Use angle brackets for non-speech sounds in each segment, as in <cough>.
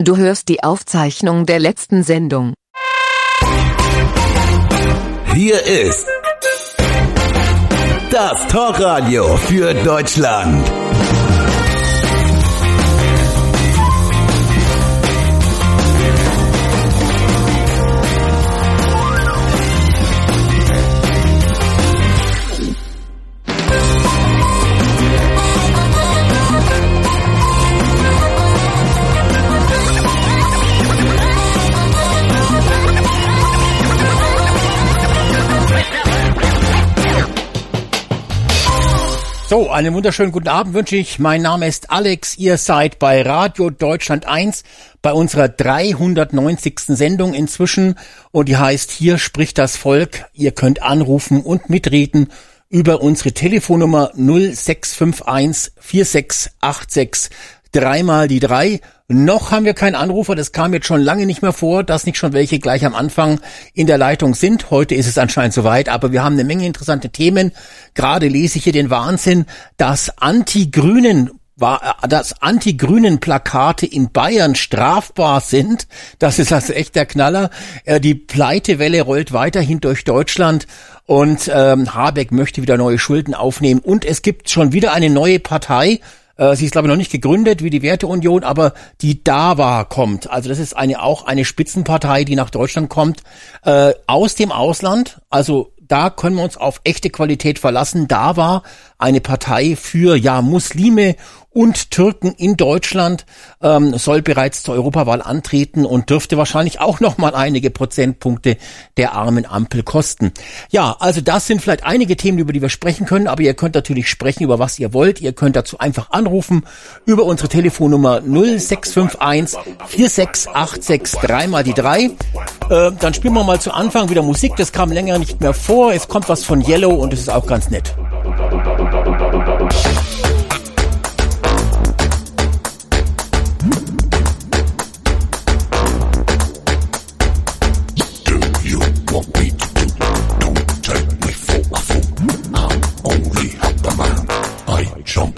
Du hörst die Aufzeichnung der letzten Sendung. Hier ist das Talkradio für Deutschland. So, einen wunderschönen guten Abend wünsche ich. Mein Name ist Alex. Ihr seid bei Radio Deutschland 1 bei unserer 390. Sendung inzwischen und die heißt Hier spricht das Volk. Ihr könnt anrufen und mitreden über unsere Telefonnummer 0651 4686 dreimal die drei. Noch haben wir keinen Anrufer, das kam jetzt schon lange nicht mehr vor, dass nicht schon welche gleich am Anfang in der Leitung sind. Heute ist es anscheinend soweit, aber wir haben eine Menge interessante Themen. Gerade lese ich hier den Wahnsinn, dass Anti-Grünen war, äh, dass Anti-Grünen Plakate in Bayern strafbar sind. Das ist also echt der Knaller. Äh, die Pleitewelle rollt weiterhin durch Deutschland und ähm, Habeck möchte wieder neue Schulden aufnehmen. Und es gibt schon wieder eine neue Partei, äh, sie ist, glaube ich, noch nicht gegründet wie die Werteunion, aber die DAWA kommt. Also das ist eine auch eine Spitzenpartei, die nach Deutschland kommt, äh, aus dem Ausland. Also da können wir uns auf echte Qualität verlassen. Da war eine Partei für ja Muslime und Türken in Deutschland ähm, soll bereits zur Europawahl antreten und dürfte wahrscheinlich auch noch mal einige Prozentpunkte der armen Ampel kosten. Ja, also das sind vielleicht einige Themen, über die wir sprechen können, aber ihr könnt natürlich sprechen über was ihr wollt. Ihr könnt dazu einfach anrufen über unsere Telefonnummer 0651 4686 3 mal die 3. Äh, dann spielen wir mal zu Anfang wieder Musik, das kam länger nicht mehr vor. Es kommt was von Yellow und es ist auch ganz nett. Yellow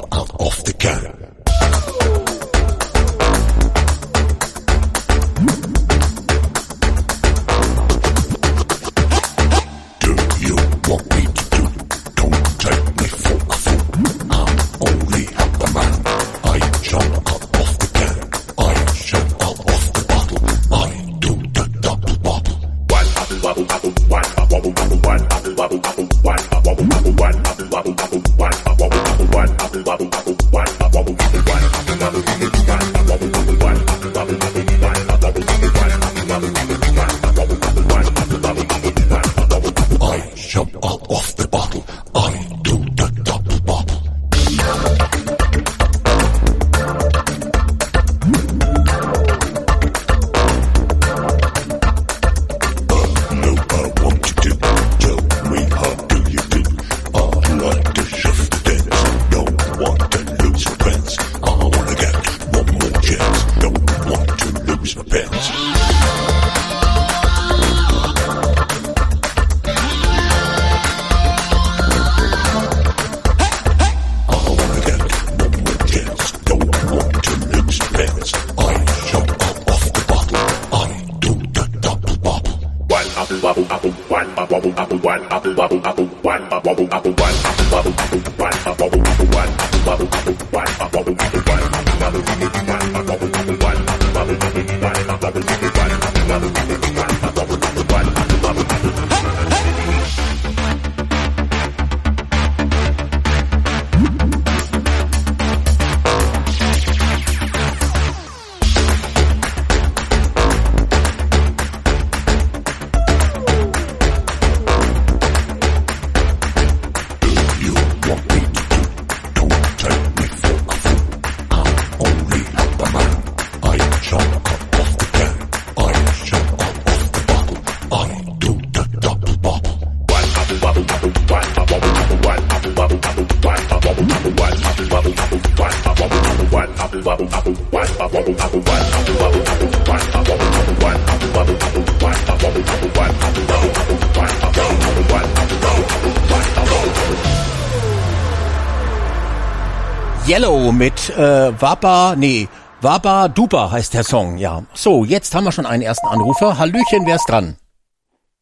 mit äh, Wappa, nee, Waba Dupa heißt der Song, ja. So, jetzt haben wir schon einen ersten Anrufer. Hallöchen, wer ist dran?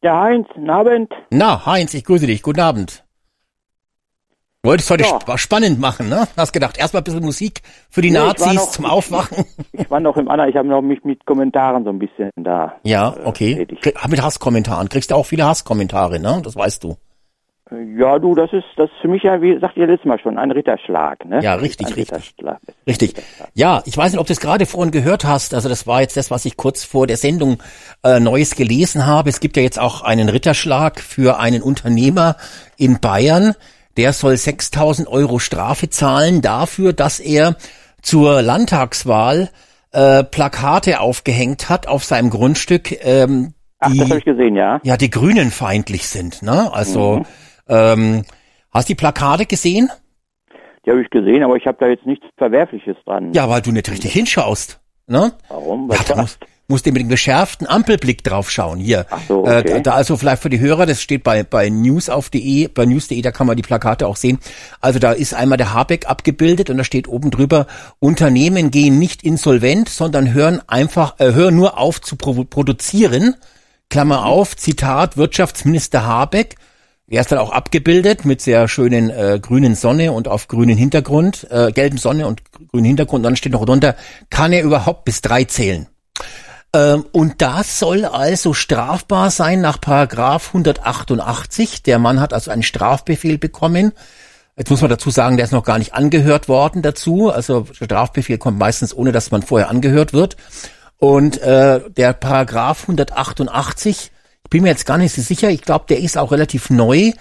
Ja, Heinz, guten Abend. Na, Heinz, ich grüße dich. Guten Abend. Wolltest heute Ja. sp spannend machen, ne? Hast gedacht, erstmal ein bisschen Musik für die Nee, ich Nazis noch- zum Aufwachen. <laughs> Ich war noch im anderen, ich habe noch mich mit Kommentaren so ein bisschen da. Ja, äh, okay. Krie- Mit Hasskommentaren. Kriegst du auch viele Hasskommentare, ne? Das weißt du. Ja, du, das ist das ist für mich ja, wie sagt ihr letztes Mal schon, ein Ritterschlag, ne? Ja, richtig, ein richtig. Ritterschlag. Richtig. Ja, ich weiß nicht, ob du es gerade vorhin gehört hast. Also das war jetzt das, was ich kurz vor der Sendung äh, Neues gelesen habe. Es gibt ja jetzt auch einen Ritterschlag für einen Unternehmer in Bayern. Der soll 6000 Euro Strafe zahlen dafür, dass er zur Landtagswahl äh, Plakate aufgehängt hat auf seinem Grundstück, ähm, Ach, die das habe ich gesehen, ja. ja die Grünen feindlich sind. Ne? Also Mhm. Ähm, hast die Plakate gesehen? Die habe ich gesehen, aber ich habe da jetzt nichts Verwerfliches dran. Ja, weil du nicht richtig hinschaust. Ne? Warum? Ja, Was da war? musst, musst du mit dem geschärften Ampelblick drauf schauen. Hier. Ach so, äh, okay. da, da also vielleicht für die Hörer, das steht bei, bei news auf de, bei news.de, da kann man die Plakate auch sehen. Also da ist einmal der Habeck abgebildet und da steht oben drüber, Unternehmen gehen nicht insolvent, sondern hören einfach, äh, hören nur auf zu pro produzieren. Klammer auf, Zitat, Wirtschaftsminister Habeck. Er ist dann auch abgebildet mit sehr schönen äh, grünen Sonne und auf grünen Hintergrund, äh, gelben Sonne und grünen Hintergrund. Und dann steht noch drunter, kann er überhaupt bis drei zählen? Ähm, und das soll also strafbar sein nach Paragraph 188. Der Mann hat also einen Strafbefehl bekommen. Jetzt muss man dazu sagen, der ist noch gar nicht angehört worden dazu. Also Strafbefehl kommt meistens ohne, dass man vorher angehört wird. Und äh, der Paragraph 188, ich bin mir jetzt gar nicht so sicher, ich glaube, der ist auch relativ neu.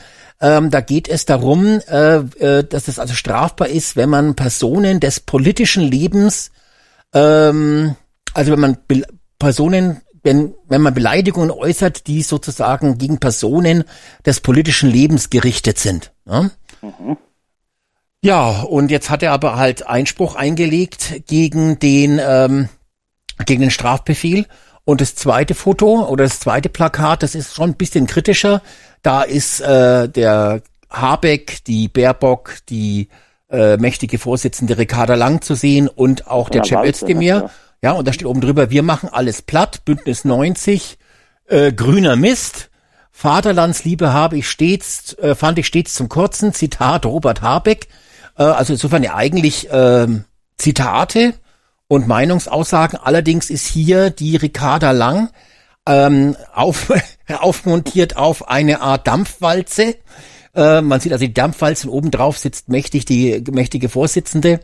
Ähm, da geht es darum, äh, äh, dass es also strafbar ist, wenn man Personen des politischen Lebens ähm, also wenn man Be Personen, wenn, wenn man Beleidigungen äußert, die sozusagen gegen Personen des politischen Lebens gerichtet sind. Ne? Ja, und jetzt hat er aber halt Einspruch eingelegt gegen den, ähm, gegen den Strafbefehl. Und das zweite Foto oder das zweite Plakat, das ist schon ein bisschen kritischer. Da ist äh, der Habeck, die Baerbock, die äh, mächtige Vorsitzende Ricarda Lang zu sehen und auch der Cem Özdemir. ja. Ja, und da steht oben drüber, wir machen alles platt, Bündnis 90, äh, grüner Mist, Vaterlandsliebe habe ich stets, äh, fand ich stets zum Kurzen, Zitat Robert Habeck. Äh, also insofern ja eigentlich ähm, Zitate und Meinungsaussagen. Allerdings ist hier die Ricarda Lang ähm, auf, <laughs> aufmontiert auf eine Art Dampfwalze. Äh, man sieht also die Dampfwalze und obendrauf sitzt mächtig die mächtige Vorsitzende.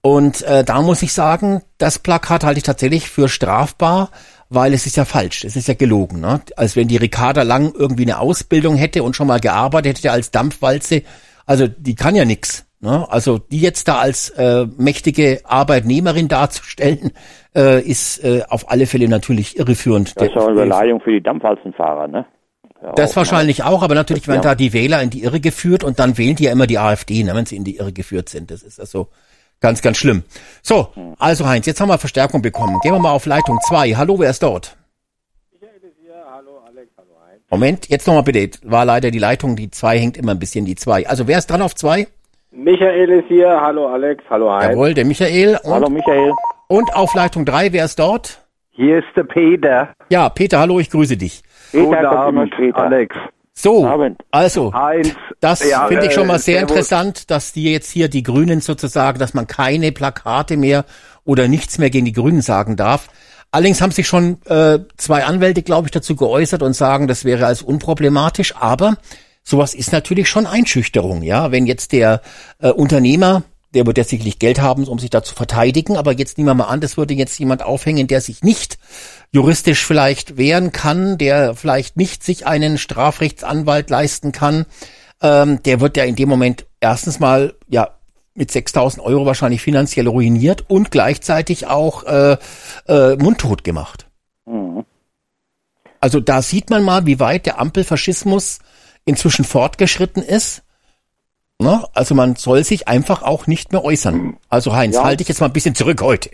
Und äh, da muss ich sagen, das Plakat halte ich tatsächlich für strafbar, weil es ist ja falsch, es ist ja gelogen. Ne? Als wenn die Ricarda Lang irgendwie eine Ausbildung hätte und schon mal gearbeitet hätte als Dampfwalze. Also die kann ja nix. Ne? Also die jetzt da als äh, mächtige Arbeitnehmerin darzustellen, <laughs> äh, ist äh, auf alle Fälle natürlich irreführend. Das ist ja eine Beleidigung für die Dampfwalzenfahrer, ne? Ja, Das auch, wahrscheinlich auch, aber natürlich werden Ja. da die Wähler in die Irre geführt und dann wählen die ja immer die AfD, ne, wenn sie in die Irre geführt sind. Das ist also ganz, ganz schlimm. So, also Heinz, jetzt haben wir Verstärkung bekommen. Gehen wir mal auf Leitung 2. Hallo, wer ist dort? Moment, jetzt nochmal bitte. War leider die Leitung, die 2 hängt immer ein bisschen die 2. Also wer ist dran auf 2? Michael ist hier. Hallo Alex. Hallo Heinz. Jawohl, der Michael. Und, Hallo Michael. und auf Leitung 3, wer ist dort? Hier ist der Peter. Ja, Peter, hallo, ich grüße dich. Peter Guten Abend, später. Alex. So, Abend. also, Heinz. Das Ja, finde ich äh, schon mal sehr servus. interessant, dass die jetzt hier die Grünen sozusagen, dass man keine Plakate mehr oder nichts mehr gegen die Grünen sagen darf. Allerdings haben sich schon äh, zwei Anwälte, glaube ich, dazu geäußert und sagen, das wäre als unproblematisch. Aber sowas ist natürlich schon Einschüchterung, ja. Wenn jetzt der äh, Unternehmer, der wird ja sicherlich Geld haben, um sich da zu verteidigen, aber jetzt nehmen wir mal an, das würde jetzt jemand aufhängen, der sich nicht juristisch vielleicht wehren kann, der vielleicht nicht sich einen Strafrechtsanwalt leisten kann, ähm, der wird ja in dem Moment erstens mal ja mit 6.000 Euro wahrscheinlich finanziell ruiniert und gleichzeitig auch äh, äh, mundtot gemacht. Mhm. Also da sieht man mal, wie weit der Ampelfaschismus inzwischen fortgeschritten ist. Ne? Also man soll sich einfach auch nicht mehr äußern. Also Heinz, Ja. halte ich jetzt mal ein bisschen zurück heute.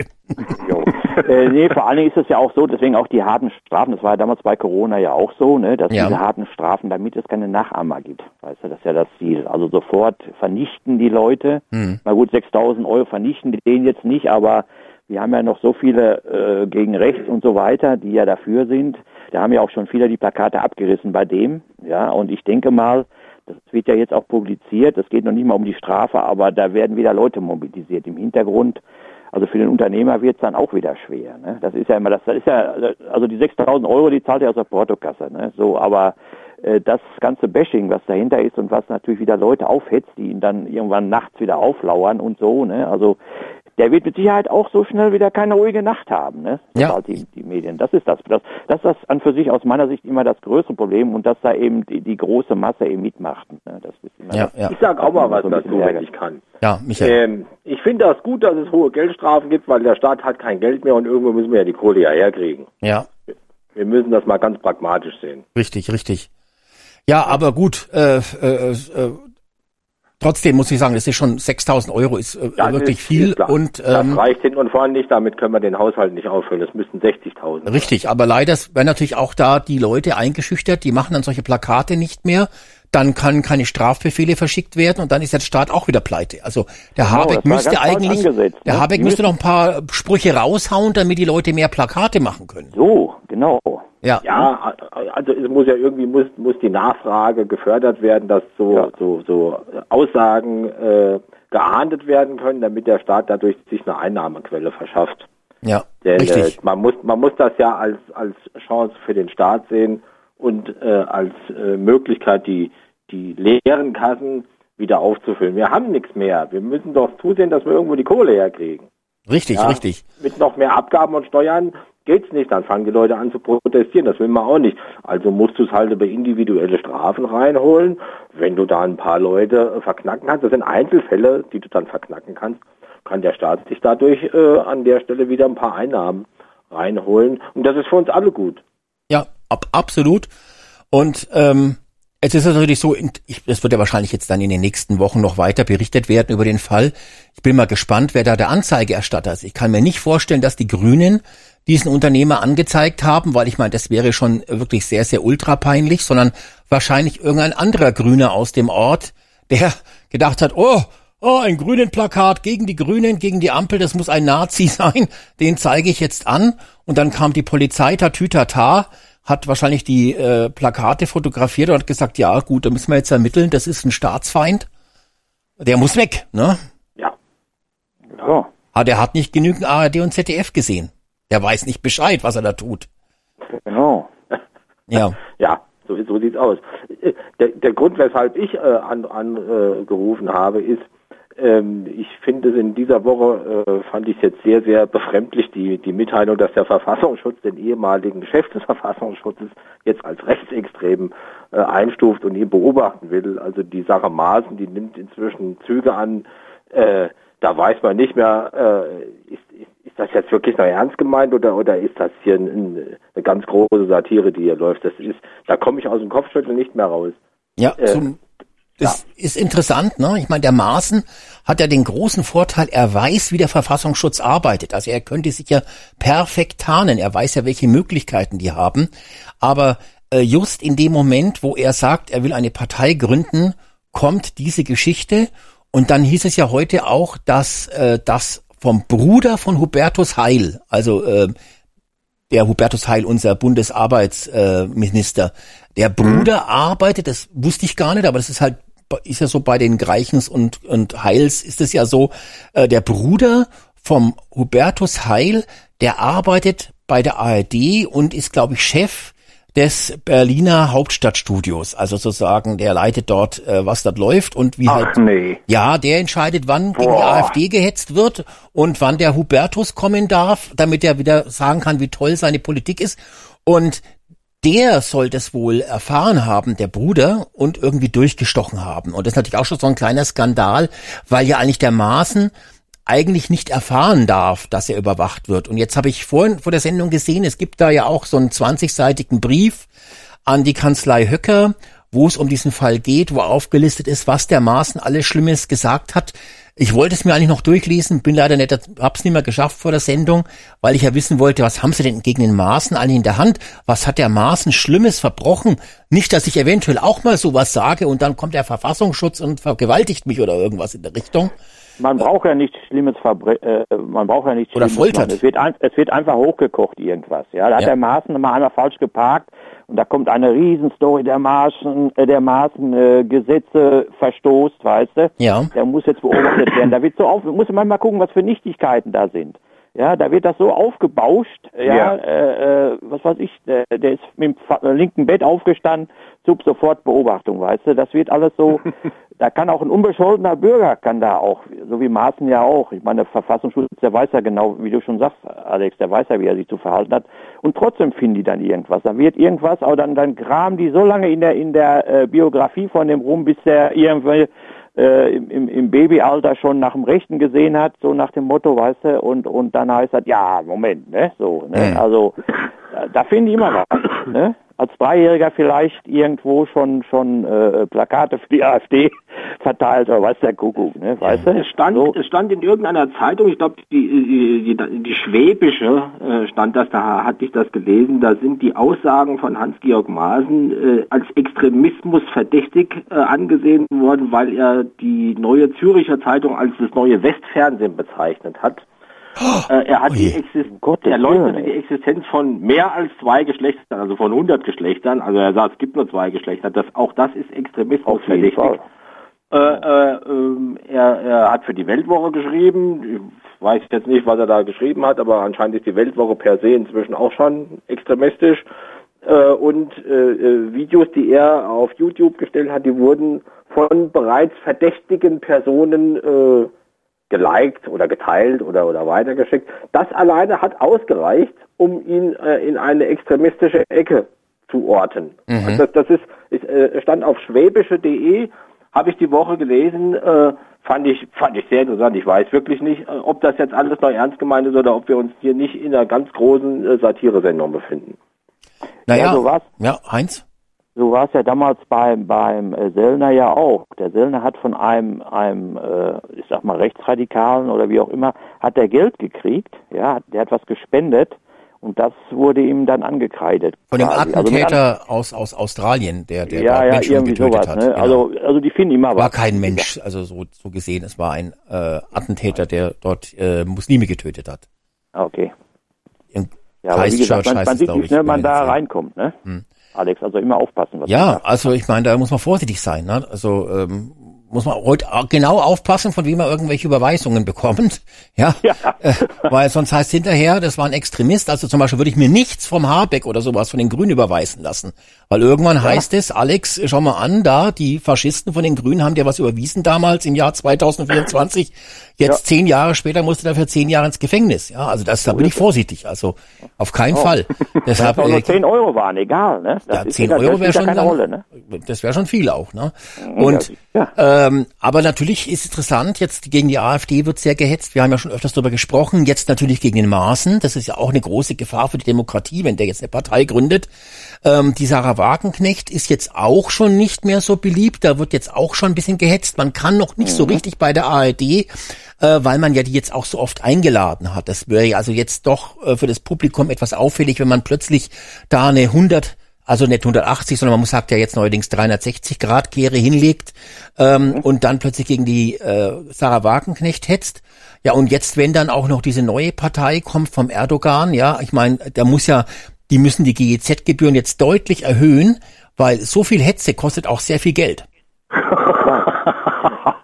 Jo. äh, nee, vor allen Dingen ist es ja auch so, deswegen auch die harten Strafen, das war ja damals bei Corona ja auch so, ne, dass Ja. diese harten Strafen, damit es keine Nachahmer gibt. Weißt du, das ist ja das Ziel. Also sofort vernichten die Leute. Hm. Na gut, 6000 Euro vernichten die den jetzt nicht, aber Wir haben ja noch so viele äh, gegen rechts und so weiter, die ja dafür sind. Da haben ja auch schon viele die Plakate abgerissen bei dem. Ja, und ich denke mal, das wird ja jetzt auch publiziert. Es geht noch nicht mal um die Strafe, aber da werden wieder Leute mobilisiert im Hintergrund. Also für den Unternehmer wird es dann auch wieder schwer. Ne? Das ist ja immer das, das ist ja, also die 6.000 Euro, die zahlt er aus der Portokasse. Ne? So, aber äh, das ganze Bashing, was dahinter ist und was natürlich wieder Leute aufhetzt, die ihn dann irgendwann nachts wieder auflauern und so. Ne? Also der wird mit Sicherheit auch so schnell wieder keine ruhige Nacht haben, ne? Ja. Halt die, die Medien. Das ist das, das, das ist das an für sich aus meiner Sicht immer das größere Problem und dass da eben die, die große Masse eben mitmacht. Ne? Das ist immer Ja, das, ja. Ich sag auch mal was So dazu, wenn ich kann. Ja, Michael. Ähm, ich finde das gut, dass es hohe Geldstrafen gibt, weil der Staat hat kein Geld mehr und irgendwo müssen wir ja die Kohle ja herkriegen. Ja, Wir müssen das mal ganz pragmatisch sehen. richtig, richtig. Ja, aber gut, äh, äh, äh, trotzdem muss ich sagen, das ist schon 6.000 Euro, ist äh, Das wirklich ist- viel und das ähm, reicht hinten und vorne nicht, damit können wir den Haushalt nicht auffüllen. Das müssten 60.000. sein. Richtig, aber leider werden natürlich auch da die Leute eingeschüchtert, die machen dann solche Plakate nicht mehr, dann kann keine Strafbefehle verschickt werden und dann ist der Staat auch wieder pleite. Also der Genau, Habeck müsste eigentlich, angesetzt, der ne? Habeck Die müsste noch ein paar Sprüche raushauen, damit die Leute mehr Plakate machen können. So, genau. Ja, Ja, also es muss ja irgendwie muss muss die Nachfrage gefördert werden, dass so Ja. so so Aussagen äh, geahndet werden können, damit der Staat dadurch sich eine Einnahmequelle verschafft. ja, Denn äh, richtig. man muss man muss das ja als als Chance für den Staat sehen und äh, als äh, Möglichkeit die die leeren Kassen wieder aufzufüllen. Wir haben nichts mehr. Wir müssen doch zusehen, dass wir irgendwo die Kohle herkriegen. Richtig, Ja, richtig. Mit noch mehr Abgaben und Steuern geht's nicht. Dann fangen die Leute an zu protestieren. Das will man auch nicht. Also musst du es halt über individuelle Strafen reinholen. Wenn du da ein paar Leute äh, verknacken kannst, das sind Einzelfälle, die du dann verknacken kannst, kann der Staat sich dadurch äh, an der Stelle wieder ein paar Einnahmen reinholen. Und das ist für uns alle gut. Ab, absolut. Und ähm, es ist natürlich so, es wird ja wahrscheinlich jetzt dann in den nächsten Wochen noch weiter berichtet werden über den Fall. Ich bin mal gespannt, wer da der Anzeigeerstatter ist. Ich kann mir nicht vorstellen, dass die Grünen diesen Unternehmer angezeigt haben, weil ich meine, das wäre schon wirklich sehr, sehr ultra peinlich, sondern wahrscheinlich irgendein anderer Grüner aus dem Ort, der gedacht hat, oh, oh, ein grünen Plakat gegen die Grünen, gegen die Ampel, das muss ein Nazi <laughs> sein, den zeige ich jetzt an. Und dann kam die Polizei, tatütata, hat wahrscheinlich die äh, Plakate fotografiert und hat gesagt, ja gut, da müssen wir jetzt ermitteln, das ist ein Staatsfeind. Der muss weg, ne? Ja. Ja, Aber der hat nicht genügend ARD und ZDF gesehen. Der weiß nicht Bescheid, was er da tut. genau. <laughs> Ja, Ja, so, so sieht's aus. Äh, Der, der Grund, weshalb ich äh, an, an äh, habe, ist, ähm, ich finde es in dieser Woche, äh, fand ich es jetzt sehr, sehr befremdlich, die, die Mitteilung, dass der Verfassungsschutz den ehemaligen Chef des Verfassungsschutzes jetzt als rechtsextrem äh, einstuft und ihn beobachten will. Also die Sache Maaßen, die nimmt inzwischen Züge an, äh, da weiß man nicht mehr, äh, ist, ist, ist das jetzt wirklich noch ernst gemeint oder, oder ist das hier ein, eine ganz große Satire, die hier läuft? Das ist, da komme ich aus dem Kopfschütteln nicht mehr raus. ja, Äh, zum, das ist interessant, ne? Ich meine, der Maaßen hat ja den großen Vorteil, er weiß, wie der Verfassungsschutz arbeitet. Also er könnte sich ja perfekt tarnen. Er weiß ja, welche Möglichkeiten die haben. Aber äh, just in dem Moment, wo er sagt, er will eine Partei gründen, kommt diese Geschichte. Und dann hieß es ja heute auch, dass äh, das vom Bruder von Hubertus Heil, also äh, der Hubertus Heil, unser Bundesarbeitsminister, der Bruder arbeitet, das wusste ich gar nicht, aber das ist halt, ist ja so bei den Greichens und, und Heils ist es ja so, äh, der Bruder vom Hubertus Heil, der arbeitet bei der ARD und ist, glaube ich, Chef des Berliner Hauptstadtstudios. Also sozusagen, der leitet dort, äh, was dort läuft und wie halt. nee. Ja, der entscheidet, wann gegen die Boah. AfD gehetzt wird und wann der Hubertus kommen darf, damit er wieder sagen kann, wie toll seine Politik ist. Und der soll das wohl erfahren haben, der Bruder, und irgendwie durchgestochen haben. Und das ist natürlich auch schon so ein kleiner Skandal, weil ja eigentlich der Maaßen eigentlich nicht erfahren darf, dass er überwacht wird. Und jetzt habe ich vorhin vor der Sendung gesehen, es gibt da ja auch so einen 20-seitigen Brief an die Kanzlei Höcker, wo es um diesen Fall geht, wo aufgelistet ist, was der Maaßen alles Schlimmes gesagt hat. Ich wollte es mir eigentlich noch durchlesen, bin leider nicht, hab's nicht mehr geschafft vor der Sendung, weil ich ja wissen wollte, was haben sie denn gegen den Maaßen eigentlich in der Hand? Was hat der Maaßen Schlimmes verbrochen? Nicht, dass ich eventuell auch mal sowas sage und dann kommt der Verfassungsschutz und vergewaltigt mich oder irgendwas in der Richtung. Man braucht ja nichts Schlimmes Verbre äh, man braucht ja nichts Oder Schlimmes foltert. machen. Es wird, ein, es wird einfach hochgekocht irgendwas. Ja, da hat Ja. der Maaßen mal einmal falsch geparkt und da kommt eine Riesenstory der Maaßen, äh, der Maaßen äh, Gesetze verstoßt, weißt du? Ja. Der muss jetzt beobachtet werden. Da wird so auf, muss man mal gucken, was für Nichtigkeiten da sind. Ja, da wird das so aufgebauscht, ja, Ja. Äh, äh, was weiß ich, der, der ist mit dem linken Bett aufgestanden, sub sofort Beobachtung, weißt du, das wird alles so, <laughs> da kann auch ein unbescholtener Bürger, kann da auch, so wie Maaßen ja auch, ich meine, der Verfassungsschutz, der weiß ja genau, wie du schon sagst, Alex, der weiß ja, wie er sich zu verhalten hat, und trotzdem finden die dann irgendwas, da wird irgendwas, aber dann, dann graben die so lange in der, in der äh, Biografie von dem rum, bis der irgendwie äh, im, im, im Babyalter schon nach dem Rechten gesehen hat, so nach dem Motto, weißt du, und, und dann heißt das, ja, Moment, ne, so, ne, Mhm. also, da, da finde ich immer was, ne, als Dreijähriger vielleicht irgendwo schon, schon, äh, Plakate für die <laughs> AfD verteilt, oder weiß der Kuckuck, ne, weißt du, Es stand, so, es stand in irgendeiner Zeitung, ich glaube, die, die, die, die Schwäbische äh, stand das, da hatte ich das gelesen, da sind die Aussagen von Hans-Georg Maaßen äh, als Extremismus verdächtig äh, angesehen worden, weil er die neue Züricher Zeitung als das neue Westfernsehen bezeichnet hat. Äh, er hat Oh die je. Exis Gottes er leugnete die. Existenz von mehr als zwei Geschlechtern, also von 100 Geschlechtern. Also er sagt, es gibt nur zwei Geschlechter. Das, auch das ist Extremismus verdächtig. Äh, äh, ähm, er, er hat für die Weltwoche geschrieben. Ich weiß jetzt nicht, was er da geschrieben hat, aber anscheinend ist die Weltwoche per se inzwischen auch schon extremistisch. Äh, und äh, äh, Videos, die er auf YouTube gestellt hat, die wurden von bereits verdächtigen Personen äh, geliked oder geteilt oder, oder weitergeschickt. Das alleine hat ausgereicht, um ihn äh, in eine extremistische Ecke zu orten. Also das, das ist, ist äh, stand auf schwäbische.de, habe ich die Woche gelesen, äh, fand ich fand ich sehr interessant. Ich weiß wirklich nicht, äh, ob das jetzt alles noch ernst gemeint ist oder ob wir uns hier nicht in einer ganz großen äh, Satiresendung befinden. Naja, Ja, so war's. ja, Heinz? So war es ja damals beim beim äh, Sellner ja auch. Der Sellner hat von einem einem äh, ich sag mal Rechtsradikalen oder wie auch immer hat der Geld gekriegt, ja, der hat was gespendet und das wurde ihm dann angekreidet. Von dem quasi. Also Attentäter aus, aus Australien, der, der ja, ja, Menschen getötet sowas, hat. ne? Genau. Also also die finden immer war was. kein Mensch, also so, so gesehen, es war ein äh, Attentäter, der dort äh, Muslime getötet hat. Okay. In Ja, aber wie gesagt, man, man sieht, wie ich. schnell man da reinkommt, ne? Alex, also immer aufpassen, Ja, also ich meine, da muss man vorsichtig sein. Ne? Also ähm, muss man heute auch genau aufpassen, von wem man irgendwelche Überweisungen bekommt. <laughs> Ja, Ja. Äh, weil sonst heißt hinterher, das war ein Extremist. Also zum Beispiel würde ich mir nichts vom Habeck oder sowas von den Grünen überweisen lassen. Weil irgendwann heißt es, Alex, schau mal an, da, die Faschisten von den Grünen haben dir was überwiesen damals im Jahr 2024. Jetzt zehn Jahre später musste er dafür zehn Jahre ins Gefängnis. Ja, also das, da bin ich vorsichtig. Also auf keinen Fall. <laughs> Deshalb, Wenn es nur äh, 10 Euro waren, egal, ne? Das ja, ist 10 ja- Euro wäre schon ja keine dann, Rolle, ne? das wäre schon viel auch, ne? Und ja. ähm, aber natürlich ist interessant, jetzt gegen die AfD wird sehr gehetzt. Wir haben ja schon öfters darüber gesprochen. Jetzt natürlich gegen den Maaßen. Das ist ja auch eine große Gefahr für die Demokratie, wenn der jetzt eine Partei gründet. Ähm, die Sarah Wagenknecht ist jetzt auch schon nicht mehr so beliebt. Da wird jetzt auch schon ein bisschen gehetzt. Man kann noch nicht so richtig bei der ARD, äh, weil man ja die jetzt auch so oft eingeladen hat. Das wäre ja also jetzt doch äh, für das Publikum etwas auffällig, wenn man plötzlich da eine 100 also nicht 180, sondern man muss sagt ja jetzt neuerdings 360 Grad Kehre hinlegt ähm, und dann plötzlich gegen die äh, Sarah Wagenknecht hetzt. Ja, und jetzt, wenn dann auch noch diese neue Partei kommt vom Erdogan, ja, ich meine, da muss ja, die müssen die GEZ-Gebühren jetzt deutlich erhöhen, weil so viel Hetze kostet auch sehr viel Geld. <laughs>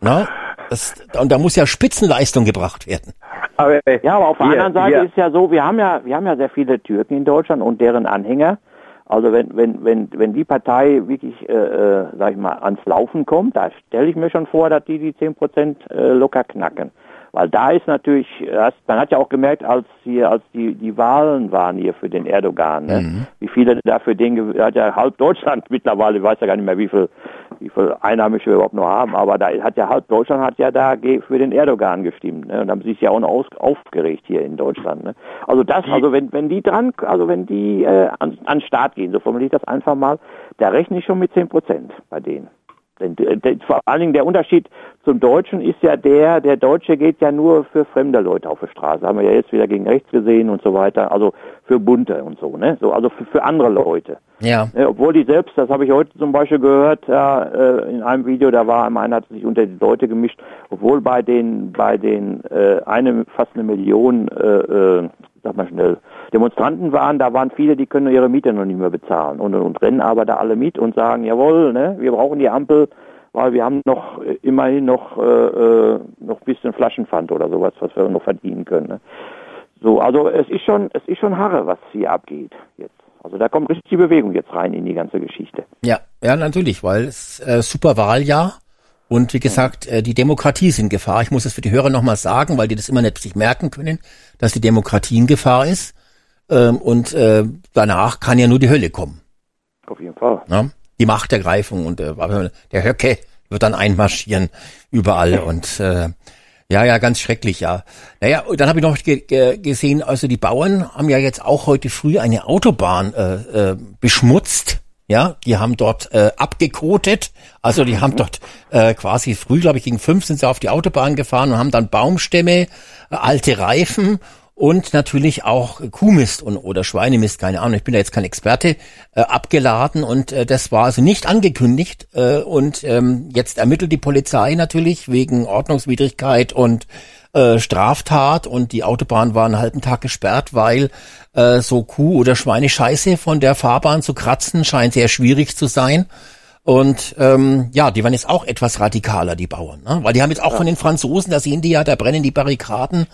Na, das, und da muss ja Spitzenleistung gebracht werden. Aber, Ja, aber auf der anderen Seite hier. ist ja so, wir haben ja, wir haben ja sehr viele Türken in Deutschland und deren Anhänger. Also wenn, wenn, wenn, wenn die Partei wirklich, äh, äh, sag ich mal, ans Laufen kommt, da stelle ich mir schon vor, dass die die 10 Prozent äh, locker knacken. Weil da ist natürlich, das, man hat ja auch gemerkt, als hier, als die, die Wahlen waren hier für den Erdogan, ne? wie viele da für den, hat ja halb Deutschland <laughs> mittlerweile, ich weiß ja gar nicht mehr, wie viel, wie viel Einheimische wir überhaupt noch haben, aber da hat ja halb Deutschland hat ja da für den Erdogan gestimmt, ne? Und haben sich ja auch noch aus, aufgeregt hier in Deutschland, ne? Also das, also wenn, wenn die dran, also wenn die äh, an, an den Start gehen, so formuliere ich das einfach mal, da rechne ich schon mit 10 Prozent bei denen. Denn, äh, vor allen Dingen der Unterschied zum Deutschen ist ja der, der Deutsche geht ja nur für fremde Leute auf die Straße. Haben wir ja jetzt wieder gegen rechts gesehen und so weiter. Also für Bunte und so, ne? So, also für, für andere Leute. Ja. ja. Obwohl die selbst, das habe ich heute zum Beispiel gehört, ja, äh, in einem Video, da war einer hat sich unter die Leute gemischt, obwohl bei den, bei den äh, eine, fast eine Million, äh, äh, sag mal schnell, Demonstranten waren, da waren viele, die können ihre Miete noch nicht mehr bezahlen und, und rennen aber da alle mit und sagen, jawohl, ne, wir brauchen die Ampel, weil wir haben noch äh, immerhin noch äh, äh, noch ein bisschen Flaschenpfand oder sowas, was wir noch verdienen können. Ne? So, also es ist schon, es ist schon Harre, was hier abgeht jetzt. Also da kommt richtig die Bewegung jetzt rein in die ganze Geschichte. Ja, ja, natürlich, weil es äh, super Wahljahr und wie gesagt, äh, die Demokratie ist in Gefahr. Ich muss es für die Hörer nochmal sagen, weil die das immer nicht sich merken können, dass die Demokratie in Gefahr ist. Ähm, und äh, danach kann ja nur die Hölle kommen. Auf jeden Fall. Ja? Die Machtergreifung und äh, der Höcke wird dann einmarschieren überall und äh, ja, ja, ganz schrecklich, ja. Naja, und dann habe ich noch ge ge gesehen, also die Bauern haben ja jetzt auch heute früh eine Autobahn äh, äh, beschmutzt. Ja, die haben dort äh, abgekotet, also die haben dort äh, quasi früh, glaube ich, gegen fünf sind sie auf die Autobahn gefahren und haben dann Baumstämme, äh, alte Reifen und natürlich auch Kuhmist und oder Schweinemist, keine Ahnung, ich bin da jetzt kein Experte, äh, abgeladen. Und äh, das war also nicht angekündigt. Äh, und ähm, jetzt ermittelt die Polizei natürlich wegen Ordnungswidrigkeit und äh, Straftat. Und die Autobahn war einen halben Tag gesperrt, weil äh, so Kuh- oder Schweinescheiße von der Fahrbahn zu kratzen scheint sehr schwierig zu sein. Und ähm, ja, die waren jetzt auch etwas radikaler, die Bauern, ne? weil die haben jetzt auch von den Franzosen, da sehen die ja, da brennen die Barrikaden,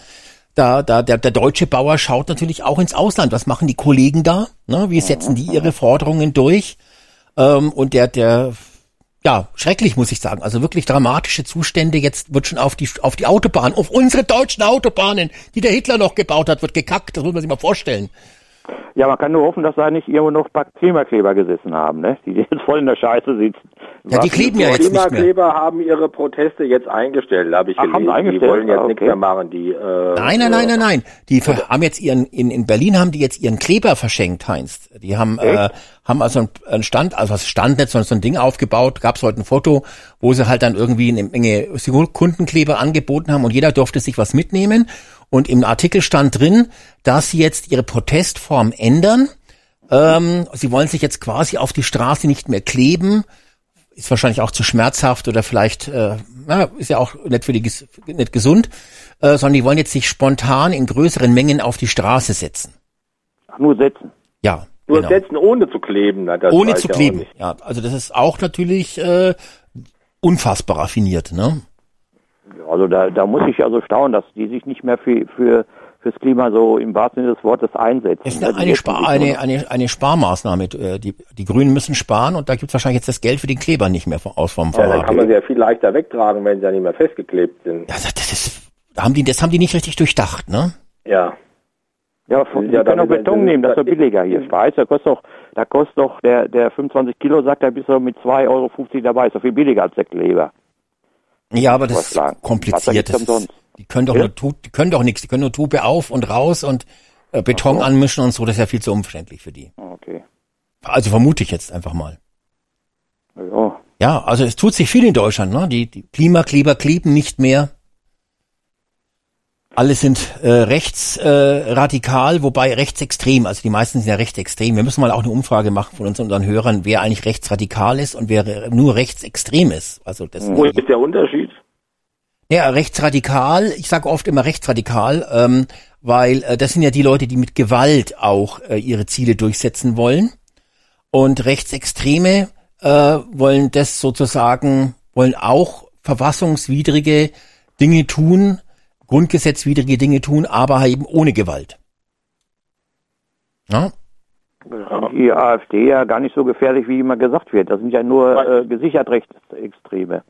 da, da, der, der deutsche Bauer schaut natürlich auch ins Ausland. Was machen die Kollegen da? Ne? Wie setzen die ihre Forderungen durch? Ähm, und der, der, ja, schrecklich muss ich sagen. Also wirklich dramatische Zustände. Jetzt wird schon auf die, auf die Autobahn, auf unsere deutschen Autobahnen, die der Hitler noch gebaut hat, wird gekackt. Das muss man sich mal vorstellen. Ja, man kann nur hoffen, dass da nicht irgendwo noch ein paar Klimakleber gesessen haben, ne? die jetzt voll in der Scheiße sitzen. Ja, die kleben ja jetzt nicht mehr. Klimakleber haben ihre Proteste jetzt eingestellt, habe ich Ach, gelesen. haben die wollen jetzt ah, okay. nichts mehr machen. Die, äh, Nein, nein, nein, nein, nein. Die ver- haben jetzt ihren in, in Berlin haben die jetzt ihren Kleber verschenkt, Heinz. Die haben äh, haben also einen Stand, also was Stand nicht, sondern so ein Ding aufgebaut. Gab es heute ein Foto, wo sie halt dann irgendwie eine Menge Kundenkleber angeboten haben und jeder durfte sich was mitnehmen. Und im Artikel stand drin, dass sie jetzt ihre Protestform ändern. Ähm, sie wollen sich jetzt quasi auf die Straße nicht mehr kleben. Ist wahrscheinlich auch zu schmerzhaft oder vielleicht, äh, na, ist ja auch nicht für die nicht gesund, äh, sondern die wollen jetzt sich spontan in größeren Mengen auf die Straße setzen. Ach, nur setzen. Ja, nur genau. setzen, ohne zu kleben. Na, das ohne zu kleben. Ja, also das ist auch natürlich äh, unfassbar raffiniert, ne? Also da, da muss ich also staunen, dass die sich nicht mehr für, für fürs Klima so im wahrsten Sinne des Wortes einsetzen. Es ist Ja, eine, eine, Spar eine, eine, eine Sparmaßnahme. Äh, Die, die Grünen müssen sparen und da gibt es wahrscheinlich jetzt das Geld für den Kleber nicht mehr aus vom Ja, dann kann man sie ja viel leichter wegtragen, wenn sie ja nicht mehr festgeklebt sind. Ja, das, ist, haben die, das haben die nicht richtig durchdacht, ne? Ja. Ja, von, Ja, die können auch Beton nehmen, das ist doch billiger hier. Ich weiß, da kostet doch, da kostet doch der, der 25 Kilo, sagt er, bis er mit 2,50 Euro dabei. Ist doch viel billiger als der Kleber. Ja, aber das ist kompliziert. Das ist, die können doch Ja? nur, die können doch nichts. Die können nur Tube auf und raus und äh, Beton so. anmischen und so. Das ist ja viel zu umständlich für die. Okay. Also vermute ich jetzt einfach mal. Ja. Ja, also es tut sich viel in Deutschland, ne? Die, die Klimakleber kleben nicht mehr. Alle sind äh, rechtsradikal, äh, wobei rechtsextrem, also die meisten sind ja rechtsextrem. Wir müssen mal auch eine Umfrage machen von uns unseren Hörern, wer eigentlich rechtsradikal ist und wer nur rechtsextrem ist. Also das Wo ist der Unterschied? ja, rechtsradikal, ich sage oft immer rechtsradikal, ähm, weil äh, das sind ja die Leute, die mit Gewalt auch äh, ihre Ziele durchsetzen wollen. Und Rechtsextreme äh, wollen das sozusagen, wollen auch verfassungswidrige Dinge tun, grundgesetzwidrige Dinge tun, aber eben ohne Gewalt. Ja? Die AfD ja gar nicht so gefährlich, wie immer gesagt wird. Das sind ja nur äh, gesichert Rechtsextreme.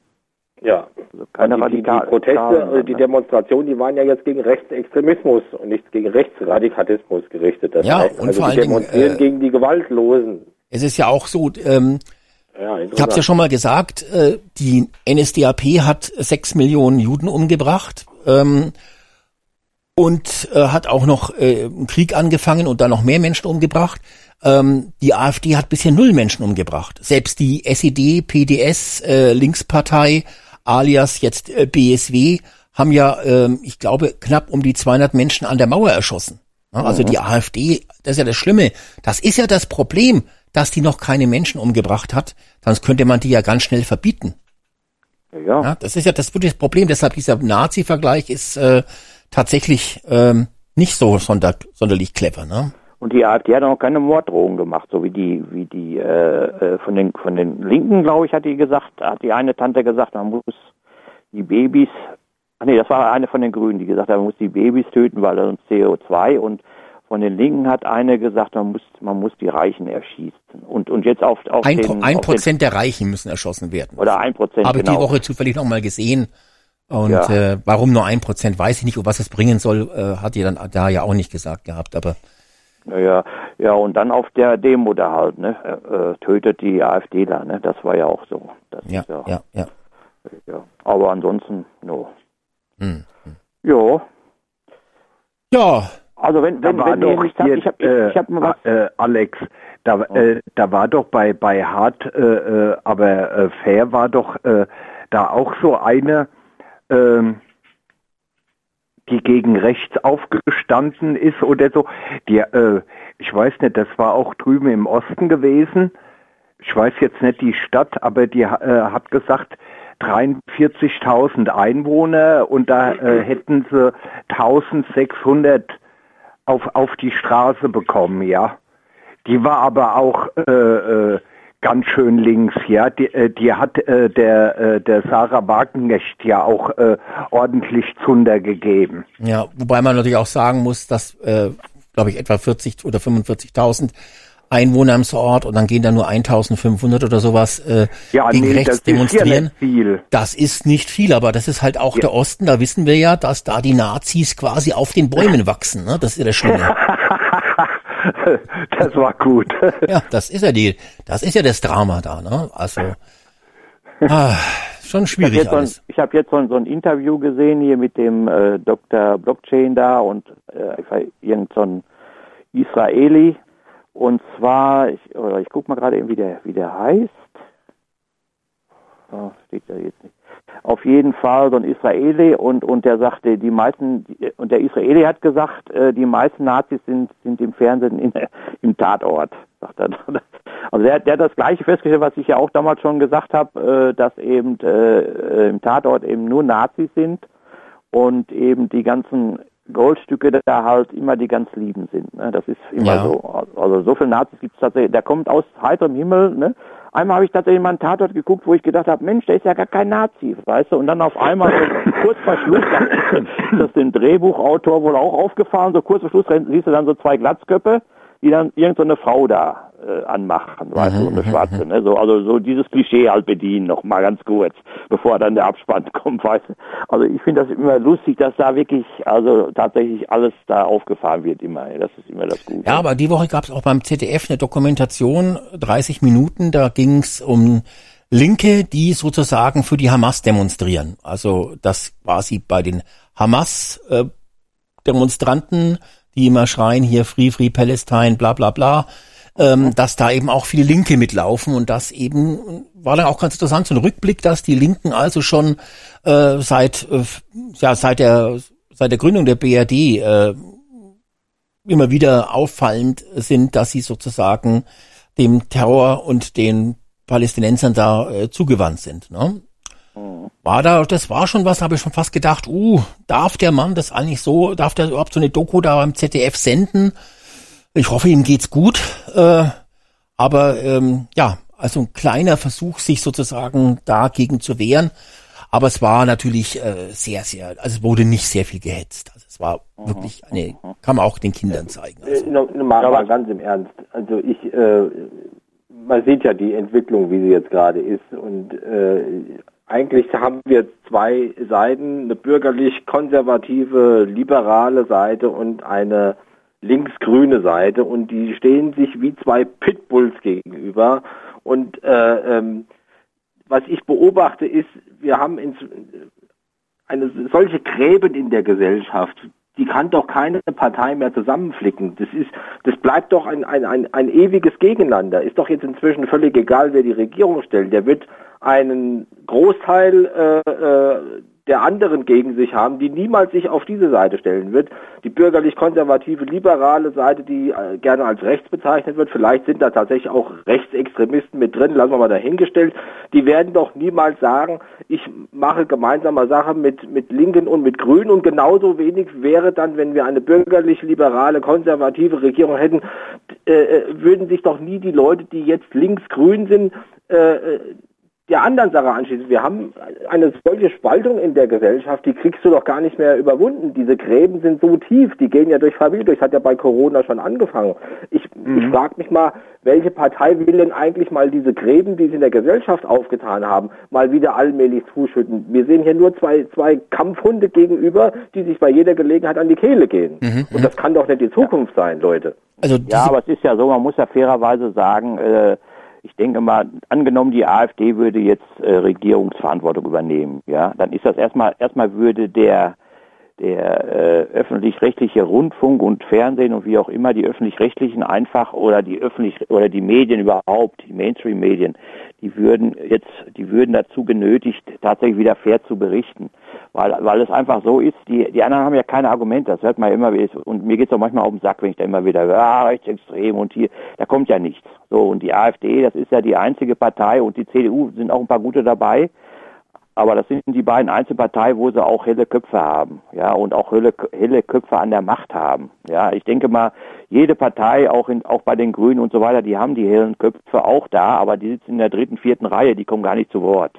Ja. Also keine die, die, die Radikal- Proteste, Radikalen, äh, die ne? Demonstrationen, die waren ja jetzt gegen Rechtsextremismus und nicht gegen Rechtsradikalismus gerichtet. Das Ja, heißt, und also vor die allen Dingen, demonstrieren äh, gegen die Gewaltlosen. Es ist ja auch so, ähm, Ja, Ich habe es ja schon mal gesagt, äh, die NSDAP hat sechs Millionen Juden umgebracht. Ähm, und äh, hat auch noch äh, einen Krieg angefangen und dann noch mehr Menschen umgebracht. Ähm, die AfD hat bisher null Menschen umgebracht. Selbst die SED, PDS, äh, Linkspartei, alias jetzt äh, BSW, haben ja, ähm, ich glaube, knapp um die 200 Menschen an der Mauer erschossen. Ja, also mhm. die AfD, das ist ja das Schlimme. Das ist ja das Problem, dass die noch keine Menschen umgebracht hat. Sonst könnte man die ja ganz schnell verbieten. Ja. ja das ist ja das, das Problem. Deshalb dieser Nazi-Vergleich ist äh, tatsächlich ähm, nicht so sonder, sonderlich clever. Ne? Und die AfD hat auch keine Morddrohungen gemacht, so wie die, wie die äh, äh, von den von den Linken, glaube ich, hat die gesagt, hat die eine Tante gesagt, man muss die Babys, ach nee, das war eine von den Grünen, die gesagt hat, man muss die Babys töten, weil sonst CO2 und von den Linken hat eine gesagt, man muss, man muss die Reichen erschießen. Und, und jetzt auf, auf ein, den, ein Prozent der Reichen müssen erschossen werden. Oder ein Prozent, Habe genau. die Woche zufällig nochmal gesehen. Und ja. äh, warum nur ein Prozent, weiß ich nicht. Und was es bringen soll, äh, hat ihr dann da ja auch nicht gesagt gehabt. Aber naja, ja, und dann auf der Demo da halt, ne, äh, tötet die AfD da, ne, das war ja auch so. Das ja, ja, ja, ja, ja. Aber ansonsten, no. Hm, hm. Ja. Ja. Also wenn, wenn, wenn doch hier, habt, ich hab, ich, ich hab mal was. Äh, Alex, da, oh. äh, da war doch bei bei Hart, äh, äh aber äh, fair war doch äh, da auch so eine. Äh, die gegen rechts aufgestanden ist oder so. Die, äh, ich weiß nicht, das war auch drüben im Osten gewesen. Ich weiß jetzt nicht die Stadt, aber die äh, hat gesagt, 43.000 Einwohner und da äh, hätten sie 1600 auf, auf die Straße bekommen, ja. Die war aber auch äh, äh, ganz schön links, ja. Die, äh, die hat äh, der, äh, der Sarah Wagenknecht ja auch äh, ordentlich Zunder gegeben. Ja, wobei man natürlich auch sagen muss, dass, äh, glaube ich, etwa 40 oder 45.000 Einwohner im Ort und dann gehen da nur 1500 oder sowas äh, ja, gegen nee, rechts demonstrieren. Ist ja viel. Das ist nicht viel, aber das ist halt auch ja. der Osten. Da wissen wir ja, dass da die Nazis quasi auf den Bäumen wachsen. Ne? Das ist ja das Schlimme. <laughs> das war gut. ja, das ist ja die, das ist ja das Drama da, ne? Also ah, schon schwierig ich alles. So ich habe jetzt so ein, so ein, Interview gesehen hier mit dem äh, Dr. Blockchain da und äh, irgend so ein Israeli und zwar, ich, ich guck mal gerade eben, wie der, wie der heißt. Oh, steht da jetzt nicht auf jeden Fall so ein Israeli und und der sagte, die meisten und der Israeli hat gesagt, äh, die meisten Nazis sind sind im Fernsehen in, <laughs> im Tatort, sagt er. <laughs> Also der, der hat das gleiche festgestellt, was ich ja auch damals schon gesagt habe, äh, dass eben äh, im Tatort eben nur Nazis sind und eben die ganzen Goldstücke da halt immer die ganz Lieben sind. Ne? Das ist immer ja. so. Also so viele Nazis gibt es tatsächlich. Der kommt aus heiterem Himmel, ne? Einmal habe ich tatsächlich mal einen Tatort geguckt, wo ich gedacht habe, Mensch, der ist ja gar kein Nazi, weißt du? Und dann auf einmal so <laughs> kurz vor Schluss, ist das dem Drehbuchautor wohl auch aufgefahren, so kurz vor Schluss siehst du dann so zwei Glatzköpfe, die dann irgendeine so Frau da äh, anmachen, weißt du, eine schwarze, ne? So, also so dieses Klischee halt bedienen, noch mal ganz kurz, bevor dann der Abspann <laughs> kommt, weißt du. Also ich finde das immer lustig, dass da wirklich, also tatsächlich alles da aufgefahren wird immer. Das ist immer das Gute. Ja, aber die Woche gab es auch beim ZDF eine Dokumentation, 30 Minuten, da ging es um Linke, die sozusagen für die Hamas demonstrieren. Also das quasi bei den Hamas äh, Demonstranten, die immer schreien hier Free Free Palestine, bla bla bla, ähm, dass da eben auch viele Linke mitlaufen und das eben war dann auch ganz interessant so ein Rückblick, dass die Linken also schon äh, seit äh, ja seit der seit der Gründung der BRD äh, immer wieder auffallend sind, dass sie sozusagen dem Terror und den Palästinensern da äh, zugewandt sind. Ne? Mhm. War da, das war schon was, habe ich schon fast gedacht, uh, darf der Mann das eigentlich so, darf der überhaupt so eine Doku da beim ZDF senden? Ich hoffe, ihm geht's gut. Äh, aber ähm, ja, also ein kleiner Versuch, sich sozusagen dagegen zu wehren. Aber es war natürlich äh, sehr, sehr, also es wurde nicht sehr viel gehetzt. Also es war mhm. wirklich eine, kann man auch den Kindern zeigen. Also. No, mal, mal ganz im Ernst. Also ich, äh, man sieht ja die Entwicklung, wie sie jetzt gerade ist. Und äh, eigentlich haben wir zwei Seiten, eine bürgerlich-konservative, liberale Seite und eine linksgrüne Seite und die stehen sich wie zwei Pitbulls gegenüber. Und äh, ähm, was ich beobachte ist, wir haben ins, eine solche Gräben in der Gesellschaft, die kann doch keine Partei mehr zusammenflicken. Das ist, das bleibt doch ein, ein, ein, ein ewiges Gegeneinander. Ist doch jetzt inzwischen völlig egal, wer die Regierung stellt. Der wird einen Großteil äh, äh, der anderen gegen sich haben, die niemals sich auf diese Seite stellen wird. Die bürgerlich-konservative, liberale Seite, die äh, gerne als rechts bezeichnet wird, vielleicht sind da tatsächlich auch Rechtsextremisten mit drin, lassen wir mal dahingestellt, die werden doch niemals sagen, ich mache gemeinsame Sache mit, mit Linken und mit Grünen. Und genauso wenig wäre dann, wenn wir eine bürgerlich-liberale, konservative Regierung hätten, äh, äh würden sich doch nie die Leute, die jetzt links-grün sind, äh, äh der anderen Sache anschließen. Wir haben eine solche Spaltung in der Gesellschaft, die kriegst du doch gar nicht mehr überwunden. Diese Gräben sind so tief, die gehen ja durch Familie durch. Das hat ja bei Corona schon angefangen. Ich, mhm. ich frage mich mal, welche Partei will denn eigentlich mal diese Gräben, die sie in der Gesellschaft aufgetan haben, mal wieder allmählich zuschütten? Wir sehen hier nur zwei, zwei Kampfhunde gegenüber, die sich bei jeder Gelegenheit an die Kehle gehen. Mhm. Und das kann doch nicht die Zukunft sein, Leute. Also ja, aber es ist ja so, man muss ja fairerweise sagen, äh, ich denke mal, angenommen die AfD würde jetzt äh, Regierungsverantwortung übernehmen, ja, dann ist das erstmal erstmal würde der der äh, öffentlich-rechtliche Rundfunk und Fernsehen und wie auch immer die öffentlich-rechtlichen einfach oder die öffentlich oder die Medien überhaupt, die Mainstream-Medien, die würden jetzt, die würden dazu genötigt, tatsächlich wieder fair zu berichten, weil weil es einfach so ist. Die die anderen haben ja keine Argumente, das hört man ja immer wieder und mir geht's auch manchmal auf den Sack, wenn ich da immer wieder höre, ah, rechtsextrem und hier, da kommt ja nichts. So und die AfD, das ist ja die einzige Partei und die CDU sind auch ein paar gute dabei aber das sind die beiden Einzelparteien, wo sie auch helle Köpfe haben, ja, und auch helle, helle Köpfe an der Macht haben. Ja, ich denke mal, jede Partei, auch in, auch bei den Grünen und so weiter, die haben die hellen Köpfe auch da, aber die sitzen in der dritten, vierten Reihe, die kommen gar nicht zu Wort.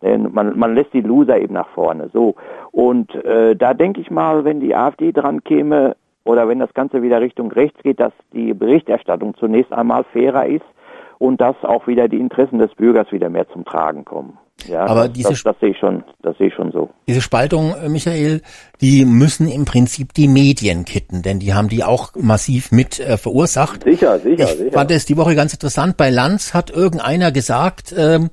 Denn man, man lässt die Loser eben nach vorne. So. Und äh, da denke ich mal, wenn die AfD dran käme, oder wenn das Ganze wieder Richtung rechts geht, dass die Berichterstattung zunächst einmal fairer ist und dass auch wieder die Interessen des Bürgers wieder mehr zum Tragen kommen. Ja, aber diese, das, das sehe ich schon, das sehe ich schon so. Diese Spaltung, äh, Michael, die müssen im Prinzip die Medien kitten, denn die haben die auch massiv mit äh, verursacht. Sicher, sicher, ich sicher. fand es die Woche ganz interessant. Bei Lanz hat irgendeiner gesagt, ähm,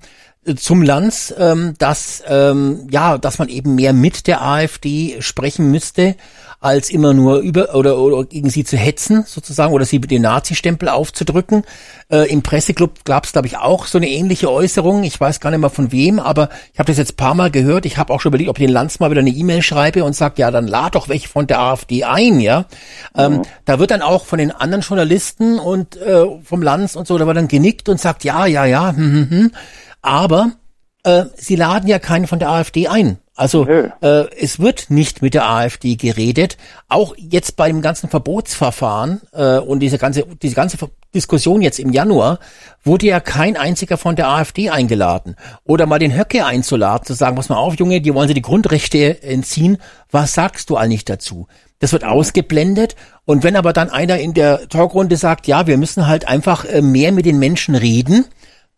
zum Lanz, ähm, dass ähm, ja, dass man eben mehr mit der AfD sprechen müsste, als immer nur über oder, oder gegen sie zu hetzen sozusagen oder sie mit den Nazi-Stempel aufzudrücken. Äh, Im Presseclub gab es glaube ich auch so eine ähnliche Äußerung. Ich weiß gar nicht mehr von wem, aber ich habe das jetzt paar Mal gehört. Ich habe auch schon überlegt, ob ich den Lanz mal wieder eine E-Mail schreibe und sage, ja, dann lad doch welche von der AfD ein, ja. Ähm, mhm. Da wird dann auch von den anderen Journalisten und äh, vom Lanz und so, da wird dann genickt und sagt, ja, ja, ja, hm, hm, hm. Aber äh, sie laden ja keinen von der AfD ein. Also äh, es wird nicht mit der AfD geredet. Auch jetzt bei dem ganzen Verbotsverfahren äh, und diese ganze diese ganze Diskussion jetzt im Januar wurde ja kein einziger von der AfD eingeladen. Oder mal den Höcke einzuladen, zu sagen, pass mal auf, Junge, die wollen sie die Grundrechte entziehen. Was sagst du eigentlich dazu? Das wird ausgeblendet. Und wenn aber dann einer in der Talkrunde sagt, ja, wir müssen halt einfach äh, mehr mit den Menschen reden,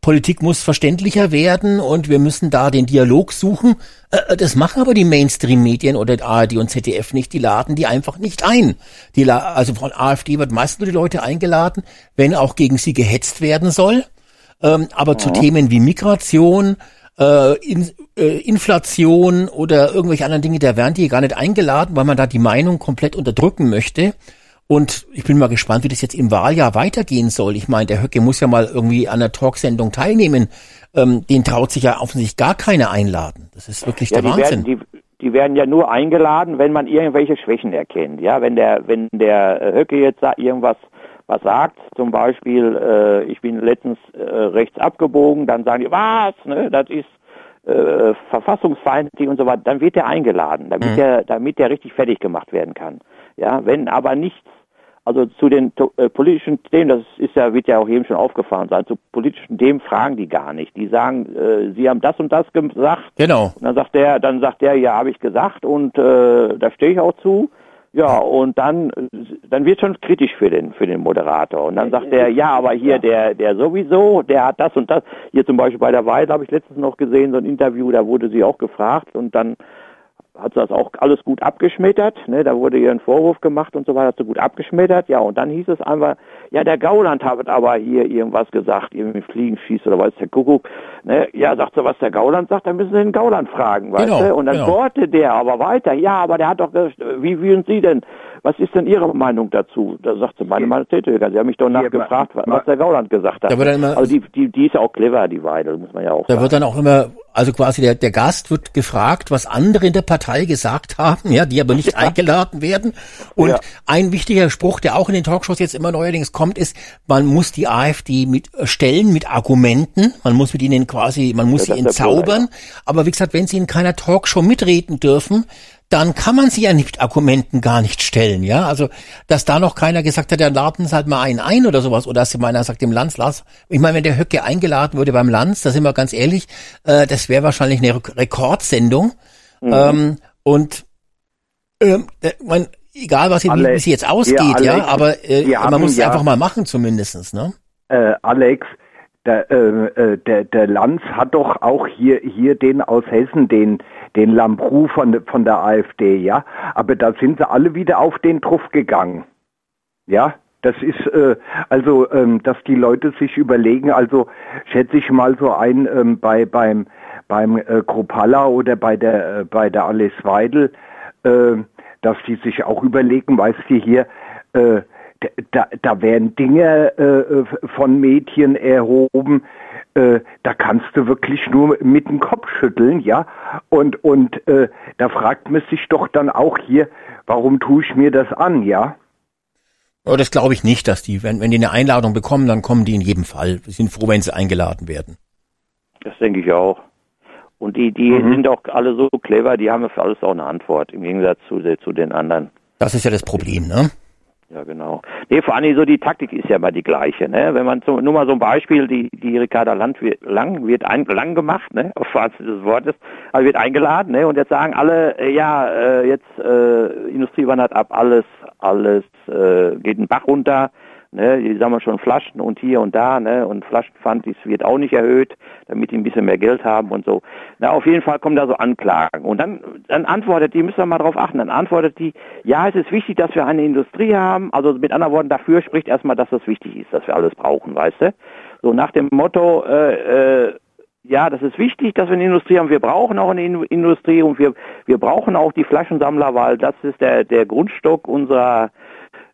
Politik muss verständlicher werden und wir müssen da den Dialog suchen. Äh, äh, das machen aber die Mainstream-Medien oder ARD und ZDF nicht. Die laden die einfach nicht ein. Die, also von AfD wird meistens nur die Leute eingeladen, wenn auch gegen sie gehetzt werden soll. Ähm, aber ja. zu Themen wie Migration, äh, Inflation oder irgendwelche anderen Dinge, da werden die gar nicht eingeladen, weil man da die Meinung komplett unterdrücken möchte. Und ich bin mal gespannt, wie das jetzt im Wahljahr weitergehen soll. Ich meine, der Höcke muss ja mal irgendwie an der Talksendung teilnehmen. Ähm, den traut sich ja offensichtlich gar keiner einladen. Das ist wirklich ja, der Wahnsinn. Werden, die, die, werden ja nur eingeladen, wenn man irgendwelche Schwächen erkennt. Ja, wenn der, wenn der Höcke jetzt irgendwas was sagt, zum Beispiel, äh, ich bin letztens äh, rechts abgebogen, dann sagen die, was, ne, das ist äh, verfassungsfeindlich und so weiter, dann wird er eingeladen, damit mhm. der, damit der richtig fertig gemacht werden kann. Ja, wenn aber nichts, also zu den äh, politischen Themen, das ist ja, wird ja auch eben schon aufgefahren sein, zu politischen Themen fragen die gar nicht. Die sagen, äh, sie haben das und das gesagt. Genau. Und dann sagt der, dann sagt der, ja, habe ich gesagt und äh, da stehe ich auch zu. Ja, und dann, dann wird schon kritisch für den, für den Moderator. Und dann sagt er, ja, aber hier der, der sowieso, der hat das und das. Hier zum Beispiel bei der Weide habe ich letztens noch gesehen, so ein Interview, da wurde sie auch gefragt und dann hat das auch alles gut abgeschmettert. Ne? Da wurde ihr ein Vorwurf gemacht und so weiter, hat sie gut abgeschmettert. Ja, und dann hieß es einfach, ja, der Gauland hat aber hier irgendwas gesagt, irgendwie Fliegen schießt oder weiß der Kuckuck. Ne? Ja, sagt sie, was der Gauland sagt, dann müssen Sie den Gauland fragen, weißt genau, du? Und dann genau. bohrte der aber weiter, ja, aber der hat doch, wie fühlen Sie denn? Was ist denn Ihre Meinung dazu? Da sagt sie, meine Meinung Sie haben mich doch nachgefragt, was der Gauland gesagt hat. also die, die, die ist ja auch clever, die Weidel, muss man ja auch Da sagen. wird dann auch immer also quasi der, der Gast wird gefragt, was andere in der Partei gesagt haben, ja, die aber nicht <laughs> ja. eingeladen werden. Und ja. ein wichtiger Spruch, der auch in den Talkshows jetzt immer neuerdings kommt, ist, man muss die AfD mit äh, stellen mit Argumenten, man muss mit ihnen quasi, man muss ja, sie entzaubern. Aber wie gesagt, wenn sie in keiner Talkshow mitreden dürfen, dann kann man sie ja mit Argumenten gar nicht stellen, ja. Also, dass da noch keiner gesagt hat, der laden halt mal einen ein oder sowas, oder dass meiner sagt dem Lanz, Lars, ich meine, wenn der Höcke eingeladen würde beim Lanz, da sind wir ganz ehrlich, äh, das wäre wahrscheinlich eine Rekordsendung. Mhm. Ähm, und ähm, mein, egal was Alex, wie, sie jetzt ausgeht, ja, Alex, ja aber äh, man muss es ja, einfach mal machen zumindestens, ne? Äh, Alex, der, äh, äh, der, der Lanz hat doch auch hier, hier den aus Hessen, den, den Lambrou von, von der AfD, ja. Aber da sind sie alle wieder auf den Truff gegangen. Ja, das ist äh, also, ähm, dass die Leute sich überlegen, also schätze ich mal so ein ähm, bei beim beim äh, Kropala oder bei der äh, bei der Alice Weidel, äh, dass die sich auch überlegen, weißt du hier, äh, da, da werden Dinge äh, von Mädchen erhoben, äh, da kannst du wirklich nur mit dem Kopf schütteln, ja. Und, und äh, da fragt man sich doch dann auch hier, warum tue ich mir das an, ja? Oh, das glaube ich nicht, dass die, wenn, wenn die eine Einladung bekommen, dann kommen die in jedem Fall. Wir sind froh, wenn sie eingeladen werden. Das denke ich auch. Und die, die mhm. sind auch alle so clever, die haben für alles auch eine Antwort, im Gegensatz zu, zu den anderen. Das ist ja das Problem, ne? Ja, genau. Nee, vor allem so die Taktik ist ja immer die gleiche, ne? Wenn man so, nur mal so ein Beispiel, die, die Ricarda Land wird, lang wird ein, lang gemacht, ne? Auf Basis des Wortes, also wird eingeladen, ne? Und jetzt sagen alle, äh, ja, äh, jetzt äh, Industrie wandert ab, alles, alles äh, geht den Bach runter, Ne, die sammeln schon Flaschen und hier und da, ne, und Flaschenpfand, das wird auch nicht erhöht, damit die ein bisschen mehr Geld haben und so. Na, auf jeden Fall kommen da so Anklagen. Und dann, dann antwortet die, müssen wir mal drauf achten, dann antwortet die, ja, es ist wichtig, dass wir eine Industrie haben. Also mit anderen Worten, dafür spricht erstmal, dass das wichtig ist, dass wir alles brauchen, weißt du? So nach dem Motto, äh, äh, ja, das ist wichtig, dass wir eine Industrie haben. Wir brauchen auch eine Industrie und wir, wir brauchen auch die Flaschensammler, weil das ist der, der Grundstock unserer,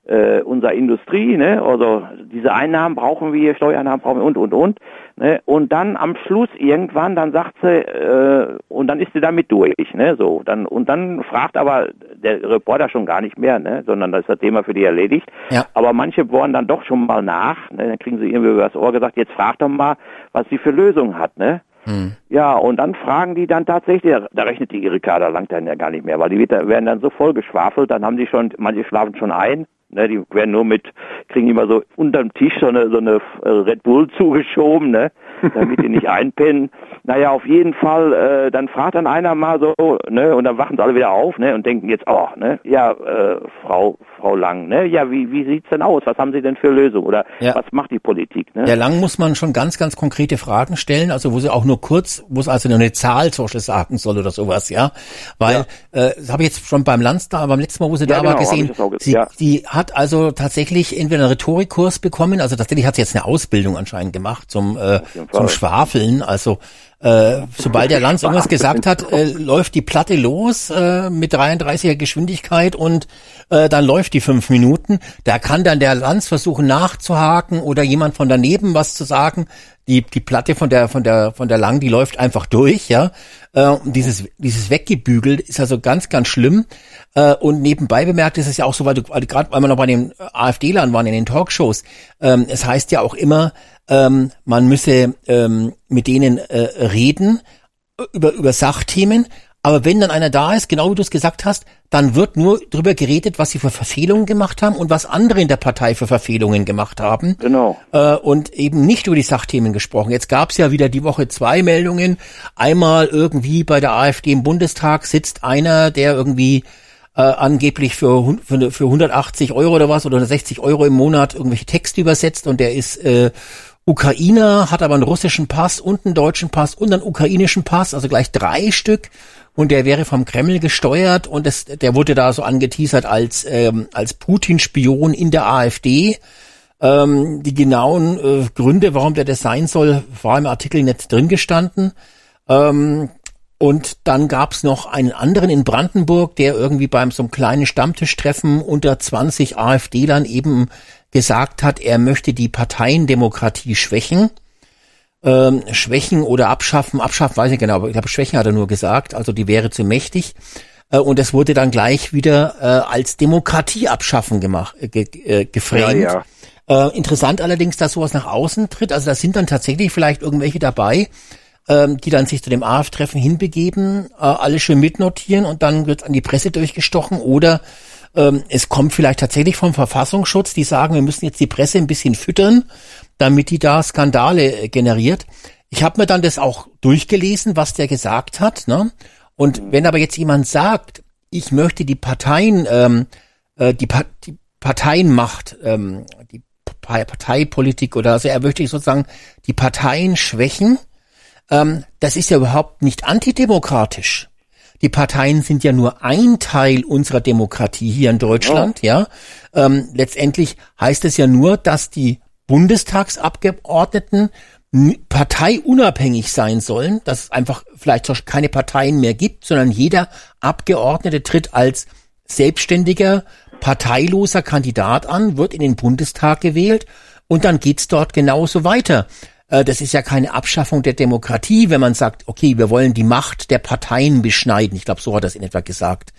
äh, unserer Industrie, ne? Also diese Einnahmen brauchen wir, Steuereinnahmen brauchen wir und und und. Ne? Und dann am Schluss irgendwann, dann sagt sie, äh, und dann ist sie damit durch, ne? So, dann und dann fragt aber der Reporter schon gar nicht mehr, ne? Sondern das ist das Thema für die erledigt. Ja. Aber manche bohren dann doch schon mal nach, ne? Dann kriegen sie irgendwie über das Ohr gesagt, jetzt fragt doch mal, was sie für Lösungen hat, ne? Hm. Ja, und dann fragen die dann tatsächlich, da rechnet die Ricarda lang dann ja gar nicht mehr, weil die werden dann so voll geschwafelt, dann haben die schon, manche schlafen schon ein, Ne, die werden nur mit, kriegen immer so unterm Tisch so eine, so eine äh, Red Bull zugeschoben, ne, damit die nicht einpennen. Naja, auf jeden Fall, äh, dann fragt dann einer mal so, ne, und dann wachen sie alle wieder auf, ne, und denken jetzt, oh, ne, ja, äh, Frau, Frau Lang, ne, ja, wie, wie sieht's denn aus? Was haben Sie denn für Lösungen? Oder ja. was macht die Politik, ne? Der Lang muss man schon ganz, ganz konkrete Fragen stellen, also wo sie auch nur kurz, wo es also nur eine Zahl zum Beispiel sagen soll oder sowas, ja, weil, ja. äh, das habe ich jetzt schon beim Lanz da, beim letzten Mal, wo sie ja, da genau, war, gesehen, sie, ja. die hat also tatsächlich entweder einen Rhetorikkurs bekommen, also tatsächlich hat sie jetzt eine Ausbildung anscheinend gemacht zum, äh, zum Schwafeln, also äh, sobald der Lanz irgendwas gesagt hat, äh, läuft die Platte los äh, mit 33er Geschwindigkeit und äh, dann läuft die fünf Minuten. Da kann dann der Lanz versuchen nachzuhaken oder jemand von daneben was zu sagen. Die, die Platte von der, von der, von der Lang, die läuft einfach durch, ja. Äh, dieses, dieses weggebügelt ist also ganz, ganz schlimm. Äh, und nebenbei bemerkt ist es ja auch so, weil du, gerade weil wir noch bei den AfD-Lern waren in den Talkshows, ähm, es heißt ja auch immer, ähm, man müsse ähm, mit denen äh, reden über, über Sachthemen. Aber wenn dann einer da ist, genau wie du es gesagt hast, dann wird nur darüber geredet, was sie für Verfehlungen gemacht haben und was andere in der Partei für Verfehlungen gemacht haben. Genau. Äh, und eben nicht über die Sachthemen gesprochen. Jetzt gab es ja wieder die Woche zwei Meldungen. Einmal irgendwie bei der AfD im Bundestag sitzt einer, der irgendwie äh, angeblich für, für, für 180 Euro oder was oder 60 Euro im Monat irgendwelche Texte übersetzt und der ist äh, Ukrainer, hat aber einen russischen Pass und einen deutschen Pass und einen ukrainischen Pass, also gleich drei Stück. Und der wäre vom Kreml gesteuert und das, der wurde da so angeteasert als, ähm, als Putin-Spion in der AfD. Ähm, die genauen äh, Gründe, warum der das sein soll, war im Artikel nicht drin gestanden. Ähm, und dann gab's noch einen anderen in Brandenburg, der irgendwie beim so einem kleinen Stammtischtreffen unter 20 AfD-Lern eben gesagt hat, er möchte die Parteiendemokratie schwächen. Ähm, schwächen oder abschaffen, abschaffen weiß ich genau, aber ich glaube, schwächen hat er nur gesagt, also die wäre zu mächtig. Äh, und es wurde dann gleich wieder äh, als Demokratie abschaffen gemacht, äh, ge, äh, geframed. Ja, ja. Äh, interessant allerdings, dass sowas nach außen tritt. Also da sind dann tatsächlich vielleicht irgendwelche dabei, ähm, die dann sich zu dem AF-Treffen hinbegeben, äh, alle schön mitnotieren und dann wird an die Presse durchgestochen oder ähm, es kommt vielleicht tatsächlich vom Verfassungsschutz, die sagen, wir müssen jetzt die Presse ein bisschen füttern, damit die da Skandale äh, generiert. Ich habe mir dann das auch durchgelesen, was der gesagt hat. Ne? Und wenn aber jetzt jemand sagt, ich möchte die Parteien, ähm, äh, die, pa die Parteienmacht, ähm, die Parteipolitik oder also er möchte sozusagen die Parteien schwächen, ähm, das ist ja überhaupt nicht antidemokratisch. Die Parteien sind ja nur ein Teil unserer Demokratie hier in Deutschland, oh. ja. Ähm, letztendlich heißt es ja nur, dass die Bundestagsabgeordneten parteiunabhängig sein sollen, dass es einfach vielleicht keine Parteien mehr gibt, sondern jeder Abgeordnete tritt als selbstständiger, parteiloser Kandidat an, wird in den Bundestag gewählt und dann geht's dort genauso weiter. Äh, das ist ja keine Abschaffung der Demokratie, wenn man sagt, okay, wir wollen die Macht der Parteien beschneiden. Ich glaube, so hat er es in etwa gesagt.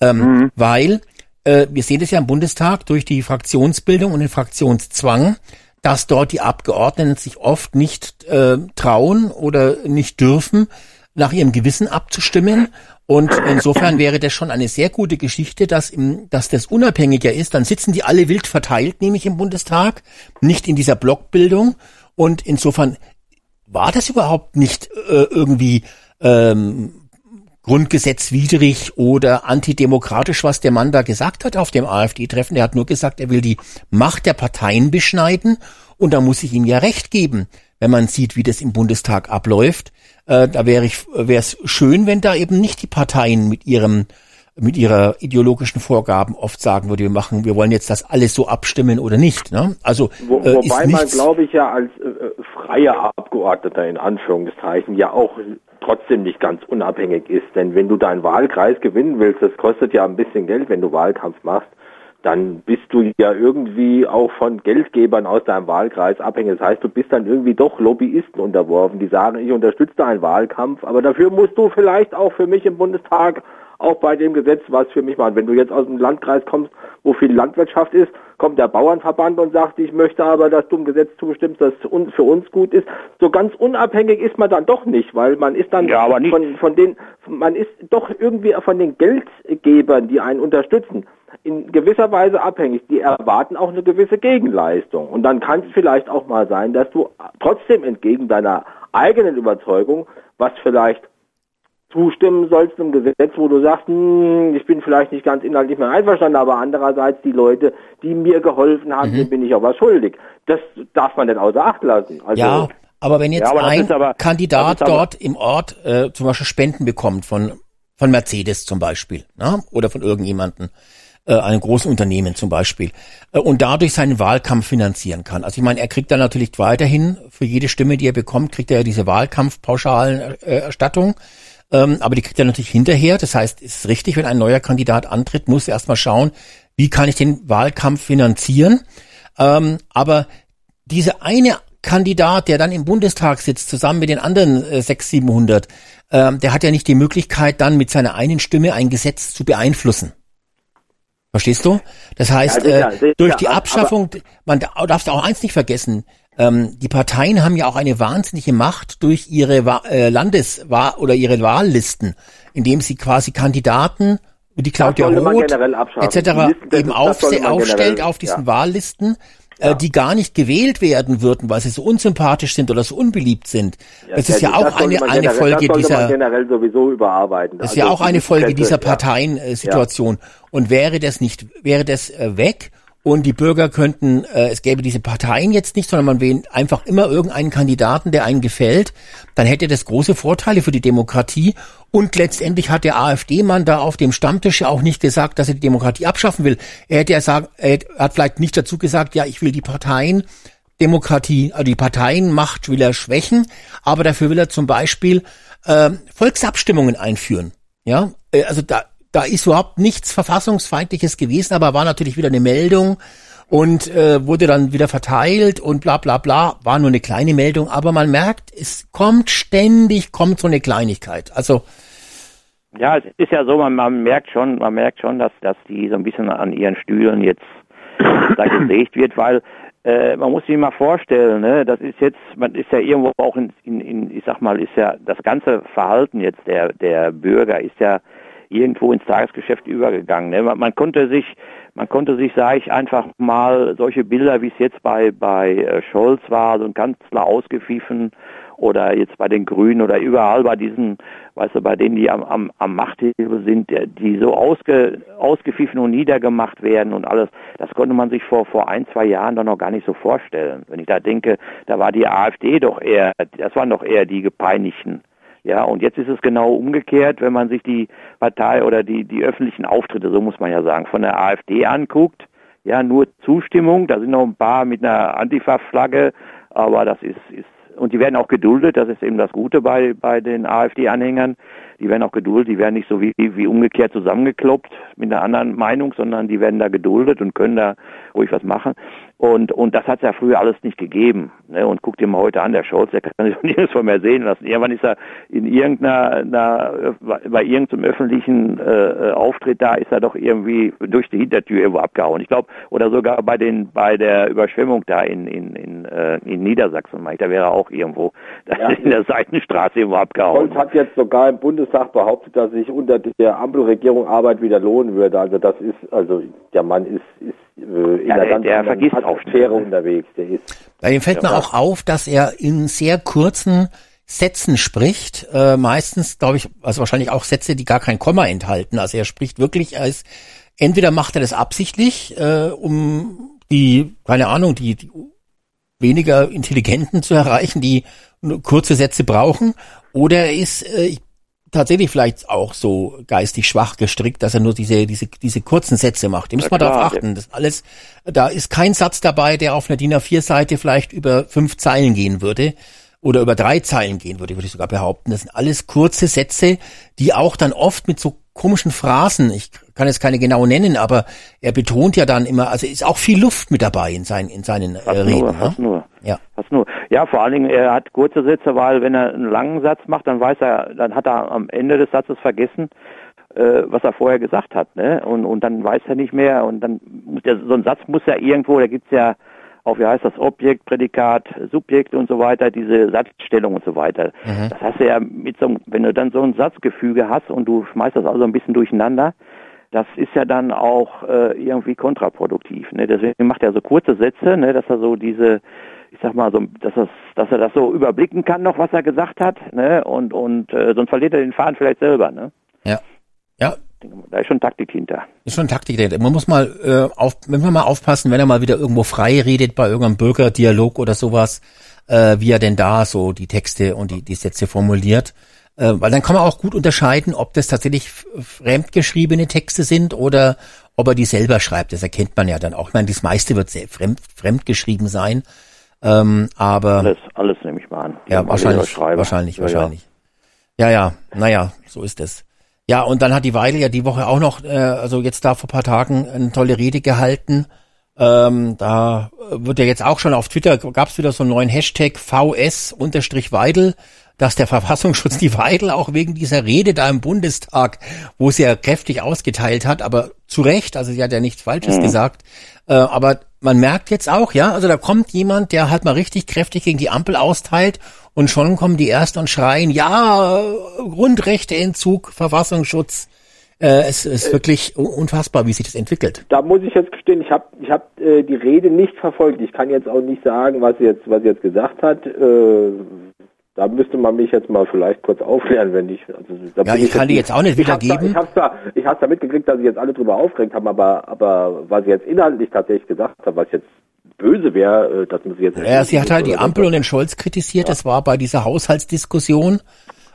Ähm, mhm. Weil äh, wir sehen das ja im Bundestag durch die Fraktionsbildung und den Fraktionszwang, dass dort die Abgeordneten sich oft nicht äh, trauen oder nicht dürfen, nach ihrem Gewissen abzustimmen. Und insofern wäre das schon eine sehr gute Geschichte, dass, im, dass das unabhängiger ist. Dann sitzen die alle wild verteilt, nämlich im Bundestag, nicht in dieser Blockbildung. Und insofern war das überhaupt nicht äh, irgendwie ähm, grundgesetzwidrig oder antidemokratisch, was der Mann da gesagt hat auf dem AfD-Treffen. Er hat nur gesagt, er will die Macht der Parteien beschneiden. Und da muss ich ihm ja recht geben, wenn man sieht, wie das im Bundestag abläuft. Äh, da wäre ich, wäre es schön, wenn da eben nicht die Parteien mit ihrem mit ihrer ideologischen Vorgaben oft sagen würde, wir machen, wir wollen jetzt das alles so abstimmen oder nicht. Ne? Also Wo, äh, wobei man, glaube ich, ja als äh, äh, freier Abgeordneter in Anführungszeichen ja auch trotzdem nicht ganz unabhängig ist. Denn wenn du deinen Wahlkreis gewinnen willst, das kostet ja ein bisschen Geld, wenn du Wahlkampf machst, dann bist du ja irgendwie auch von Geldgebern aus deinem Wahlkreis abhängig. Das heißt, du bist dann irgendwie doch Lobbyisten unterworfen, die sagen, ich unterstütze deinen Wahlkampf, aber dafür musst du vielleicht auch für mich im Bundestag auch bei dem Gesetz was für mich machen. Wenn du jetzt aus einem Landkreis kommst, wo viel Landwirtschaft ist, kommt der Bauernverband und sagt, ich möchte aber, dass du dem Gesetz zustimmst, das für uns gut ist. So ganz unabhängig ist man dann doch nicht, weil man ist dann ja, von, von den, man ist doch irgendwie von den Geldgebern, die einen unterstützen, in gewisser Weise abhängig. Die erwarten auch eine gewisse Gegenleistung. Und dann kann es vielleicht auch mal sein, dass du trotzdem entgegen deiner eigenen Überzeugung, was vielleicht zustimmen sollst einem Gesetz, wo du sagst, hm, ich bin vielleicht nicht ganz inhaltlich mehr einverstanden, aber andererseits die Leute, die mir geholfen haben, mhm. denen bin ich auch was schuldig. Das darf man nicht außer Acht lassen. Also, ja, aber wenn jetzt ja, ein aber, Kandidat dort im Ort äh, zum Beispiel Spenden bekommt von von Mercedes zum Beispiel ne? oder von irgendjemanden, äh, einem großen Unternehmen zum Beispiel, äh, und dadurch seinen Wahlkampf finanzieren kann. Also ich meine, er kriegt dann natürlich weiterhin für jede Stimme, die er bekommt, kriegt er ja diese Wahlkampfpauschalen äh, Erstattung. Ähm, aber die kriegt er natürlich hinterher. Das heißt, es ist richtig, wenn ein neuer Kandidat antritt, muss er erstmal schauen, wie kann ich den Wahlkampf finanzieren. Ähm, aber diese eine Kandidat, der dann im Bundestag sitzt, zusammen mit den anderen äh, 600, 700, ähm, der hat ja nicht die Möglichkeit, dann mit seiner einen Stimme ein Gesetz zu beeinflussen. Verstehst du? Das heißt, ja, sicher, äh, durch die Abschaffung, man darf auch eins nicht vergessen, ähm, die Parteien haben ja auch eine wahnsinnige Macht durch ihre Wa äh, Landes- oder ihre Wahllisten, indem sie quasi Kandidaten wie die Claudia Roth etc. Eben aufstellt auf diesen ja. Wahllisten, äh, ja. die gar nicht gewählt werden würden, weil sie so unsympathisch sind oder so unbeliebt sind. Ja, das ist ja, auch eine, eine Folge dieser. Das ist also ja auch eine Folge dieser Parteiensituation. Und wäre das nicht, wäre das äh, weg und die Bürger könnten, äh, es gäbe diese Parteien jetzt nicht, sondern man wählt einfach immer irgendeinen Kandidaten, der einen gefällt, dann hätte das große Vorteile für die Demokratie. Und letztendlich hat der AfD-Mann da auf dem Stammtisch ja auch nicht gesagt, dass er die Demokratie abschaffen will. Er hätte ja sagen, er hat vielleicht nicht dazu gesagt, ja, ich will die Parteien Demokratie, also die Parteienmacht will er schwächen, aber dafür will er zum Beispiel äh, Volksabstimmungen einführen. Ja, äh, also da da ist überhaupt nichts Verfassungsfeindliches gewesen, aber war natürlich wieder eine Meldung und äh, wurde dann wieder verteilt und bla bla bla. War nur eine kleine Meldung, aber man merkt, es kommt ständig, kommt so eine Kleinigkeit. Also ja, es ist ja so, man, man merkt schon, man merkt schon, dass, dass die so ein bisschen an ihren Stühlen jetzt da gesägt wird, weil äh, man muss sich mal vorstellen, ne, das ist jetzt, man ist ja irgendwo auch in, in, in, ich sag mal, ist ja das ganze Verhalten jetzt der der Bürger ist ja irgendwo ins Tagesgeschäft übergegangen. Ne? Man, man, konnte sich, man konnte sich, sage ich einfach mal, solche Bilder, wie es jetzt bei bei äh, Scholz war, so ein Kanzler ausgepfiffen oder jetzt bei den Grünen oder überall bei diesen, weißt du, bei denen, die am, am, am Machthebel sind, die so ausge, ausgepfiffen und niedergemacht werden und alles, das konnte man sich vor, vor ein, zwei Jahren doch noch gar nicht so vorstellen. Wenn ich da denke, da war die AfD doch eher, das waren doch eher die Gepeinigten. Ja, und jetzt ist es genau umgekehrt, wenn man sich die Partei oder die, die öffentlichen Auftritte, so muss man ja sagen, von der AfD anguckt. Ja, nur Zustimmung, da sind noch ein paar mit einer Antifa-Flagge, aber das ist, ist und die werden auch geduldet, das ist eben das Gute bei, bei den AfD-Anhängern. Die werden auch geduldet, die werden nicht so wie, wie umgekehrt zusammengekloppt mit einer anderen Meinung, sondern die werden da geduldet und können da ruhig was machen. Und, und das hat es ja früher alles nicht gegeben. Ne? Und guck dir mal heute an, der Scholz, der kann sich <laughs> nirgends von mehr sehen lassen. Irgendwann ist er in irgendeiner, einer, bei irgendeinem öffentlichen äh, Auftritt da, ist er doch irgendwie durch die Hintertür irgendwo abgehauen. Ich glaube, oder sogar bei den bei der Überschwemmung da in in in, äh, in Niedersachsen, meine ich, da wäre er auch irgendwo <laughs> ja. in der Seitenstraße irgendwo abgehauen. Scholz hat jetzt sogar im Bundestag behauptet, dass sich unter der Ampelregierung Arbeit wieder lohnen würde. Also das ist, also der Mann ist, ist äh, in ja, der, der vergisst Atmosphäre unterwegs. Der ist. Bei ihm fällt ja, mir auch auf, dass er in sehr kurzen Sätzen spricht. Äh, meistens, glaube ich, also wahrscheinlich auch Sätze, die gar kein Komma enthalten. Also er spricht wirklich als entweder macht er das absichtlich, äh, um die, keine Ahnung, die, die weniger Intelligenten zu erreichen, die kurze Sätze brauchen, oder er ist, äh, ich tatsächlich vielleicht auch so geistig schwach gestrickt, dass er nur diese, diese, diese kurzen Sätze macht. Da muss man darauf achten. Das alles, da ist kein Satz dabei, der auf einer DIN A4-Seite vielleicht über fünf Zeilen gehen würde oder über drei Zeilen gehen würde, würde ich sogar behaupten. Das sind alles kurze Sätze, die auch dann oft mit so komischen Phrasen, ich kann jetzt keine genau nennen, aber er betont ja dann immer, also ist auch viel Luft mit dabei in seinen, in seinen äh, Reden. Nur, fast ne? nur. Ja. Fast nur. Ja, vor allen Dingen, er hat kurze Sätze, weil wenn er einen langen Satz macht, dann weiß er, dann hat er am Ende des Satzes vergessen, äh, was er vorher gesagt hat, ne? Und, und dann weiß er nicht mehr und dann muss der, so ein Satz muss ja irgendwo, da gibt's ja auch, wie heißt das, Objekt, Prädikat, Subjekt und so weiter, diese Satzstellung und so weiter. Mhm. Das hast du ja mit so einem, wenn du dann so ein Satzgefüge hast und du schmeißt das also ein bisschen durcheinander, das ist ja dann auch äh, irgendwie kontraproduktiv. Ne? Deswegen macht er so kurze Sätze, ne, dass er so diese, ich sag mal so, dass, das, dass er das so überblicken kann noch, was er gesagt hat, ne? Und und äh, sonst verliert er den Faden vielleicht selber, ne? Ja. Ja, da ist schon Taktik hinter. Ist schon Taktik hinter. Man muss mal äh, auf, wenn wir mal aufpassen, wenn er mal wieder irgendwo frei redet bei irgendeinem Bürgerdialog oder sowas, äh, wie er denn da so die Texte und die, die Sätze formuliert. Äh, weil dann kann man auch gut unterscheiden, ob das tatsächlich fremdgeschriebene Texte sind oder ob er die selber schreibt. Das erkennt man ja dann auch. Ich meine, das meiste wird sehr fremd, fremd geschrieben sein. Ähm, aber alles, alles nehme ich mal an. Ja, wahrscheinlich, wahrscheinlich, wahrscheinlich. Ja. ja, ja, naja, so ist es. Ja, und dann hat die Weidel ja die Woche auch noch, äh, also jetzt da vor paar Tagen, eine tolle Rede gehalten. Ähm, da wird ja jetzt auch schon auf Twitter, gab es wieder so einen neuen Hashtag VS-Weidel, dass der Verfassungsschutz die Weidel auch wegen dieser Rede da im Bundestag, wo sie ja kräftig ausgeteilt hat, aber zu Recht, also sie hat ja nichts Falsches mhm. gesagt, äh, aber man merkt jetzt auch, ja, also da kommt jemand, der halt mal richtig kräftig gegen die Ampel austeilt und schon kommen die Ersten und schreien, ja, Grundrechteentzug, Verfassungsschutz. Äh, es ist wirklich unfassbar, wie sich das entwickelt. Da muss ich jetzt gestehen, ich habe ich hab, äh, die Rede nicht verfolgt. Ich kann jetzt auch nicht sagen, was sie jetzt, was sie jetzt gesagt hat. Äh, da müsste man mich jetzt mal vielleicht kurz aufklären, wenn ich. Also, ja, ich, ich kann die jetzt auch nicht wiedergeben. Ich habe da, ich hab's da mitgekriegt, dass sie jetzt alle drüber aufgeregt haben, aber, aber was sie jetzt inhaltlich tatsächlich gesagt haben, was jetzt böse wäre, äh, dass man sie jetzt. Ja, sie hat halt die Ampel und den Scholz kritisiert. Ja. Das war bei dieser Haushaltsdiskussion.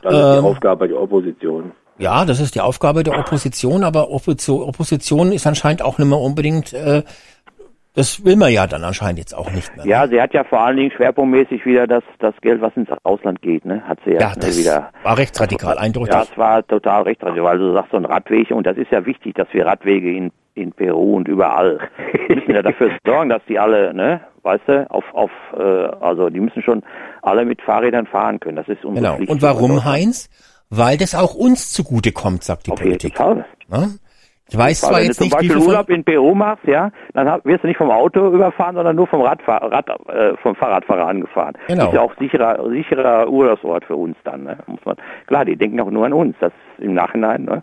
Das ist ähm, die Aufgabe der Opposition. Ja, das ist die Aufgabe der Opposition, aber Opposition ist anscheinend auch nicht mehr unbedingt äh, das will man ja dann anscheinend jetzt auch nicht mehr. Ja, sie hat ja vor allen Dingen schwerpunktmäßig wieder das, das Geld, was ins Ausland geht, ne? Hat sie ja, ja das wieder. War rechtsradikal, eindeutig. Ja, es war total rechtsradikal, weil du sagst so ein Radweg, und das ist ja wichtig, dass wir Radwege in, in Peru und überall <laughs> müssen ja dafür sorgen, dass die alle, ne, weißt du, auf, auf, äh, also die müssen schon alle mit Fahrrädern fahren können. Das ist unsere genau. Pflicht. Und warum, Heinz? Weil das auch uns zugute kommt, sagt die auf Politik. Jeden Fall. Ne? Ich weiß zwar jetzt nicht, wie viel Urlaub in Peru machst, ja, dann wirst du nicht vom Auto überfahren, sondern nur vom Radfahr Rad, äh, vom Fahrradfahrer angefahren. Genau. Ist ja auch sicherer, sicherer Urlaubsort für uns dann. Ne? Muss man, klar, die denken auch nur an uns. Das im Nachhinein ne?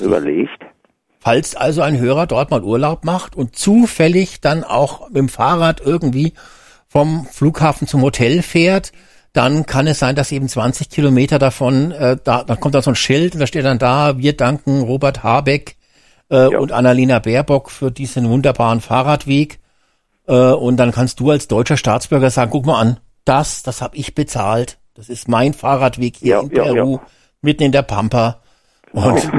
überlegt. Falls also ein Hörer dort mal Urlaub macht und zufällig dann auch mit dem Fahrrad irgendwie vom Flughafen zum Hotel fährt, dann kann es sein, dass eben 20 Kilometer davon, äh, da, dann kommt da so ein Schild und da steht dann da, wir danken Robert Habeck äh, ja. und Annalena Baerbock für diesen wunderbaren Fahrradweg. Äh, und dann kannst du als deutscher Staatsbürger sagen, guck mal an, das, das habe ich bezahlt. Das ist mein Fahrradweg hier ja, in Peru, ja, mitten in der Pampa. Und, <laughs>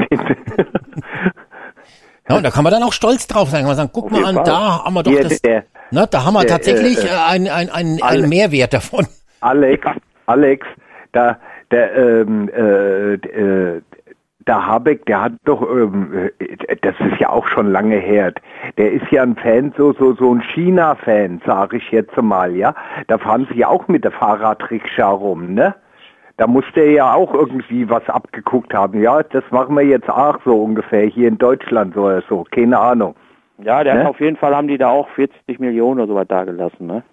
ja, und da kann man dann auch stolz drauf sein. Kann man sagen, guck mal an, Fall. da haben wir doch das, ne, da haben wir tatsächlich äh, äh einen ein, ein, ein Mehrwert davon. Alex, Alex, da, der, ähm, äh, äh, der Habeck, der hat doch, ähm, äh, das ist ja auch schon lange her, der ist ja ein Fan, so, so, so ein China-Fan, sage ich jetzt mal, ja. Da fahren sie auch mit der Fahrradrikscha rum, ne? Da muss der ja auch irgendwie was abgeguckt haben. Ja, das machen wir jetzt auch so ungefähr hier in Deutschland so oder so. Keine Ahnung. Ja, der ne? hat auf jeden Fall haben die da auch 40 Millionen oder so was da gelassen, ne?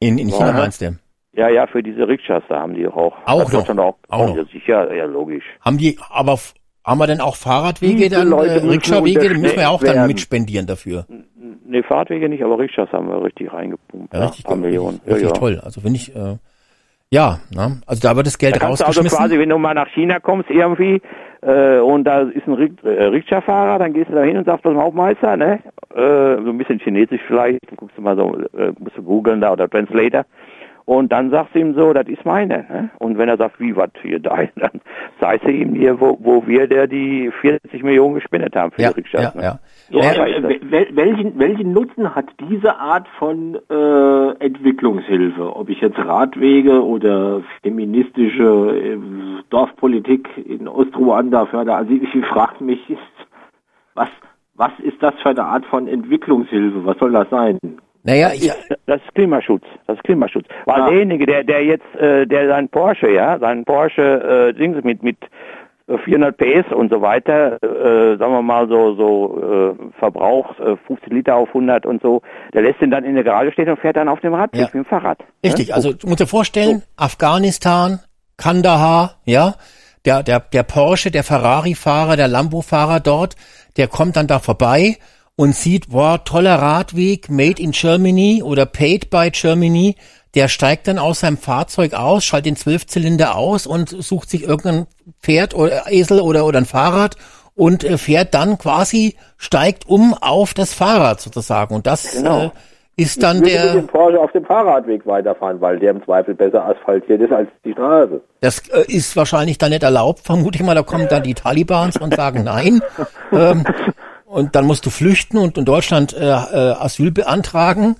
In, in China meinst du? Ja, ja, für diese Rikschas, da haben die auch. Auch noch. Auch, auch noch. Ja, sicher, ja, logisch. Haben die, aber haben wir denn auch Fahrradwege, dann äh, Rikscha-Wege, die müssen wir auch werden. dann mitspendieren dafür. Ne, Fahrradwege nicht, aber Rikschas haben wir richtig reingepumpt. Ja, richtig, ja, Millionen. Richtig, ja, ja. toll. Also wenn ich, äh, ja, ne? also da wird das Geld da also rausgeschmissen. Also quasi, wenn du mal nach China kommst irgendwie äh, und da ist ein äh, Rikscha-Fahrer, dann gehst du da hin und sagst, das Hauptmeister, ne? Äh, so ein bisschen chinesisch vielleicht, guckst du mal so, äh, musst du googeln da oder Translator. Und dann sagst du ihm so, das ist meine. Ne? Und wenn er sagt, wie, was hier dein, <laughs> dann sagst du ihm hier, wo, wo wir der die 40 Millionen gespendet haben für ja, die Rückstadt. Ja, ne? ja. So, wel, welchen, welchen Nutzen hat diese Art von äh, Entwicklungshilfe? Ob ich jetzt Radwege oder feministische äh, Dorfpolitik in Ostruanda fördere? Also ich, ich frage mich, was, was ist das für eine Art von Entwicklungshilfe? Was soll das sein? Naja, ich, das ist Klimaschutz. Das ist Klimaschutz. Weil ja. derjenige, der, der jetzt, äh, der sein Porsche, ja, sein Porsche, äh, Dings mit, mit 400 PS und so weiter, äh, sagen wir mal so, so äh, Verbrauch, äh, 50 Liter auf 100 und so, der lässt ihn dann in der Garage stehen und fährt dann auf dem Rad, ja. mit dem Fahrrad. Richtig, ne? also du musst dir vorstellen, so. Afghanistan, Kandahar, ja, der, der, der Porsche, der Ferrari-Fahrer, der Lambo-Fahrer dort, der kommt dann da vorbei und sieht, boah, toller Radweg, made in Germany oder paid by Germany, der steigt dann aus seinem Fahrzeug aus, schaltet den Zwölfzylinder aus und sucht sich irgendein Pferd oder Esel oder, oder ein Fahrrad und äh, fährt dann quasi, steigt um auf das Fahrrad sozusagen. Und das genau. äh, ist dann ich der. Mit dem Porsche auf dem Fahrradweg weiterfahren, weil der im Zweifel besser asphaltiert ist als die Straße. Das äh, ist wahrscheinlich dann nicht erlaubt, vermute ich mal. Da kommen dann die Talibans und sagen nein. <laughs> ähm, und dann musst du flüchten und in Deutschland äh, äh, Asyl beantragen.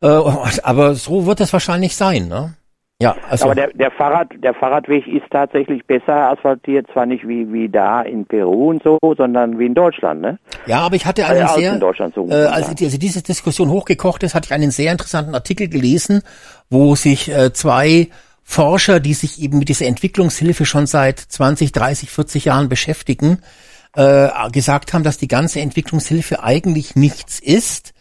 Äh, <laughs> aber so wird es wahrscheinlich sein, ne? Ja, also aber der, der Fahrrad, der Fahrradweg ist tatsächlich besser asphaltiert, zwar nicht wie wie da in Peru und so, sondern wie in Deutschland, ne? Ja, aber ich hatte einen also sehr, so äh, als, als diese Diskussion hochgekocht ist, hatte ich einen sehr interessanten Artikel gelesen, wo sich äh, zwei Forscher, die sich eben mit dieser Entwicklungshilfe schon seit 20, 30, 40 Jahren beschäftigen, äh, gesagt haben, dass die ganze Entwicklungshilfe eigentlich nichts ist,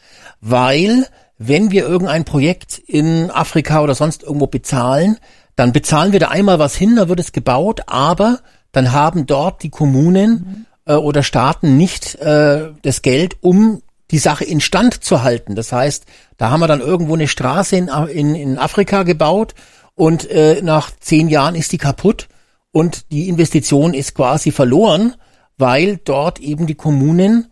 weil wenn wir irgendein Projekt in Afrika oder sonst irgendwo bezahlen, dann bezahlen wir da einmal was hin, da wird es gebaut, aber dann haben dort die Kommunen äh, oder Staaten nicht äh, das Geld, um die Sache instand zu halten. Das heißt, da haben wir dann irgendwo eine Straße in, in, in Afrika gebaut und äh, nach zehn Jahren ist die kaputt und die Investition ist quasi verloren, weil dort eben die Kommunen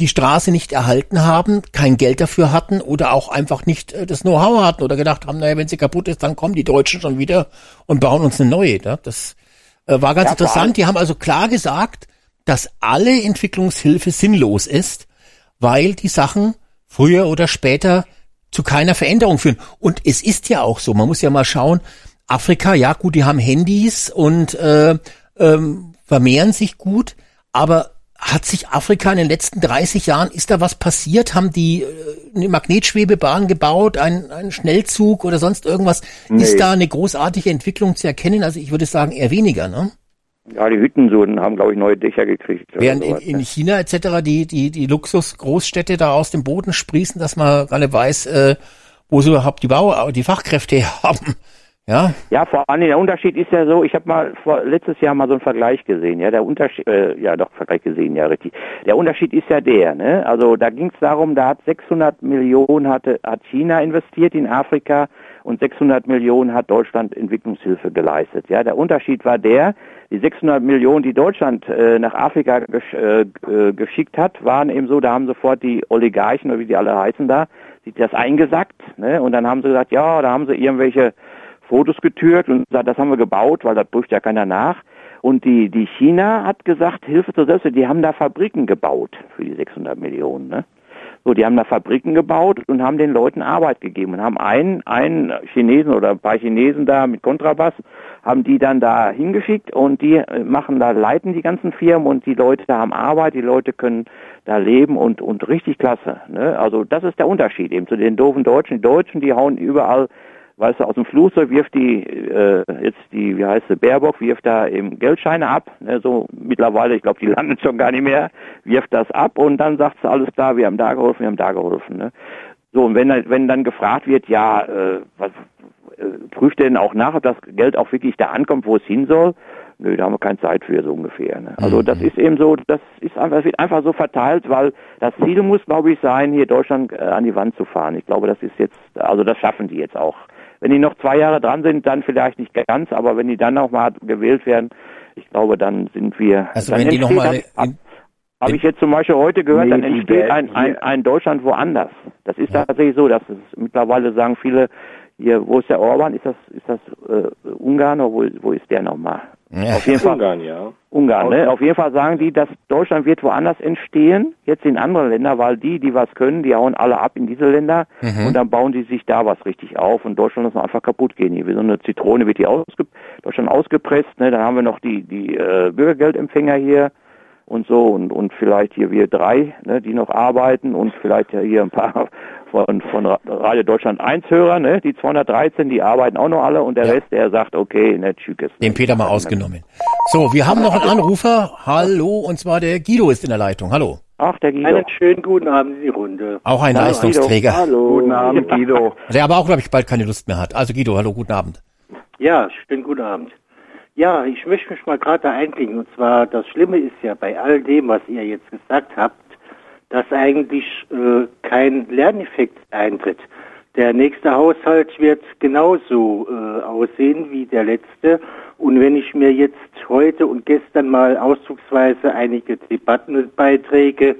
die Straße nicht erhalten haben, kein Geld dafür hatten oder auch einfach nicht äh, das Know-how hatten oder gedacht haben, naja, wenn sie kaputt ist, dann kommen die Deutschen schon wieder und bauen uns eine neue. Ne? Das äh, war ganz ja, interessant. Die haben also klar gesagt, dass alle Entwicklungshilfe sinnlos ist, weil die Sachen früher oder später zu keiner Veränderung führen. Und es ist ja auch so, man muss ja mal schauen, Afrika, ja gut, die haben Handys und äh, ähm, vermehren sich gut, aber hat sich Afrika in den letzten 30 Jahren, ist da was passiert? Haben die äh, eine Magnetschwebebahn gebaut, einen, einen Schnellzug oder sonst irgendwas? Nee. Ist da eine großartige Entwicklung zu erkennen? Also ich würde sagen eher weniger, ne? Ja, die Hüttensoden haben, glaube ich, neue Dächer gekriegt. Während in, in, China etc. die, die, die Luxusgroßstädte da aus dem Boden sprießen, dass man nicht weiß, äh, wo sie überhaupt die Bau, die Fachkräfte <laughs> haben. Ja? Ja, vor allem der Unterschied ist ja so, ich habe mal vor, letztes Jahr mal so einen Vergleich gesehen, ja, der Unterschied, äh, ja doch, Vergleich gesehen, ja, richtig. Der Unterschied ist ja der, ne, also da ging es darum, da hat 600 Millionen hatte, hat China investiert in Afrika und 600 Millionen hat Deutschland Entwicklungshilfe geleistet, ja. Der Unterschied war der, die 600 Millionen, die Deutschland äh, nach Afrika gesch äh, äh, geschickt hat, waren eben so, da haben sofort die Oligarchen oder wie die alle heißen da, sich das eingesackt, ne, und dann haben sie gesagt, ja, da haben sie irgendwelche Fotos getürkt und gesagt, das haben wir gebaut, weil da prüft ja keiner nach. Und die, die China hat gesagt, Hilfe zur Selbsthilfe, die haben da Fabriken gebaut für die 600 Millionen. Ne? So, die haben da Fabriken gebaut und haben den Leuten Arbeit gegeben und haben einen, einen Chinesen oder ein paar Chinesen da mit Kontrabass, haben die dann da hingeschickt und die äh, machen da, leiten die ganzen Firmen und die Leute da haben Arbeit, die Leute können da leben und, und richtig klasse. Ne? Also das ist der Unterschied eben zu den doofen Deutschen. Die Deutschen, die hauen überall weißt du, aus dem Flugzeug wirft die, äh, jetzt die, wie heißt sie, Baerbock, wirft da eben Geldscheine ab, ne, so mittlerweile, ich glaube, die <laughs> landen schon gar nicht mehr, wirft das ab und dann sagt sie, alles klar, wir haben da geholfen, wir haben da geholfen. Ne. So, und wenn, wenn dann gefragt wird, ja, äh, was äh, prüft denn auch nach, ob das Geld auch wirklich da ankommt, wo es hin soll? Nö, da haben wir keine Zeit für, so ungefähr. Ne? Also mhm. das ist eben so, das ist einfach, das wird einfach so verteilt, weil das Ziel muss, glaube ich, sein, hier Deutschland äh, an die Wand zu fahren. Ich glaube, das ist jetzt, also das schaffen die jetzt auch. Wenn die noch zwei Jahre dran sind, dann vielleicht nicht ganz, aber wenn die dann noch mal gewählt werden, ich glaube, dann sind wir. Also wenn die noch mal habe ich jetzt zum Beispiel heute gehört, nee, dann entsteht ein, ein, ein Deutschland woanders. Das ist ja. tatsächlich so, dass es mittlerweile sagen viele, hier, wo ist der Orban? Ist das, ist das äh, Ungarn oder wo, wo ist der nochmal? Ja. Auf jeden Fall. Ungarn, ja. Ungarn, ne? Auf jeden Fall sagen die, dass Deutschland wird woanders entstehen, jetzt in anderen Ländern, weil die, die was können, die hauen alle ab in diese Länder mhm. und dann bauen die sich da was richtig auf und Deutschland muss einfach kaputt gehen. Hier wie so eine Zitrone wird die ausge Deutschland ausgepresst, ne? Dann haben wir noch die, die äh, Bürgergeldempfänger hier und so und, und vielleicht hier wir drei, ne, die noch arbeiten und vielleicht hier ein paar <laughs> von, von Radio Deutschland 1 Hörer, ne? Die 213, die arbeiten auch noch alle und der ja. Rest, der sagt, okay, ne, tschüss. Den Peter mal ausgenommen. So, wir haben noch einen Anrufer. Hallo, und zwar der Guido ist in der Leitung. Hallo. Ach, der Guido. Einen schönen guten Abend in die Runde. Auch ein hallo, Leistungsträger. Guido. Hallo. Guten Abend, Guido. Der aber auch, glaube ich, bald keine Lust mehr hat. Also Guido, hallo, guten Abend. Ja, schönen guten Abend. Ja, ich möchte mich mal gerade da einklinken. Und zwar, das Schlimme ist ja bei all dem, was ihr jetzt gesagt habt, dass eigentlich äh, kein Lerneffekt eintritt. Der nächste Haushalt wird genauso äh, aussehen wie der letzte. Und wenn ich mir jetzt heute und gestern mal ausdrucksweise einige Debattenbeiträge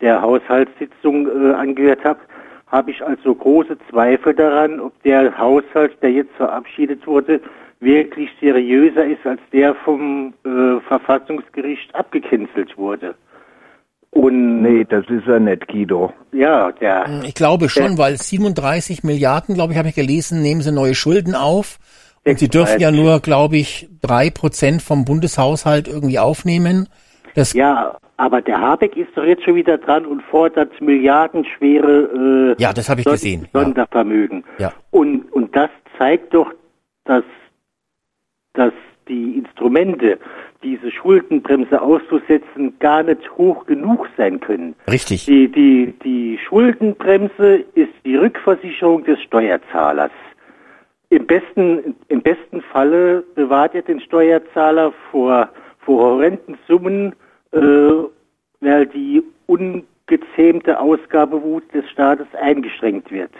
der Haushaltssitzung äh, angehört habe, habe ich also große Zweifel daran, ob der Haushalt, der jetzt verabschiedet wurde, wirklich seriöser ist als der vom äh, Verfassungsgericht abgecancelt wurde. Und nee, das ist er nicht, Guido. Ja, der. Ich glaube schon, weil 37 Milliarden, glaube ich, habe ich gelesen, nehmen sie neue Schulden auf. Und sie dürfen ja nur, glaube ich, drei Prozent vom Bundeshaushalt irgendwie aufnehmen. Das ja, aber der Habeck ist doch jetzt schon wieder dran und fordert milliardenschwere äh, ja, das habe ich gesehen. Sondervermögen. Ja. Und, und das zeigt doch, dass, dass die Instrumente, diese Schuldenbremse auszusetzen, gar nicht hoch genug sein können. Richtig. Die, die, die Schuldenbremse ist die Rückversicherung des Steuerzahlers. Im besten, im besten Falle bewahrt er den Steuerzahler vor, vor horrenden Summen, äh, weil die ungezähmte Ausgabewut des Staates eingeschränkt wird.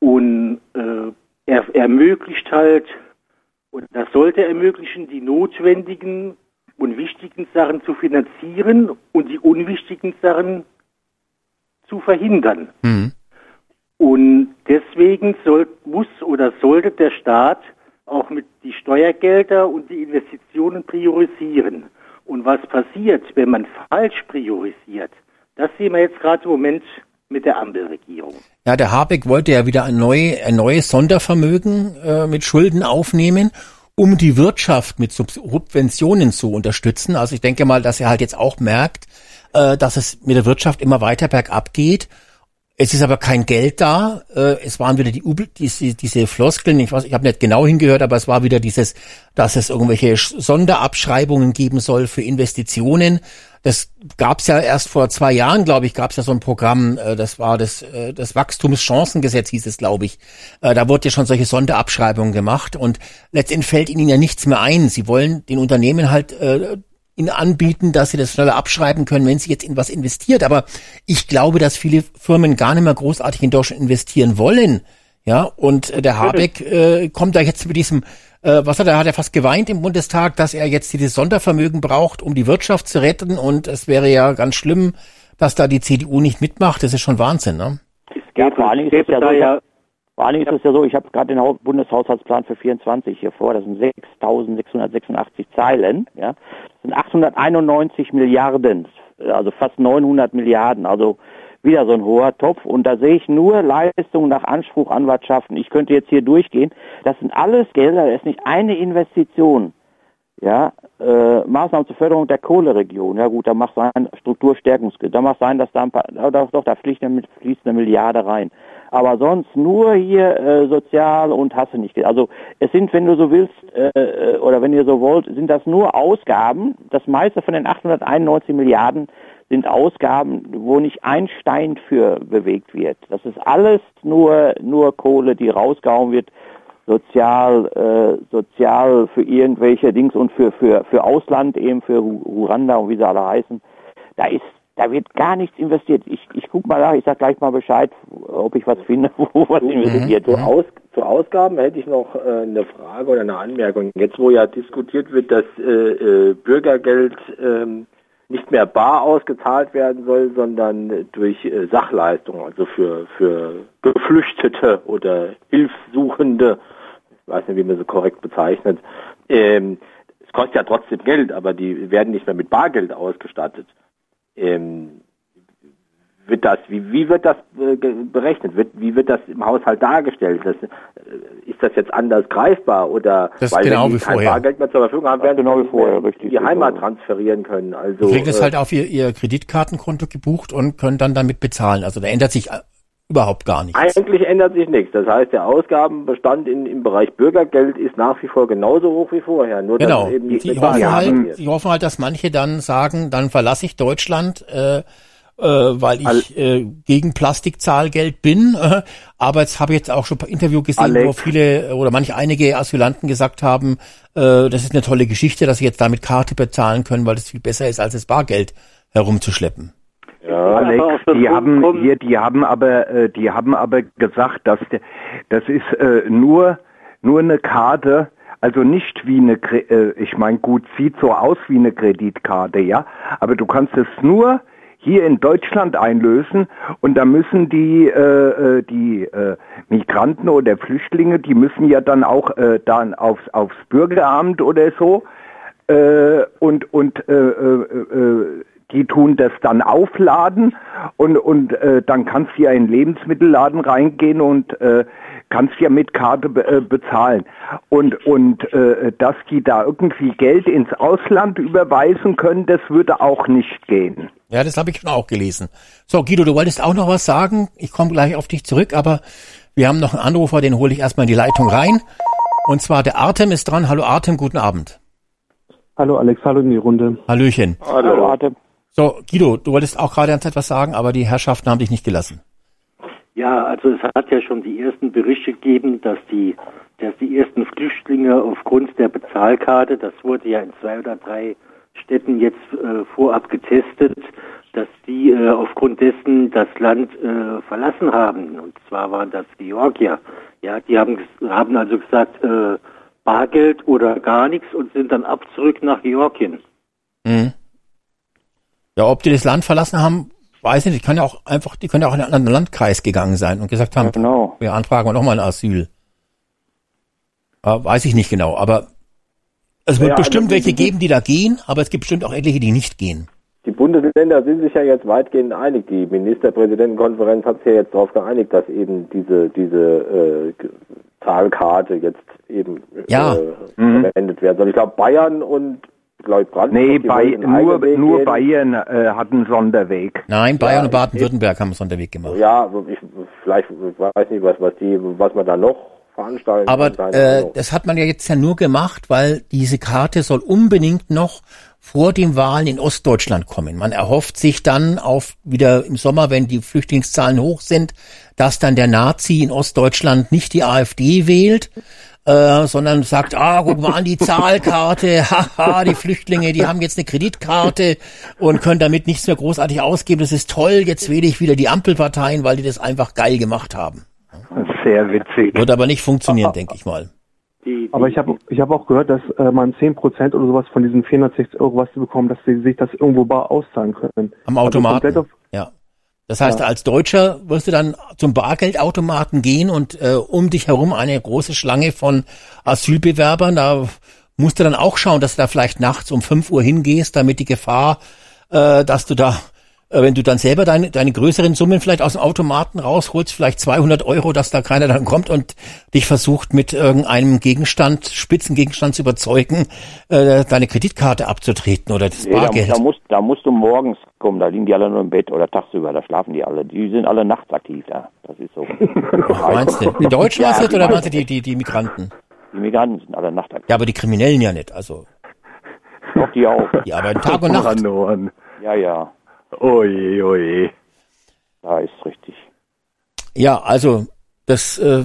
Und äh, er ermöglicht halt, und das sollte ermöglichen, die notwendigen und wichtigen Sachen zu finanzieren und die unwichtigen Sachen zu verhindern. Mhm. Und deswegen soll, muss oder sollte der Staat auch mit die Steuergelder und die Investitionen priorisieren. Und was passiert, wenn man falsch priorisiert, das sehen wir jetzt gerade im Moment mit der Ampelregierung. Ja, der Habeck wollte ja wieder ein, neu, ein neues Sondervermögen äh, mit Schulden aufnehmen, um die Wirtschaft mit Subventionen zu unterstützen. Also ich denke mal, dass er halt jetzt auch merkt, äh, dass es mit der Wirtschaft immer weiter bergab geht es ist aber kein Geld da. Äh, es waren wieder die diese, diese Floskeln. Ich weiß, ich habe nicht genau hingehört, aber es war wieder dieses, dass es irgendwelche Sonderabschreibungen geben soll für Investitionen. Das gab es ja erst vor zwei Jahren, glaube ich, gab es ja so ein Programm. Äh, das war das, äh, das Wachstumschancengesetz hieß es, glaube ich. Da wurde ja schon solche Sonderabschreibungen gemacht und letztendlich fällt ihnen ja nichts mehr ein. Sie wollen den Unternehmen halt ihnen anbieten, dass sie das schneller abschreiben können, wenn sie jetzt in was investiert. Aber ich glaube, dass viele Firmen gar nicht mehr großartig in Deutschland investieren wollen. Ja, und äh, der Habeck äh, kommt da jetzt mit diesem, äh, was hat er, hat er fast geweint im Bundestag, dass er jetzt dieses Sondervermögen braucht, um die Wirtschaft zu retten. Und es wäre ja ganz schlimm, dass da die CDU nicht mitmacht. Das ist schon Wahnsinn, ne? Ja, vor allem ist es ja so, vor allem ist es ja so, ich habe gerade den Bundeshaushaltsplan für 24 hier vor, das sind 6.686 Zeilen, ja, das sind 891 Milliarden, also fast 900 Milliarden, also wieder so ein hoher Topf und da sehe ich nur Leistungen nach Anspruch Anwartschaften. Ich könnte jetzt hier durchgehen, das sind alles Gelder, das ist nicht eine Investition. Ja, äh, Maßnahmen zur Förderung der Kohleregion. Ja gut, da macht sein Strukturstärkungsgeld. Da macht sein, dass da ein paar, doch, doch da fließt eine, fließt eine Milliarde rein aber sonst nur hier äh, sozial und hasse nicht. Also es sind, wenn du so willst äh, äh, oder wenn ihr so wollt, sind das nur Ausgaben. Das meiste von den 891 Milliarden sind Ausgaben, wo nicht ein Stein für bewegt wird. Das ist alles nur nur Kohle, die rausgehauen wird, sozial äh, sozial für irgendwelche Dings und für für für Ausland eben für Rwanda und wie sie alle heißen. Da ist da wird gar nichts investiert. Ich, ich guck mal nach, ich sag gleich mal Bescheid, ob ich was finde, <laughs> wo was investiert wird. Zu, Aus, zu Ausgaben hätte ich noch äh, eine Frage oder eine Anmerkung. Jetzt, wo ja diskutiert wird, dass äh, äh, Bürgergeld ähm, nicht mehr bar ausgezahlt werden soll, sondern durch äh, Sachleistungen, also für, für Geflüchtete oder Hilfssuchende, ich weiß nicht, wie man sie korrekt bezeichnet, ähm, es kostet ja trotzdem Geld, aber die werden nicht mehr mit Bargeld ausgestattet. Ähm, wird das, wie, wie wird das äh, berechnet? Wird, wie wird das im Haushalt dargestellt? Das, äh, ist das jetzt anders greifbar oder das weil genau wenn die kein vorher. Bargeld mehr zur Verfügung haben, werden genau wie vorher, richtig die Heimat transferieren können. Also Sie kriegen es äh, halt auf ihr, ihr Kreditkartenkonto gebucht und können dann damit bezahlen. Also da ändert sich äh, überhaupt gar nichts. Eigentlich ändert sich nichts. Das heißt, der Ausgabenbestand in, im Bereich Bürgergeld ist nach wie vor genauso hoch wie vorher. Nur genau. Eben die, die, hoffen halt, die hoffen halt, dass manche dann sagen, dann verlasse ich Deutschland, äh, äh, weil ich äh, gegen Plastikzahlgeld bin. Äh, aber jetzt habe ich jetzt auch schon ein Interview gesehen, Alex. wo viele oder manche einige Asylanten gesagt haben, äh, das ist eine tolle Geschichte, dass sie jetzt damit Karte bezahlen können, weil das viel besser ist, als das Bargeld herumzuschleppen. Ja, Alex, die haben hier, die haben aber, äh, die haben aber gesagt, dass der, das ist äh, nur nur eine Karte, also nicht wie eine, äh, ich meine, gut, sieht so aus wie eine Kreditkarte, ja, aber du kannst es nur hier in Deutschland einlösen. Und da müssen die äh, äh die äh, Migranten oder Flüchtlinge, die müssen ja dann auch äh, dann aufs aufs Bürgeramt oder so. Äh, und und äh, äh, äh die tun das dann aufladen. Und, und äh, dann kannst du ja in den Lebensmittelladen reingehen und äh, kannst ja mit Karte äh, bezahlen. Und, und äh, dass die da irgendwie Geld ins Ausland überweisen können, das würde auch nicht gehen. Ja, das habe ich schon auch gelesen. So, Guido, du wolltest auch noch was sagen. Ich komme gleich auf dich zurück, aber wir haben noch einen Anrufer, den hole ich erstmal in die Leitung rein. Und zwar der Artem ist dran. Hallo Artem, guten Abend. Hallo Alex, hallo in die Runde. Hallöchen. Hallo, hallo Artem. So, Guido, du wolltest auch gerade etwas sagen, aber die Herrschaften haben dich nicht gelassen. Ja, also es hat ja schon die ersten Berichte gegeben, dass die, dass die ersten Flüchtlinge aufgrund der Bezahlkarte, das wurde ja in zwei oder drei Städten jetzt äh, vorab getestet, dass die äh, aufgrund dessen das Land äh, verlassen haben. Und zwar waren das Georgier, Ja, die haben, haben also gesagt, äh, Bargeld oder gar nichts und sind dann ab zurück nach Georgien. Mhm. Ja, ob die das Land verlassen haben, weiß ich nicht. Die können ja auch einfach, die können ja auch in einen anderen Landkreis gegangen sein und gesagt haben, ja, genau. wir anfragen nochmal ein Asyl. Äh, weiß ich nicht genau, aber es wird ja, bestimmt also welche geben, die da gehen, aber es gibt bestimmt auch etliche, die nicht gehen. Die Bundesländer sind sich ja jetzt weitgehend einig. Die Ministerpräsidentenkonferenz hat sich ja jetzt darauf geeinigt, dass eben diese diese äh, Zahlkarte jetzt eben ja. äh, mhm. verwendet werden soll. Ich glaube Bayern und Brandenburg. Nee, bei, nur, nur Bayern äh, hat einen Sonderweg. Nein, Bayern ja, und Baden-Württemberg haben einen Sonderweg gemacht. Ja, ich vielleicht weiß nicht, was was die was man da noch veranstalten. Aber äh, das hat man ja jetzt ja nur gemacht, weil diese Karte soll unbedingt noch vor den Wahlen in Ostdeutschland kommen. Man erhofft sich dann auf wieder im Sommer, wenn die Flüchtlingszahlen hoch sind, dass dann der Nazi in Ostdeutschland nicht die AfD wählt, äh, sondern sagt, ah, guck mal an die Zahlkarte, <laughs> haha, die Flüchtlinge, die haben jetzt eine Kreditkarte und können damit nichts mehr großartig ausgeben. Das ist toll, jetzt wähle ich wieder die Ampelparteien, weil die das einfach geil gemacht haben. Sehr witzig. Wird aber nicht funktionieren, denke ich mal. Die, die, Aber ich habe ich hab auch gehört, dass äh, man 10% oder sowas von diesen 460 Euro, was sie bekommen, dass sie sich das irgendwo bar auszahlen können. Am also Automaten. Also ja. Das heißt, ja. als Deutscher wirst du dann zum Bargeldautomaten gehen und äh, um dich herum eine große Schlange von Asylbewerbern. Da musst du dann auch schauen, dass du da vielleicht nachts um 5 Uhr hingehst, damit die Gefahr, äh, dass du da wenn du dann selber deine, deine größeren Summen vielleicht aus dem Automaten rausholst, vielleicht 200 Euro, dass da keiner dann kommt und dich versucht mit irgendeinem Gegenstand, Spitzengegenstand zu überzeugen, äh, deine Kreditkarte abzutreten oder das nee, Bargeld. Da, da, musst, da musst du morgens kommen, da liegen die alle nur im Bett oder tagsüber, da schlafen die alle. Die sind alle nachts aktiv da. Das ist so. <laughs> Ach, meinst du? <laughs> Die Deutschen ja, oder meinst du die, die, die Migranten? Die Migranten sind alle nachtaktiv. Ja, aber die Kriminellen ja nicht, also. Doch, die auch. Die arbeiten Tag und Nacht. Ja, ja. Oje, oje. Ja, ist richtig. Ja, also das äh,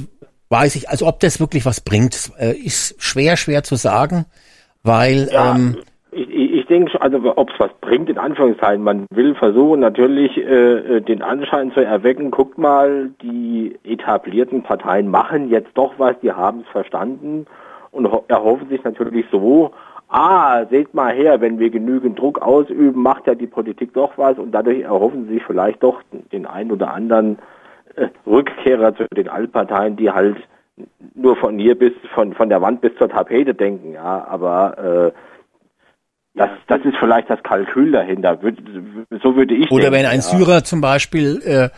weiß ich, also ob das wirklich was bringt, äh, ist schwer, schwer zu sagen, weil ja, ähm, ich, ich denke, also ob es was bringt, in Anführungszeichen, man will versuchen natürlich äh, äh, den Anschein zu erwecken, guckt mal, die etablierten Parteien machen jetzt doch was, die haben es verstanden und erhoffen sich natürlich so ah, seht mal her, wenn wir genügend Druck ausüben, macht ja die Politik doch was und dadurch erhoffen sie sich vielleicht doch den einen oder anderen äh, Rückkehrer zu den Altparteien, die halt nur von hier bis von von der Wand bis zur Tapete denken, ja, aber äh, das, das ist vielleicht das Kalkül dahinter. So würde ich. Oder denken, wenn ein ja. Syrer zum Beispiel äh,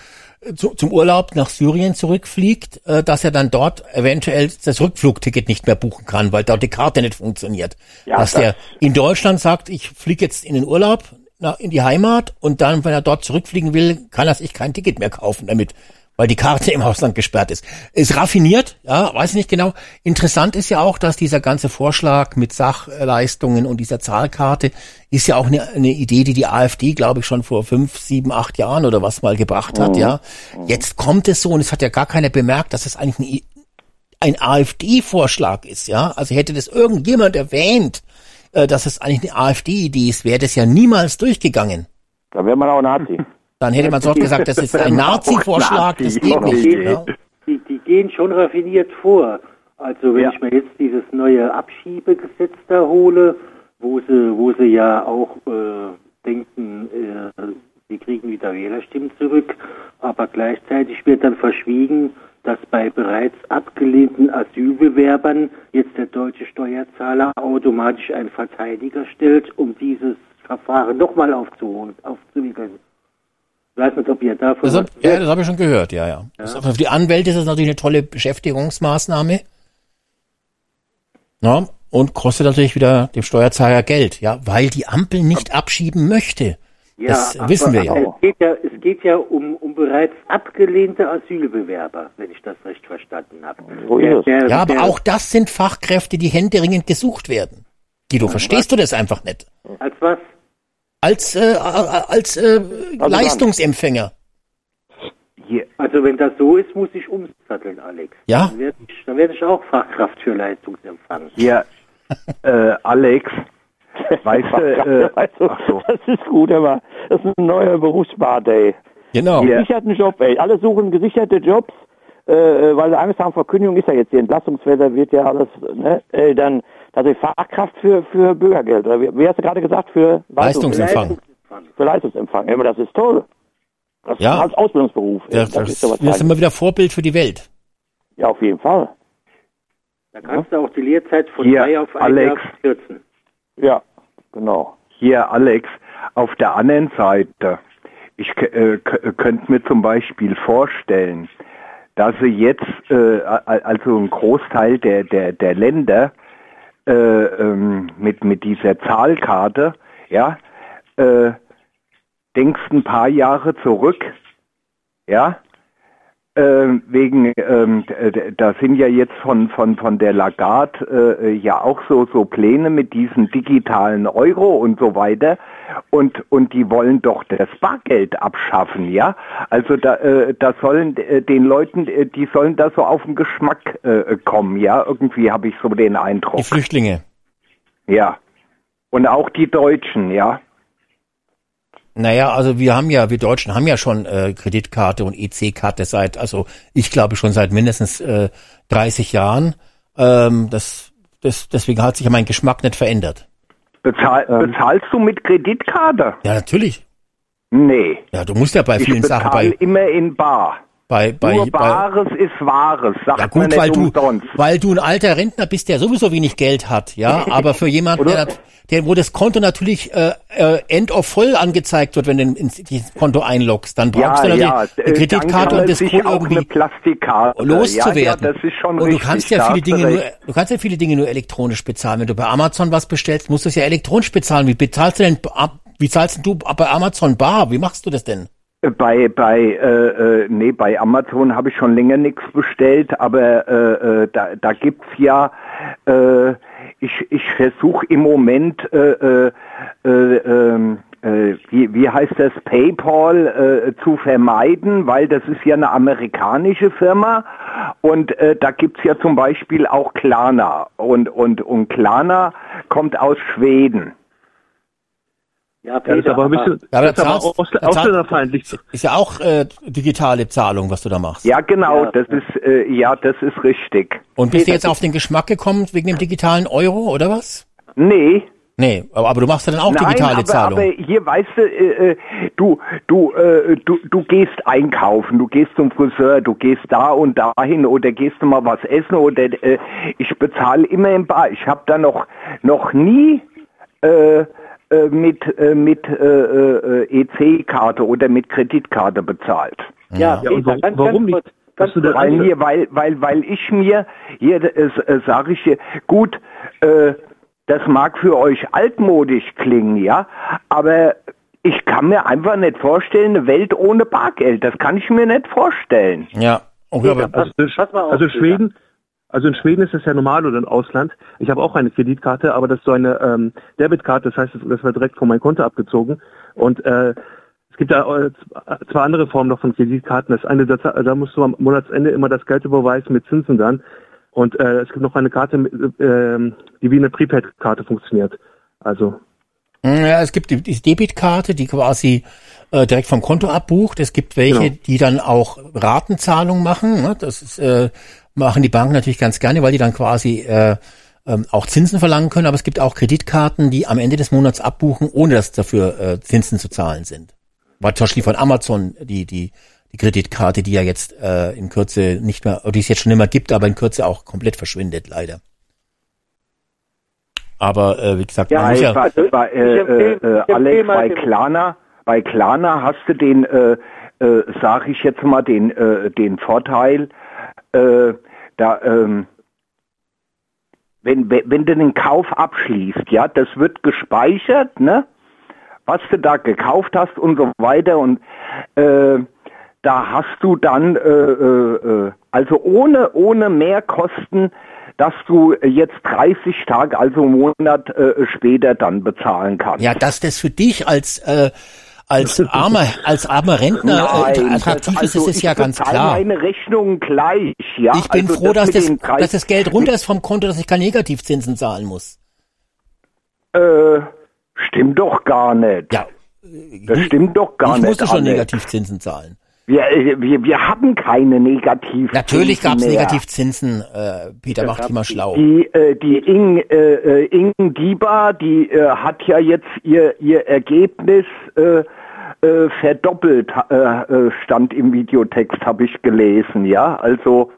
zu, zum Urlaub nach Syrien zurückfliegt, äh, dass er dann dort eventuell das Rückflugticket nicht mehr buchen kann, weil dort die Karte nicht funktioniert. Ja, dass das der in Deutschland sagt, ich fliege jetzt in den Urlaub, nach, in die Heimat und dann, wenn er dort zurückfliegen will, kann er sich kein Ticket mehr kaufen damit weil die Karte <laughs> im Ausland gesperrt ist. Ist raffiniert, ja, weiß nicht genau. Interessant ist ja auch, dass dieser ganze Vorschlag mit Sachleistungen und dieser Zahlkarte ist ja auch eine, eine Idee, die die AfD, glaube ich, schon vor fünf, sieben, acht Jahren oder was mal gebracht hat, mhm. ja. Jetzt kommt es so und es hat ja gar keiner bemerkt, dass es eigentlich ein, ein AfD-Vorschlag ist, ja. Also hätte das irgendjemand erwähnt, äh, dass es eigentlich eine AfD-Idee ist, wäre das ja niemals durchgegangen. Da wäre man auch Nazi. <laughs> Dann hätte man sofort gesagt, das ist ein <laughs> Nazi-Vorschlag, das geht nicht. Ja. Die, die, gehen schon raffiniert vor. Also wenn ja. ich mir jetzt dieses neue Abschiebegesetz da hole, wo sie, wo sie ja auch äh, denken, äh, sie kriegen wieder Wählerstimmen zurück, aber gleichzeitig wird dann verschwiegen, dass bei bereits abgelehnten Asylbewerbern jetzt der deutsche Steuerzahler automatisch einen Verteidiger stellt, um dieses Verfahren nochmal aufzuholen, aufzuwickeln. Ich weiß nicht, ob ihr davon. Das hab, ja, das habe ich schon gehört, ja, ja. ja. für die Anwälte ist das natürlich eine tolle Beschäftigungsmaßnahme. Ja, und kostet natürlich wieder dem Steuerzahler Geld, ja, weil die Ampel nicht abschieben möchte. Ja, das aber, wissen wir ja. Es geht ja, es geht ja um, um bereits abgelehnte Asylbewerber, wenn ich das recht verstanden habe. Oh, der, der, ja, aber der, auch das sind Fachkräfte, die händeringend gesucht werden. Guido, verstehst was? du das einfach nicht? Als was? Als, äh, als äh, Leistungsempfänger. Also wenn das so ist, muss ich umsatteln, Alex. Ja. Dann werde ich, dann werd ich auch Fachkraft für Leistungsempfang. Ja, äh, Alex, <laughs> weißt du, äh, <laughs> also, so. das ist gut, aber das ist ein neuer Berufsbart, ey. Genau. Gesicherten Job, ey. Alle suchen gesicherte Jobs äh, weil sie Angst haben vor Kündigung, ist ja jetzt die Entlastungswelle, wird ja alles, ne, äh, dann, also Fachkraft für, für Bürgergeld, oder wie, wie hast du gerade gesagt, für Leistungsempfang. Für Leistungsempfang, ja, aber das ist toll. Das Ja. ist als Ausbildungsberuf. Ja, das, das, ist sowas wir sind immer wieder Vorbild für die Welt. Ja, auf jeden Fall. Da kannst du auch die Lehrzeit von Hier, drei auf ein Alex. Jahr kürzen. Ja, genau. Hier, Alex, auf der anderen Seite, ich äh, könnte mir zum Beispiel vorstellen, dass sie jetzt, äh, also ein Großteil der, der, der Länder äh, ähm, mit, mit dieser Zahlkarte, ja, äh, denkst ein paar Jahre zurück, ja, wegen, ähm, d- d- da sind ja jetzt von, von, von der Lagarde äh, ja auch so, so Pläne mit diesen digitalen Euro und so weiter. Und, und die wollen doch das Bargeld abschaffen, ja? Also da, äh, da sollen äh, den Leuten, äh, die sollen da so auf den Geschmack äh, kommen, ja? Irgendwie habe ich so den Eindruck. Die Flüchtlinge. Ja. Und auch die Deutschen, ja. Naja, also wir haben ja, wir Deutschen haben ja schon äh, Kreditkarte und EC-Karte seit, also ich glaube schon seit mindestens äh, 30 Jahren. Ähm, das, das, deswegen hat sich ja mein Geschmack nicht verändert. Bezahl, Ähm. bezahlst du mit Kreditkarte? Ja, natürlich. Nee. Ja, du musst ja bei Ich vielen Sachen bezahle bei, immer in Bar. Bei, bei, Nur bei Bares ist Wahres, sagt ja man gut, nicht weil du, weil du ein alter Rentner bist, der sowieso wenig Geld hat, ja. <laughs> Aber für jemanden, der, der, wo das Konto natürlich äh, äh, end of voll angezeigt wird, wenn du ins dieses Konto einloggst, dann brauchst du natürlich äh, eine Kreditkarte, um das Konto irgendwie loszuwerden. Ja, ja, das ist schon und richtig. du kannst ja viele du Dinge nur, du kannst ja viele Dinge nur elektronisch bezahlen. Wenn du bei Amazon was bestellst, musst du es ja elektronisch bezahlen. Wie bezahlst du denn, ab- wie zahlst du bei Amazon bar? Wie machst du das denn? Bei bei äh, äh, nee bei Amazon habe ich schon länger nichts bestellt, aber äh, äh, da da gibt's ja äh, ich ich versuche im Moment äh, äh, äh, ähm, äh, wie wie heißt das PayPal äh, zu vermeiden, weil das ist ja eine amerikanische Firma und äh, da gibt's ja zum Beispiel auch Klarna und und und Klarna kommt aus Schweden. Ja, Ja, das ist Peter, aber ein bisschen, Ja, das da ist aber zahlst- Ausl zahlst- ausländerfeindlich. Ist ja auch äh, digitale Zahlung, was du da machst. Ja genau, Ja. das ist äh, ja das ist richtig. Und bist du jetzt auf den Geschmack gekommen wegen dem digitalen Euro oder was? Nee, Nee, aber, aber du machst ja dann auch Nein, digitale aber, Zahlung. aber hier weißt du, äh, äh, du, du, äh, du, du gehst einkaufen, du gehst zum Friseur, du gehst da und dahin oder gehst du mal was essen oder äh, ich bezahle immer im Bar. Ich habe da noch noch nie äh, äh, mit äh, mit äh, äh, EC-Karte oder mit Kreditkarte bezahlt. ja, Ja, Peter, warum- ganz, warum ganz nicht? kurz, ganz kurz. Weil hier, weil, weil, weil ich mir, hier äh, äh, sage ich hier, gut, äh, das mag für euch altmodisch klingen, ja, aber ich kann mir einfach nicht vorstellen, eine Welt ohne Bargeld. Das kann ich mir nicht vorstellen. Ja. Okay, aber, Also, Pass mal auf, also Peter. Also in Schweden ist es ja normal oder im Ausland. Ich habe auch eine Kreditkarte, aber das ist so eine ähm, Debitkarte, das heißt, das wird direkt von meinem Konto abgezogen. Und äh, es gibt da äh, zwei andere Formen noch von Kreditkarten. Das eine, das, da musst du am Monatsende immer das Geld überweisen mit Zinsen dann. Und äh, es gibt noch eine Karte, ähm, die wie eine Prepaid-Karte funktioniert. Also Ja, es gibt die die Debitkarte, die quasi äh, direkt vom Konto abbucht. Es gibt welche, Genau. die dann auch Ratenzahlung machen. Ne? Das ist, äh, machen die Banken natürlich ganz gerne, weil die dann quasi äh, ähm, auch Zinsen verlangen können. Aber es gibt auch Kreditkarten, die am Ende des Monats abbuchen, ohne dass dafür äh, Zinsen zu zahlen sind. War zum Beispiel von Amazon die die die Kreditkarte, die ja jetzt äh, in Kürze nicht mehr, oder die es jetzt schon immer gibt, aber in Kürze auch komplett verschwindet, leider. Aber äh, wie gesagt, Ja, man muss Bei, ja, bei, bei, äh, äh, empfehle Alex, mal bei Klarna, bei Klarna hast du den, äh, äh, sag ich jetzt mal, den, äh, den Vorteil, äh, da, ähm, wenn, wenn du den Kauf abschließt, ja, das wird gespeichert, ne? Was du da gekauft hast und so weiter und äh, da hast du dann äh, äh, äh, also ohne ohne Mehrkosten, dass du jetzt 30 Tage, also einen Monat äh, später dann bezahlen kannst. Ja, dass das für dich als äh, als <laughs> armer als armer Rentner äh, Nein, attraktiv das- ist, also das ist ja ich ganz klar. meine Rechnungen gleich, ja. Ich bin also froh, dass das, den 30 dass das Geld runter ist vom Konto, dass ich keine Negativzinsen zahlen muss. Äh, stimmt doch gar nicht. Ja, Das stimmt doch gar ich nicht. musste schon. Negativzinsen zahlen. Wir, äh, wir, wir haben keine Negativzinsen Natürlich gab es Negativzinsen. Äh, Peter macht die mal schlau. Die, äh, die Ing, äh, Ing Giba, die äh, hat ja jetzt ihr, ihr Ergebnis äh, äh, verdoppelt, äh, stand im Videotext, habe ich gelesen. Ja, also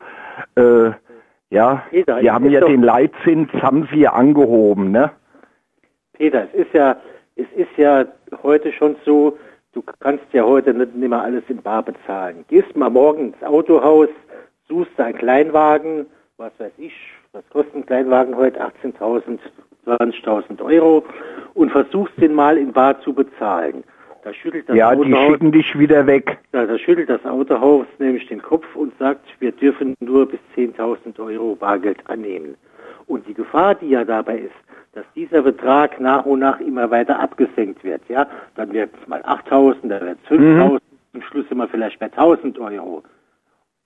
äh, ja, Peter, wir haben ja den Leitzins, haben sie angehoben, ne? Peter, es ist ja, es ist ja heute schon so, du kannst ja heute nicht mehr alles in Bar bezahlen. Gehst mal morgen ins Autohaus, suchst einen Kleinwagen, was weiß ich, was kostet ein Kleinwagen heute? 18.000, 20.000 Euro und versuchst den mal in Bar zu bezahlen. Da schüttelt das ja, Autohaus, die schicken dich wieder weg. Da, da schüttelt das Autohaus nämlich den Kopf und sagt, wir dürfen nur bis 10.000 Euro Bargeld annehmen. Und die Gefahr, die ja dabei ist, dass dieser Betrag nach und nach immer weiter abgesenkt wird. Ja, dann wird es mal 8.000, dann wird es 5.000, mhm. zum Schluss immer vielleicht bei 1.000 Euro.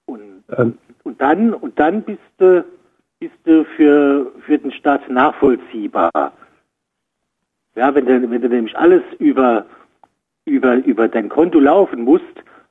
Und, ähm. und dann und dann bist du bist du für für den Staat nachvollziehbar. Ja, wenn du, wenn du nämlich alles über über über dein Konto laufen musst,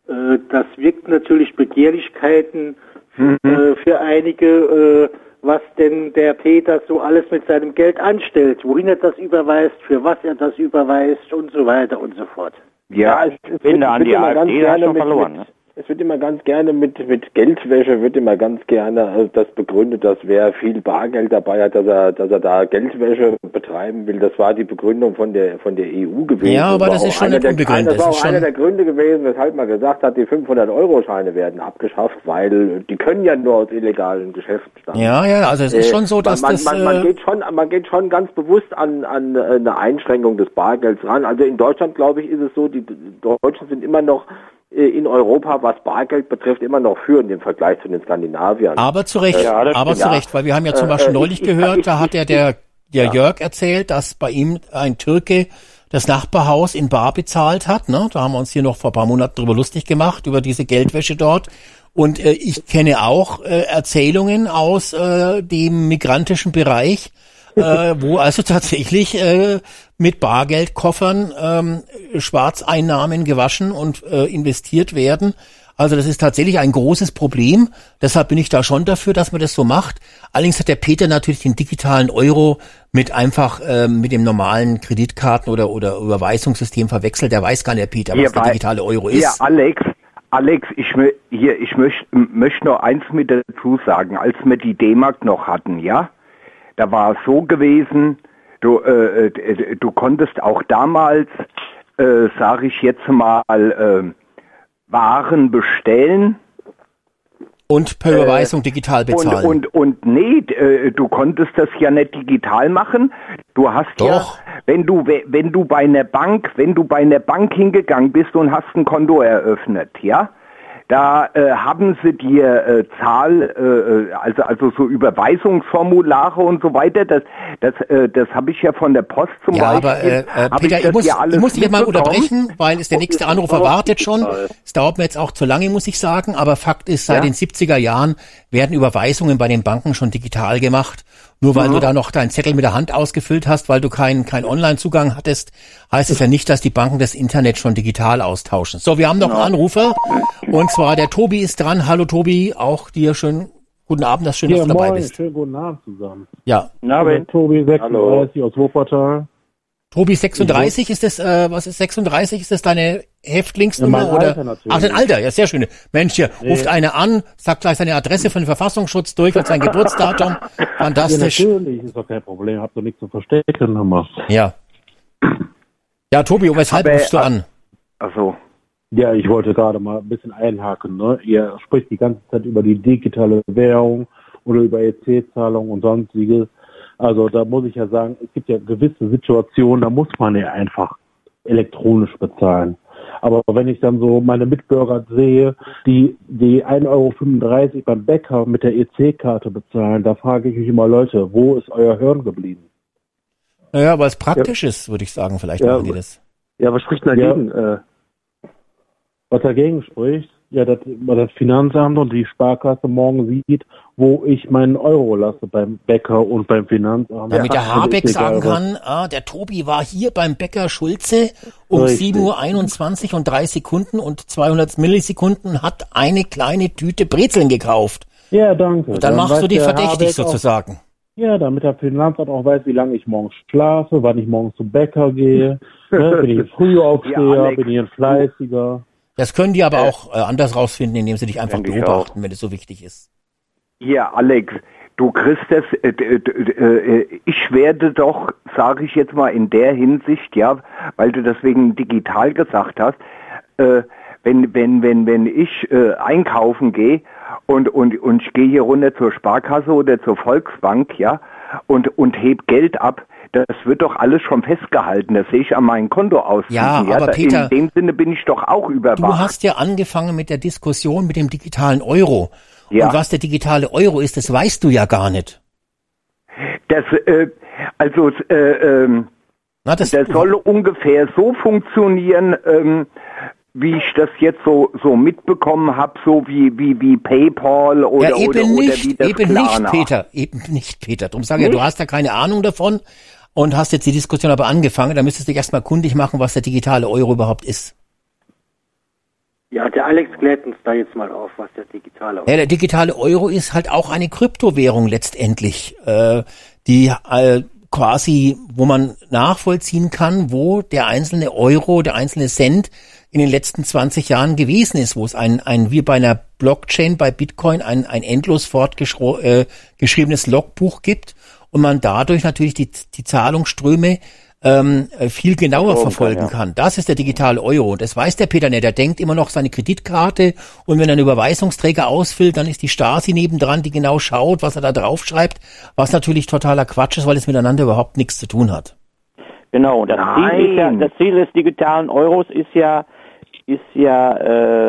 äh, das wirkt natürlich Begehrlichkeiten mhm. äh, für einige äh, was denn der Peter so alles mit seinem Geld anstellt, wohin er das überweist, für was er das überweist und so weiter und so fort. Ja, ich finde an die AfD hat schon verloren. Mit, ne? Es wird immer ganz gerne mit, mit Geldwäsche, wird immer ganz gerne also das begründet, dass wer viel Bargeld dabei hat, dass er, dass er da Geldwäsche betreiben will. Das war die Begründung von der, von der EU gewesen. Ja, aber das, das ist schon nicht unbegründet. Das war auch einer der Gründe gewesen, weshalb man gesagt hat, die 500-Euro-Scheine werden abgeschafft, weil die können ja nur aus illegalen Geschäften stammen. Ja, ja, also es ist schon so, dass man, das... Man, man, äh, geht schon, man geht schon ganz bewusst an, an eine Einschränkung des Bargelds ran. Also in Deutschland, glaube ich, ist es so, die Deutschen sind immer noch äh, in Europa, was Bargeld betrifft, immer noch führend im Vergleich zu den Skandinaviern. Aber zu Recht, ja, aber zu Recht, weil wir haben ja zum Beispiel äh, neulich ich, gehört, da hat ja der, der ja. Jörg erzählt, dass bei ihm ein Türke das Nachbarhaus in Bar bezahlt hat. Ne? Da haben wir uns hier noch vor ein paar Monaten drüber lustig gemacht, über diese Geldwäsche dort. Und äh, ich kenne auch äh, Erzählungen aus äh, dem migrantischen Bereich, äh, wo also tatsächlich äh, mit Bargeldkoffern ähm, Schwarzeinnahmen gewaschen und äh, investiert werden. Also das ist tatsächlich ein großes Problem. Deshalb bin ich da schon dafür, dass man das so macht. Allerdings hat der Peter natürlich den digitalen Euro mit einfach ähm, mit dem normalen Kreditkarten- oder, oder Überweisungssystem verwechselt. Der weiß gar nicht, der Peter, was der digitale Euro ist. Ja, Alex, Alex, ich, hier, ich möchte möcht noch eins mit dazu sagen. Als wir die D-Mark noch hatten, ja, da war es so gewesen, du, äh, äh, du konntest auch damals, äh, sage ich jetzt mal, äh, Waren bestellen. Und per Überweisung äh, digital bezahlen. Und, und, und nee, äh, du konntest das ja nicht digital machen. Du hast Doch. ja, wenn du, wenn du bei einer Bank, wenn du bei einer Bank hingegangen bist und hast ein Konto eröffnet, ja, da äh, haben sie dir äh, Zahl, äh, also also so Überweisungsformulare und so weiter. Das das äh, das habe ich ja von der Post zum ja, Beispiel. Aber, äh, äh, Peter, ich, muss, ich muss dich mal unterbrechen, weil es der nächste Anruf erwartet schon. Es dauert mir jetzt auch zu lange, muss ich sagen. Aber Fakt ist, seit ja? den 70er Jahren werden Überweisungen bei den Banken schon digital gemacht. Nur weil mhm. du da noch deinen Zettel mit der Hand ausgefüllt hast, weil du keinen kein Online-Zugang hattest, heißt es ja nicht, dass die Banken das Internet schon digital austauschen. So, wir haben noch einen Anrufer und zwar der Tobi ist dran. Hallo Tobi, auch dir schön guten Abend, dass schön, ja, dass du dabei moin, bist. Schönen guten Abend zusammen. Ja. Na, also, Tobi 36 Hallo. aus Wuppertal. Tobi 36 ist das, äh, was ist 36? Ist das deine Häftlingsnummer ja, oder? Alter Ach, dein Alter, ja, sehr schön. Mensch, hier nee. ruft einer an, sagt gleich seine Adresse von Verfassungsschutz durch und sein Geburtsdatum. <laughs> Fantastisch. Ja, natürlich, ist doch kein Problem, hab doch nichts zu verstecken, Nummer. Ja. Ja, Tobi, weshalb Aber, rufst du an? Also. Ja, ich wollte gerade mal ein bisschen einhaken, ne? Ihr spricht die ganze Zeit über die digitale Währung oder über EC-Zahlungen und sonstiges. Also da muss ich ja sagen, es gibt ja gewisse Situationen, da muss man ja einfach elektronisch bezahlen. Aber wenn ich dann so meine Mitbürger sehe, die die 1,35 Euro beim Bäcker mit der EC-Karte bezahlen, da frage ich mich immer, Leute, wo ist euer Hirn geblieben? Naja, weil es praktisch ja. ist, würde ich sagen, vielleicht ja, machen die das. Ja, was spricht dagegen? Ja. Äh, was dagegen spricht, ja, das, das Finanzamt und die Sparkasse morgen sieht, wo ich meinen Euro lasse beim Bäcker und beim Finanzamt. Damit der Habeck sagen kann, ah, der Tobi war hier beim Bäcker Schulze um 7.21 Uhr und drei Sekunden und 200 Millisekunden hat eine kleine Tüte Brezeln gekauft. Ja, danke. Und dann, dann machst du dich verdächtig Habeck sozusagen. Auch, ja, damit der Finanzamt auch weiß, wie lange ich morgens schlafe, wann ich morgens zum Bäcker gehe. ne, bin ich ein Frühaufsteher, <laughs> ja, bin ich ein Fleißiger. Das können die aber äh, auch äh, anders rausfinden, indem sie dich einfach beobachten, wenn es so wichtig ist. Ja, Alex, du kriegst das, äh, äh, ich werde doch, sage ich jetzt mal in der Hinsicht, ja, weil du deswegen digital gesagt hast, äh, wenn, wenn, wenn, wenn ich äh, einkaufen gehe und, und, und ich gehe hier runter zur Sparkasse oder zur Volksbank, ja, und, und heb Geld ab, das wird doch alles schon festgehalten. Das sehe ich an meinem Konto aus. Ja, ja, aber Peter, in dem Sinne bin ich doch auch überwacht. Du hast ja angefangen mit der Diskussion mit dem digitalen Euro. Ja. Und was der digitale Euro ist, das weißt du ja gar nicht. Das, äh, also, äh, ähm, Na, das, das soll ungefähr so funktionieren, ähm, wie ich das jetzt so so mitbekommen habe, so wie wie wie PayPal oder ja, eben oder, nicht, oder wie das eben Klarna. nicht, Peter, eben nicht, Peter. Darum sage ich ja, du hast ja keine Ahnung davon und hast jetzt die Diskussion aber angefangen. Da müsstest du dich erstmal kundig machen, was der digitale Euro überhaupt ist. Ja, der Alex klärt uns da jetzt mal auf, was der digitale Euro ist. Ja, der digitale Euro ist halt auch eine Kryptowährung letztendlich, äh, die äh, quasi, wo man nachvollziehen kann, wo der einzelne Euro, der einzelne Cent in den letzten 20 Jahren gewesen ist, wo es ein, ein wie bei einer Blockchain, bei Bitcoin, ein, ein endlos fortgeschriebenes äh, Logbuch gibt und man dadurch natürlich die, die Zahlungsströme ähm, viel genauer verfolgen ja. kann. Das ist der digitale Euro. Und das weiß der Peter nicht. Der denkt immer noch seine Kreditkarte und wenn er einen Überweisungsträger ausfüllt, dann ist die Stasi nebendran, die genau schaut, was er da draufschreibt, was natürlich totaler Quatsch ist, weil es miteinander überhaupt nichts zu tun hat. Genau, das Ziel, ist ja, das Ziel des digitalen Euros ist ja, ist ja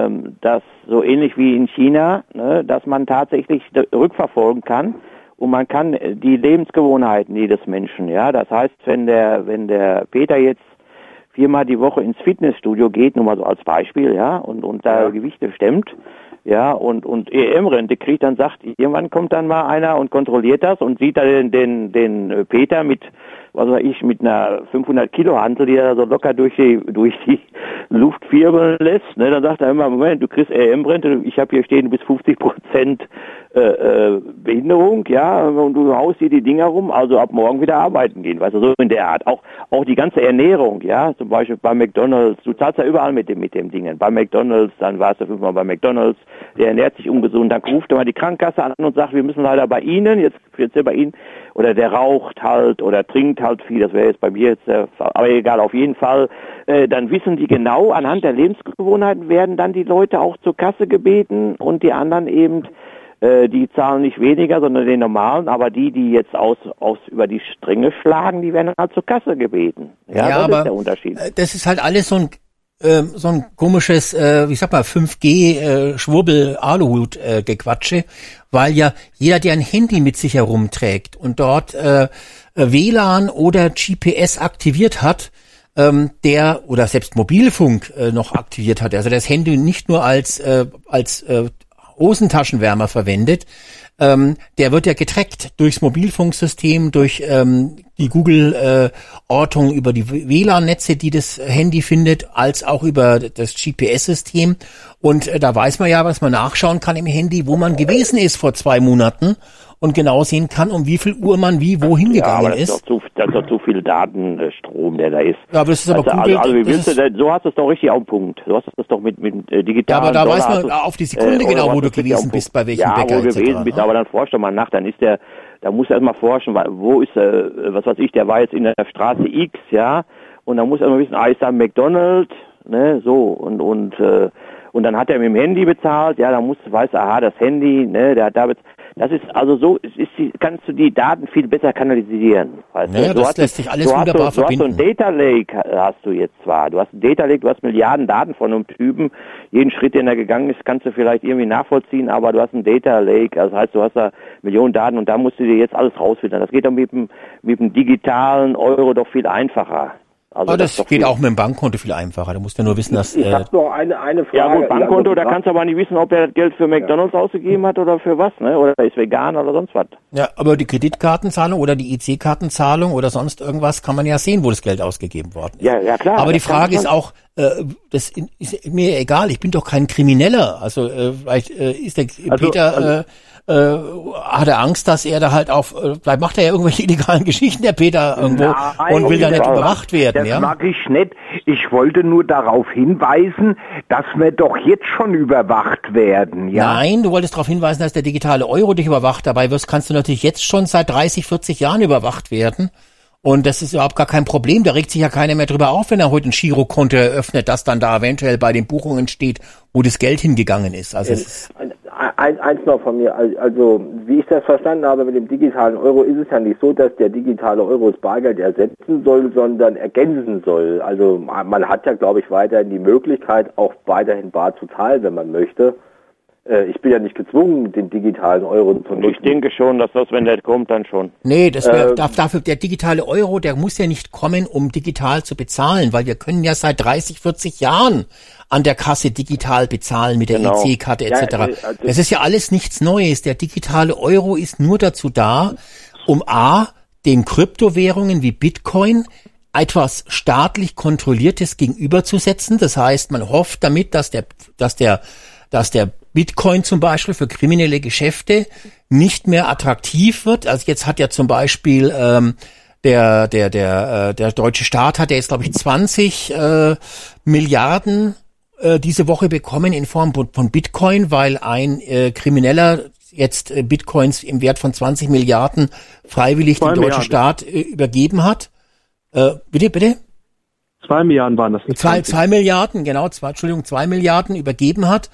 äh, das so ähnlich wie in China, ne, dass man tatsächlich rückverfolgen kann und man kann äh, die Lebensgewohnheiten jedes Menschen, ja, das heißt, wenn der, wenn der Peter jetzt viermal die Woche ins Fitnessstudio geht, nur mal so als Beispiel, ja, und, und da ja. Gewichte stemmt, ja, und, und EM-Rente kriegt, dann sagt, irgendwann kommt dann mal einer und kontrolliert das und sieht dann den, den, den Peter mit was weiß ich, mit einer 500 Kilo Hantel, die er so locker durch die, durch die Luft wirbeln lässt, ne, dann sagt er immer, Moment, du kriegst RM-Rente, ich habe hier stehen, bis 50 Prozent äh, äh, Behinderung, ja, und du haust dir die Dinger rum, also ab morgen wieder arbeiten gehen, weißt du, so in der Art. Auch, auch die ganze Ernährung, ja, zum Beispiel bei McDonalds, du zahlst ja überall mit dem, mit dem Dingen. Bei McDonalds, dann warst du fünfmal bei McDonalds, der ernährt sich ungesund, dann ruft er mal die Krankenkasse an und sagt, wir müssen leider bei Ihnen, jetzt, jetzt bei Ihnen, oder der raucht halt oder trinkt halt viel, das wäre jetzt bei mir jetzt der Fall, aber egal, auf jeden Fall, äh, dann wissen die genau, anhand der Lebensgewohnheiten werden dann die Leute auch zur Kasse gebeten und die anderen eben äh, die zahlen nicht weniger, sondern den normalen, aber die, die jetzt aus, aus über die Stränge schlagen, die werden halt zur Kasse gebeten. Ja, ja das aber ist der Unterschied. Äh, das ist halt alles so ein ähm, so ein komisches, äh, wie sag mal, 5G äh, weil ja jeder, der ein Handy mit sich herumträgt und dort äh, WLAN oder GPS aktiviert hat, ähm, der oder selbst Mobilfunk äh, noch aktiviert hat, also das Handy nicht nur als äh, als äh, Hosentaschenwärmer verwendet, ähm, der wird ja getrackt durchs Mobilfunksystem, durch ähm, die Google-Ortung äh, über die WLAN-Netze, die das Handy findet, als auch über das GPS-System. Und äh, da weiß man ja, was man nachschauen kann im Handy, wo man gewesen ist vor zwei Monaten und genau sehen kann, um wie viel Uhr man wie wohin gegangen ja, aber das ist. Doch zu, das ist doch zu viel Datenstrom, der da ist. Ja, aber das ist aber also, Google, also, also wie willst du denn, so hast du es doch richtig auf den Punkt. Du hast es doch mit, mit äh, digitalen Ja, aber da Dollar weiß man auf die Sekunde äh, genau, wo du gewesen bist, bei welchem ja, Bäcker wo du gewesen bist, aber dann forsch doch mal nach, dann ist der, da musst du erstmal forschen, wo ist, äh, was weiß ich, der war jetzt in der Straße X, ja, und dann muss er mal wissen, ah, ist da McDonald's, ne, so, und, und, äh, und dann hat er mit dem Handy bezahlt, ja, dann musst du, weißt, aha, das Handy, ne, der hat da bezahlt, das ist also so, ist die, kannst du die Daten viel besser kanalisieren. Weißt naja, du? das hast, lässt sich alles du wunderbar hast, du, verbinden. Du hast so ein Data Lake, hast du jetzt zwar. Du hast ein Data Lake, du hast Milliarden Daten von einem Typen. Jeden Schritt, den er gegangen ist, kannst du vielleicht irgendwie nachvollziehen, aber du hast ein Data Lake, also das heißt, du hast da Millionen Daten und da musst du dir jetzt alles rausfiltern. Das geht doch mit dem, mit dem digitalen Euro doch viel einfacher. Also Aber das, das geht auch mit dem Bankkonto viel einfacher. Da musst du nur wissen, dass. Ich, ich äh, habe noch eine, eine Frage. Ja gut, Bankkonto, da kannst du aber nicht wissen, ob er das Geld für McDonalds ja. ausgegeben hat oder für was, ne? Oder er ist vegan oder sonst was. Ja, aber die Kreditkartenzahlung oder die IC-Kartenzahlung oder sonst irgendwas kann man ja sehen, wo das Geld ausgegeben worden ist. Ja, ja klar. Aber die Frage ist auch, äh, das ist mir egal. Ich bin doch kein Krimineller. Also äh, vielleicht äh, ist der also, Peter. Also, äh, äh, hat er Angst, dass er da halt auf, äh, vielleicht macht er ja irgendwelche <laughs> illegalen Geschichten, der Peter irgendwo, Nein, und will da nicht überwacht werden. Das ja? mag ich nicht. Ich wollte nur darauf hinweisen, dass wir doch jetzt schon überwacht werden. Ja? Nein, du wolltest darauf hinweisen, dass der digitale Euro dich überwacht. Dabei wirst, kannst du natürlich jetzt schon seit 30, 40 Jahren überwacht werden. Und das ist überhaupt gar kein Problem. Da regt sich ja keiner mehr drüber auf, wenn er heute ein Girokonto eröffnet, das dann da eventuell bei den Buchungen steht, wo das Geld hingegangen ist. Also ein, ein, eins noch von mir. Also, wie ich das verstanden habe mit dem digitalen Euro, ist es ja nicht so, dass der digitale Euro das Bargeld ersetzen soll, sondern ergänzen soll. Also, man hat ja, glaube ich, weiterhin die Möglichkeit, auch weiterhin bar zu zahlen, wenn man möchte. Äh, ich bin ja nicht gezwungen, den digitalen Euro zu nutzen. Ich denke schon, dass das, wenn der kommt, dann schon. Nee, das wär, ähm, dafür, der digitale Euro, der muss ja nicht kommen, um digital zu bezahlen, weil wir können ja seit 30, 40 Jahren an der Kasse digital bezahlen mit der genau. EC-Karte etc. Ja, also das ist ja alles nichts Neues. Der digitale Euro ist nur dazu da, um A, den Kryptowährungen wie Bitcoin etwas staatlich kontrolliertes gegenüberzusetzen. Das heißt, man hofft damit, dass der, dass der, dass der Bitcoin zum Beispiel für kriminelle Geschäfte nicht mehr attraktiv wird. Also jetzt hat ja zum Beispiel ähm, der der der äh, der deutsche Staat hat ja jetzt glaube ich 20 äh, Milliarden äh, diese Woche bekommen in Form von Bitcoin, weil ein äh, Krimineller jetzt äh, Bitcoins im Wert von 20 Milliarden freiwillig dem deutschen Staat äh, übergeben hat. Äh, bitte, bitte? Zwei Milliarden waren das. Nicht zwei, zwei Milliarden, genau, zwei, Entschuldigung, zwei Milliarden übergeben hat.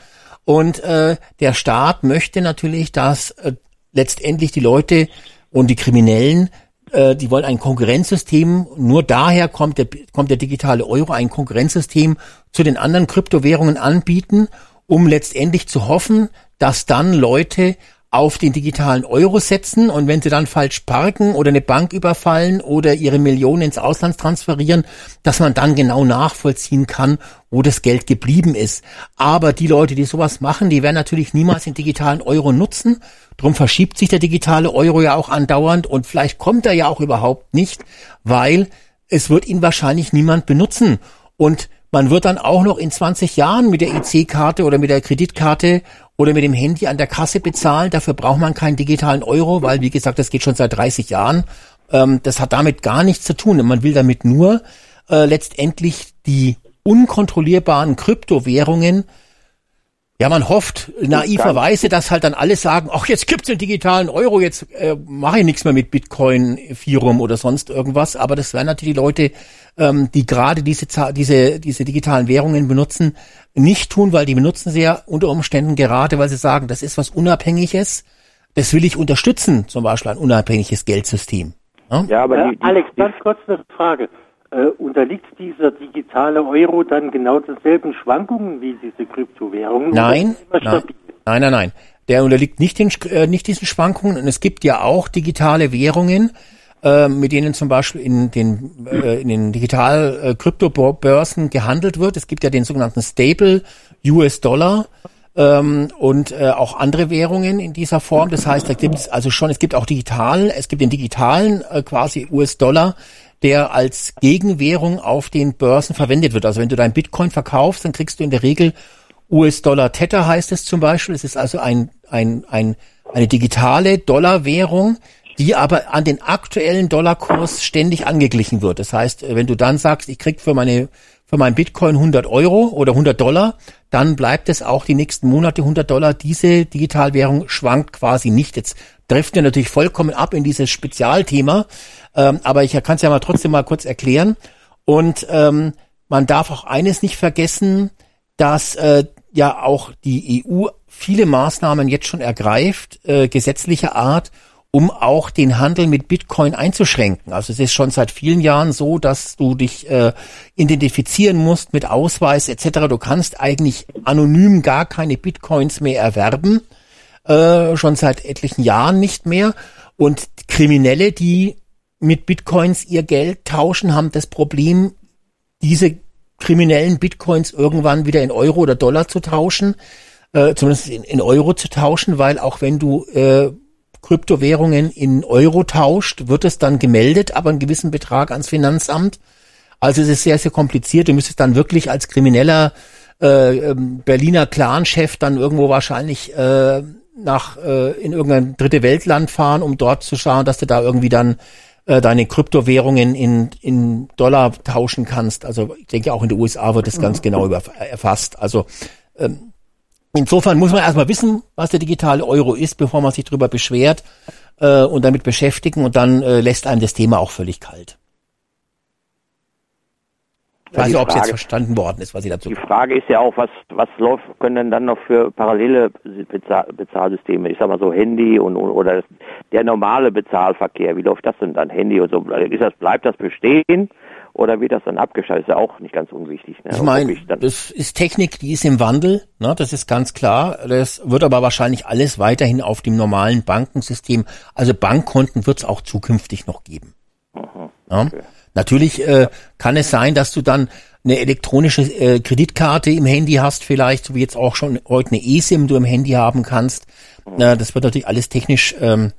Und äh, der Staat möchte natürlich, dass äh, letztendlich die Leute und die Kriminellen, äh, die wollen ein Konkurrenzsystem, nur daher kommt der, kommt der digitale Euro, ein Konkurrenzsystem zu den anderen Kryptowährungen anbieten, um letztendlich zu hoffen, dass dann Leute auf den digitalen Euro setzen und wenn sie dann falsch parken oder eine Bank überfallen oder ihre Millionen ins Ausland transferieren, dass man dann genau nachvollziehen kann, wo das Geld geblieben ist. Aber die Leute, die sowas machen, die werden natürlich niemals den digitalen Euro nutzen. Drum verschiebt sich der digitale Euro ja auch andauernd und vielleicht kommt er ja auch überhaupt nicht, weil es wird ihn wahrscheinlich niemand benutzen. Und man wird dann auch noch in 20 Jahren mit der EC-Karte oder mit der Kreditkarte oder mit dem Handy an der Kasse bezahlen. Dafür braucht man keinen digitalen Euro, weil, wie gesagt, das geht schon seit 30 Jahren. Ähm, das hat damit gar nichts zu tun. man will damit nur äh, letztendlich die unkontrollierbaren Kryptowährungen ja, man hofft naiverweise, dass halt dann alle sagen, ach, jetzt gibt's den digitalen Euro, jetzt äh, mache ich nichts mehr mit Bitcoin, Firum oder sonst irgendwas. Aber das werden natürlich die Leute, ähm, die gerade diese, diese, diese digitalen Währungen benutzen, nicht tun, weil die benutzen sie ja unter Umständen gerade, weil sie sagen, das ist was Unabhängiges. Das will ich unterstützen, zum Beispiel ein unabhängiges Geldsystem. Ja, ja aber die, die, Alex, ganz kurz eine Frage. Äh, unterliegt dieser digitale Euro dann genau denselben Schwankungen wie diese Kryptowährungen? Nein, nein, nein, nein, nein. Der unterliegt nicht, den, äh, nicht diesen Schwankungen. Und es gibt ja auch digitale Währungen, äh, mit denen zum Beispiel in den, äh, in den digital äh, Kryptobörsen gehandelt wird. Es gibt ja den sogenannten Stable US-Dollar ähm, und äh, auch andere Währungen in dieser Form. Das heißt, da gibt es also schon, es gibt auch digital, es gibt den digitalen äh, quasi US-Dollar, der als Gegenwährung auf den Börsen verwendet wird. Also wenn du dein Bitcoin verkaufst, dann kriegst du in der Regel US-Dollar Tether heißt es zum Beispiel. Es ist also ein, ein, ein, eine digitale Dollarwährung, die aber an den aktuellen Dollarkurs ständig angeglichen wird. Das heißt, wenn du dann sagst, ich krieg für meine für mein Bitcoin 100 Euro oder 100 Dollar, dann bleibt es auch die nächsten Monate 100 Dollar. Diese Digitalwährung schwankt quasi nicht. Jetzt trifft ihr natürlich vollkommen ab in dieses Spezialthema, ähm, aber ich kann es ja mal trotzdem mal kurz erklären. Und ähm, man darf auch eines nicht vergessen, dass äh, ja auch die EU viele Maßnahmen jetzt schon ergreift, äh, gesetzlicher Art, um auch den Handel mit Bitcoin einzuschränken. Also es ist schon seit vielen Jahren so, dass du dich äh, identifizieren musst mit Ausweis etc. Du kannst eigentlich anonym gar keine Bitcoins mehr erwerben, äh, schon seit etlichen Jahren nicht mehr. Und Kriminelle, die mit Bitcoins ihr Geld tauschen, haben das Problem diese kriminellen Bitcoins irgendwann wieder in Euro oder Dollar zu tauschen, äh, zumindest in, in Euro zu tauschen, weil auch wenn du äh, Kryptowährungen in Euro tauscht, wird es dann gemeldet, aber einen gewissen Betrag ans Finanzamt. Also es ist sehr, sehr kompliziert. Du müsstest dann wirklich als krimineller äh, ähm, Berliner Clan-Chef dann irgendwo wahrscheinlich äh, nach äh, in irgendein dritte Weltland fahren, um dort zu schauen, dass du da irgendwie dann äh, deine Kryptowährungen in, in Dollar tauschen kannst. Also ich denke auch in den USA wird das ganz mhm. genau über, erfasst. Also ähm, insofern muss man erstmal wissen, was der digitale Euro ist, bevor man sich darüber beschwert äh, und damit beschäftigen und dann äh, lässt einem das Thema auch völlig kalt. Ich weiß nicht, ob es jetzt verstanden worden ist, was Sie dazu Die Frage ist ja auch, was, was läuft, können denn dann noch für parallele Bezahl Bezahlsysteme, ich sag mal so Handy und, oder der normale Bezahlverkehr, wie läuft das denn dann? Handy und so, ist das, bleibt das bestehen? Oder wird das dann abgeschaltet? Ist ja auch nicht ganz unwichtig. Ne? Ich meine, das ist Technik, die ist im Wandel, ne? das ist ganz klar. Das wird aber wahrscheinlich alles weiterhin auf dem normalen Bankensystem, also Bankkonten wird es auch zukünftig noch geben. Aha, okay. ja? Natürlich äh, kann es sein, dass du dann eine elektronische äh, Kreditkarte im Handy hast, vielleicht, so wie jetzt auch schon heute eine eSIM du im Handy haben kannst. Äh, das wird natürlich alles technisch ähm,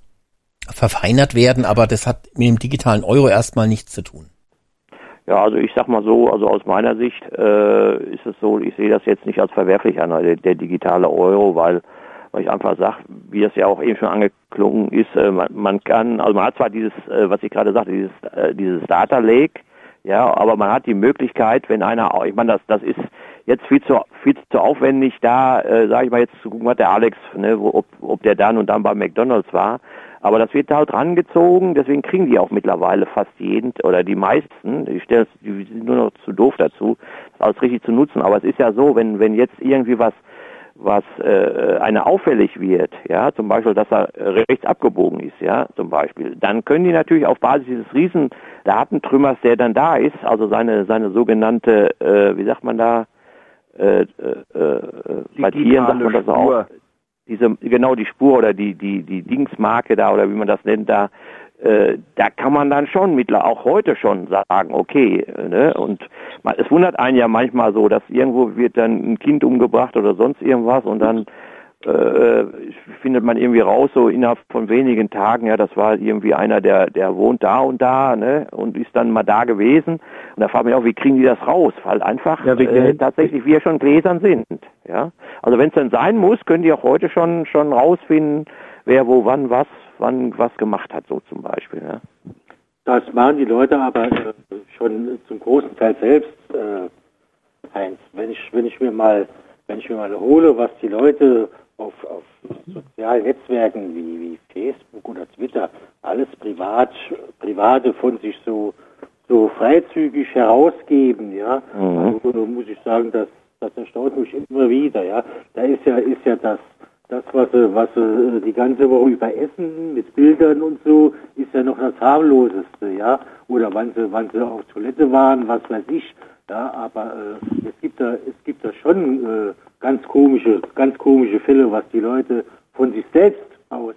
verfeinert werden, aber das hat mit dem digitalen Euro erstmal nichts zu tun. Ja, also ich sag mal so, also aus meiner Sicht äh, ist es so, ich sehe das jetzt nicht als verwerflich an, der, der digitale Euro, weil weil ich einfach sage, wie es ja auch eben schon angeklungen ist, äh, man, man, kann, also man hat zwar dieses, äh, was ich gerade sagte, dieses, äh, dieses Data Lake, ja, aber man hat die Möglichkeit, wenn einer, ich meine, das, das ist jetzt viel zu, viel zu aufwendig, da, äh, sage ich mal jetzt zu gucken, was der Alex, ne, wo, ob, ob der dann und dann bei McDonalds war, aber das wird halt rangezogen, deswegen kriegen die auch mittlerweile fast jeden oder die meisten, die, stellen, die sind nur noch zu doof dazu, das alles richtig zu nutzen. Aber es ist ja so, wenn, wenn jetzt irgendwie was was äh, eine auffällig wird, ja, zum Beispiel, dass er rechts abgebogen ist, ja, zum Beispiel, dann können die natürlich auf Basis dieses riesen Datentrümmers, der dann da ist, also seine seine sogenannte, äh, wie sagt man da, äh, äh, äh, bei Tieren sagt man das auch, diese genau die Spur oder die die die Dingsmarke da oder wie man das nennt da äh, da kann man dann schon mittler auch heute schon sagen, okay, ne? Und es wundert einen ja manchmal so, dass irgendwo wird dann ein Kind umgebracht oder sonst irgendwas und dann äh, findet man irgendwie raus, so innerhalb von wenigen Tagen, ja, das war irgendwie einer, der, der wohnt da und da, ne, und ist dann mal da gewesen. Und da fragt man auch, wie kriegen die das raus? Weil einfach ja, äh, tatsächlich wir schon Gläsern sind, ja. Also wenn es dann sein muss, können die auch heute schon, schon rausfinden, wer wo wann was wann was gemacht hat, so zum Beispiel. Ja. Das machen die Leute aber äh, schon zum großen Teil selbst, äh, Heinz. Wenn ich, wenn ich mir mal, wenn ich mir mal hole, was die Leute auf, auf sozialen Netzwerken wie, wie Facebook oder Twitter alles privat, private von sich so, so freizügig herausgeben, ja, mhm. also, muss ich sagen, das, das erstaunt mich immer wieder, ja. Da ist ja, ist ja das das, was sie, was sie die ganze Woche über essen, mit Bildern und so, ist ja noch das harmloseste, ja. Oder wann sie, wann sie auf Toilette waren, was weiß ich. Ja, aber äh, es gibt da, es gibt da schon äh, ganz komische, ganz komische Fälle, was die Leute von sich selbst aus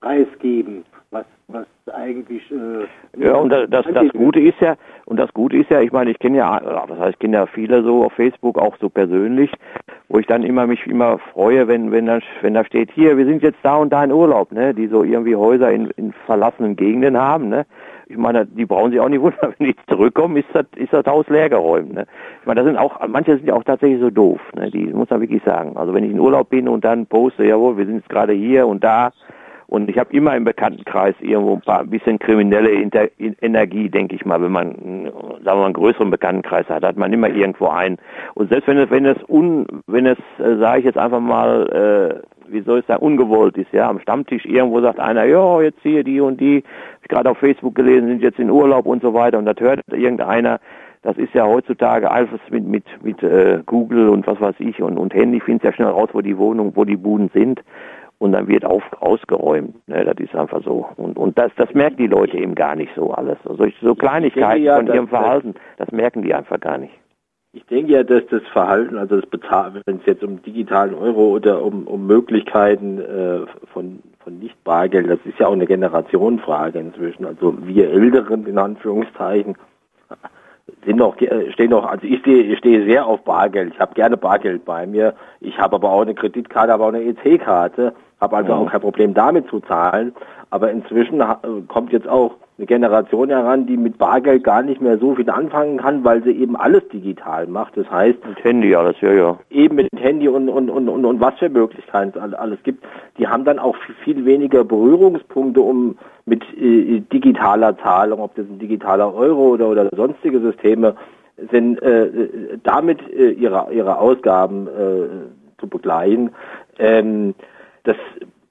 preisgeben, was, was eigentlich. Äh, ja, und das, das, das Gute ist ja, und das Gute ist ja, ich meine, ich kenne ja, das heißt, ich kenne ja viele so auf Facebook auch so persönlich, wo ich dann immer mich immer freue, wenn wenn da wenn da steht, hier, wir sind jetzt da und da in Urlaub, ne, die so irgendwie Häuser in, in verlassenen Gegenden haben, ne. Ich meine, die brauchen sich auch nicht wundern, <laughs> wenn die zurückkommen, ist das, ist das Haus leer geräumt. Ne? Ich meine, das sind auch, manche sind ja auch tatsächlich so doof, ne? die muss man wirklich sagen. Also wenn ich in Urlaub bin und dann poste, jawohl, wir sind jetzt gerade hier und da, und ich habe immer im Bekanntenkreis irgendwo ein paar ein bisschen kriminelle Inter Energie, denke ich mal. Wenn man, sagen wir mal, einen größeren Bekanntenkreis hat, hat man immer irgendwo einen. Und selbst wenn es, wenn es un, wenn es, äh, sage ich jetzt einfach mal, äh, wie soll ich sagen, ungewollt ist, ja, am Stammtisch irgendwo sagt einer, ja, jetzt hier die und die, hab ich gerade auf Facebook gelesen, sind jetzt in Urlaub und so weiter. Und das hört irgendeiner, das ist ja heutzutage alles mit mit mit äh, Google und was weiß ich und und Handy findet ja schnell raus, wo die Wohnung, wo die Buden sind und dann wird auf, ausgeräumt. Ne, das ist einfach so. Und, und das, das merken die Leute eben gar nicht so alles. Also so Kleinigkeiten ja, von ihrem Verhalten, das merken die einfach gar nicht. Ich denke ja, dass das Verhalten, also das Bezahlen, wenn es jetzt um digitalen Euro oder um, um Möglichkeiten äh, von, von Nicht-Bargeld, das ist ja auch eine Generationenfrage inzwischen. Also wir Älteren, in Anführungszeichen, sind noch, äh, stehen noch, also ich stehe, ich stehe sehr auf Bargeld. Ich habe gerne Bargeld bei mir. Ich habe aber auch eine Kreditkarte, aber auch eine EC-Karte. Habe also mhm. auch kein Problem damit zu zahlen. Aber inzwischen kommt jetzt auch eine Generation heran, die mit Bargeld gar nicht mehr so viel anfangen kann, weil sie eben alles digital macht. Das heißt mit Handy alles, ja ja. Eben mit Handy und und und und, und was für Möglichkeiten es alles gibt. Die haben dann auch viel, viel weniger Berührungspunkte, um mit äh, digitaler Zahlung, ob das ein digitaler Euro oder oder sonstige Systeme sind, äh, damit äh, ihre ihre Ausgaben äh, zu begleichen. Ähm, das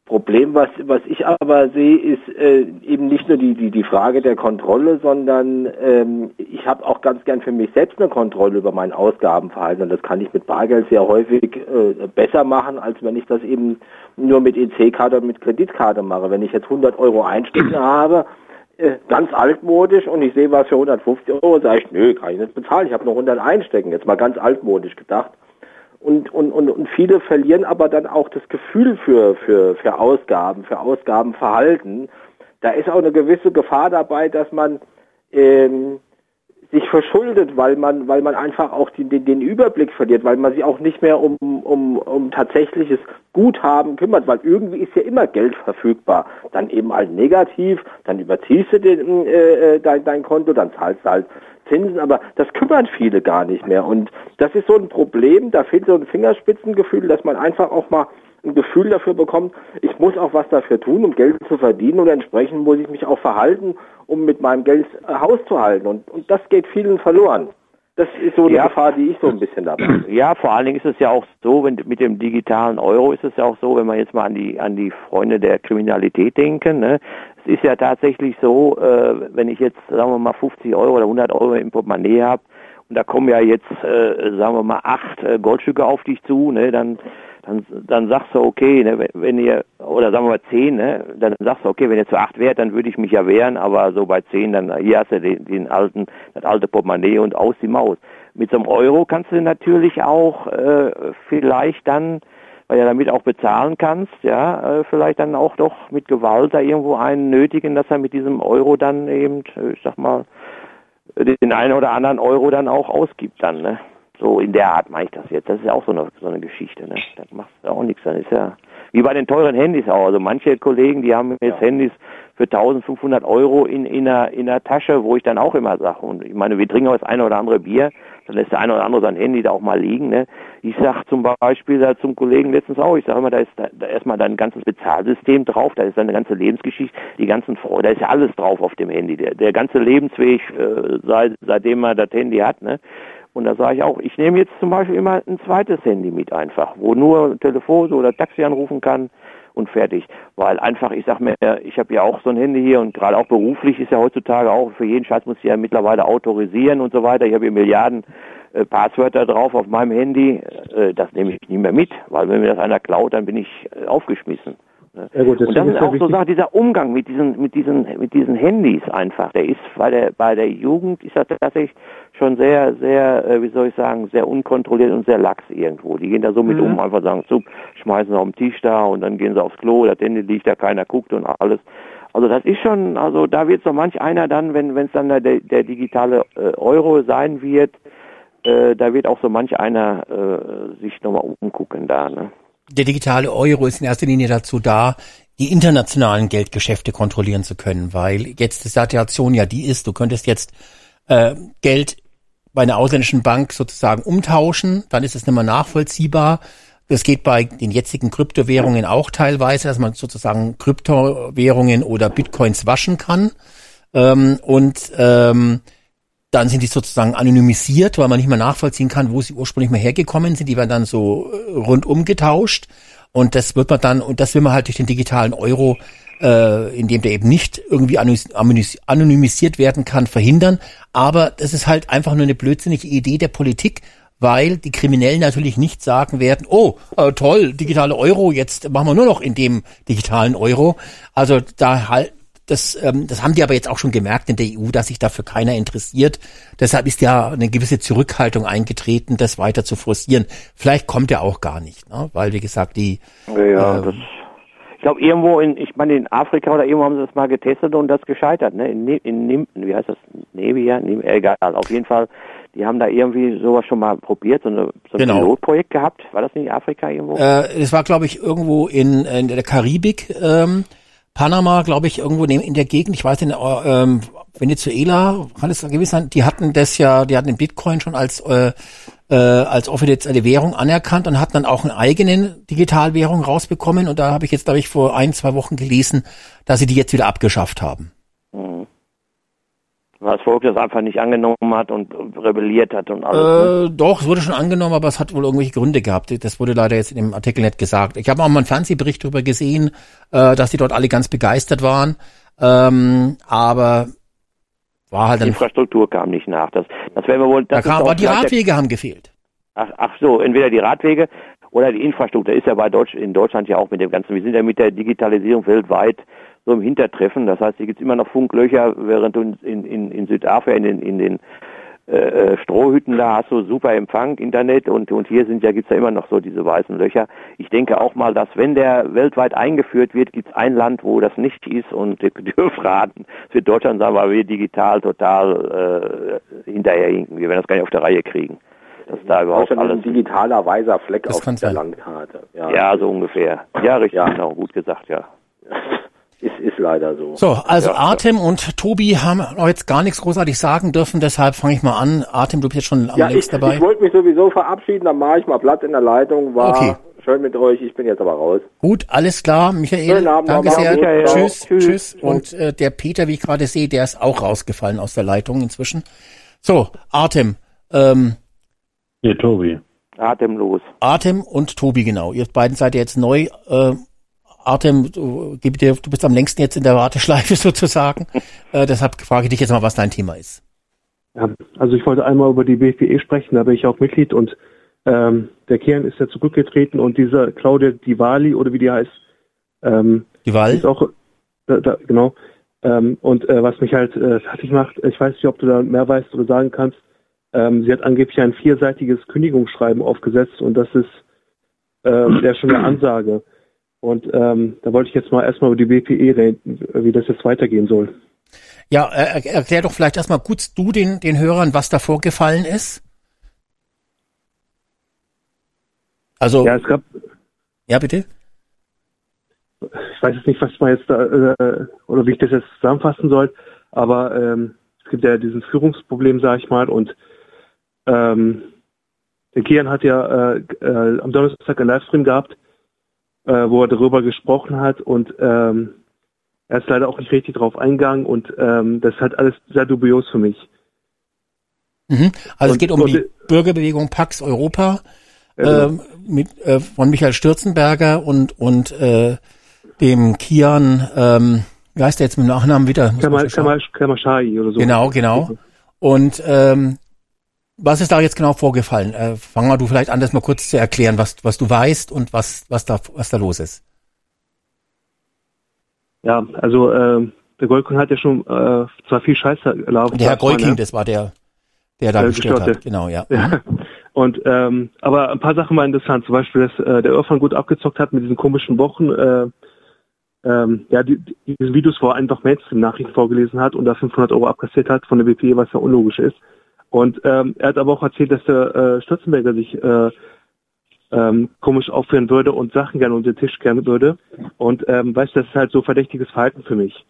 Problem, was, was ich aber sehe, ist äh, eben nicht nur die, die, die Frage der Kontrolle, sondern ähm, ich habe auch ganz gern für mich selbst eine Kontrolle über mein Ausgabenverhalten. Und das kann ich mit Bargeld sehr häufig äh, besser machen, als wenn ich das eben nur mit EC-Karte und mit Kreditkarte mache. Wenn ich jetzt 100 Euro einstecken <clears throat> habe, äh, ganz altmodisch und ich sehe was für 150 Euro, sage ich, nö, kann ich nicht bezahlen, ich habe nur 100 einstecken. Jetzt mal ganz altmodisch gedacht. Und, und, und, und viele verlieren aber dann auch das Gefühl für, für, für Ausgaben, für Ausgabenverhalten. Da ist auch eine gewisse Gefahr dabei, dass man ähm, sich verschuldet, weil man, weil man einfach auch den, den, den Überblick verliert, weil man sich auch nicht mehr um, um, um tatsächliches Guthaben kümmert, weil irgendwie ist ja immer Geld verfügbar. Dann eben halt negativ, dann überziehst du den, äh, äh dein, dein Konto, dann zahlst du halt Zinsen, aber das kümmern viele gar nicht mehr. Und das ist so ein Problem, da fehlt so ein Fingerspitzengefühl, dass man einfach auch mal ein Gefühl dafür bekommt, ich muss auch was dafür tun, um Geld zu verdienen und entsprechend muss ich mich auch verhalten, um mit meinem Geld äh, Haus zu halten. Und, und das geht vielen verloren. Das ist so eine ja. Gefahr, die ich so ein bisschen dabei. Ja, vor allen Dingen ist es ja auch so, wenn mit dem digitalen Euro ist es ja auch so, wenn wir jetzt mal an die an die Freunde der Kriminalität denken. Ne? Es ist ja tatsächlich so, äh, wenn ich jetzt sagen wir mal 50 Euro oder 100 Euro im Portemonnaie habe und da kommen ja jetzt äh, sagen wir mal acht äh, Goldstücke auf dich zu, ne, dann dann, dann sagst du, okay, ne, wenn ihr, oder sagen wir mal zehn, ne, dann sagst du, okay, wenn ihr zu acht wärt, dann würde ich mich ja wehren, aber so bei zehn, dann hier hast du den, den alten, das alte Portemonnaie und aus die Maus. Mit so einem Euro kannst du natürlich auch äh, vielleicht dann, weil du damit auch bezahlen kannst, ja, äh, vielleicht dann auch doch mit Gewalt da irgendwo einen nötigen, dass er mit diesem Euro dann eben, äh, ich sag mal, den einen oder anderen Euro dann auch ausgibt dann, ne? So in der Art mache ich das jetzt. Das ist ja auch so eine, so eine Geschichte. Ne? Da machst du auch nichts. Dann ist ja wie bei den teuren Handys auch. Also manche Kollegen, die haben jetzt ja. Handys für 1500 Euro in, in, einer, in einer Tasche, wo ich dann auch immer sage, und ich meine, wir trinken auch das eine oder andere Bier, dann lässt der eine oder andere sein Handy da auch mal liegen. Ne? Ich sag zum Beispiel da zum Kollegen letztens auch, ich sage immer, da ist da, da erstmal dein ganzes Bezahlsystem drauf, da ist deine ganze Lebensgeschichte, die ganzen Freude, da ist ja alles drauf auf dem Handy. Der, der ganze Lebensweg, äh, seit, seitdem man das Handy hat, ne? Und da sage ich auch, ich nehme jetzt zum Beispiel immer ein zweites Handy mit einfach, wo nur Telefon oder Taxi anrufen kann und fertig. Weil einfach, ich sag mir, ich habe ja auch so ein Handy hier und gerade auch beruflich ist ja heutzutage auch, für jeden Scheiß muss ich ja mittlerweile autorisieren und so weiter. Ich habe hier Milliarden äh, Passwörter drauf auf meinem Handy. Äh, das nehme ich nicht mehr mit, weil wenn mir das einer klaut, dann bin ich äh, aufgeschmissen. Ne? Ja gut, und das ist auch so Sache, dieser Umgang mit diesen, mit diesen, mit diesen Handys einfach, der ist bei der, bei der Jugend ist das tatsächlich schon sehr, sehr, äh, wie soll ich sagen, sehr unkontrolliert und sehr lax irgendwo. Die gehen da so mit mhm. um, einfach sagen, so, schmeißen sie auf den Tisch da und dann gehen sie aufs Klo, das Handy liegt da, keiner guckt und alles. Also das ist schon, also da wird so manch einer dann, wenn es dann der, der digitale äh, Euro sein wird, äh, da wird auch so manch einer äh, sich nochmal umgucken da, ne? Der digitale Euro ist in erster Linie dazu da, die internationalen Geldgeschäfte kontrollieren zu können, weil jetzt die Situation ja die ist, du könntest jetzt äh, Geld bei einer ausländischen Bank sozusagen umtauschen, dann ist es nicht mehr nachvollziehbar. Das geht bei den jetzigen Kryptowährungen auch teilweise, dass man sozusagen Kryptowährungen oder Bitcoins waschen kann. Ähm, und ähm, dann sind die sozusagen anonymisiert, weil man nicht mehr nachvollziehen kann, wo sie ursprünglich mal hergekommen sind. Die werden dann so äh, rundum getauscht. Und das wird man dann, und das will man halt durch den digitalen Euro, äh, indem der eben nicht irgendwie anonymisiert werden kann, verhindern. Aber das ist halt einfach nur eine blödsinnige Idee der Politik, weil die Kriminellen natürlich nicht sagen werden, oh, äh, toll, digitale Euro, jetzt machen wir nur noch in dem digitalen Euro. Also da halt, das, ähm, das haben die aber jetzt auch schon gemerkt in der EU, dass sich dafür keiner interessiert. Deshalb ist ja eine gewisse Zurückhaltung eingetreten, das weiter zu forcieren. Vielleicht kommt er auch gar nicht, ne? weil wie gesagt die. Ja, ähm, das Ich glaube, irgendwo in, ich meine, in Afrika oder irgendwo haben sie das mal getestet und das gescheitert, ne? In, in Nimten, wie heißt das? Nevia? Nim, egal. Auf jeden Fall, die haben da irgendwie sowas schon mal probiert, so, eine, so ein genau. Pilotprojekt gehabt. War das nicht Afrika irgendwo? Äh, es war, glaube ich, irgendwo in, in der Karibik, ähm, Panama, glaube ich, irgendwo in der Gegend, ich weiß nicht, ähm, Venezuela, kann es gewiss sein, die hatten das ja, die hatten den Bitcoin schon als äh, äh, als offizielle Währung anerkannt und hatten dann auch eine eigene Digitalwährung rausbekommen. Und da habe ich jetzt, glaube ich, vor ein, zwei Wochen gelesen, dass sie die jetzt wieder abgeschafft haben. Mhm. Weil das Volk das einfach nicht angenommen hat und rebelliert hat und alles. Ne? Äh, doch, es wurde schon angenommen, aber es hat wohl irgendwelche Gründe gehabt. Das wurde leider jetzt in dem Artikel nicht gesagt. Ich habe auch mal einen Fernsehbericht darüber gesehen, äh, dass die dort alle ganz begeistert waren. Ähm, aber war halt die Infrastruktur kam nicht nach. Das, das wir wohl. Das da kam, aber die Radwege haben gefehlt. Ach, ach so, entweder die Radwege oder die Infrastruktur. Ist ja bei Deutsch, in Deutschland ja auch mit dem Ganzen. Wir sind ja mit der Digitalisierung weltweit so im Hintertreffen. Das heißt, hier gibt es immer noch Funklöcher, während du in, in, in Südafrika in den, in den äh, äh, Strohhütten, da hast du super Empfang, Internet und, und hier sind ja, gibt's ja immer noch so diese weißen Löcher. Ich denke auch mal, dass wenn der weltweit eingeführt wird, gibt's ein Land, wo das nicht ist und <laughs> ihr dürft raten, es wird Deutschland sagen, weil wir digital total äh, hinterherhinken. Wir werden das gar nicht auf der Reihe kriegen. Dass da überhaupt alles ein digitaler weißer Fleck auf der sein. Landkarte. Ja. ja, so ungefähr. Ja, richtig, ja. genau, gut gesagt, ja. <laughs> Ist, ist leider so. So, also ja, Artem ja. und Tobi haben noch jetzt gar nichts großartig sagen dürfen, deshalb fange ich mal an. Artem, du bist jetzt schon am ja, längst ich, dabei. Ich wollte mich sowieso verabschieden, dann mache ich mal Platz in der Leitung. War okay. schön mit euch, ich bin jetzt aber raus. Gut, alles klar, Michael. Abend, danke sehr. Michael. Tschüss, tschüss, tschüss. Und äh, der Peter, wie ich gerade sehe, der ist auch rausgefallen aus der Leitung inzwischen. So, Artem. Ähm, ja, Tobi. Atemlos. Atem und Tobi, genau. Ihr beiden seid jetzt neu äh, Artem, du, du bist am längsten jetzt in der Warteschleife <laughs> sozusagen. äh, deshalb frage ich dich jetzt mal, was dein Thema ist. Ja, also ich wollte einmal über die BPE sprechen, da bin ich auch Mitglied und ähm, der Kern ist ja zurückgetreten und dieser Claudia Divali oder wie die heißt, ähm, Dival? ist auch da, da, genau. Ähm, und äh, was mich halt äh, fertig macht, ich weiß nicht, ob du da mehr weißt oder sagen kannst, ähm, sie hat angeblich ein vierseitiges Kündigungsschreiben aufgesetzt und das ist äh, ja schon eine Ansage. Und ähm, da wollte ich jetzt mal erstmal über die BPE reden, wie das jetzt weitergehen soll. Ja, äh, erklär doch vielleicht erstmal kurz du den, den Hörern, was da vorgefallen ist. Also. Ja, es gab. Ja, bitte. Ich weiß jetzt nicht, was man jetzt da, äh, oder wie ich das jetzt zusammenfassen soll, aber ähm, es gibt ja diesen Führungsproblem, sag ich mal, und ähm, der Kian hat ja äh, äh, am Donnerstag einen Livestream gehabt, äh, wo er darüber gesprochen hat und ähm, er ist leider auch nicht richtig drauf eingegangen und ähm, das ist halt alles sehr dubios für mich. Mhm. Also und, es geht um die Bürgerbewegung Pax Europa ja, genau. äh, mit, äh, von Michael Stürzenberger und und äh, dem Kian, ähm, wie heißt der jetzt mit dem Nachnamen wieder? Kamal, Kamal, Kamal oder so. Genau, genau. Und ähm, was ist da jetzt genau vorgefallen? Äh, fang mal du vielleicht an, das mal kurz zu erklären, was, was du weißt und was, was, da, was da los ist. Ja, also äh, der Goldkong hat ja schon äh, zwar viel Scheiße erlaubt. Der Herr Golking, ne? das war der, der da gestört hat. Genau, ja. ja. Und ähm, aber ein paar Sachen waren interessant. Zum Beispiel, dass äh, der Irfan gut abgezockt hat mit diesen komischen Wochen. Äh, ähm, ja, die, diese Videos, wo er einfach Mainstream-Nachrichten vorgelesen hat und da 500 Euro abkassiert hat von der WP, was ja unlogisch ist. Und ähm, er hat aber auch erzählt, dass der äh, Stürzenberger sich äh, ähm, komisch aufführen würde und Sachen gerne unter den Tisch kehren würde. Und ähm, weißt das ist halt so verdächtiges Verhalten für mich.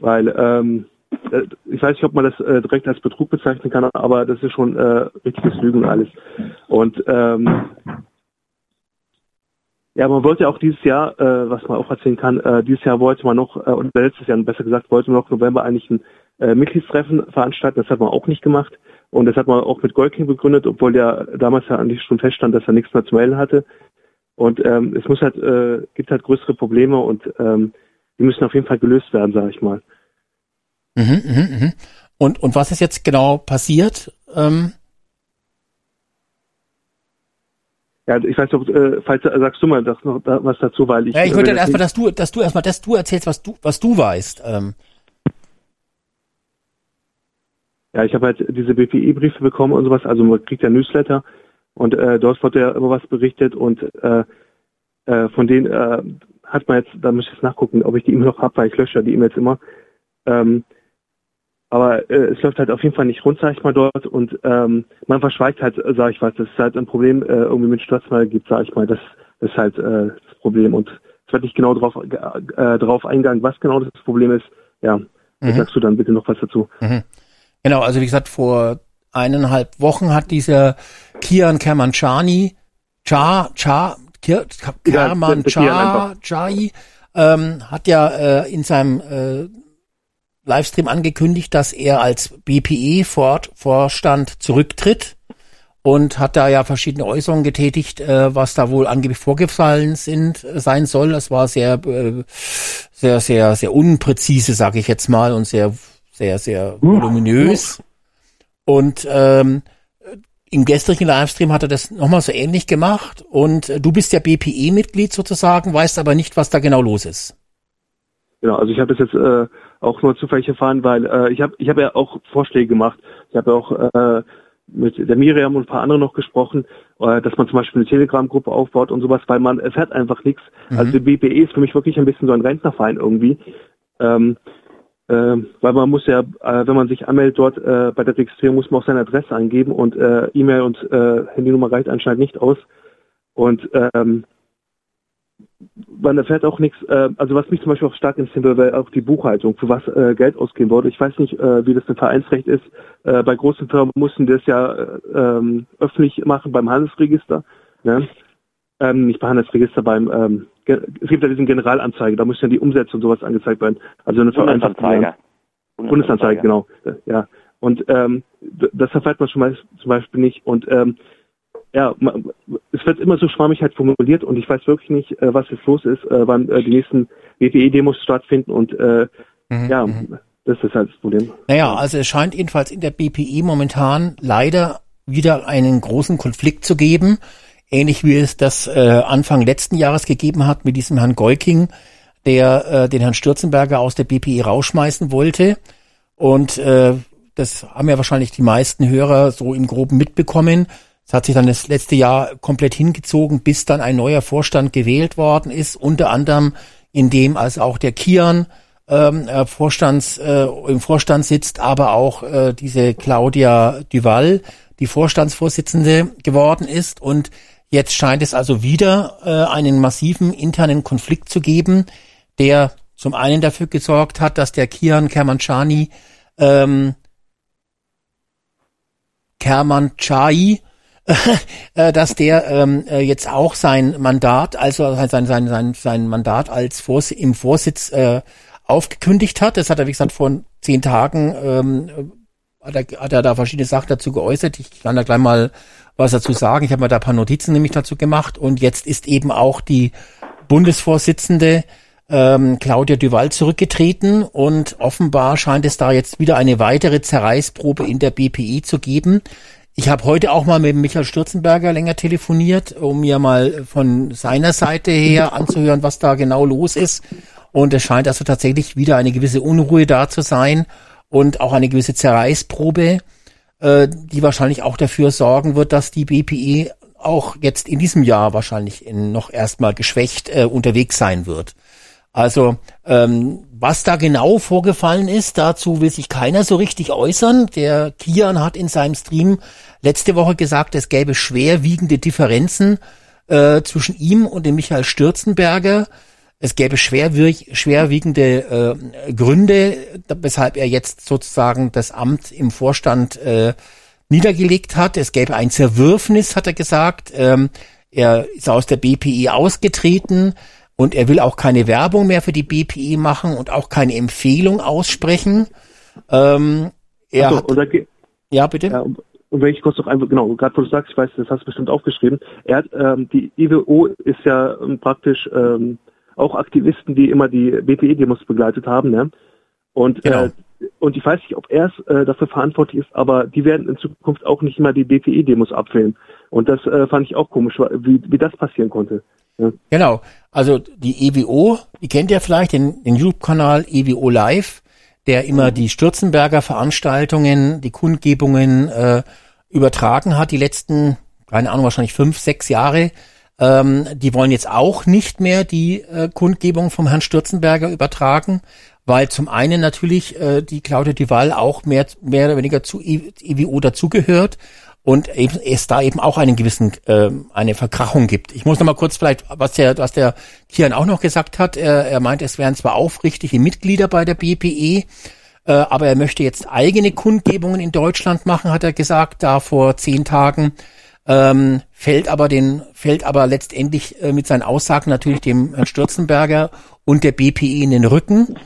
Weil ähm, äh, ich weiß nicht, ob man das äh, direkt als Betrug bezeichnen kann, aber das ist schon äh, richtiges Lügen alles. Und ähm, ja, man wollte auch dieses Jahr, äh, was man auch erzählen kann, äh, dieses Jahr wollte man noch, äh, und letztes Jahr besser gesagt, wollte man noch November eigentlich ein äh, Mitgliedstreffen veranstalten. Das hat man auch nicht gemacht. Und das hat man auch mit Goldking begründet, obwohl der damals ja eigentlich schon feststand, dass er nichts mehr zu melden hatte. Und ähm, es muss halt, äh, gibt halt größere Probleme und ähm, die müssen auf jeden Fall gelöst werden, sage ich mal. Mhm, mh, mh. Und, und was ist jetzt genau passiert? Ähm ja, ich weiß noch, äh, falls sagst du mal das noch was dazu, weil ich. Ja, ich würde dann erstmal, dass du, dass du erstmal, dass du erzählst, was du, was du weißt. Ähm. Ja, ich habe halt diese BPI-Briefe bekommen und sowas, also man kriegt ja Newsletter und äh, dort wird ja immer was berichtet und äh, äh, von denen äh, hat man jetzt, da muss ich jetzt nachgucken, ob ich die E-Mail noch habe, weil ich lösche die E-Mails immer. Ähm, aber äh, es läuft halt auf jeden Fall nicht rund, sag ich mal, dort und ähm, man verschweigt halt, sag ich was, das ist halt ein Problem äh, irgendwie mit Sturzmal gibt, sag ich mal, das, das ist halt äh, das Problem und es wird nicht genau drauf, äh, drauf eingegangen, was genau das Problem ist. Ja, mhm. sagst du dann bitte noch was dazu. Mhm. Genau, also wie gesagt, vor eineinhalb Wochen hat dieser Kian Kermanchani, Cha, Cha, Kerman Cha, Chai, ähm, hat ja äh, in seinem äh, Livestream angekündigt, dass er als BPE-Vorstand zurücktritt und hat da ja verschiedene Äußerungen getätigt, äh, was da wohl angeblich vorgefallen sind, äh, sein soll. Das war sehr, äh, sehr, sehr, sehr unpräzise, sage ich jetzt mal, und sehr, sehr, sehr voluminös. Und ähm, im gestrigen Livestream hat er das nochmal so ähnlich gemacht. Und du bist ja BPE-Mitglied sozusagen, weißt aber nicht, was da genau los ist. Genau, also ich habe das jetzt äh, auch nur zufällig erfahren, weil äh, ich habe ich hab ja auch Vorschläge gemacht. Ich habe ja auch äh, mit der Miriam und ein paar anderen noch gesprochen, äh, dass man zum Beispiel eine Telegram-Gruppe aufbaut und sowas, weil man, hat einfach nichts. Mhm. Also BPE ist für mich wirklich ein bisschen so ein Rentnerverein irgendwie. Ähm, äh, weil man muss ja, äh, wenn man sich anmeldet dort äh, bei der Registrierung, muss man auch seine Adresse angeben und äh, E-Mail und äh, Handynummer reicht anscheinend nicht aus. Und ähm, man erfährt auch nichts, äh, also was mich zum Beispiel auch stark interessieren würde, wäre auch die Buchhaltung, für was äh, Geld ausgehen wurde. Ich weiß nicht, wie das im Vereinsrecht ist. Bei großen Firmen mussten das ja äh, ähm, öffentlich machen beim Handelsregister. Ne? Ähm, nicht beim Handelsregister, beim ähm, es gibt ja diesen Generalanzeige, da muss ja die Umsätze und sowas angezeigt werden. Also eine Bundesanzeige. Bundesanzeige, genau. Ja. Und ähm, das erfährt man schon mal zum Beispiel nicht. Und ähm, ja, es wird immer so schwammig halt formuliert und ich weiß wirklich nicht, äh, was jetzt los ist, äh, wann äh, die nächsten WPE-Demos stattfinden und äh, mhm. ja, mhm. das ist halt das Problem. Naja, also es scheint jedenfalls in der BPE momentan leider wieder einen großen Konflikt zu geben, ähnlich wie es das äh, Anfang letzten Jahres gegeben hat mit diesem Herrn Geuking, der äh, den Herrn Stürzenberger aus der BPE rausschmeißen wollte und äh, das haben ja wahrscheinlich die meisten Hörer so im Groben mitbekommen. Es hat sich dann das letzte Jahr komplett hingezogen, bis dann ein neuer Vorstand gewählt worden ist, unter anderem in dem als auch der Kian ähm, äh, Vorstands, äh, im Vorstand sitzt, aber auch äh, diese Claudia Duval, die Vorstandsvorsitzende geworden ist. Und jetzt scheint es also wieder äh, einen massiven internen Konflikt zu geben, der zum einen dafür gesorgt hat, dass der Kian Kermanchani ähm, Kermanchai <laughs> Äh, dass der ähm, äh, jetzt auch sein Mandat, also sein, sein, sein, sein Mandat als Vors im Vorsitz äh, aufgekündigt hat. Das hat er, wie gesagt, vor zehn Tagen ähm, hat, er, hat er da verschiedene Sachen dazu geäußert. Ich kann da gleich mal was dazu sagen. Ich habe mir da ein paar Notizen nämlich dazu gemacht und jetzt ist eben auch die Bundesvorsitzende ähm, Claudia Duval zurückgetreten und offenbar scheint es da jetzt wieder eine weitere Zerreißprobe in der BPI zu geben. Ich habe heute auch mal mit Michael Stürzenberger länger telefoniert, um mir mal von seiner Seite her anzuhören, was da genau los ist. Und es scheint also tatsächlich wieder eine gewisse Unruhe da zu sein und auch eine gewisse Zerreißprobe, äh, die wahrscheinlich auch dafür sorgen wird, dass die BPE auch jetzt in diesem Jahr wahrscheinlich in noch erstmal geschwächt äh, unterwegs sein wird. Also ähm, was da genau vorgefallen ist, dazu will sich keiner so richtig äußern. Der Kian hat in seinem Stream letzte Woche gesagt, es gäbe schwerwiegende Differenzen äh, zwischen ihm und dem Michael Stürzenberger. Es gäbe schwerwiegende äh, Gründe, weshalb er jetzt sozusagen das Amt im Vorstand äh, niedergelegt hat. Es gäbe ein Zerwürfnis, hat er gesagt. Ähm, er ist aus der BPI ausgetreten und er will auch keine Werbung mehr für die BPI machen und auch keine Empfehlung aussprechen. Ähm, er so, hat, ja, bitte. Ja, und wenn ich kurz noch einfach, genau, gerade wo du sagst, ich weiß, das hast du bestimmt aufgeschrieben, er hat, ähm, die IWO ist ja ähm, praktisch ähm, auch Aktivisten, die immer die BPI-Demos begleitet haben, ne? Und genau. äh, und ich weiß nicht, ob er äh, dafür verantwortlich ist, aber die werden in Zukunft auch nicht immer die BPI-Demos abfilmen. Und das äh, fand ich auch komisch, wie, wie das passieren konnte. Ja. Genau. Also die EWO, die kennt ihr vielleicht, den, den YouTube-Kanal EWO Live, der immer die Stürzenberger Veranstaltungen, die Kundgebungen äh, übertragen hat, die letzten, keine Ahnung, wahrscheinlich fünf, sechs Jahre. Ähm, die wollen jetzt auch nicht mehr die äh, Kundgebung vom Herrn Stürzenberger übertragen, weil zum einen natürlich äh, die Claudia Duval auch mehr, mehr oder weniger zu EWO dazugehört und eben es da eben auch einen gewissen äh, eine Verkrachung gibt. Ich muss noch mal kurz vielleicht was der was der Kian auch noch gesagt hat. Er, er meint, es wären zwar aufrichtige Mitglieder bei der BPE, äh, aber er möchte jetzt eigene Kundgebungen in Deutschland machen, hat er gesagt, da vor zehn Tagen. Ähm, fällt aber den fällt aber letztendlich äh, mit seinen Aussagen natürlich dem Herrn Stürzenberger und der BPE in den Rücken.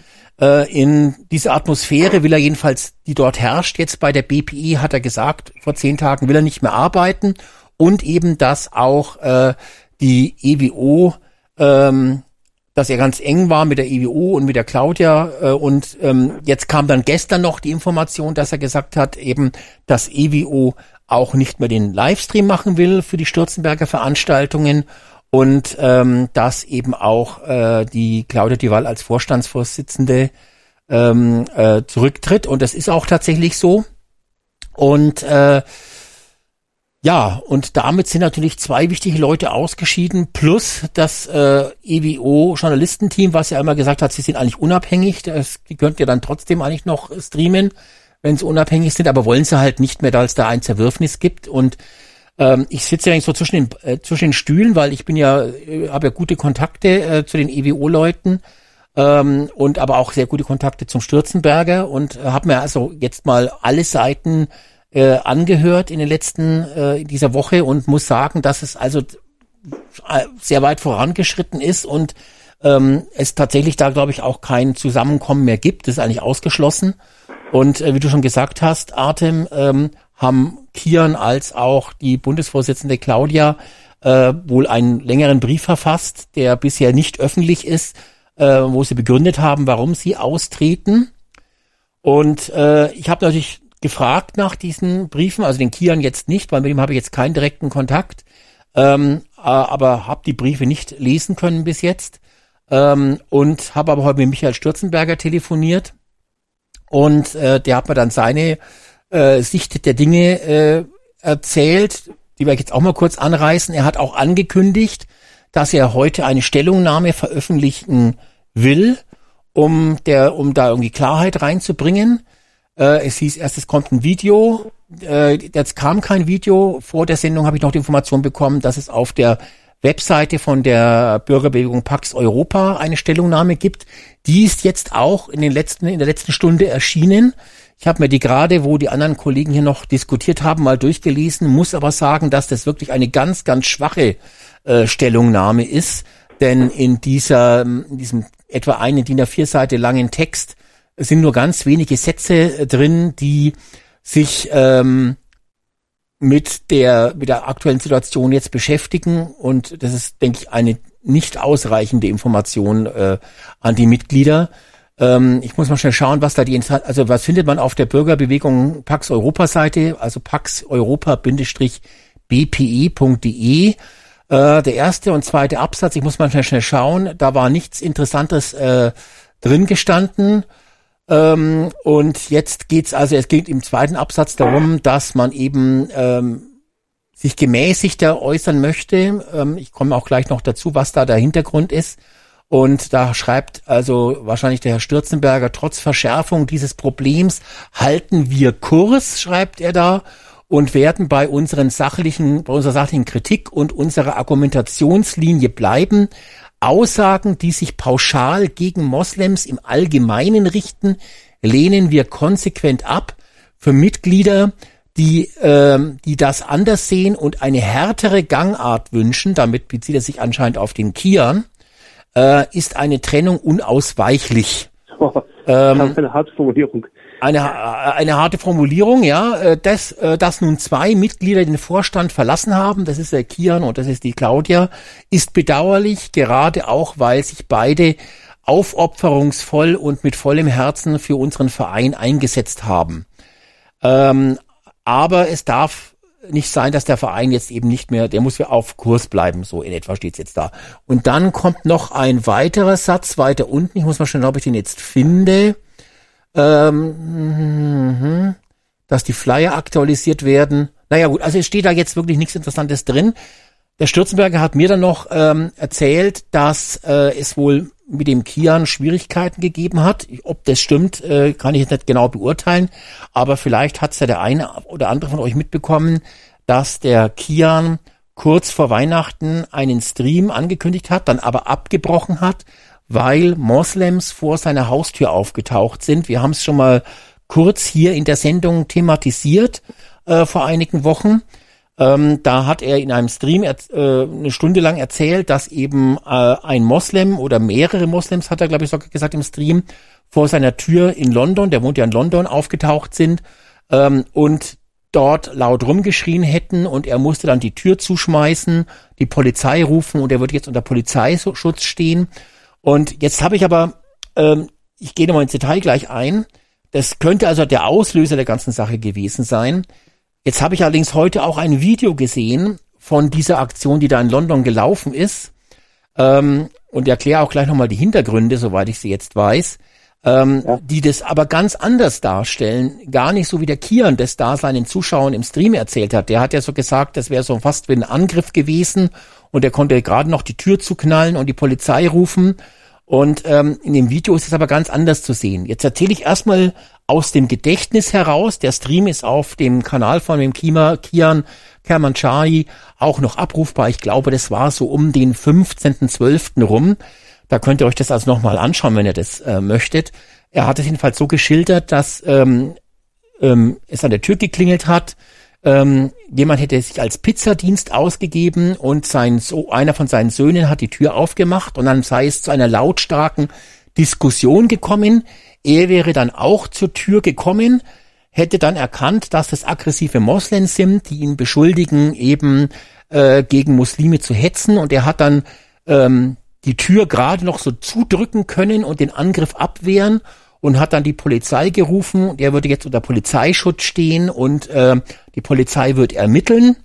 Äh, in diese Atmosphäre will er jedenfalls, die dort herrscht, jetzt bei der BPI, hat er gesagt, vor zehn Tagen will er nicht mehr arbeiten und eben, dass auch äh, die EWO, ähm, dass er ganz eng war mit der EWO und mit der Claudia äh, und ähm, jetzt kam dann gestern noch die Information, dass er gesagt hat, eben, dass EWO auch nicht mehr den Livestream machen will für die Stürzenberger Veranstaltungen und ähm, dass eben auch äh, die Claudia Duval als Vorstandsvorsitzende ähm, äh, zurücktritt. Und das ist auch tatsächlich so. Und äh, ja, und damit sind natürlich zwei wichtige Leute ausgeschieden, plus das äh, EWO-Journalistenteam, was ja immer gesagt hat, sie sind eigentlich unabhängig, das, die könnt ihr dann trotzdem eigentlich noch streamen, wenn sie unabhängig sind, aber wollen sie halt nicht mehr, da es da ein Zerwürfnis gibt und ähm, ich sitze ja eigentlich so zwischen den, äh, zwischen den Stühlen, weil ich bin ja, äh, habe ja gute Kontakte äh, zu den EWO-Leuten ähm, und aber auch sehr gute Kontakte zum Stürzenberger und äh, habe mir also jetzt mal alle Seiten äh, angehört in den letzten äh, dieser Woche und muss sagen, dass es also äh, sehr weit vorangeschritten ist und ähm, es tatsächlich da, glaube ich, auch kein Zusammenkommen mehr gibt. Das ist eigentlich ausgeschlossen. Und äh, wie du schon gesagt hast, Artem, ähm, haben Kian als auch die Bundesvorsitzende Claudia äh, wohl einen längeren Brief verfasst, der bisher nicht öffentlich ist, äh, wo sie begründet haben, warum sie austreten. Und äh, ich habe natürlich gefragt nach diesen Briefen, also den Kian jetzt nicht, weil mit ihm habe ich jetzt keinen direkten Kontakt, ähm, aber habe die Briefe nicht lesen können bis jetzt. Ähm, und habe aber heute mit Michael Stürzenberger telefoniert und äh, der hat mir dann seine äh, Sicht der Dinge äh, erzählt, die wir jetzt auch mal kurz anreißen. Er hat auch angekündigt, dass er heute eine Stellungnahme veröffentlichen will, um der, um da irgendwie Klarheit reinzubringen. Äh, es hieß erst, es kommt ein Video. Äh, jetzt kam kein Video. Vor der Sendung habe ich noch die Information bekommen, dass es auf der Webseite von der Bürgerbewegung Pax Europa eine Stellungnahme gibt. Die ist jetzt auch in den letzten, in der letzten Stunde erschienen. Ich habe mir die gerade, wo die anderen Kollegen hier noch diskutiert haben, mal durchgelesen, muss aber sagen, dass das wirklich eine ganz, ganz schwache äh, Stellungnahme ist. Denn in dieser, in diesem etwa eine DIN A4 Seite langen Text sind nur ganz wenige Sätze äh, drin, die sich ähm, mit der, mit der aktuellen Situation jetzt beschäftigen. Und das ist, denke ich, eine nicht ausreichende Information äh, an die Mitglieder. Ähm, ich muss mal schnell schauen, was da die, also was findet man auf der Bürgerbewegung Pax Europa Seite, also paxeuropa-bpe.de. Äh, der erste und zweite Absatz, ich muss mal schnell, schnell schauen, da war nichts Interessantes äh, drin gestanden. Ähm, und jetzt geht's also, es geht im zweiten Absatz darum, dass man eben ähm, sich gemäßigter äußern möchte. Ähm, ich komme auch gleich noch dazu, was da der Hintergrund ist. Und da schreibt also wahrscheinlich der Herr Stürzenberger, trotz Verschärfung dieses Problems halten wir Kurs, schreibt er da, und werden bei unseren sachlichen, bei unserer sachlichen Kritik und unserer Argumentationslinie bleiben. Aussagen, die sich pauschal gegen Moslems im Allgemeinen richten, lehnen wir konsequent ab. Für Mitglieder, die, äh, die das anders sehen und eine härtere Gangart wünschen, damit bezieht er sich anscheinend auf den Kian, äh, ist eine Trennung unausweichlich. <laughs> Oh, ähm, eine harte Formulierung. Eine, äh, eine harte Formulierung, ja. Äh, dass, äh, dass nun zwei Mitglieder den Vorstand verlassen haben, das ist der Kian und das ist die Claudia, ist bedauerlich, gerade auch, weil sich beide aufopferungsvoll und mit vollem Herzen für unseren Verein eingesetzt haben. Ähm, aber es darf nicht sein, dass der Verein jetzt eben nicht mehr, der muss ja auf Kurs bleiben, so in etwa steht's jetzt da. Und dann kommt noch ein weiterer Satz weiter unten, ich muss mal schauen, ob ich den jetzt finde, ähm, dass die Flyer aktualisiert werden. Naja gut, also es steht da jetzt wirklich nichts Interessantes drin. der Stürzenberger hat mir dann noch ähm, erzählt, dass äh, es wohl mit dem Kian Schwierigkeiten gegeben hat. Ob das stimmt, äh, kann ich jetzt nicht genau beurteilen, aber vielleicht hat es ja der eine oder andere von euch mitbekommen, dass der Kian kurz vor Weihnachten einen Stream angekündigt hat, dann aber abgebrochen hat, weil Moslems vor seiner Haustür aufgetaucht sind. Wir haben es schon mal kurz hier in der Sendung thematisiert äh, vor einigen Wochen. Ähm, da hat er in einem Stream äh, eine Stunde lang erzählt, dass eben äh, ein Moslem oder mehrere Moslems, hat er glaube ich sogar gesagt im Stream, vor seiner Tür in London, der wohnt ja in London, aufgetaucht sind ähm, und dort laut rumgeschrien hätten und er musste dann die Tür zuschmeißen, die Polizei rufen und er wird jetzt unter Polizeischutz stehen. Und jetzt habe ich aber, ähm, ich gehe nochmal ins Detail gleich ein, das könnte also der Auslöser der ganzen Sache gewesen sein. Jetzt habe ich allerdings heute auch ein Video gesehen von dieser Aktion, die da in London gelaufen ist. Ähm, und erkläre auch gleich nochmal die Hintergründe, soweit ich sie jetzt weiß, ähm, ja. die das aber ganz anders darstellen. Gar nicht so wie der Kian das da seinen Zuschauern im Stream erzählt hat. Der hat ja so gesagt, das wäre so fast wie ein Angriff gewesen und er konnte gerade noch die Tür zuknallen und die Polizei rufen. Und ähm, in dem Video ist es aber ganz anders zu sehen. Jetzt erzähle ich erstmal aus dem Gedächtnis heraus. Der Stream ist auf dem Kanal von dem Kima, Kian Kermanchari auch noch abrufbar. Ich glaube, das war so um den 15.12. rum. Da könnt ihr euch das also nochmal anschauen, wenn ihr das äh, möchtet. Er hat es jedenfalls so geschildert, dass ähm, ähm, es an der Tür geklingelt hat ähm, jemand hätte sich als Pizzadienst ausgegeben und sein so einer von seinen Söhnen hat die Tür aufgemacht und dann sei es zu einer lautstarken Diskussion gekommen. Er wäre dann auch zur Tür gekommen, hätte dann erkannt, dass das aggressive Moslems sind, die ihn beschuldigen, eben äh, gegen Muslime zu hetzen und er hat dann ähm, die Tür gerade noch so zudrücken können und den Angriff abwehren und hat dann die Polizei gerufen. Der würde jetzt unter Polizeischutz stehen und äh, die Polizei wird ermitteln.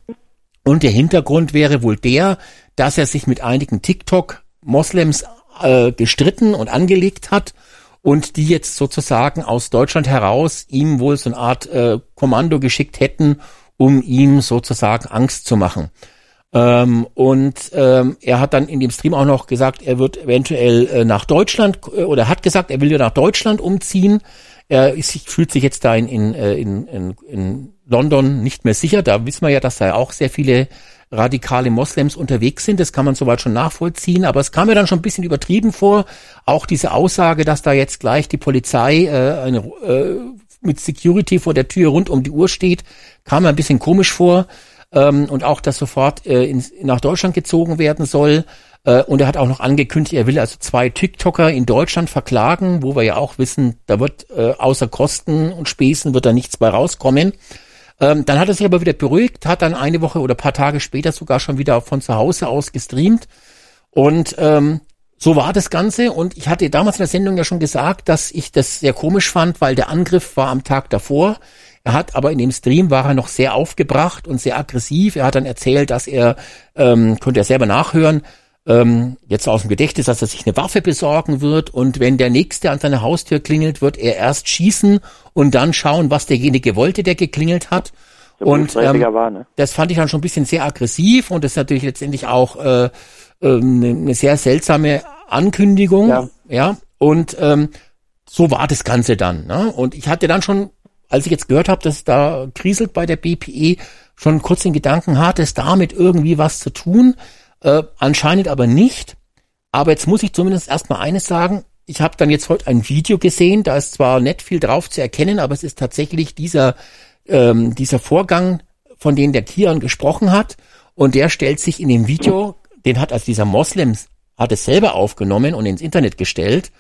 Und der Hintergrund wäre wohl der, dass er sich mit einigen TikTok-Moslems äh, gestritten und angelegt hat und die jetzt sozusagen aus Deutschland heraus ihm wohl so eine Art äh, Kommando geschickt hätten, um ihm sozusagen Angst zu machen. Ähm, und ähm, er hat dann in dem Stream auch noch gesagt, er wird eventuell äh, nach Deutschland äh, oder hat gesagt, er will ja nach Deutschland umziehen. Er ist, fühlt sich jetzt da in, in, äh, in, in, in London nicht mehr sicher. Da wissen wir ja, dass da auch sehr viele radikale Moslems unterwegs sind. Das kann man soweit schon nachvollziehen. Aber es kam mir dann schon ein bisschen übertrieben vor. Auch diese Aussage, dass da jetzt gleich die Polizei äh, eine, äh, mit Security vor der Tür rund um die Uhr steht, kam mir ein bisschen komisch vor ähm, und auch, dass sofort äh, in, nach Deutschland gezogen werden soll. Äh, und er hat auch noch angekündigt, er will also zwei TikToker in Deutschland verklagen, wo wir ja auch wissen, da wird äh, außer Kosten und Späßen wird da nichts bei rauskommen. Ähm, dann hat er sich aber wieder beruhigt, hat dann eine Woche oder paar Tage später sogar schon wieder von zu Hause aus gestreamt. Und ähm, so war das Ganze. Und ich hatte damals in der Sendung ja schon gesagt, dass ich das sehr komisch fand, weil der Angriff war am Tag davor. Er hat aber in dem Stream war er noch sehr aufgebracht und sehr aggressiv. Er hat dann erzählt, dass er, ähm, konnte er selber nachhören, ähm, jetzt aus dem Gedächtnis, dass er sich eine Waffe besorgen wird und wenn der Nächste an seiner Haustür klingelt, wird er erst schießen und dann schauen, was derjenige wollte, der geklingelt hat. und ähm, war, ne? das fand ich dann schon ein bisschen sehr aggressiv und das ist natürlich letztendlich auch äh, äh, eine sehr seltsame Ankündigung. Ja. ja? Und ähm, so war das Ganze dann. Ne? Und ich hatte dann schon als ich jetzt gehört habe, dass da kriselt bei der BPE, schon kurz den Gedanken, hat es damit irgendwie was zu tun? Äh, anscheinend aber nicht. Aber jetzt muss ich zumindest erstmal eines sagen. Ich habe dann jetzt heute ein Video gesehen, da ist zwar nicht viel drauf zu erkennen, aber es ist tatsächlich dieser, ähm, dieser Vorgang, von dem der Kian gesprochen hat. Und der stellt sich in dem Video, den hat als dieser Moslems, hat es selber aufgenommen und ins Internet gestellt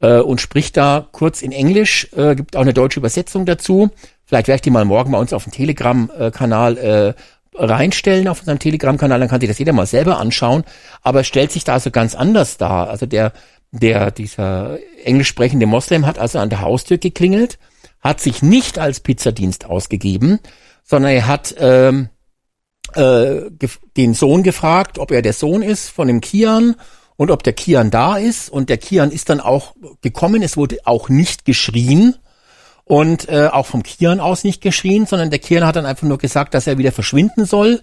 äh, und spricht da kurz in Englisch, äh, gibt auch eine deutsche Übersetzung dazu. Vielleicht werde ich die mal morgen bei uns auf dem Telegram-Kanal äh, reinstellen auf unserem Telegram-Kanal, dann kann sich das jeder mal selber anschauen. Aber es stellt sich da also ganz anders dar. Also der, der, dieser englisch sprechende Moslem hat also an der Haustür geklingelt, hat sich nicht als Pizzadienst ausgegeben, sondern er hat ähm, äh, den Sohn gefragt, ob er der Sohn ist von dem Kian und ob der Kian da ist. Und der Kian ist dann auch gekommen. Es wurde auch nicht geschrien und äh, auch vom Kian aus nicht geschrien, sondern der Kian hat dann einfach nur gesagt, dass er wieder verschwinden soll.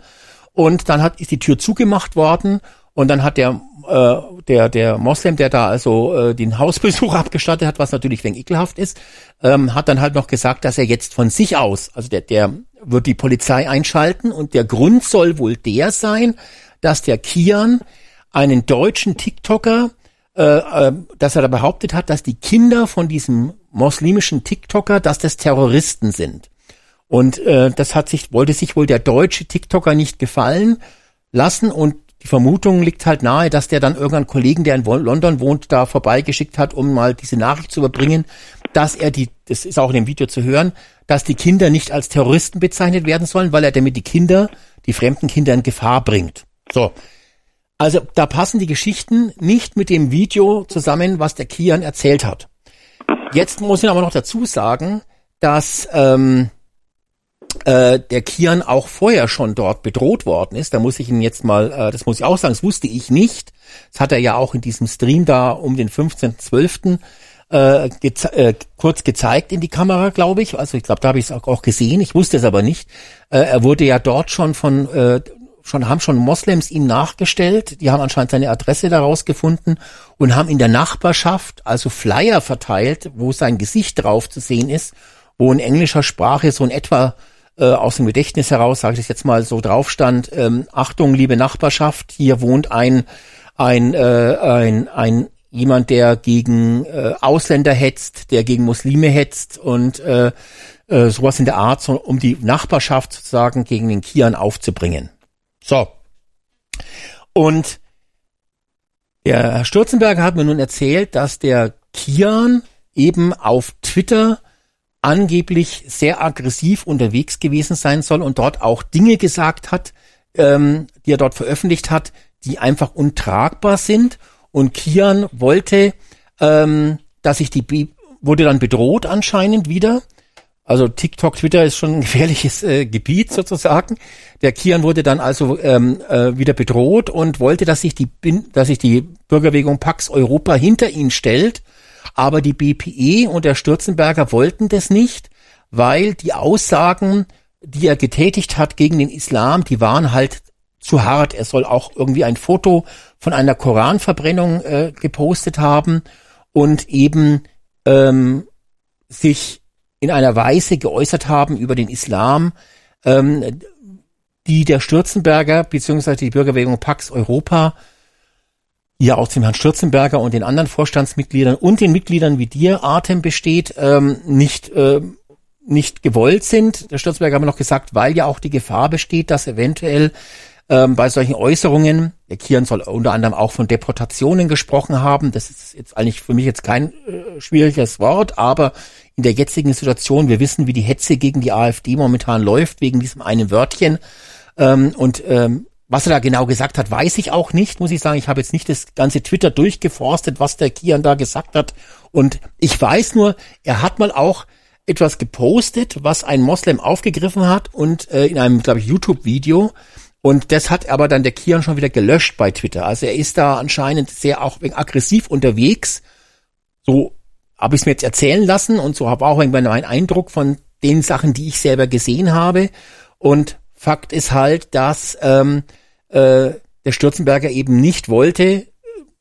Und dann hat, ist die Tür zugemacht worden und dann hat der, äh, der, der Moslem, der da also äh, den Hausbesuch <laughs> abgestattet hat, was natürlich wenig ekelhaft ist, ähm, hat dann halt noch gesagt, dass er jetzt von sich aus, also der, der wird die Polizei einschalten und der Grund soll wohl der sein, dass der Kian einen deutschen TikToker, äh, äh, dass er da behauptet hat, dass die Kinder von diesem muslimischen TikToker, dass das Terroristen sind. Und äh, das hat sich, wollte sich wohl der deutsche TikToker nicht gefallen lassen und die Vermutung liegt halt nahe, dass der dann irgendeinen Kollegen, der in London wohnt, da vorbeigeschickt hat, um mal diese Nachricht zu überbringen, dass er die, das ist auch in dem Video zu hören, dass die Kinder nicht als Terroristen bezeichnet werden sollen, weil er damit die Kinder, die fremden Kinder in Gefahr bringt. So. Also da passen die Geschichten nicht mit dem Video zusammen, was der Kian erzählt hat. Jetzt muss ich aber noch dazu sagen, dass ähm, äh, der Kian auch vorher schon dort bedroht worden ist. Da muss ich ihn jetzt mal, äh, das muss ich auch sagen, das wusste ich nicht. Das hat er ja auch in diesem Stream da um den 15.12. Äh, geze äh, kurz gezeigt in die Kamera, glaube ich. Also ich glaube, da habe ich es auch, auch, gesehen. Ich wusste es aber nicht. Äh, er wurde ja dort schon von äh, schon haben schon Moslems ihm nachgestellt. Die haben anscheinend seine Adresse daraus gefunden und haben in der Nachbarschaft also Flyer verteilt, wo sein Gesicht drauf zu sehen ist, wo in englischer Sprache so in etwa äh, aus dem Gedächtnis heraus, sage ich das jetzt mal so drauf stand, ähm, Achtung, liebe Nachbarschaft, hier wohnt ein, ein, äh, ein, ein jemand, der gegen äh, Ausländer hetzt, der gegen Muslime hetzt und äh, äh, sowas in der Art, so, um die Nachbarschaft sozusagen gegen den Kian aufzubringen. So. Und der Herr Stürzenberger hat mir nun erzählt, dass der Kian eben auf Twitter angeblich sehr aggressiv unterwegs gewesen sein soll und dort auch Dinge gesagt hat, ähm, die er dort veröffentlicht hat, die einfach untragbar sind. Und Kian wollte, ähm, dass sich die, B wurde dann bedroht anscheinend wieder. Also TikTok, Twitter ist schon ein <laughs> gefährliches äh, Gebiet sozusagen. Der Kian wurde dann also ähm, äh, wieder bedroht und wollte, dass sich die, dass sich die Bürgerbewegung Pax Europa hinter ihn stellt aber die BPE und der Stürzenberger wollten das nicht, weil die Aussagen, die er getätigt hat gegen den Islam, die waren halt zu hart. Er soll auch irgendwie ein Foto von einer Koranverbrennung äh, gepostet haben und eben ähm, sich in einer Weise geäußert haben über den Islam, ähm, die der Stürzenberger bzw. die Bürgerbewegung Pax Europa ja aus dem Herrn Stürzenberger und den anderen Vorstandsmitgliedern und den Mitgliedern wie dir Atem besteht, ähm, nicht äh, nicht gewollt sind. Der Stürzenberger haben noch gesagt, weil ja auch die Gefahr besteht, dass eventuell ähm, bei solchen Äußerungen, der Kian soll unter anderem auch von Deportationen gesprochen haben. Das ist jetzt eigentlich für mich jetzt kein äh, schwieriges Wort, aber in der jetzigen Situation, wir wissen, wie die Hetze gegen die AfD momentan läuft, wegen diesem einen Wörtchen. Ähm, und ähm, was er da genau gesagt hat, weiß ich auch nicht, muss ich sagen. Ich habe jetzt nicht das ganze Twitter durchgeforstet, was der Kian da gesagt hat. Und ich weiß nur, er hat mal auch etwas gepostet, was ein Moslem aufgegriffen hat und äh, in einem, glaube ich, YouTube-Video. Und das hat aber dann der Kian schon wieder gelöscht bei Twitter. Also er ist da anscheinend sehr auch aggressiv unterwegs. So habe ich es mir jetzt erzählen lassen und so habe auch irgendwann meinen Eindruck von den Sachen, die ich selber gesehen habe. Und Fakt ist halt, dass ähm, äh, der Stürzenberger eben nicht wollte,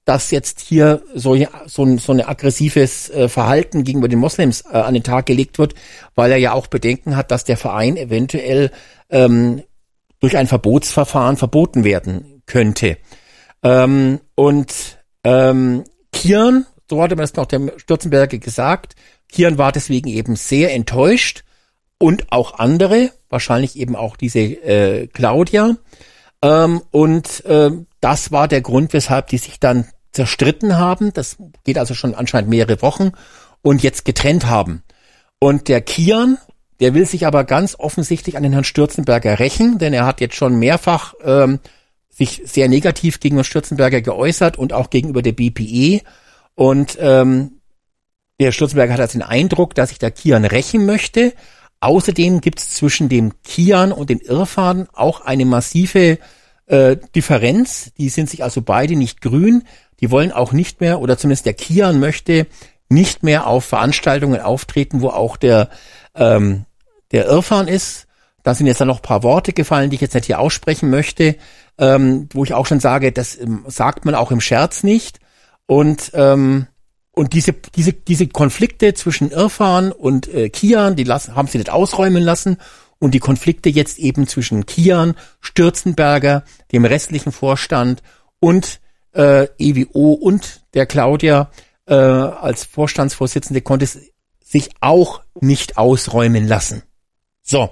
dass jetzt hier so, so, so ein aggressives äh, Verhalten gegenüber den Moslems äh, an den Tag gelegt wird, weil er ja auch Bedenken hat, dass der Verein eventuell ähm, durch ein Verbotsverfahren verboten werden könnte. Ähm, und ähm, Kian, so hatte man das noch dem Stürzenberger gesagt, Kian war deswegen eben sehr enttäuscht und auch andere, wahrscheinlich eben auch diese äh, Claudia, ähm, und äh, das war der Grund, weshalb die sich dann zerstritten haben. Das geht also schon anscheinend mehrere Wochen und jetzt getrennt haben. Und der Kian, der will sich aber ganz offensichtlich an den Herrn Stürzenberger rächen, denn er hat jetzt schon mehrfach ähm, sich sehr negativ gegen den Stürzenberger geäußert und auch gegenüber der BPE. Und ähm, der Stürzenberger hat also den Eindruck, dass sich der Kian rächen möchte. Außerdem gibt es zwischen dem Kian und dem Irfan auch eine massive äh, Differenz. Die sind sich also beide nicht grün. Die wollen auch nicht mehr, oder zumindest der Kian möchte nicht mehr auf Veranstaltungen auftreten, wo auch der, ähm, der Irfan ist. da sind jetzt dann noch ein paar Worte gefallen, die ich jetzt nicht hier aussprechen möchte, ähm, wo ich auch schon sage, das ähm, sagt man auch im Scherz nicht. Und ähm, und diese diese diese Konflikte zwischen Irfan und äh, Kian, die lassen, haben sie nicht ausräumen lassen. Und die Konflikte jetzt eben zwischen Kian, Stürzenberger, dem restlichen Vorstand und äh, EWO und der Claudia äh, als Vorstandsvorsitzende konnte es sich auch nicht ausräumen lassen. So.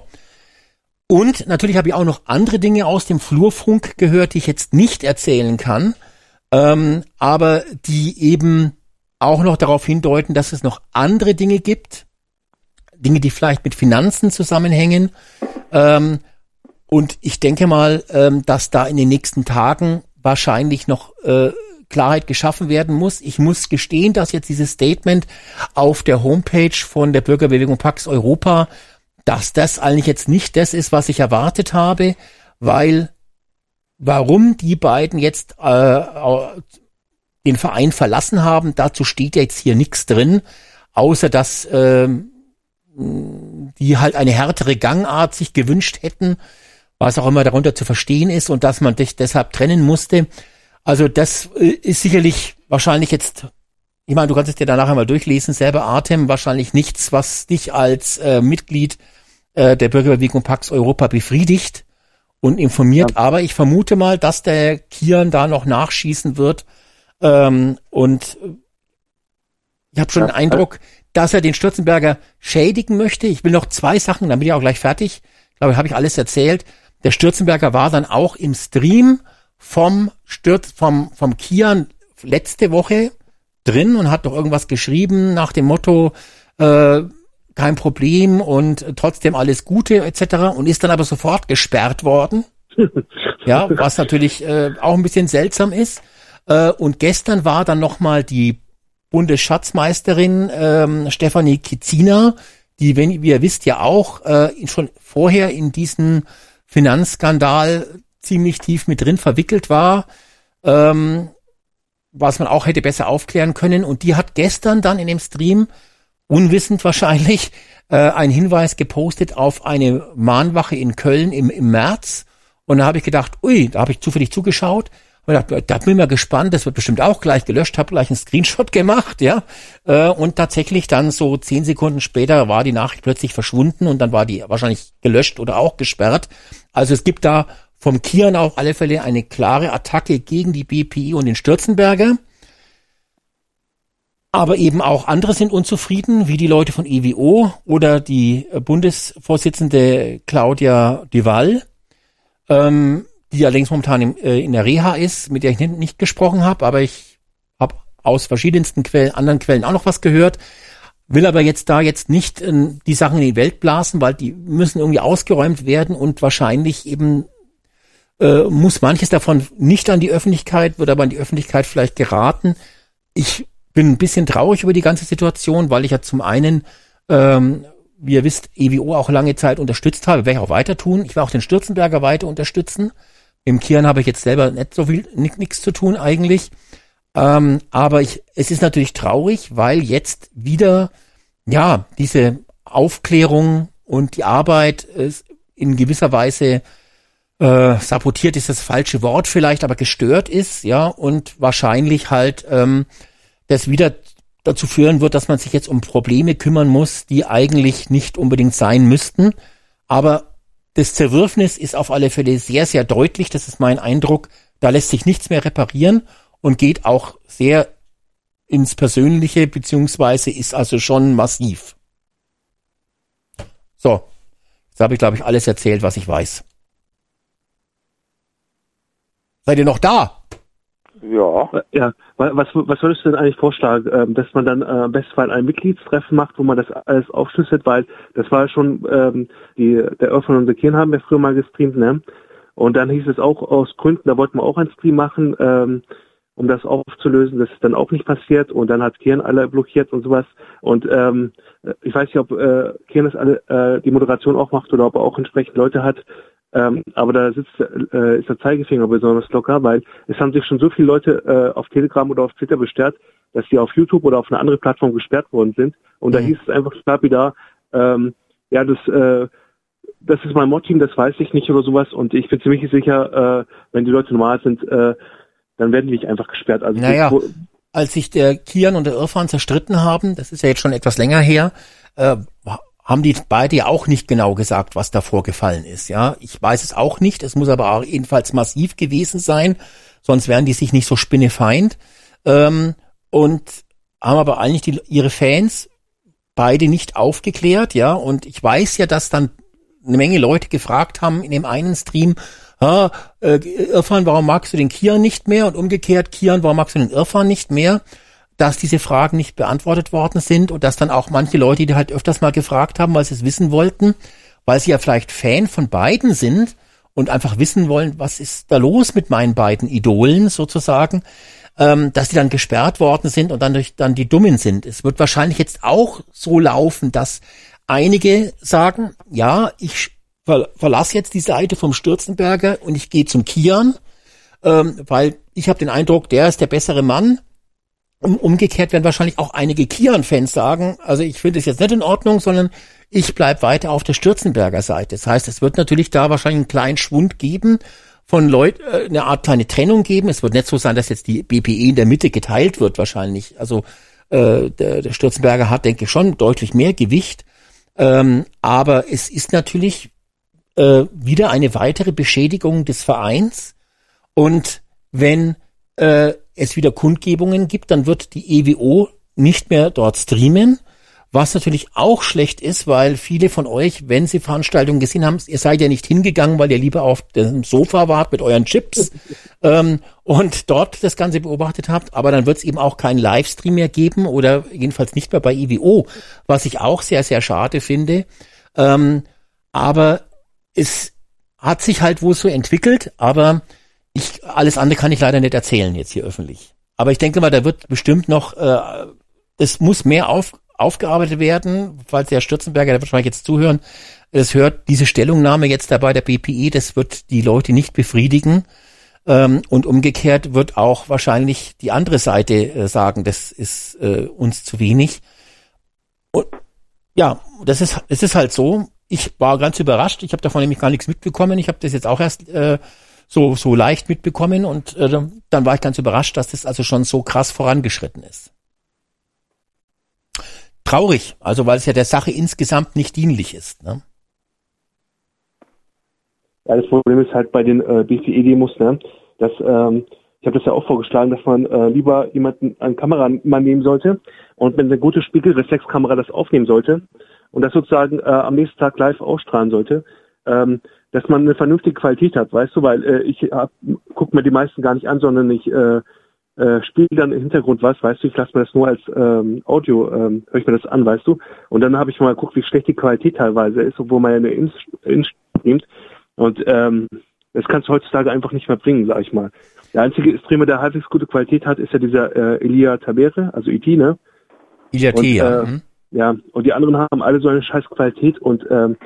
Und natürlich habe ich auch noch andere Dinge aus dem Flurfunk gehört, die ich jetzt nicht erzählen kann, ähm, aber die eben auch noch darauf hindeuten, dass es noch andere Dinge gibt, Dinge, die vielleicht mit Finanzen zusammenhängen. Ähm, und ich denke mal, ähm, dass da in den nächsten Tagen wahrscheinlich noch äh, Klarheit geschaffen werden muss. Ich muss gestehen, dass jetzt dieses Statement auf der Homepage von der Bürgerbewegung Pax Europa, dass das eigentlich jetzt nicht das ist, was ich erwartet habe, weil warum die beiden jetzt äh, den Verein verlassen haben, dazu steht jetzt hier nichts drin, außer dass äh, die halt eine härtere Gangart sich gewünscht hätten, was auch immer darunter zu verstehen ist und dass man dich deshalb trennen musste. Also das äh, ist sicherlich wahrscheinlich jetzt, ich meine, du kannst es dir danach einmal durchlesen, selber Atem, wahrscheinlich nichts, was dich als äh, Mitglied äh, der Bürgerbewegung Pax Europa befriedigt und informiert. Ja. Aber ich vermute mal, dass der Kian da noch nachschießen wird. Ähm, und ich habe schon ja. den Eindruck, dass er den Stürzenberger schädigen möchte. Ich will noch zwei Sachen, dann bin ich auch gleich fertig. Ich glaube, habe ich alles erzählt. Der Stürzenberger war dann auch im Stream vom Sturz, vom, vom Kian letzte Woche drin und hat doch irgendwas geschrieben nach dem Motto, äh, kein Problem und trotzdem alles Gute etc. und ist dann aber sofort gesperrt worden. <laughs> ja, was natürlich äh, auch ein bisschen seltsam ist. Äh, und gestern war dann nochmal die Bundesschatzmeisterin ähm, Stefanie Kizina, die, wenn, wie ihr wisst, ja auch äh, schon vorher in diesen Finanzskandal ziemlich tief mit drin verwickelt war, ähm, was man auch hätte besser aufklären können. Und die hat gestern dann in dem Stream, unwissend wahrscheinlich, äh, einen Hinweis gepostet auf eine Mahnwache in Köln im, im März. Und da habe ich gedacht, ui, da habe ich zufällig zugeschaut. Und da, da bin ich mal gespannt, das wird bestimmt auch gleich gelöscht, habe gleich einen Screenshot gemacht, ja. Äh, und tatsächlich dann so zehn Sekunden später war die Nachricht plötzlich verschwunden und dann war die wahrscheinlich gelöscht oder auch gesperrt. Also es gibt da vom Kian auf alle Fälle eine klare Attacke gegen die BPI und den Stürzenberger. Aber eben auch andere sind unzufrieden, wie die Leute von EWO oder die Bundesvorsitzende Claudia Duval, ähm, die allerdings momentan im, äh, in der Reha ist, mit der ich nicht gesprochen habe, aber ich habe aus verschiedensten Quellen, anderen Quellen auch noch was gehört. Will aber jetzt da jetzt nicht äh, die Sachen in die Welt blasen, weil die müssen irgendwie ausgeräumt werden und wahrscheinlich eben äh, muss manches davon nicht an die Öffentlichkeit, wird aber an die Öffentlichkeit vielleicht geraten. Ich bin ein bisschen traurig über die ganze Situation, weil ich ja zum einen, ähm, wie ihr wisst, EWO auch lange Zeit unterstützt habe, werde ich auch weiter tun. Ich werde auch den Stürzenberger weiter unterstützen. Im Kian habe ich jetzt selber nicht so viel, nichts zu tun eigentlich. Ähm, aber ich, es ist natürlich traurig, weil jetzt wieder, ja, diese Aufklärung und die Arbeit ist in gewisser Weise äh, sabotiert ist das falsche Wort vielleicht, aber gestört ist, ja, und wahrscheinlich halt ähm, das wieder dazu führen wird, dass man sich jetzt um Probleme kümmern muss, die eigentlich nicht unbedingt sein müssten. Aber das Zerwürfnis ist auf alle Fälle sehr, sehr deutlich. Das ist mein Eindruck. Da lässt sich nichts mehr reparieren und geht auch sehr ins Persönliche, beziehungsweise ist also schon massiv. So, jetzt habe ich, glaube ich, alles erzählt, was ich weiß. Seid ihr noch da? Ja. Ja. Was, was würdest du denn eigentlich vorschlagen, ähm, dass man dann äh, am besten Fall ein Mitgliedstreffen macht, wo man das alles aufschlüsselt, weil das war schon ähm, die der Öffnung und der Kirn haben wir früher mal gestreamt, ne? Und dann hieß es auch aus Gründen, da wollten wir auch ein Stream machen, ähm, um das aufzulösen. Das ist dann auch nicht passiert und dann hat Kirn alle blockiert und sowas. Und ähm, ich weiß nicht, ob äh, Kirn das alle äh, die Moderation auch macht oder ob er auch entsprechend Leute hat, ähm, aber da sitzt, äh, ist der Zeigefinger besonders locker, weil es haben sich schon so viele Leute äh, auf Telegram oder auf Twitter beschwert, dass sie auf YouTube oder auf eine andere Plattform gesperrt worden sind. Und mhm. da hieß es einfach lapidar, ähm, ja, das, äh, das ist mein Mod-Team, das weiß ich nicht oder sowas. Und ich bin ziemlich sicher, äh, wenn die Leute normal sind, äh, dann werden die nicht einfach gesperrt. Also naja, als sich der Kian und der Irfan zerstritten haben, das ist ja jetzt schon etwas länger her, äh, haben die beide ja auch nicht genau gesagt, was da vorgefallen ist. Ja, ich weiß es auch nicht. Es muss aber auch jedenfalls massiv gewesen sein, sonst wären die sich nicht so spinnefeind. Ähm, und haben aber eigentlich die, ihre Fans beide nicht aufgeklärt, ja. Und ich weiß ja, dass dann eine Menge Leute gefragt haben in dem einen Stream, ah, äh, Irfan, warum magst du den Kian nicht mehr? Und umgekehrt, Kian, warum magst du den Irfan nicht mehr? Dass diese Fragen nicht beantwortet worden sind und dass dann auch manche Leute, die halt öfters mal gefragt haben, weil sie es wissen wollten, weil sie ja vielleicht Fan von beiden sind und einfach wissen wollen, was ist da los mit meinen beiden Idolen sozusagen, ähm, dass die dann gesperrt worden sind und dann durch dann die Dummen sind. Es wird wahrscheinlich jetzt auch so laufen, dass einige sagen, ja, ich ver verlasse jetzt die Seite vom Stürzenberger und ich gehe zum Kian, ähm, weil ich habe den Eindruck, der ist der bessere Mann. Um, umgekehrt werden wahrscheinlich auch einige Kian-Fans sagen, also ich finde es jetzt nicht in Ordnung, sondern ich bleib weiter auf der Stürzenberger Seite. Das heißt, es wird natürlich da wahrscheinlich einen kleinen Schwund geben von Leuten, äh, eine Art kleine Trennung geben. Es wird nicht so sein, dass jetzt die BPE in der Mitte geteilt wird wahrscheinlich. Also äh, der, der Stürzenberger hat, denke ich, schon deutlich mehr Gewicht. Ähm, aber es ist natürlich äh, wieder eine weitere Beschädigung des Vereins. Und wenn äh, es wieder Kundgebungen gibt, dann wird die EWO nicht mehr dort streamen was natürlich auch schlecht ist, weil viele von euch, wenn sie Veranstaltungen gesehen haben, ihr seid ja nicht hingegangen, weil ihr lieber auf dem Sofa wart mit euren Chips <laughs> ähm, und dort das Ganze beobachtet habt. Aber dann wird es eben auch keinen Livestream mehr geben oder jedenfalls nicht mehr bei IWO, was ich auch sehr, sehr schade finde. Ähm, aber es hat sich halt wohl so entwickelt, aber ich, alles andere kann ich leider nicht erzählen jetzt hier öffentlich. Aber ich denke mal, da wird bestimmt noch, äh, es muss mehr auf, aufgearbeitet werden, falls der Stürzenberger, der wahrscheinlich jetzt zuhören, es hört diese Stellungnahme jetzt da bei der BPI, das wird die Leute nicht befriedigen. Ähm, und umgekehrt wird auch wahrscheinlich die andere Seite äh, sagen, das ist äh, uns zu wenig. Und ja, das ist, es ist halt so. Ich war ganz überrascht. Ich habe davon nämlich gar nichts mitbekommen. Ich habe das jetzt auch erst äh, so so leicht mitbekommen und äh, dann war ich ganz überrascht, dass das also schon so krass vorangeschritten ist traurig, also weil es ja der Sache insgesamt nicht dienlich ist. Ne? Ja, das Problem ist halt bei den äh, BCE-Demos, ne, dass ähm, ich habe das ja auch vorgeschlagen, dass man äh, lieber jemanden einen Kameramann nehmen sollte und wenn eine gute Spiegelreflexkamera das aufnehmen sollte und das sozusagen äh, am nächsten Tag live ausstrahlen sollte, ähm, dass man eine vernünftige Qualität hat, weißt du, weil äh, ich gucke mir die meisten gar nicht an, sondern ich äh, äh, spiele dann im Hintergrund was, weißt du, ich lasse mir das nur als ähm, Audio, ähm, höre ich mir das an, weißt du. Und dann habe ich mal geguckt, wie schlecht die Qualität teilweise ist, obwohl man ja eine Ins, Ins nimmt. Und ähm, das kannst du heutzutage einfach nicht mehr bringen, sag ich mal. Der einzige Streamer, der halbwegs gute Qualität hat, ist ja dieser äh, Elia Tabere, also IT, ne? Elia T, ja. Äh, mhm. Ja, und die anderen haben alle so eine scheiß Qualität und ähm,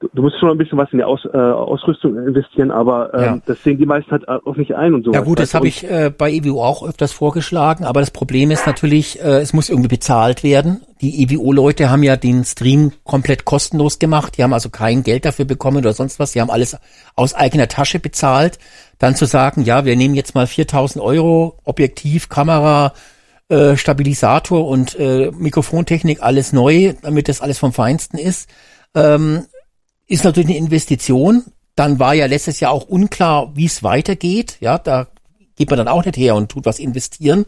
du, musst schon ein bisschen was in die Aus, äh, Ausrüstung investieren, aber ähm, ja. das sehen die meisten halt auch nicht ein und so. Ja gut, das habe ich äh, bei EWO auch öfters vorgeschlagen, aber das Problem ist natürlich, äh, es muss irgendwie bezahlt werden. Die EWO-Leute haben ja den Stream komplett kostenlos gemacht, die haben also kein Geld dafür bekommen oder sonst was, die haben alles aus eigener Tasche bezahlt. Dann zu sagen, ja, wir nehmen jetzt mal 4000 Euro, Objektiv, Kamera, äh, Stabilisator und äh, Mikrofontechnik, alles neu, damit das alles vom Feinsten ist. Ähm, ist natürlich eine Investition. Dann war ja letztes Jahr auch unklar, wie es weitergeht. Ja, da geht man dann auch nicht her und tut was investieren.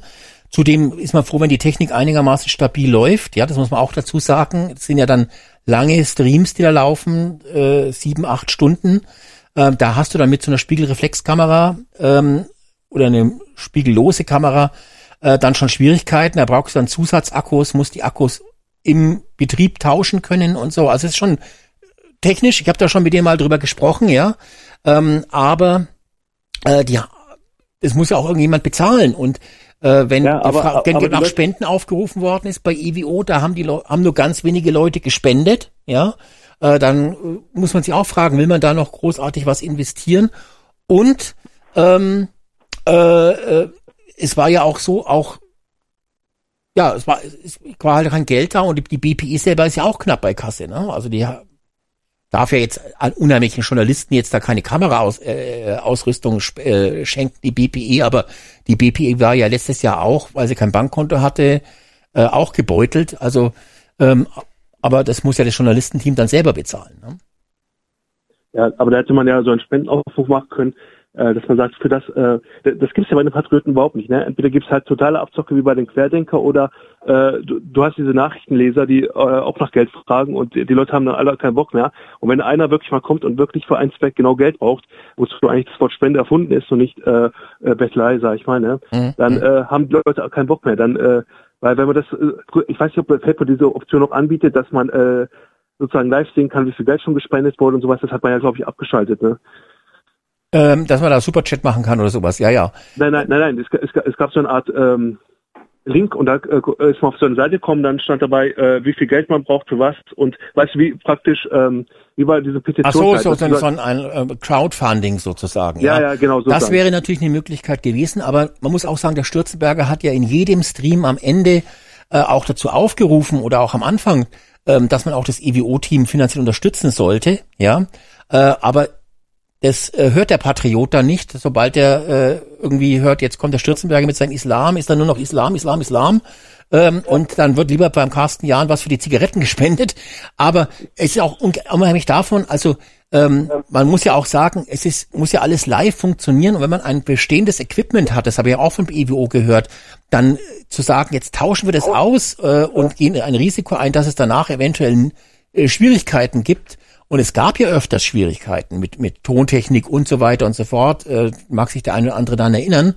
Zudem ist man froh, wenn die Technik einigermaßen stabil läuft. Ja, das muss man auch dazu sagen. Es sind ja dann lange Streams, die da laufen, äh, sieben, acht Stunden. Ähm, da hast du dann mit so einer Spiegelreflexkamera ähm, oder eine spiegellose Kamera äh, dann schon Schwierigkeiten. Da brauchst du dann Zusatzakkus, musst die Akkus im Betrieb tauschen können und so. Also es ist schon technisch, ich habe da schon mit dir mal drüber gesprochen, ja, ähm, aber äh, die, es muss ja auch irgendjemand bezahlen und äh, wenn ja, aber, wenn aber nach Spenden aufgerufen worden ist bei EWO, da haben die Le haben nur ganz wenige Leute gespendet, ja, äh, dann äh, muss man sich auch fragen, will man da noch großartig was investieren? Und ähm, äh, äh, es war ja auch so, auch ja, es war, es war halt kein Geld da und die, die BPI selber ist ja auch knapp bei Kasse, ne? Also die darf ja jetzt an unheimlichen Journalisten jetzt da keine Kameraausrüstung äh, äh, schenken, die BPE, aber die BPE war ja letztes Jahr auch, weil sie kein Bankkonto hatte, äh, auch gebeutelt. Also, ähm, aber das muss ja das Journalistenteam dann selber bezahlen. Ne? Ja, aber da hätte man ja so einen Spendenaufruf machen können, äh, dass man sagt, für das, äh, das gibt's ja bei den Patrioten überhaupt nicht. Ne? Entweder gibt's halt totale Abzocke wie bei den Querdenker oder äh, du, du hast diese Nachrichtenleser, die äh, auch nach Geld fragen und die, die Leute haben dann alle keinen Bock mehr. Und wenn einer wirklich mal kommt und wirklich für einen Zweck genau Geld braucht, wozu eigentlich das Wort Spende erfunden ist und nicht äh, äh, Bettelei, sag ich mal, ne? Mhm. dann mhm. äh, haben die Leute auch keinen Bock mehr. Dann, äh, weil wenn man das, äh, ich weiß nicht, ob Facebook diese Option noch anbietet, dass man äh, sozusagen live sehen kann, wie viel Geld schon gespendet wurde und sowas, das hat man ja, glaube ich, abgeschaltet, ne? Ähm, dass man da Superchat machen kann oder sowas, ja, ja. Nein, nein, nein, nein. Es, es, es gab so eine Art ähm, Link und da äh, ist man auf so eine Seite gekommen, dann stand dabei, äh, wie viel Geld man braucht für was und weißt du, wie praktisch, ähm, wie bei dieser Petition. Ach so, so, so, so ein, äh, Crowdfunding sozusagen. Ja, ja, ja genau. So das wäre natürlich eine Möglichkeit gewesen, aber man muss auch sagen, der Stürzenberger hat ja in jedem Stream am Ende äh, auch dazu aufgerufen oder auch am Anfang, ähm, dass man auch das EWO-Team finanziell unterstützen sollte, ja. Äh, aber das äh, hört der Patriot dann nicht. Sobald er äh, irgendwie hört, jetzt kommt der Stürzenberger mit seinem Islam, ist dann nur noch Islam, Islam, Islam. Ähm, und dann wird lieber beim Carsten Jahn was für die Zigaretten <laughs> gespendet. Aber es ist auch unheimlich davon, also ähm, man muss ja auch sagen, es ist, muss ja alles live funktionieren. Und wenn man ein bestehendes Equipment hat, das habe ich ja auch vom EWO gehört, dann zu sagen, jetzt tauschen wir das aus äh, und gehen ein Risiko ein, dass es danach eventuell äh, Schwierigkeiten gibt, und es gab ja öfters Schwierigkeiten mit, mit Tontechnik und so weiter und so fort. Äh, mag sich der eine oder andere daran erinnern.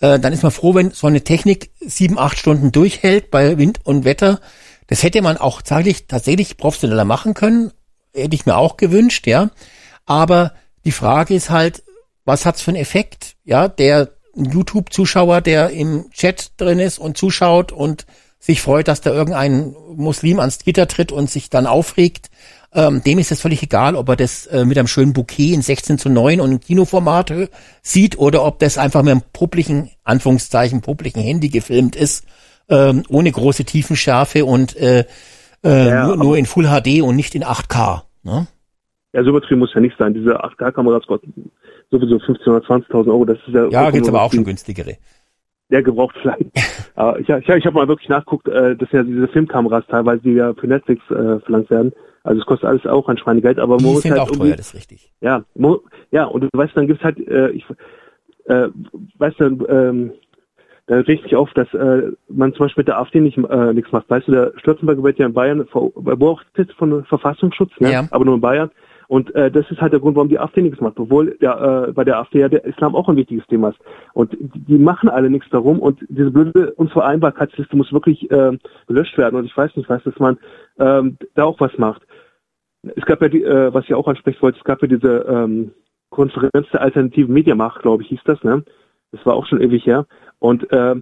Äh, dann ist man froh, wenn so eine Technik sieben, acht Stunden durchhält bei Wind und Wetter. Das hätte man auch tatsächlich, tatsächlich professioneller machen können. Hätte ich mir auch gewünscht, ja. Aber die Frage ist halt, was hat's für einen Effekt? Ja, der YouTube-Zuschauer, der im Chat drin ist und zuschaut und sich freut, dass da irgendein Muslim ans Gitter tritt und sich dann aufregt, ähm, dem ist es völlig egal, ob er das äh, mit einem schönen Bouquet in 16 zu 9 und Kinoformat sieht oder ob das einfach mit einem publiken, Anführungszeichen, publiken Handy gefilmt ist, ähm, ohne große Tiefenschärfe und äh, äh, ja, nur, nur in Full HD und nicht in 8K. Ne? Ja, so übertrieben muss ja nicht sein. Diese 8K-Kameras kosten sowieso 15.000 oder 20.000 Euro. Das ist ja, ja gibt's aber auch schon günstigere. Der gebraucht vielleicht. <laughs> aber ich, ich, ich habe mal wirklich nachguckt, äh, das sind ja diese Filmkameras teilweise, die ja für Netflix äh, verlangt werden. Also es kostet alles auch ein Schweinegeld, aber man muss sind halt auch teuer, das ist richtig. Ja, ja, und du weißt, dann gibt's halt, äh, ich äh, weißt du, ähm, da regt sich auf, dass äh, man zum Beispiel mit der AfD nicht äh, nichts macht. Weißt du, der Stürzenberg wird ja in Bayern beobachtet von Verfassungsschutz, ne? Ja. aber nur in Bayern. Und äh, das ist halt der Grund, warum die AfD nichts macht, obwohl der, äh, bei der AfD ja der Islam auch ein wichtiges Thema ist. Und die, die machen alle nichts darum und diese blöde Unvereinbarkeitsliste muss wirklich äh, gelöscht werden. Und ich weiß nicht, weiß, dass man ähm, da auch was macht. Es gab ja die, äh, was ich auch ansprechen wollte, es gab ja diese ähm, Konferenz der alternativen Mediamacht, glaube ich, hieß das, ne? Das war auch schon ewig her. Und äh,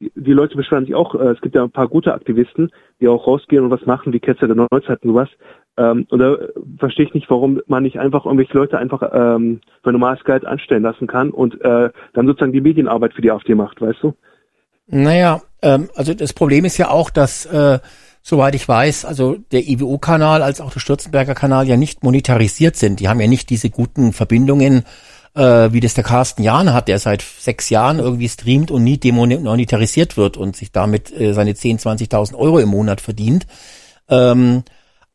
die Leute beschweren sich auch, äh, es gibt ja ein paar gute Aktivisten, die auch rausgehen und was machen, wie Ketzer der Neuzeit und sowas. Ähm, und da verstehe ich nicht, warum man nicht einfach irgendwelche Leute einfach ähm, für normales Geld anstellen lassen kann und äh, dann sozusagen die Medienarbeit für die AfD macht, weißt du? Naja, ähm, also das Problem ist ja auch, dass äh, soweit ich weiß, also der IWO-Kanal als auch der Stürzenberger Kanal ja nicht monetarisiert sind. Die haben ja nicht diese guten Verbindungen, äh, wie das der Carsten Jahn hat, der seit sechs Jahren irgendwie streamt und nie demonetarisiert wird und sich damit äh, seine 10.000, 20.000 Euro im Monat verdient. Ähm,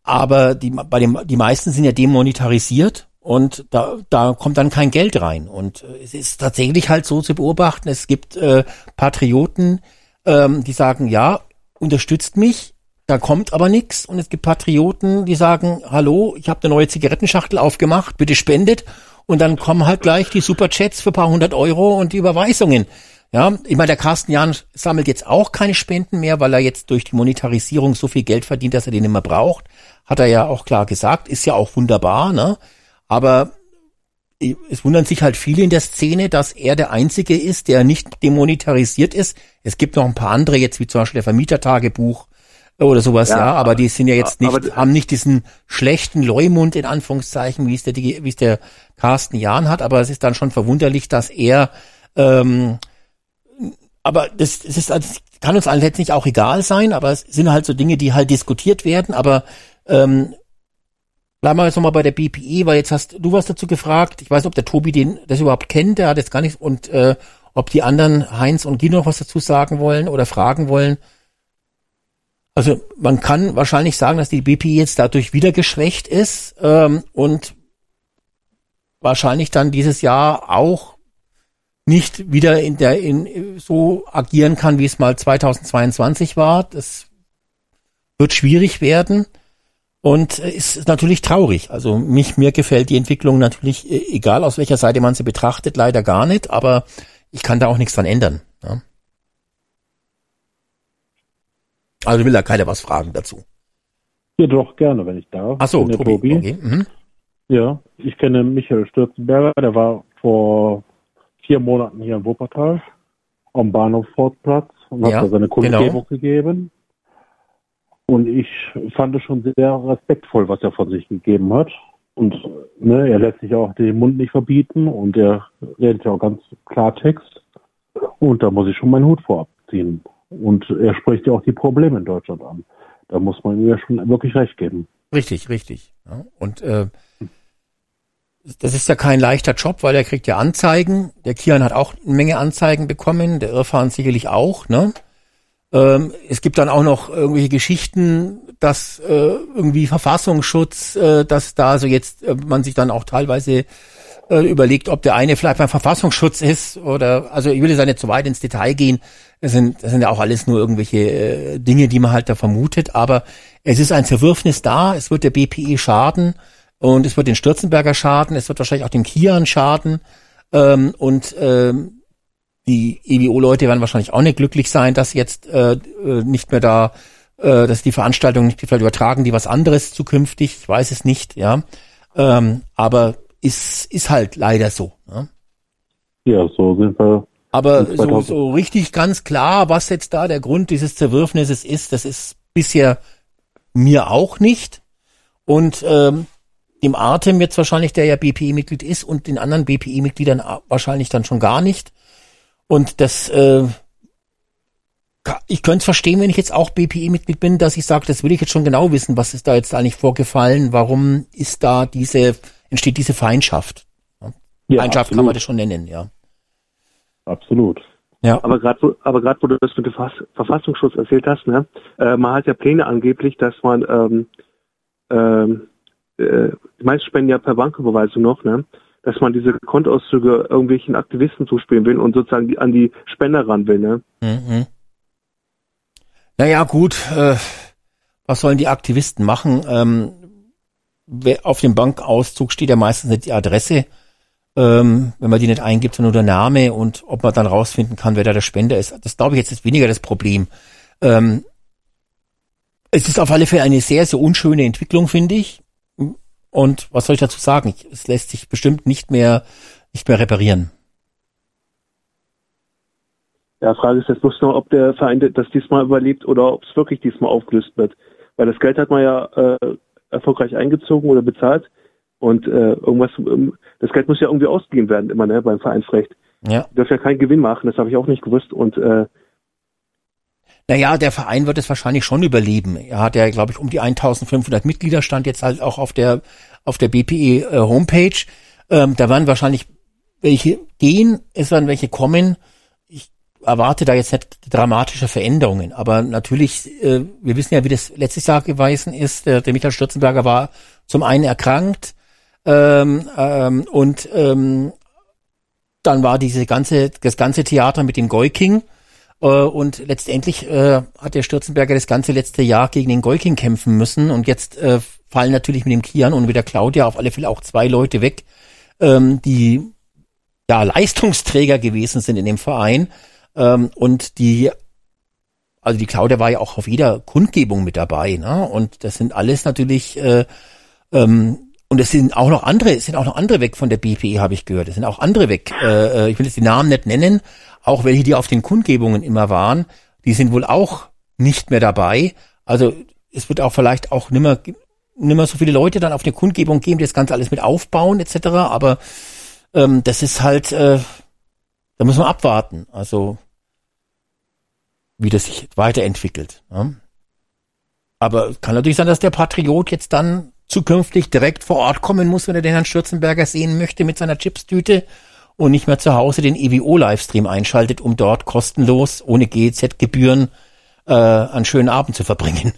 aber die, bei dem, die meisten sind ja demonetarisiert und da, da kommt dann kein Geld rein. Und äh, es ist tatsächlich halt so zu beobachten, es gibt äh, Patrioten, ähm, die sagen, ja, unterstützt mich, da kommt aber nichts und es gibt Patrioten, die sagen, hallo, ich habe eine neue Zigarettenschachtel aufgemacht, bitte spendet. Und dann kommen halt gleich die Superchats für paar hundert Euro und die Überweisungen. Ja, ich meine, der Carsten Jahn sammelt jetzt auch keine Spenden mehr, weil er jetzt durch die Monetarisierung so viel Geld verdient, dass er den immer braucht. Hat er ja auch klar gesagt, ist ja auch wunderbar, ne? Aber es wundern sich halt viele in der Szene, dass er der Einzige ist, der nicht demonetarisiert ist. Es gibt noch ein paar andere, jetzt wie zum Beispiel der Vermietertagebuch oder sowas, ja, ja. Aber die sind ja jetzt nicht, aber, haben nicht diesen schlechten Leumund in Anführungszeichen, wie es der, wie es der Carsten Jahn hat, aber es ist dann schon verwunderlich, dass er, ähm, aber das, das ist, das kann uns allen jetzt nicht auch egal sein, aber es sind halt so Dinge, die halt diskutiert werden, aber ähm, bleiben wir jetzt nochmal bei der BPE, weil jetzt hast du was dazu gefragt. Ich weiß nicht, ob der Tobi den das überhaupt kennt, der hat jetzt gar nichts. Und äh, ob die anderen Heinz und Guido noch was dazu sagen wollen oder fragen wollen. Also man kann wahrscheinlich sagen, dass die BPE jetzt dadurch wieder geschwächt ist ähm, und wahrscheinlich dann dieses Jahr auch nicht wieder in der in so agieren kann, wie es mal 2022 war. Das wird schwierig werden. Und ist natürlich traurig. Also mich, mir gefällt die Entwicklung natürlich, äh, egal aus welcher Seite man sie betrachtet, leider gar nicht, aber ich kann da auch nichts dran ändern. Ja. Also will da keiner was fragen dazu. Ja, doch, gerne, wenn ich darf. Ach so, Tobi. Tobi. Okay. Mhm. Ja, ich kenne Michael Stürzenberger, der war vor vier Monaten hier in Wuppertal am Bahnhof Fortplatz und ja, hat da seine Kundgebung genau. gegeben. Und ich fand es schon sehr respektvoll, was er von sich gegeben hat. Und ne, er lässt sich auch den Mund nicht verbieten und er redet ja auch ganz Klartext. Und da muss ich schon meinen Hut vorabziehen. Und er spricht ja auch die Probleme in Deutschland an. Da muss man ihm ja schon wirklich recht geben. Richtig, richtig. Ja, und äh, das ist ja kein leichter Job, weil er kriegt ja Anzeigen. Der Kian hat auch eine Menge Anzeigen bekommen, der Irrfahren sicherlich auch, ne? Ähm, es gibt dann auch noch irgendwelche Geschichten, dass äh, irgendwie Verfassungsschutz, äh, dass da so jetzt äh, man sich dann auch teilweise äh, überlegt, ob der eine vielleicht beim Verfassungsschutz ist oder also ich will jetzt nicht zu weit ins Detail gehen. Das sind, das sind ja auch alles nur irgendwelche äh, Dinge, die man halt da vermutet, aber es ist ein Zerwürfnis da, es wird der BPE schaden und es wird den Stürzenberger schaden, es wird wahrscheinlich auch dem Kian schaden ähm, und ähm, die EBO-Leute werden wahrscheinlich auch nicht glücklich sein, dass jetzt äh, äh, nicht mehr da, äh, dass die Veranstaltungen nicht vielleicht übertragen, die was anderes zukünftig. Ich weiß es nicht, ja. Ähm, aber ist ist halt leider so. Ja, ja so sind wir. Aber so, so richtig ganz klar, was jetzt da der Grund dieses Zerwürfnisses ist, das ist bisher mir auch nicht. Und ähm, dem Artem jetzt wahrscheinlich, der ja BPE-Mitglied ist, und den anderen BPE-Mitgliedern wahrscheinlich dann schon gar nicht. Und das, äh, ich könnte es verstehen, wenn ich jetzt auch BPE-Mitglied bin, dass ich sage, das will ich jetzt schon genau wissen, was ist da jetzt eigentlich vorgefallen, warum ist da diese, entsteht diese Feindschaft. Ja, Feindschaft absolut. kann man das schon nennen, ja. Absolut. Ja. Aber gerade aber gerade wo du das mit dem Verfassungsschutz erzählt hast, ne, äh, man hat ja Pläne angeblich, dass man ähm, ähm, äh, die meisten spenden ja per Banküberweisung noch, ne? dass man diese Kontoauszüge irgendwelchen Aktivisten zuspielen will und sozusagen die, an die Spender ran will. Ne? Mhm. Naja, gut, äh, was sollen die Aktivisten machen? Ähm, auf dem Bankauszug steht ja meistens nicht die Adresse, ähm, wenn man die nicht eingibt, sondern nur der Name und ob man dann rausfinden kann, wer da der Spender ist. Das glaube ich jetzt ist weniger das Problem. Ähm, es ist auf alle Fälle eine sehr, sehr unschöne Entwicklung, finde ich. Und was soll ich dazu sagen? Es lässt sich bestimmt nicht mehr, nicht mehr reparieren. Ja, Frage ist jetzt bloß noch, ob der Verein das diesmal überlebt oder ob es wirklich diesmal aufgelöst wird. Weil das Geld hat man ja äh, erfolgreich eingezogen oder bezahlt. Und äh, irgendwas, ähm, das Geld muss ja irgendwie ausgegeben werden, immer, ne, beim Vereinsrecht. Ja. Du darfst ja keinen Gewinn machen, das habe ich auch nicht gewusst. Und äh, naja, der Verein wird es wahrscheinlich schon überleben. Er hat ja, glaube ich, um die 1500 Mitglieder, stand jetzt halt auch auf der, auf der BPE äh, Homepage. Ähm, da werden wahrscheinlich welche gehen, es werden welche kommen. Erwarte da jetzt nicht dramatische Veränderungen, aber natürlich, äh, wir wissen ja, wie das letztes Jahr gewesen ist. Der, der Michael Stürzenberger war zum einen erkrankt ähm, ähm, und ähm, dann war diese ganze, das ganze Theater mit dem Goiking. Äh, und letztendlich äh, hat der Stürzenberger das ganze letzte Jahr gegen den Golking kämpfen müssen. Und jetzt äh, fallen natürlich mit dem Kian und mit der Claudia auf alle Fälle auch zwei Leute weg, ähm, die ja Leistungsträger gewesen sind in dem Verein. Ähm, und die, also die Claudia war ja auch auf jeder Kundgebung mit dabei. Ne? Und das sind alles natürlich äh, ähm, und es sind auch noch andere, es sind auch noch andere weg von der BPE, habe ich gehört. Es sind auch andere weg. Äh, äh, ich will jetzt die Namen nicht nennen, auch welche, die auf den Kundgebungen immer waren, die sind wohl auch nicht mehr dabei. Also es wird auch vielleicht auch nimmer, nimmer so viele Leute dann auf eine Kundgebung geben, die das Ganze alles mit aufbauen etc. Aber ähm, das ist halt, äh, da muss man abwarten. Also wie das sich weiterentwickelt. Ne? Aber kann natürlich sein, dass der Patriot jetzt dann zukünftig direkt vor Ort kommen muss, wenn er den Herrn Stürzenberger sehen möchte mit seiner Chipstüte und nicht mehr zu Hause den EWO-Livestream einschaltet, um dort kostenlos, ohne GEZ-Gebühren, äh, einen schönen Abend zu verbringen.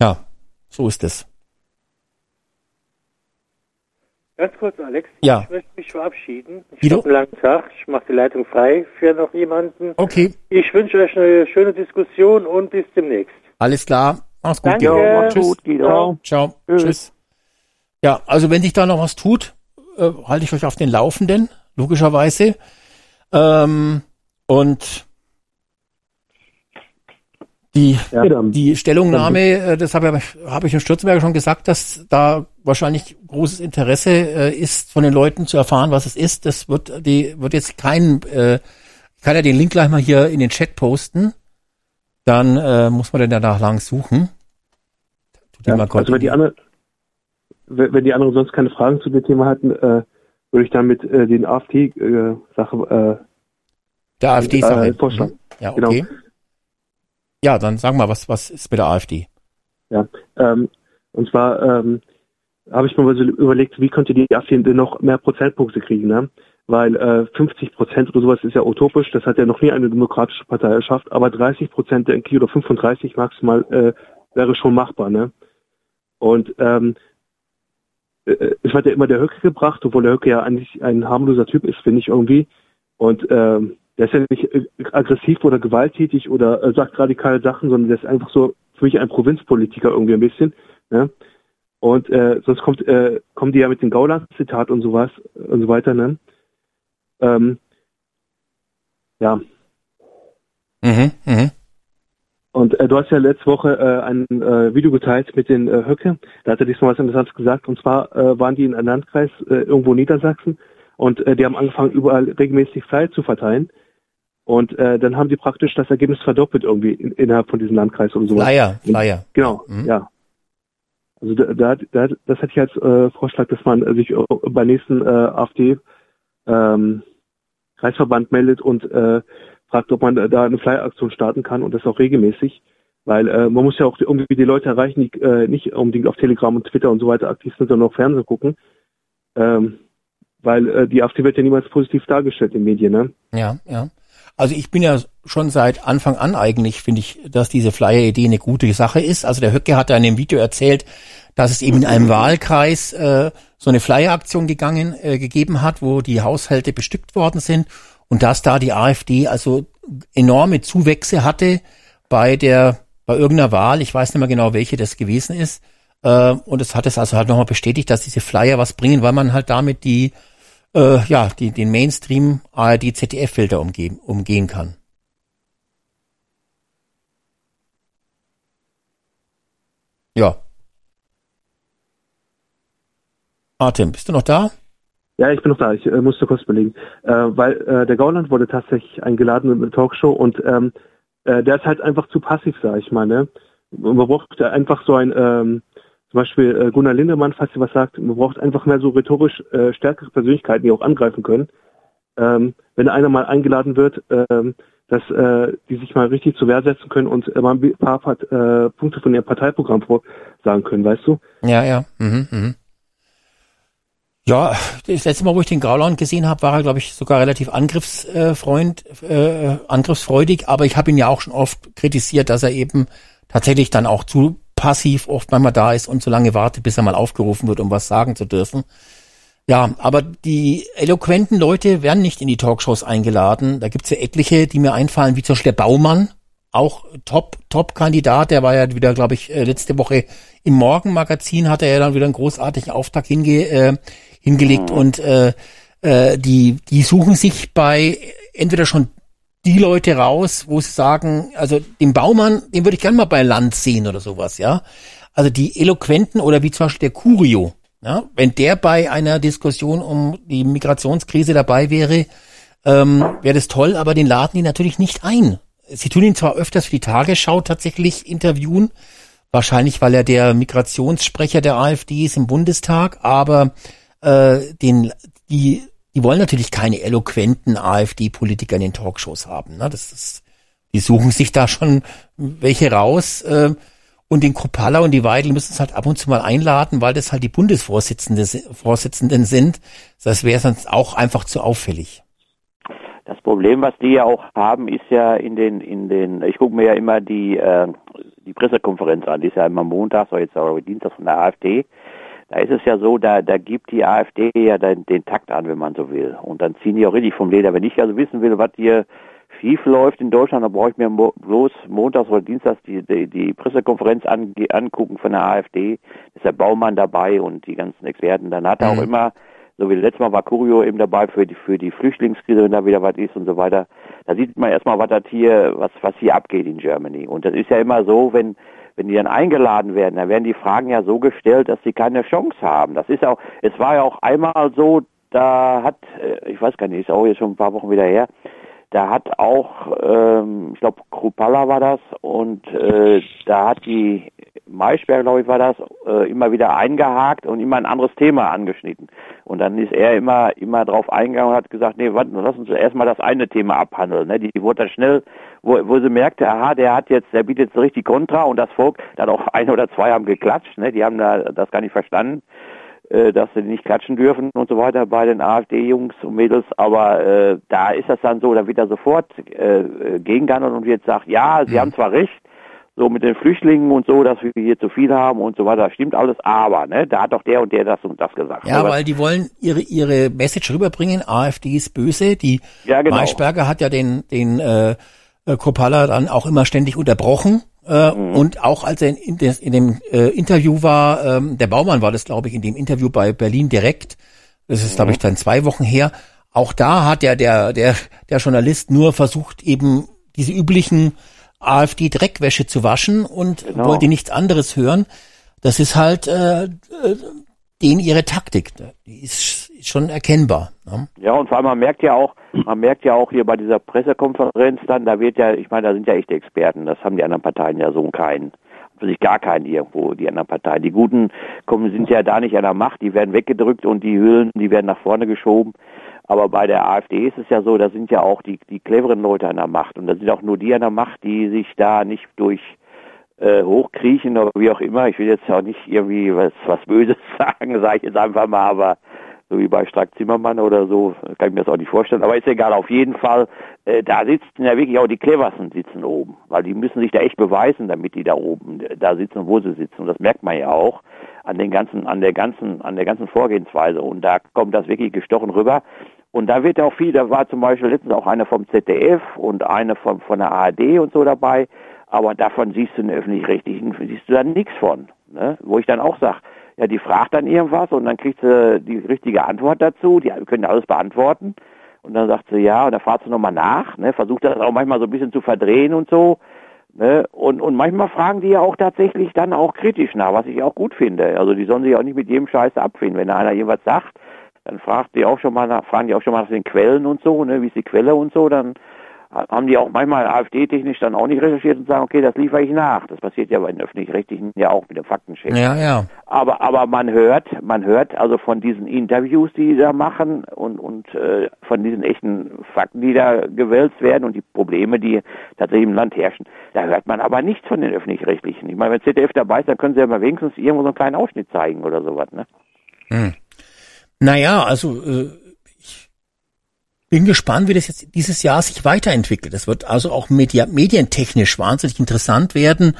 Ja, so ist es. Ganz kurz, Alex. Ja. Ich möchte mich verabschieden. Ich habe einen langen Tag. Ich mache die Leitung frei für noch jemanden. Okay. Ich wünsche euch eine schöne Diskussion und bis demnächst. Alles klar. Mach's gut. Danke. Ja, Mach's Tschüss. gut, Guido. Ciao. Ciao. Tschüss. Tschüss. Ja, also wenn sich da noch was tut, äh, halte ich euch auf den Laufenden, logischerweise. Ähm, und die, Ja. die Stellungnahme, äh, das habe ich, habe ich in Stürzenberger schon gesagt, dass da wahrscheinlich großes Interesse äh, ist, von den Leuten zu erfahren, was es ist. Das wird, die wird jetzt kein, äh, ich kann ja den Link gleich mal hier in den Chat posten. Dann äh, muss man den danach lang suchen. Tut Ja, mal also wenn die anderen, wenn wenn die anderen sonst keine Fragen zu dem Thema hatten, äh, würde ich dann mit äh, den AfD-Sache äh, Der AfD-Sache. Äh, vorschlagen. Mhm. Ja, Genau. Ja, dann sag mal, was, was ist mit der AfD? Ja, ähm, und zwar ähm, habe ich mir überlegt, wie könnte die AfD denn noch mehr Prozentpunkte kriegen, ne? Weil äh, 50 Prozent oder sowas ist ja utopisch, das hat ja noch nie eine demokratische Partei geschafft, aber 30 Prozent denke ich oder 35 maximal äh, wäre schon machbar, ne? Und ähm, äh, es wird ja immer der Höcke gebracht, obwohl der Höcke ja eigentlich ein harmloser Typ ist, finde ich irgendwie. Und ähm, der ist ja nicht äh, aggressiv oder gewalttätig oder äh, sagt radikale Sachen, sondern der ist einfach so für mich ein Provinzpolitiker irgendwie ein bisschen. Ne? Und äh, sonst kommt, äh, kommen die ja mit den Gauland-Zitat und sowas und so weiter. Ne? Ähm, ja, Mhm, mhm. und äh, du hast ja letzte Woche äh, ein äh, Video geteilt mit den äh, Höcke. Da hat er diesmal was Interessantes gesagt. Und zwar äh, waren die in einem Landkreis äh, irgendwo in Niedersachsen und äh, die haben angefangen, überall regelmäßig Flyer zu verteilen. Und äh, dann haben die praktisch das Ergebnis verdoppelt irgendwie in, innerhalb von diesem Landkreis oder sowas. Flyer, Flyer. Genau, Mhm. ja. Also da, da, da, das hätte ich als äh, Vorschlag, dass man sich äh, beim nächsten äh, AfD ähm, Kreisverband meldet und äh, fragt, ob man da eine Flyer-Aktion starten kann und das auch regelmäßig. Weil äh, man muss ja auch irgendwie die Leute erreichen, die äh, nicht unbedingt auf Telegram und Twitter und so weiter aktiv sind, sondern auch Fernsehen gucken. Ähm, weil äh, die AfD wird ja niemals positiv dargestellt in Medien, ne? Ja, ja. Also ich bin ja schon seit Anfang an eigentlich, finde ich, dass diese Flyer-Idee eine gute Sache ist. Also der Höcke hat da in dem Video erzählt, dass es eben in einem Wahlkreis äh, so eine Flyer-Aktion gegangen, äh, gegeben hat, wo die Haushalte bestückt worden sind und dass da die AfD also enorme Zuwächse hatte bei der, bei irgendeiner Wahl, ich weiß nicht mehr genau, welche das gewesen ist. Äh, und es hat es also halt nochmal bestätigt, dass diese Flyer was bringen, weil man halt damit die äh, ja, die, den Mainstream ARD ZDF-Filter umgehen, umgehen kann. Ja. Artem, bist du noch da? Ja, ich bin noch da. Ich äh, musste kurz überlegen. Äh, weil äh, der Gauland wurde tatsächlich eingeladen mit einer Talkshow und ähm, äh, der ist halt einfach zu passiv, sag ich mal. Ne? Man braucht einfach so ein, ähm, zum Beispiel äh, Gunnar Lindemann, falls ihr was sagt, man braucht einfach mehr so rhetorisch äh, stärkere Persönlichkeiten, die auch angreifen können. Ähm, wenn einer mal eingeladen wird, ähm, dass äh, die sich mal richtig zur Wehr setzen können und äh, mal ein paar, paar äh, Punkte von ihrem Parteiprogramm vorsagen können, weißt du? Ja, ja. Mhm, mhm. Ja, das letzte Mal, wo ich den Gauland gesehen habe, war er, glaube ich, sogar relativ angriffsfreund, äh, angriffsfreudig, aber ich habe ihn ja auch schon oft kritisiert, dass er eben tatsächlich dann auch zu passiv oft manchmal da ist und so lange wartet, bis er mal aufgerufen wird, um was sagen zu dürfen. Ja, aber die eloquenten Leute werden nicht in die Talkshows eingeladen. Da gibt's ja etliche, die mir einfallen, wie zum Beispiel der Baumann, auch Top, Top-Kandidat. Der war ja wieder, glaube ich, äh, letzte Woche im Morgenmagazin, hat er ja dann wieder einen großartigen Auftrag hinge, äh, hingelegt und äh, äh, die, die suchen sich bei entweder schon die Leute raus, wo sie sagen, also den Baumann, den würde ich gerne mal bei Land sehen oder sowas, ja. Also die Eloquenten oder wie zum Beispiel der Curio, ja, wenn der bei einer Diskussion um die Migrationskrise dabei wäre, ähm, wäre das toll, aber den laden die natürlich nicht ein. Sie tun ihn zwar öfters für die Tagesschau tatsächlich interviewen, wahrscheinlich weil er der Migrationssprecher der AfD ist im Bundestag, aber äh, den, die, die wollen natürlich keine eloquenten AfD-Politiker in den Talkshows haben. Ne? Das ist, die suchen sich da schon welche raus. Äh, Und den Kropala und die Weidel müssen es halt ab und zu mal einladen, weil das halt die Bundesvorsitzenden Vorsitzenden sind. Das wäre sonst auch einfach zu auffällig. Das Problem, was die ja auch haben, ist ja in den, in den, ich gucke mir ja immer die, äh, die Pressekonferenz an, die ist ja immer montags oder jetzt auch Dienstag von der AfD. Da ist es ja so, da, da gibt die AfD ja den, den Takt an, wenn man so will. Und dann ziehen die auch richtig vom Leder. Wenn ich also wissen will, was hier schief läuft in Deutschland, dann brauche ich mir bloß montags oder dienstags die, die, die Pressekonferenz an, angucken von der AfD. Da ist der Baumann dabei und die ganzen Experten. Dann hat er mhm. auch immer so wie letztes Mal war Curio eben dabei für die, für die Flüchtlingskrise, wenn da wieder was ist und so weiter. Da sieht man erstmal, was das hier, was, was hier abgeht in Germany. Und das ist ja immer so, wenn, wenn die dann eingeladen werden, dann werden die Fragen ja so gestellt, dass sie keine Chance haben. Das ist auch, es war ja auch einmal so, da hat, äh, ich weiß gar nicht, ist auch jetzt schon ein paar Wochen wieder her, da hat auch, ähm, ich glaube, Krupalla war das und äh, da hat die Maischberg, glaube ich, war das, äh, immer wieder eingehakt und immer ein anderes Thema angeschnitten. Und dann ist er immer, immer drauf eingegangen und hat gesagt, nee, warte, lass uns erstmal das eine Thema abhandeln. Ne? Die, die wurde dann schnell, wo, wo sie merkte, aha, der hat jetzt, der bietet jetzt richtig Kontra und das Volk, dann auch <laughs> ein oder zwei haben geklatscht, ne? die haben da das gar nicht verstanden dass sie nicht klatschen dürfen und so weiter bei den AfD-Jungs und Mädels, aber äh, da ist das dann so, da wird er sofort äh, äh gegengehandelt und wird sagt, ja, sie mhm. haben zwar recht, so mit den Flüchtlingen und so, dass wir hier zu viel haben und so weiter, stimmt alles, aber, ne, da hat doch der und der das und das gesagt. Ja, aber weil die wollen ihre, ihre Message rüberbringen, AfD ist böse, die ja, genau. Maischberger hat ja den, den, äh, äh Kopala dann auch immer ständig unterbrochen, äh, mhm. Und auch als er in, in, in dem äh, Interview war, ähm, der Baumann war das, glaube ich, in dem Interview bei Berlin direkt, das ist, mhm. glaube ich, dann zwei Wochen her, auch da hat der, der, der, der Journalist nur versucht, eben diese üblichen AfD-Dreckwäsche zu waschen und genau. wollte nichts anderes hören. Das ist halt äh, äh, denen ihre Taktik. Die ist schon erkennbar. Ne? Ja, und vor allem man merkt ja auch, man merkt ja auch hier bei dieser Pressekonferenz dann, da wird ja, ich meine, da sind ja echte Experten, das haben die anderen Parteien ja so keinen. Für sich gar keinen irgendwo, die anderen Parteien. Die Guten kommen, sind ja da nicht an der Macht, die werden weggedrückt und die Hüllen, die werden nach vorne geschoben. Aber bei der AfD ist es ja so, da sind ja auch die, die cleveren Leute an der Macht. Und da sind auch nur die an der Macht, die sich da nicht durch äh, hochkriechen oder wie auch immer. Ich will jetzt auch nicht irgendwie was, was Böses <laughs> sagen, sage ich jetzt einfach mal, aber so wie bei Strack Zimmermann oder so, kann ich mir das auch nicht vorstellen. Aber ist egal, auf jeden Fall, äh, da sitzen ja wirklich auch die cleversten sitzen oben, weil die müssen sich da echt beweisen, damit die da oben da sitzen, wo sie sitzen. Und das merkt man ja auch an den ganzen, an der ganzen, an der ganzen Vorgehensweise. Und da kommt das wirklich gestochen rüber. Und da wird auch viel, da war zum Beispiel letztens auch eine vom ZDF und eine von, von der ARD und so dabei, aber davon siehst du in öffentlich-rechtlichen, siehst du dann nichts von. Ne? Wo ich dann auch sage, ja, die fragt dann irgendwas und dann kriegt sie die richtige Antwort dazu, die können alles beantworten. Und dann sagt sie ja, und dann fragt sie nochmal nach, ne? versucht das auch manchmal so ein bisschen zu verdrehen und so. Ne? Und, und manchmal fragen die ja auch tatsächlich dann auch kritisch nach, was ich auch gut finde. Also die sollen sich auch nicht mit jedem Scheiß abfinden. Wenn da einer irgendwas sagt, dann fragt die auch schon mal nach, fragen die auch schon mal nach den Quellen und so, ne, wie ist die Quelle und so, dann haben die auch manchmal AfD-technisch dann auch nicht recherchiert und sagen, okay, das liefere ich nach. Das passiert ja bei den öffentlich-rechtlichen ja auch mit dem Faktencheck. Ja, ja. Aber aber man hört, man hört also von diesen Interviews, die, die da machen und und äh, von diesen echten Fakten, die da gewälzt werden und die Probleme, die tatsächlich im Land herrschen, da hört man aber nichts von den öffentlich-rechtlichen. Ich meine, wenn ZDF dabei ist, dann können sie ja mal wenigstens irgendwo so einen kleinen Ausschnitt zeigen oder sowas, ne? Hm. Naja, also äh, bin gespannt, wie das jetzt dieses Jahr sich weiterentwickelt. Das wird also auch media medientechnisch wahnsinnig interessant werden,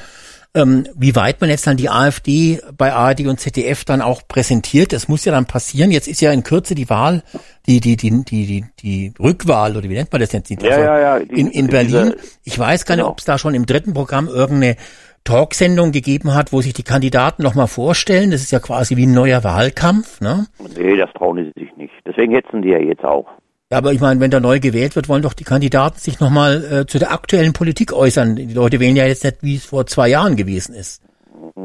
ähm, wie weit man jetzt dann die AfD bei ARD und ZDF dann auch präsentiert. Das muss ja dann passieren. Jetzt ist ja in Kürze die Wahl, die die die die die, die Rückwahl oder wie nennt man das jetzt? Die, ja, ja, ja, die, in, in Berlin. Ich weiß gar nicht, genau. ob es da schon im dritten Programm irgendeine Talksendung gegeben hat, wo sich die Kandidaten nochmal vorstellen. Das ist ja quasi wie ein neuer Wahlkampf, ne? Nee, das trauen sie sich nicht. Deswegen hetzen die ja jetzt auch. Ja, aber ich meine, wenn da neu gewählt wird, wollen doch die Kandidaten sich nochmal äh, zu der aktuellen Politik äußern. Die Leute wählen ja jetzt nicht, wie es vor zwei Jahren gewesen ist.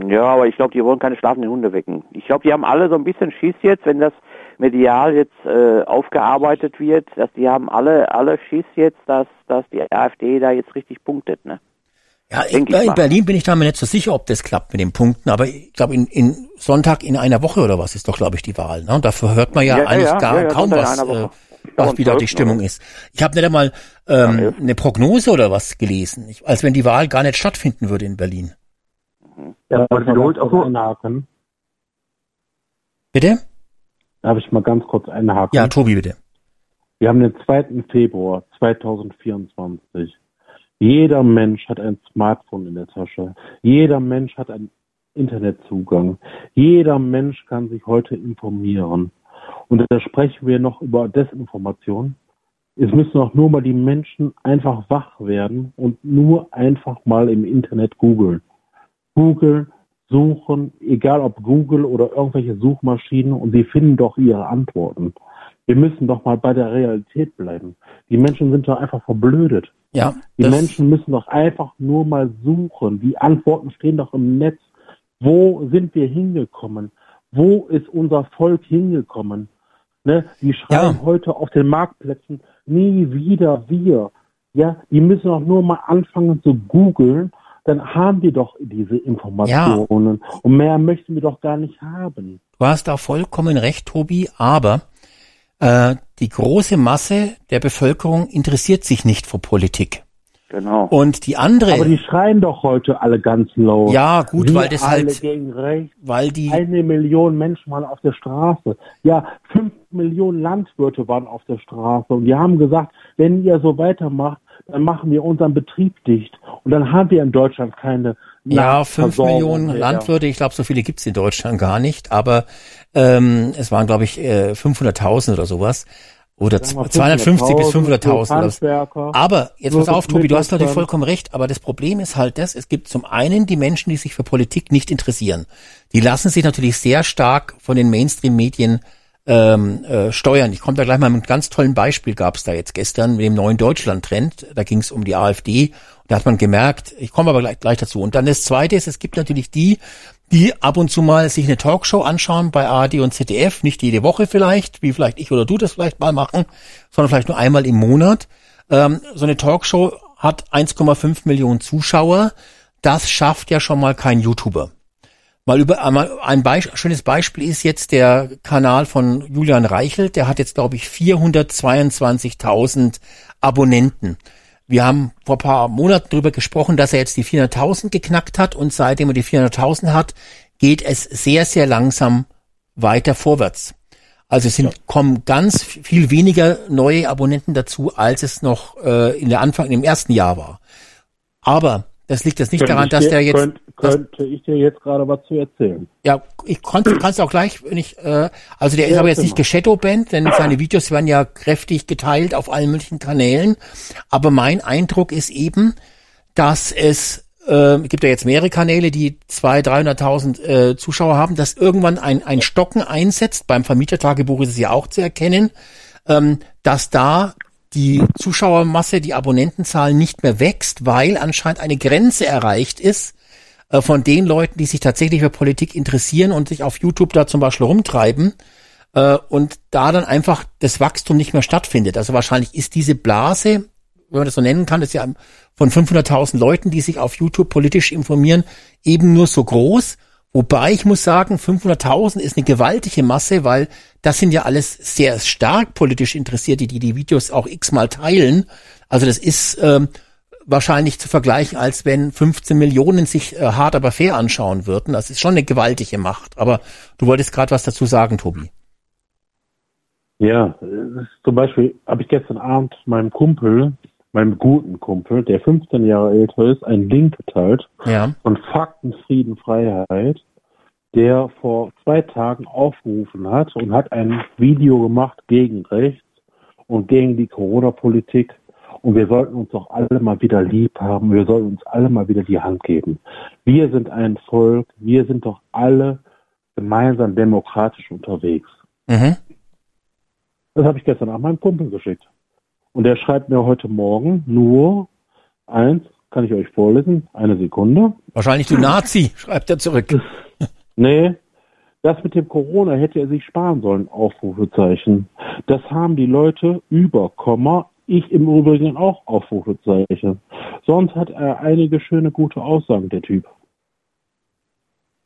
Ja, aber ich glaube, die wollen keine schlafenden Hunde wecken. Ich glaube, die haben alle so ein bisschen Schiss jetzt, wenn das medial jetzt äh, aufgearbeitet wird, dass die haben alle alle Schiss jetzt, dass dass die AfD da jetzt richtig punktet, ne? Ja, in, in Berlin bin ich da mir nicht so sicher, ob das klappt mit den Punkten, aber ich glaube, in, in Sonntag in einer Woche oder was ist doch, glaube ich, die Wahl. Ne? Und dafür hört man ja, ja eigentlich ja, gar ja, kaum was, äh, was wieder die Stimmung oder? ist. Ich habe nicht einmal ähm, eine Prognose oder was gelesen, ich, als wenn die Wahl gar nicht stattfinden würde in Berlin. Ja, aber wiederholt auch nur einhaken. Bitte? Darf ich mal ganz kurz einhaken? Ja, Tobi, bitte. Wir haben den 2. Februar 2024. Jeder Mensch hat ein Smartphone in der Tasche. Jeder Mensch hat einen Internetzugang. Jeder Mensch kann sich heute informieren. Und da sprechen wir noch über Desinformation. Es müssen auch nur mal die Menschen einfach wach werden und nur einfach mal im Internet googeln. Googeln, suchen, egal ob Google oder irgendwelche Suchmaschinen und sie finden doch ihre Antworten. Wir müssen doch mal bei der Realität bleiben. Die Menschen sind doch einfach verblödet. Ja. Die Menschen müssen doch einfach nur mal suchen. Die Antworten stehen doch im Netz. Wo sind wir hingekommen? Wo ist unser Volk hingekommen? Ne? Die schreiben ja. heute auf den Marktplätzen nie wieder wir. Ja, die müssen doch nur mal anfangen zu googeln, dann haben wir doch diese Informationen. Ja. Und mehr möchten wir doch gar nicht haben. Du hast da vollkommen recht, Tobi, aber äh, die große Masse der Bevölkerung interessiert sich nicht für Politik. Genau. Und die andere. Aber die schreien doch heute alle ganz laut. Ja, gut, Wir weil das alle halt. Gegen rechts. Weil die. Eine Million Menschen waren auf der Straße. Ja, fünf Millionen Landwirte waren auf der Straße. Und die haben gesagt, wenn ihr so weitermacht, dann machen wir unseren Betrieb dicht. Und dann haben wir in Deutschland keine. Ja, fünf Millionen mehr. Landwirte. Ich glaube, so viele gibt's in Deutschland gar nicht. Aber ähm, es waren, glaube ich, äh, 500.000 oder sowas. Oder 250 bis 500.000. Aber jetzt pass auf, Tobi, du hast natürlich vollkommen recht. Aber das Problem ist halt das, es gibt zum einen die Menschen, die sich für Politik nicht interessieren. Die lassen sich natürlich sehr stark von den Mainstream-Medien ähm, äh, steuern. Ich komme da gleich mal mit einem ganz tollen Beispiel, gab es da jetzt gestern mit dem neuen Deutschland-Trend. Da ging es um die AfD. Da hat man gemerkt, ich komme aber gleich, gleich dazu. Und dann das Zweite ist, es gibt natürlich die, die ab und zu mal sich eine Talkshow anschauen bei ARD und ZDF, nicht jede Woche vielleicht, wie vielleicht ich oder du das vielleicht mal machen, sondern vielleicht nur einmal im Monat. Ähm, so eine Talkshow hat 1,5 Millionen Zuschauer. Das schafft ja schon mal kein YouTuber. Mal über ein Be schönes Beispiel ist jetzt der Kanal von Julian Reichelt. Der hat jetzt glaube ich 422.000 Abonnenten. Wir haben vor paar Monaten darüber gesprochen, dass er jetzt die 400.000 geknackt hat und seitdem er die 400.000 hat, geht es sehr, sehr langsam weiter vorwärts. Also es sind, ja. kommen ganz viel weniger neue Abonnenten dazu, als es noch äh, in der Anfang, im ersten Jahr war. Aber das liegt jetzt nicht Könnte daran, dass dir, der jetzt. Könnt, könnte ich dir jetzt gerade was zu erzählen? Ja, ich konnte, <clears throat> kannst auch gleich, wenn ich, äh, also der ja, ist aber jetzt nicht geshadowbanned, denn seine Videos werden ja kräftig geteilt auf allen möglichen Kanälen. Aber mein Eindruck ist eben, dass es äh, gibt ja jetzt mehrere Kanäle, die zwei, 300.000 äh, Zuschauer haben, dass irgendwann ein, ein Stocken einsetzt. Beim Vermietertagebuch ist es ja auch zu erkennen, ähm, dass da die Zuschauermasse, die Abonnentenzahl nicht mehr wächst, weil anscheinend eine Grenze erreicht ist äh, von den Leuten, die sich tatsächlich für Politik interessieren und sich auf YouTube da zum Beispiel rumtreiben äh, und da dann einfach das Wachstum nicht mehr stattfindet. Also wahrscheinlich ist diese Blase, wenn man das so nennen kann, ist ja von 500.000 Leuten, die sich auf YouTube politisch informieren, eben nur so groß Wobei ich muss sagen, 500.000 ist eine gewaltige Masse, weil das sind ja alles sehr stark politisch Interessierte, die die Videos auch x-mal teilen. Also das ist ähm, wahrscheinlich zu vergleichen, als wenn 15 Millionen sich äh, hart aber fair anschauen würden. Das ist schon eine gewaltige Macht. Aber du wolltest gerade was dazu sagen, Tobi. Ja, zum Beispiel habe ich gestern Abend meinem Kumpel, meinem guten Kumpel, der 15 Jahre älter ist, einen Link geteilt ja. von Fakten, Frieden, Freiheit, der vor zwei Tagen aufgerufen hat und hat ein Video gemacht gegen rechts und gegen die Corona-Politik. Und wir sollten uns doch alle mal wieder lieb haben. Wir sollten uns alle mal wieder die Hand geben. Wir sind ein Volk. Wir sind doch alle gemeinsam demokratisch unterwegs. Mhm. Das habe ich gestern Abend meinem Kumpel geschickt. Und er schreibt mir heute Morgen nur eins, kann ich euch vorlesen, eine Sekunde. Wahrscheinlich du Nazi, <laughs> schreibt er zurück. nee, das mit dem Corona hätte er sich sparen sollen, Aufrufezeichen. Das haben die Leute über, Komma, ich im Übrigen auch Aufrufezeichen. Sonst hat er einige schöne, gute Aussagen, der Typ.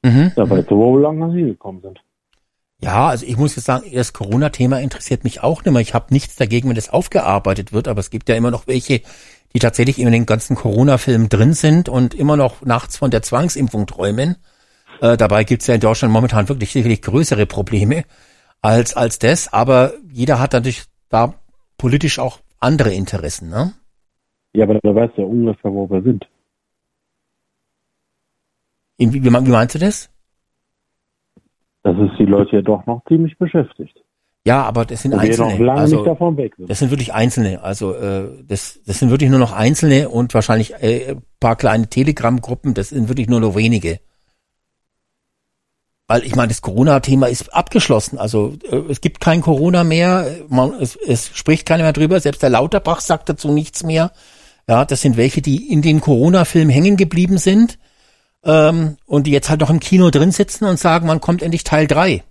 Mhm. Da weißt du, wo lange sie gekommen sind. Ja, also ich muss jetzt sagen, das Corona-Thema interessiert mich auch nicht mehr. Ich habe nichts dagegen, wenn das aufgearbeitet wird, aber es gibt ja immer noch welche, die tatsächlich in den ganzen Corona-Filmen drin sind und immer noch nachts von der Zwangsimpfung träumen. Äh, dabei gibt's ja in Deutschland momentan wirklich sicherlich größere Probleme als, als das, aber jeder hat natürlich da politisch auch andere Interessen, ne? Ja, aber da weißt du ja ungefähr, wo wir sind. Wie, wie, wie meinst du das? Das ist die Leute ja doch noch ziemlich beschäftigt. Ja, aber das sind Und wir Einzelne. noch lange also, nicht davon weg sind. Das sind wirklich Einzelne. Also äh, das, das sind wirklich nur noch Einzelne und wahrscheinlich äh, ein paar kleine Telegram-Gruppen. Das sind wirklich nur noch wenige. Weil ich meine, das Corona-Thema ist abgeschlossen. Also äh, es gibt kein Corona mehr. Man, es, es spricht keiner mehr drüber. Selbst der Lauterbach sagt dazu nichts mehr. Ja, das sind welche, die in den Corona-Film hängen geblieben sind ähm, und die jetzt halt noch im Kino drin sitzen und sagen, man kommt endlich Teil drei.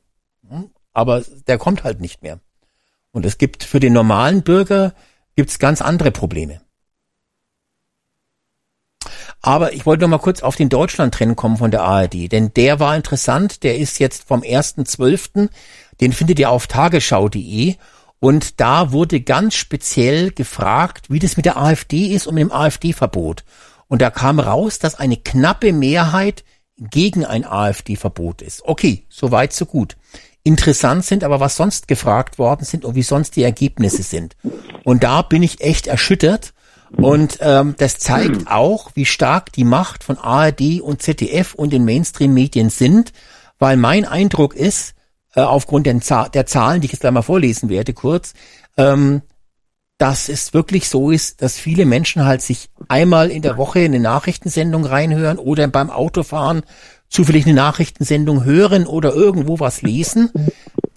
Hm? Aber der kommt halt nicht mehr. Und es gibt für den normalen Bürger gibt's ganz andere Probleme. Aber ich wollte noch mal kurz auf den Deutschland-Trend kommen von der ARD, denn der war interessant. Der ist jetzt vom 1.12. Den findet ihr auf tagesschau.de. Und da wurde ganz speziell gefragt, wie das mit der AfD ist und mit dem AfD-Verbot. Und da kam raus, dass eine knappe Mehrheit gegen ein AfD-Verbot ist. Okay, so weit, so gut. Interessant sind aber, was sonst gefragt worden sind und wie sonst die Ergebnisse sind. Und da bin ich echt erschüttert. Und ähm, das zeigt auch, wie stark die Macht von ARD und ZDF und den Mainstream-Medien sind, weil mein Eindruck ist, äh, aufgrund der, der, Zahlen, die ich jetzt gleich mal vorlesen werde, kurz, ähm, dass es wirklich so ist, dass viele Menschen halt sich einmal in der Woche eine Nachrichtensendung reinhören oder beim Autofahren zufällig eine Nachrichtensendung hören oder irgendwo was lesen.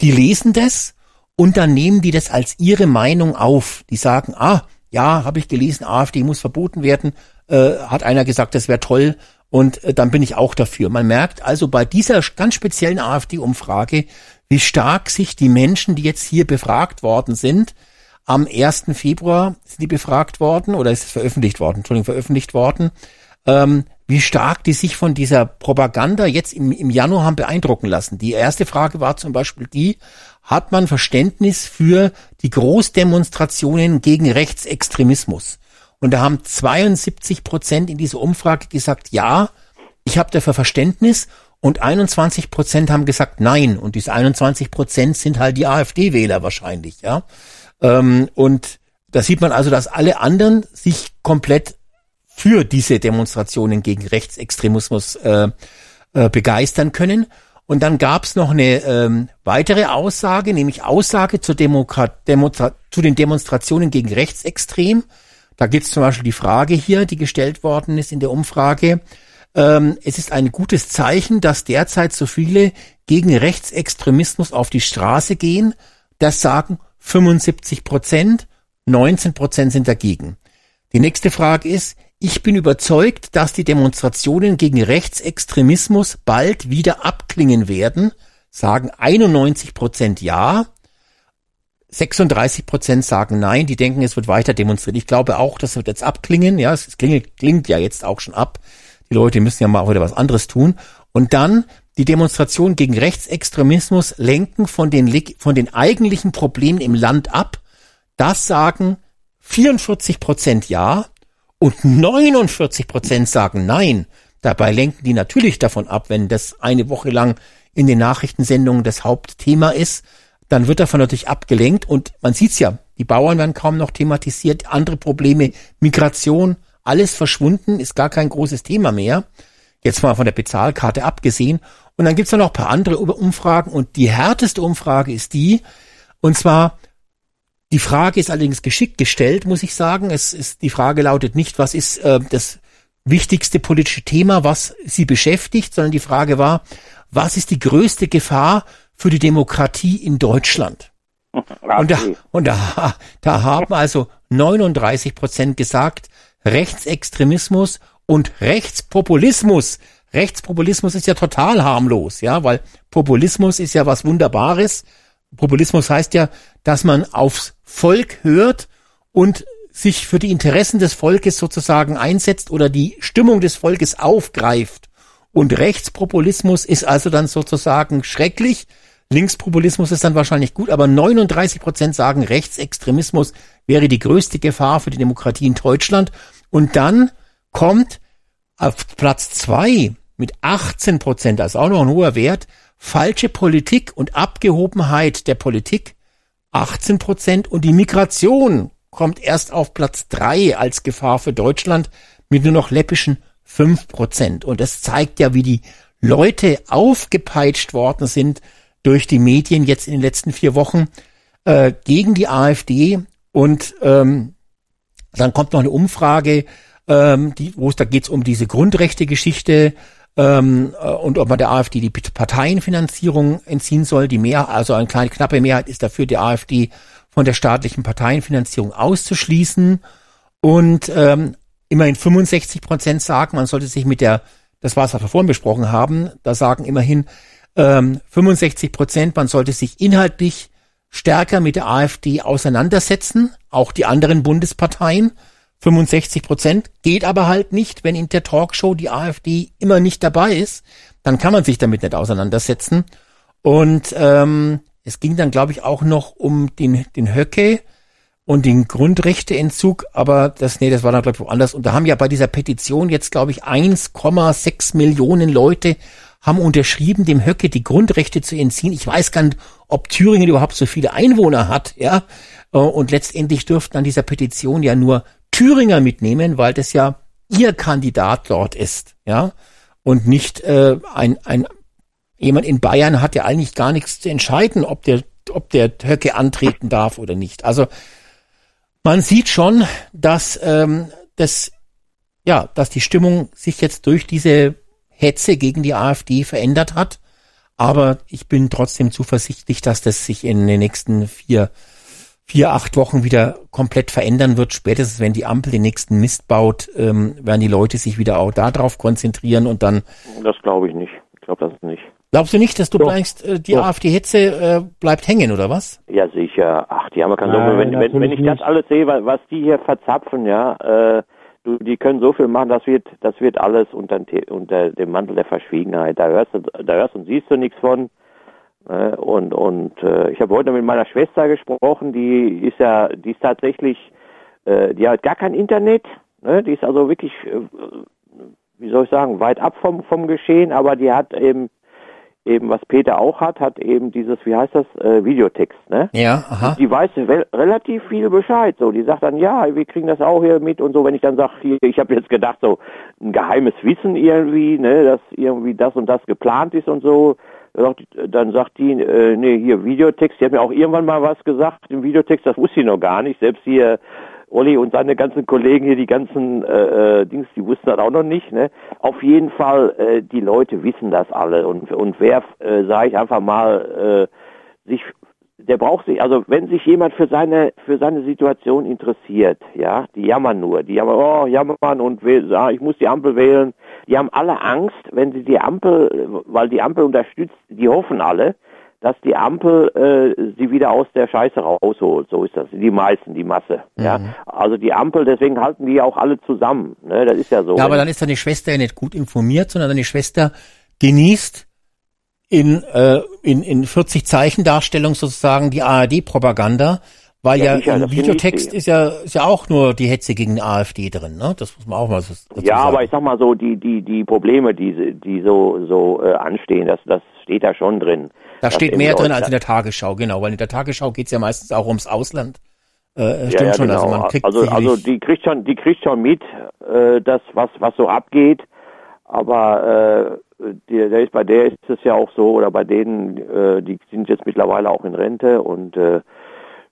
Die lesen das und dann nehmen die das als ihre Meinung auf. Die sagen, ah, ja, habe ich gelesen, AfD muss verboten werden, äh, hat einer gesagt, das wäre toll und äh, dann bin ich auch dafür. Man merkt also bei dieser ganz speziellen AfD-Umfrage, wie stark sich die Menschen, die jetzt hier befragt worden sind, am 1. Februar sind die befragt worden oder ist es veröffentlicht worden, Entschuldigung, veröffentlicht worden, ähm, wie stark die sich von dieser Propaganda jetzt im, im Januar haben beeindrucken lassen. Die erste Frage war zum Beispiel die, hat man Verständnis für die Großdemonstrationen gegen Rechtsextremismus? Und da haben 72 Prozent in dieser Umfrage gesagt, ja, ich habe dafür Verständnis. Und 21 Prozent haben gesagt, nein. Und diese 21 Prozent sind halt die AfD-Wähler wahrscheinlich, ja. Ähm, und da sieht man also, dass alle anderen sich komplett für diese Demonstrationen gegen Rechtsextremismus äh, äh, begeistern können. Und dann gab es noch eine ähm, weitere Aussage, nämlich Aussage zur Demokrat Demonstra zu den Demonstrationen gegen Rechtsextrem. Da gibt es zum Beispiel die Frage hier, die gestellt worden ist in der Umfrage. Ähm, es ist ein gutes Zeichen, dass derzeit so viele gegen Rechtsextremismus auf die Straße gehen. Das sagen 75 Prozent, 19 Prozent sind dagegen. Die nächste Frage ist, ich bin überzeugt, dass die Demonstrationen gegen Rechtsextremismus bald wieder abklingen werden, sagen 91 Prozent ja, 36 Prozent sagen nein, die denken, es wird weiter demonstriert. Ich glaube auch, das wird jetzt abklingen, ja, es klingt, klingt ja jetzt auch schon ab. Die Leute müssen ja mal wieder was anderes tun. Und dann die Demonstration gegen Rechtsextremismus lenken von den, von den eigentlichen Problemen im Land ab. Das sagen 44 Prozent ja und 49 Prozent sagen nein. Dabei lenken die natürlich davon ab, wenn das eine Woche lang in den Nachrichtensendungen das Hauptthema ist, dann wird davon natürlich abgelenkt und man sieht's ja, die Bauern werden kaum noch thematisiert, andere Probleme, Migration, alles verschwunden, ist gar kein großes Thema mehr. Jetzt mal von der Bezahlkarte abgesehen. Und dann gibt's noch ein paar andere Umfragen und die härteste Umfrage ist die, und zwar, die Frage ist allerdings geschickt gestellt, muss ich sagen. Es ist, die Frage lautet nicht, was ist äh, das wichtigste politische Thema, was sie beschäftigt, sondern die Frage war, was ist die größte Gefahr für die Demokratie in Deutschland? <laughs> Und da, und da, da haben also 39 Prozent gesagt, Rechtsextremismus und Rechtspopulismus Rechtspopulismus ist ja total harmlos, ja, weil Populismus ist ja was Wunderbares. Populismus heißt ja, dass man aufs Volk hört und sich für die Interessen des Volkes sozusagen einsetzt oder die Stimmung des Volkes aufgreift. Und Rechtspopulismus ist also dann sozusagen schrecklich, Linkspopulismus ist dann wahrscheinlich gut, aber 39 Prozent sagen, Rechtsextremismus wäre die größte Gefahr für die Demokratie in Deutschland. Und dann kommt auf Platz zwei mit 18 Prozent, ist auch noch ein hoher Wert, falsche Politik und Abgehobenheit der Politik 18 Prozent und die Migration kommt erst auf Platz drei als Gefahr für Deutschland mit nur noch läppischen 5 Prozent. Und das zeigt ja, wie die Leute aufgepeitscht worden sind durch die Medien jetzt in den letzten vier Wochen äh, gegen die AfD. Und ähm, dann kommt noch eine Umfrage, ähm, die, wo es da geht um diese Grundrechte-Geschichte ähm, äh, und ob man der AfD die Parteienfinanzierung entziehen soll. Die Mehr, also eine kleine knappe Mehrheit ist dafür, die AfD von der staatlichen Parteienfinanzierung auszuschließen. Und ähm, immerhin 65 Prozent sagen, man sollte sich mit der, das war es, was wir vorhin besprochen haben, da sagen immerhin ähm, 65 Prozent, man sollte sich inhaltlich stärker mit der AfD auseinandersetzen, auch die anderen Bundesparteien. 65 Prozent geht aber halt nicht, wenn in der Talkshow die AfD immer nicht dabei ist, dann kann man sich damit nicht auseinandersetzen. Und ähm, es ging dann, glaube ich, auch noch um den, den Höcke und den Grundrechteentzug, aber das, nee, das war dann, glaube ich, woanders. Und da haben ja bei dieser Petition jetzt, glaube ich, 1,6 Millionen Leute haben unterschrieben, dem Höcke die Grundrechte zu entziehen. Ich weiß gar nicht, ob Thüringen überhaupt so viele Einwohner hat, ja. Äh, und letztendlich dürften an dieser Petition ja nur Thüringer mitnehmen, weil das ja ihr Kandidat dort ist, ja. Und nicht äh, ein, ein jemand in Bayern hat ja eigentlich gar nichts zu entscheiden, ob der, ob der Höcke antreten darf oder nicht. Also man sieht schon, dass ähm, das ja, dass die Stimmung sich jetzt durch diese Hetze gegen die AfD verändert hat. Aber ich bin trotzdem zuversichtlich, dass das sich in den nächsten vier, vier, acht Wochen wieder komplett verändern wird. Spätestens, wenn die Ampel den nächsten Mist baut, ähm, werden die Leute sich wieder auch darauf konzentrieren und dann. Das glaube ich nicht. Ich glaube das nicht. Glaubst du nicht, dass du bleibst, äh, die AfD-Hetze äh, bleibt hängen, oder was? Ja, sicher. Ach, die haben ja keine Sorge. Wenn, wenn, wenn ich das alles sehe, was die hier verzapfen, ja, äh, du, die können so viel machen, das wird, das wird alles unter, unter dem Mantel der Verschwiegenheit. Da hörst du, da hörst und siehst du nichts von. Äh, und und äh, ich habe heute mit meiner Schwester gesprochen, die ist ja, die ist tatsächlich, äh, die hat gar kein Internet, ne? die ist also wirklich, äh, wie soll ich sagen, weit ab vom vom Geschehen, aber die hat eben eben, was Peter auch hat, hat eben dieses, wie heißt das, äh, Videotext, ne? Ja, aha. Die weiß relativ viel Bescheid, so. Die sagt dann, ja, wir kriegen das auch hier mit und so. Wenn ich dann sage, hier, ich habe jetzt gedacht, so ein geheimes Wissen irgendwie, ne, dass irgendwie das und das geplant ist und so. Dann sagt die, äh, nee, hier Videotext. Die hat mir auch irgendwann mal was gesagt im Videotext, das wusste ich noch gar nicht. Selbst hier Olli und seine ganzen Kollegen hier, die ganzen äh, äh, Dings, die wussten das auch noch nicht. Ne? Auf jeden Fall, äh, die Leute wissen das alle. Und, und wer, äh, sage ich einfach mal, äh, sich, der braucht sich, also wenn sich jemand für seine für seine Situation interessiert, ja, die jammern nur, die jammern, oh, jammern und will, ah, ich muss die Ampel wählen. Die haben alle Angst, wenn sie die Ampel, weil die Ampel unterstützt, die hoffen alle, dass die Ampel äh, sie wieder aus der Scheiße rausholt. So ist das. Die meisten, die Masse. Mhm. Ja. Also die Ampel, deswegen halten die auch alle zusammen. Ne? Das ist ja so. Ja, aber dann ist deine Schwester ja nicht gut informiert, sondern deine Schwester genießt in, äh, in, in 40 Zeichendarstellung sozusagen die ARD-Propaganda, weil ja, ja im Videotext ist ja, ist ja auch nur die Hetze gegen die AfD drin, ne? Das muss man auch mal so Ja, sagen. aber ich sag mal so, die, die, die Probleme, die, die so, so äh, anstehen, das, das steht da schon drin. Da steht mehr drin als in der Tagesschau, genau, weil in der Tagesschau geht's ja meistens auch ums Ausland. Äh, stimmt ja, ja, schon, also genau. also man kriegt also, also die kriegt schon, die kriegt schon mit, äh, das, was, was so abgeht, aber äh, die, der ist, bei der ist es ja auch so, oder bei denen, äh, die sind jetzt mittlerweile auch in Rente und äh,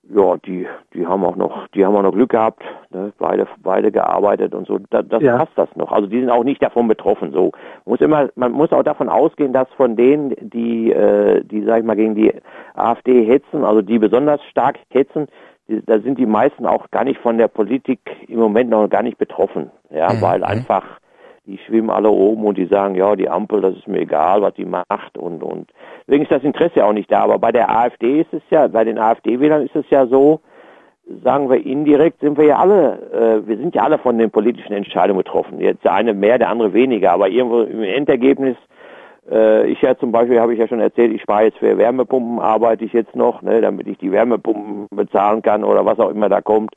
ja, die, die haben auch noch, die haben auch noch Glück gehabt, ne? beide, beide gearbeitet und so. Da, das ja. passt das noch. Also die sind auch nicht davon betroffen. So muss immer, man muss auch davon ausgehen, dass von denen, die, äh, die sag ich mal gegen die AfD hetzen, also die besonders stark hetzen, die, da sind die meisten auch gar nicht von der Politik im Moment noch gar nicht betroffen. Ja, mhm. weil einfach die schwimmen alle oben und die sagen, ja, die Ampel, das ist mir egal, was die macht und und deswegen ist das Interesse auch nicht da. Aber bei der AfD ist es ja, bei den AfD-Wählern ist es ja so, sagen wir indirekt, sind wir ja alle, äh, wir sind ja alle von den politischen Entscheidungen betroffen. Jetzt der eine mehr, der andere weniger, aber irgendwo im Endergebnis Äh, ich ja zum Beispiel, habe ich ja schon erzählt, ich spare jetzt für Wärmepumpen, arbeite ich jetzt noch, ne, damit ich die Wärmepumpen bezahlen kann oder was auch immer da kommt.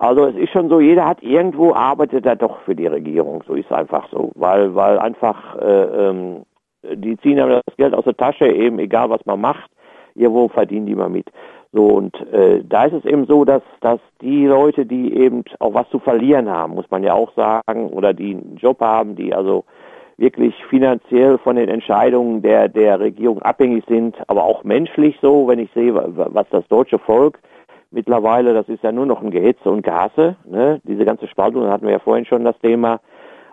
Also es ist schon so, jeder hat irgendwo arbeitet er doch für die Regierung. So ist es einfach so, weil weil einfach äh, ähm, die ziehen ja das Geld aus der Tasche, eben egal was man macht, irgendwo verdienen die mal mit. So und äh, da ist es eben so, dass dass die Leute, die eben auch was zu verlieren haben, muss man ja auch sagen, oder die einen Job haben, die also wirklich finanziell von den Entscheidungen der, der Regierung abhängig sind, aber auch menschlich so, wenn ich sehe, was das deutsche Volk mittlerweile, das ist ja nur noch ein Gehetze und Gase, ne? diese ganze Spaltung, hatten wir ja vorhin schon das Thema.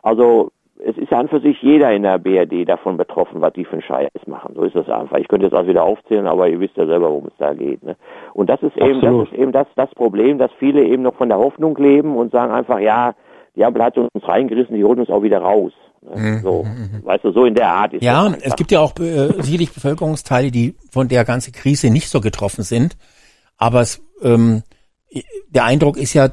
Also es ist ja an für sich jeder in der BRD davon betroffen, was die für einen Scheiß machen. So ist das einfach. Ich könnte jetzt auch wieder aufzählen, aber ihr wisst ja selber, worum es da geht. Ne? Und das ist eben, das ist eben das, das Problem, dass viele eben noch von der Hoffnung leben und sagen einfach, ja, die Ampel hat uns reingerissen, die holt uns auch wieder raus. Mhm. So, mhm. weißt du, so in der Art ist Ja, es gibt ja auch äh, sicherlich Bevölkerungsteile, die von der ganzen Krise nicht so getroffen sind. Aber es, ähm, der Eindruck ist ja,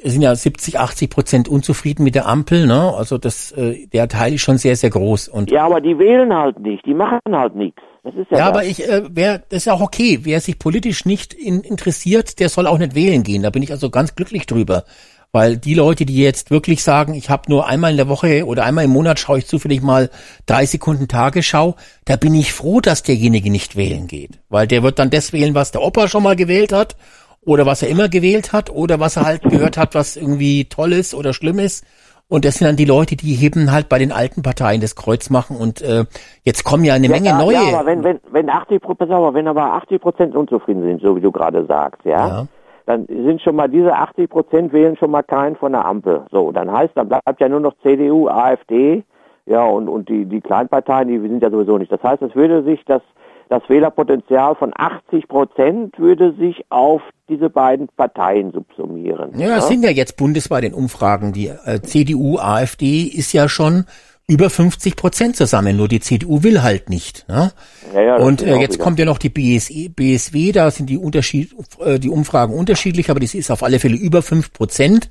es sind ja 70, 80 Prozent unzufrieden mit der Ampel, ne? Also das, äh, der Teil ist schon sehr, sehr groß. Und ja, aber die wählen halt nicht, die machen halt nichts. Das ist ja, ja aber ich, äh, wer, das ist auch okay. Wer sich politisch nicht in, interessiert, der soll auch nicht wählen gehen. Da bin ich also ganz glücklich drüber. Weil die Leute, die jetzt wirklich sagen, ich habe nur einmal in der Woche oder einmal im Monat schaue ich zufällig mal drei Sekunden Tagesschau, da bin ich froh, dass derjenige nicht wählen geht. Weil der wird dann das wählen, was der Opa schon mal gewählt hat oder was er immer gewählt hat oder was er halt gehört hat, was irgendwie toll ist oder schlimm ist. Und das sind dann die Leute, die heben halt bei den alten Parteien das Kreuz machen und äh, jetzt kommen ja eine ja, Menge ja, neue. Ja, aber wenn, wenn, wenn 80 Prozent, wenn aber 80 Prozent unzufrieden sind, so wie du gerade sagst, ja, ja dann sind schon mal diese 80 Prozent wählen schon mal keinen von der Ampel. So, dann heißt, dann bleibt ja nur noch CDU, AfD, ja, und, und die, die Kleinparteien, die sind ja sowieso nicht. Das heißt, es würde sich das, das Wählerpotenzial von 80 Prozent würde sich auf diese beiden Parteien subsumieren. Ja, das ja? sind ja jetzt bundesweit in Umfragen. Die äh, CDU, AfD ist ja schon über 50 Prozent zusammen, nur die CDU will halt nicht. Ne? Ja, ja, und äh, jetzt wieder. kommt ja noch die BSE, BSW, da sind die Unterschied, äh, die Umfragen unterschiedlich, aber das ist auf alle Fälle über fünf Prozent.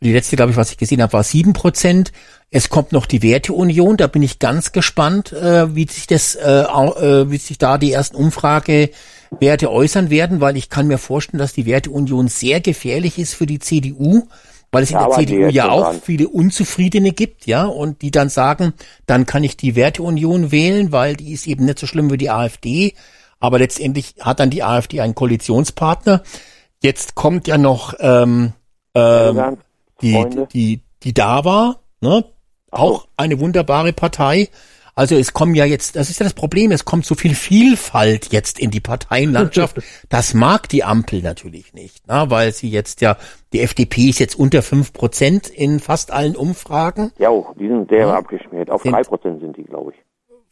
Die letzte, glaube ich, was ich gesehen habe, war sieben Prozent. Es kommt noch die Werteunion, da bin ich ganz gespannt, äh, wie sich das, äh, äh, wie sich da die ersten Umfragewerte äußern werden, weil ich kann mir vorstellen, dass die Werteunion sehr gefährlich ist für die CDU weil es in der CDU ja auch viele Unzufriedene gibt, ja, und die dann sagen, dann kann ich die Werteunion wählen, weil die ist eben nicht so schlimm wie die AfD. Aber letztendlich hat dann die AfD einen Koalitionspartner. Jetzt kommt ja noch ähm, ähm, die, die, die da war, ne? Auch eine wunderbare Partei. Also es kommen ja jetzt, das ist ja das Problem, es kommt so viel Vielfalt jetzt in die Parteienlandschaft. <laughs> Das mag die Ampel natürlich nicht, na, weil sie jetzt ja, die FDP ist jetzt unter fünf Prozent in fast allen Umfragen. Ja, die sind sehr ja. abgeschmiert. Auf drei Prozent sind die, glaube ich.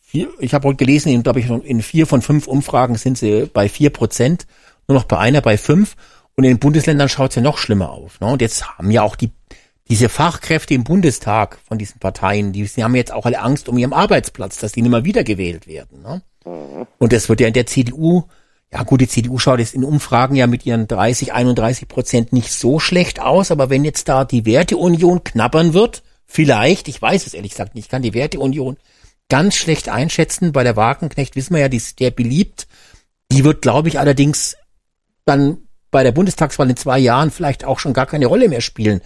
Vier, ich habe heute gelesen, glaube ich, in vier von fünf Umfragen sind sie bei vier Prozent, nur noch bei einer bei fünf. Und in den Bundesländern schaut es ja noch schlimmer auf. Ne? Und jetzt haben ja auch die diese Fachkräfte im Bundestag von diesen Parteien, die, die haben jetzt auch alle Angst um ihren Arbeitsplatz, dass die nicht mehr wiedergewählt werden. Ne? Mhm. Und das wird ja in der CDU, ja gut, die CDU schaut jetzt in Umfragen ja mit ihren 30, 31 Prozent nicht so schlecht aus, aber wenn jetzt da die Werteunion knabbern wird, vielleicht, ich weiß es ehrlich gesagt nicht, ich kann die Werteunion ganz schlecht einschätzen. Bei der Wagenknecht wissen wir ja, die ist der beliebt. Die wird, glaube ich, allerdings dann bei der Bundestagswahl in zwei Jahren vielleicht auch schon gar keine Rolle mehr spielen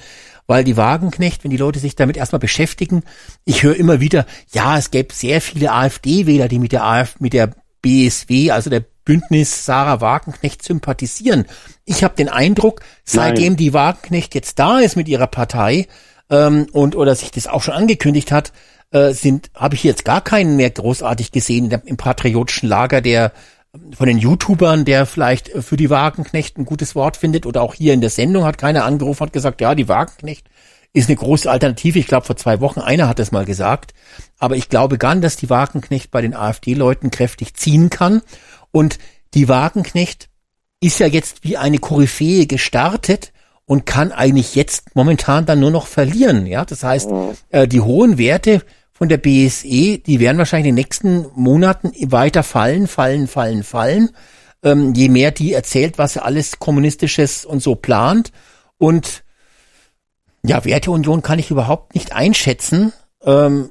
weil die Wagenknecht, wenn die Leute sich damit erstmal beschäftigen, ich höre immer wieder, ja, es gäbe sehr viele AfD-Wähler, die mit der AfD, mit der BSW, also der Bündnis Sarah Wagenknecht sympathisieren. Ich habe den Eindruck, seitdem Nein. die Wagenknecht jetzt da ist mit ihrer Partei ähm, und oder sich das auch schon angekündigt hat, äh, sind habe ich jetzt gar keinen mehr großartig gesehen im patriotischen Lager, der von den YouTubern, der vielleicht für die Wagenknecht ein gutes Wort findet oder auch hier in der Sendung hat keiner angerufen, hat gesagt, ja, die Wagenknecht ist eine große Alternative. Ich glaube, vor zwei Wochen einer hat es mal gesagt. Aber ich glaube gar nicht, dass die Wagenknecht bei den AfD-Leuten kräftig ziehen kann. Und die Wagenknecht ist ja jetzt wie eine Koryphäe gestartet und kann eigentlich jetzt momentan dann nur noch verlieren. Ja, das heißt, mhm. äh, die hohen Werte von der BSE, die werden wahrscheinlich in den nächsten Monaten weiter fallen, fallen, fallen, fallen. Ähm, je mehr die erzählt, was er alles kommunistisches und so plant. Und ja, Werteunion kann ich überhaupt nicht einschätzen. Ähm,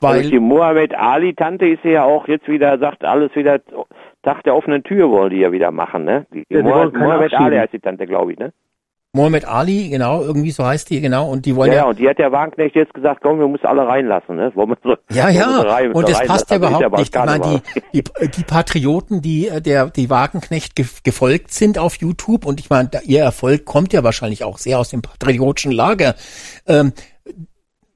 Weil also die Mohammed Ali-Tante ist ja auch jetzt wieder, sagt alles wieder, Tag der offenen Tür wollen die ja wieder machen, ne? Die, ja, Mohammed, Mohammed Ali heißt die Tante, glaube ich, ne? Mohammed Ali, genau, irgendwie so heißt die, genau, und die wollen ja. Ja, und die hat der Wagenknecht jetzt gesagt, komm, wir müssen alle reinlassen, ne? Wollen wir so, ja, ja, rein, und das passt ja überhaupt nicht. Ich meine, die, die, die Patrioten, die äh, der die Wagenknecht gefolgt sind auf YouTube, und ich meine, ihr Erfolg kommt ja wahrscheinlich auch sehr aus dem patriotischen Lager. Ähm,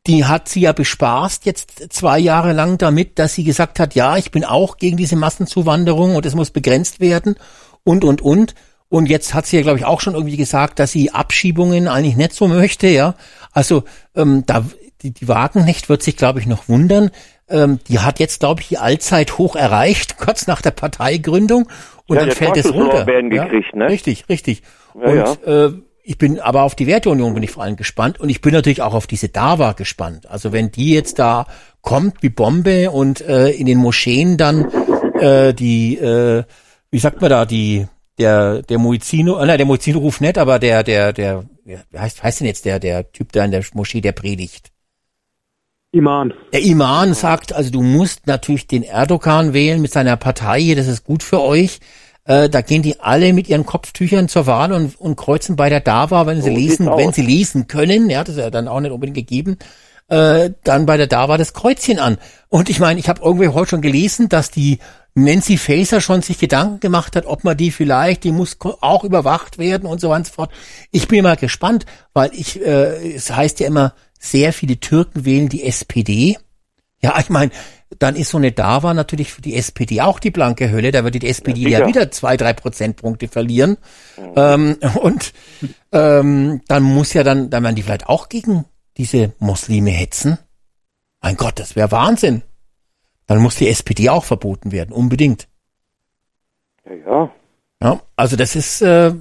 die hat sie ja bespaßt jetzt zwei Jahre lang damit, dass sie gesagt hat, ja, ich bin auch gegen diese Massenzuwanderung und es muss begrenzt werden und, und, und. Und jetzt hat sie ja, glaube ich, auch schon irgendwie gesagt, dass sie Abschiebungen eigentlich nicht so möchte, ja. Also ähm, da die, die Wagenknecht wird sich, glaube ich, noch wundern. Ähm, die hat jetzt, glaube ich, die Allzeit hoch erreicht, <laughs> kurz nach der Parteigründung. Und ja, dann fällt es runter. Ja? Gekriegt, ne? Richtig, richtig. Ja, und ja. Äh, ich bin aber auf die Werteunion bin ich vor allem gespannt und ich bin natürlich auch auf diese DAWA gespannt. Also wenn die jetzt da kommt wie Bombe und äh, in den Moscheen dann äh, die, äh, wie sagt man da, die der der Muizino, äh, nein, der Muizino ruft nicht, aber der der der wie heißt heißt denn jetzt der der Typ da in der Moschee, der predigt? Iman. Der Iman sagt, also du musst natürlich den Erdogan wählen mit seiner Partei, das ist gut für euch. Äh, da gehen die alle mit ihren Kopftüchern zur Wahl und, und kreuzen bei der DAWA, wenn sie oh, lesen, wenn sie lesen können, ja, das ist ja dann auch nicht unbedingt gegeben, äh, dann bei der DAWA das Kreuzchen an. Und ich meine, ich habe irgendwie heute schon gelesen, dass die Nancy Faeser schon sich Gedanken gemacht hat, ob man die vielleicht, die muss auch überwacht werden und so weiter und so fort. Ich bin mal gespannt, weil ich, äh, es heißt ja immer, sehr viele Türken wählen die SPD. Ja, ich meine, dann ist so eine DAWA natürlich für die SPD auch die blanke Hölle. Da wird die SPD ja, ja wieder zwei, drei Prozentpunkte verlieren. Mhm. Ähm, und ähm, dann muss ja dann, dann werden die vielleicht auch gegen diese Muslime hetzen. Mein Gott, das wäre Wahnsinn. Dann muss die SPD auch verboten werden, unbedingt. Ja, ja. Ja, also das ist. Äh,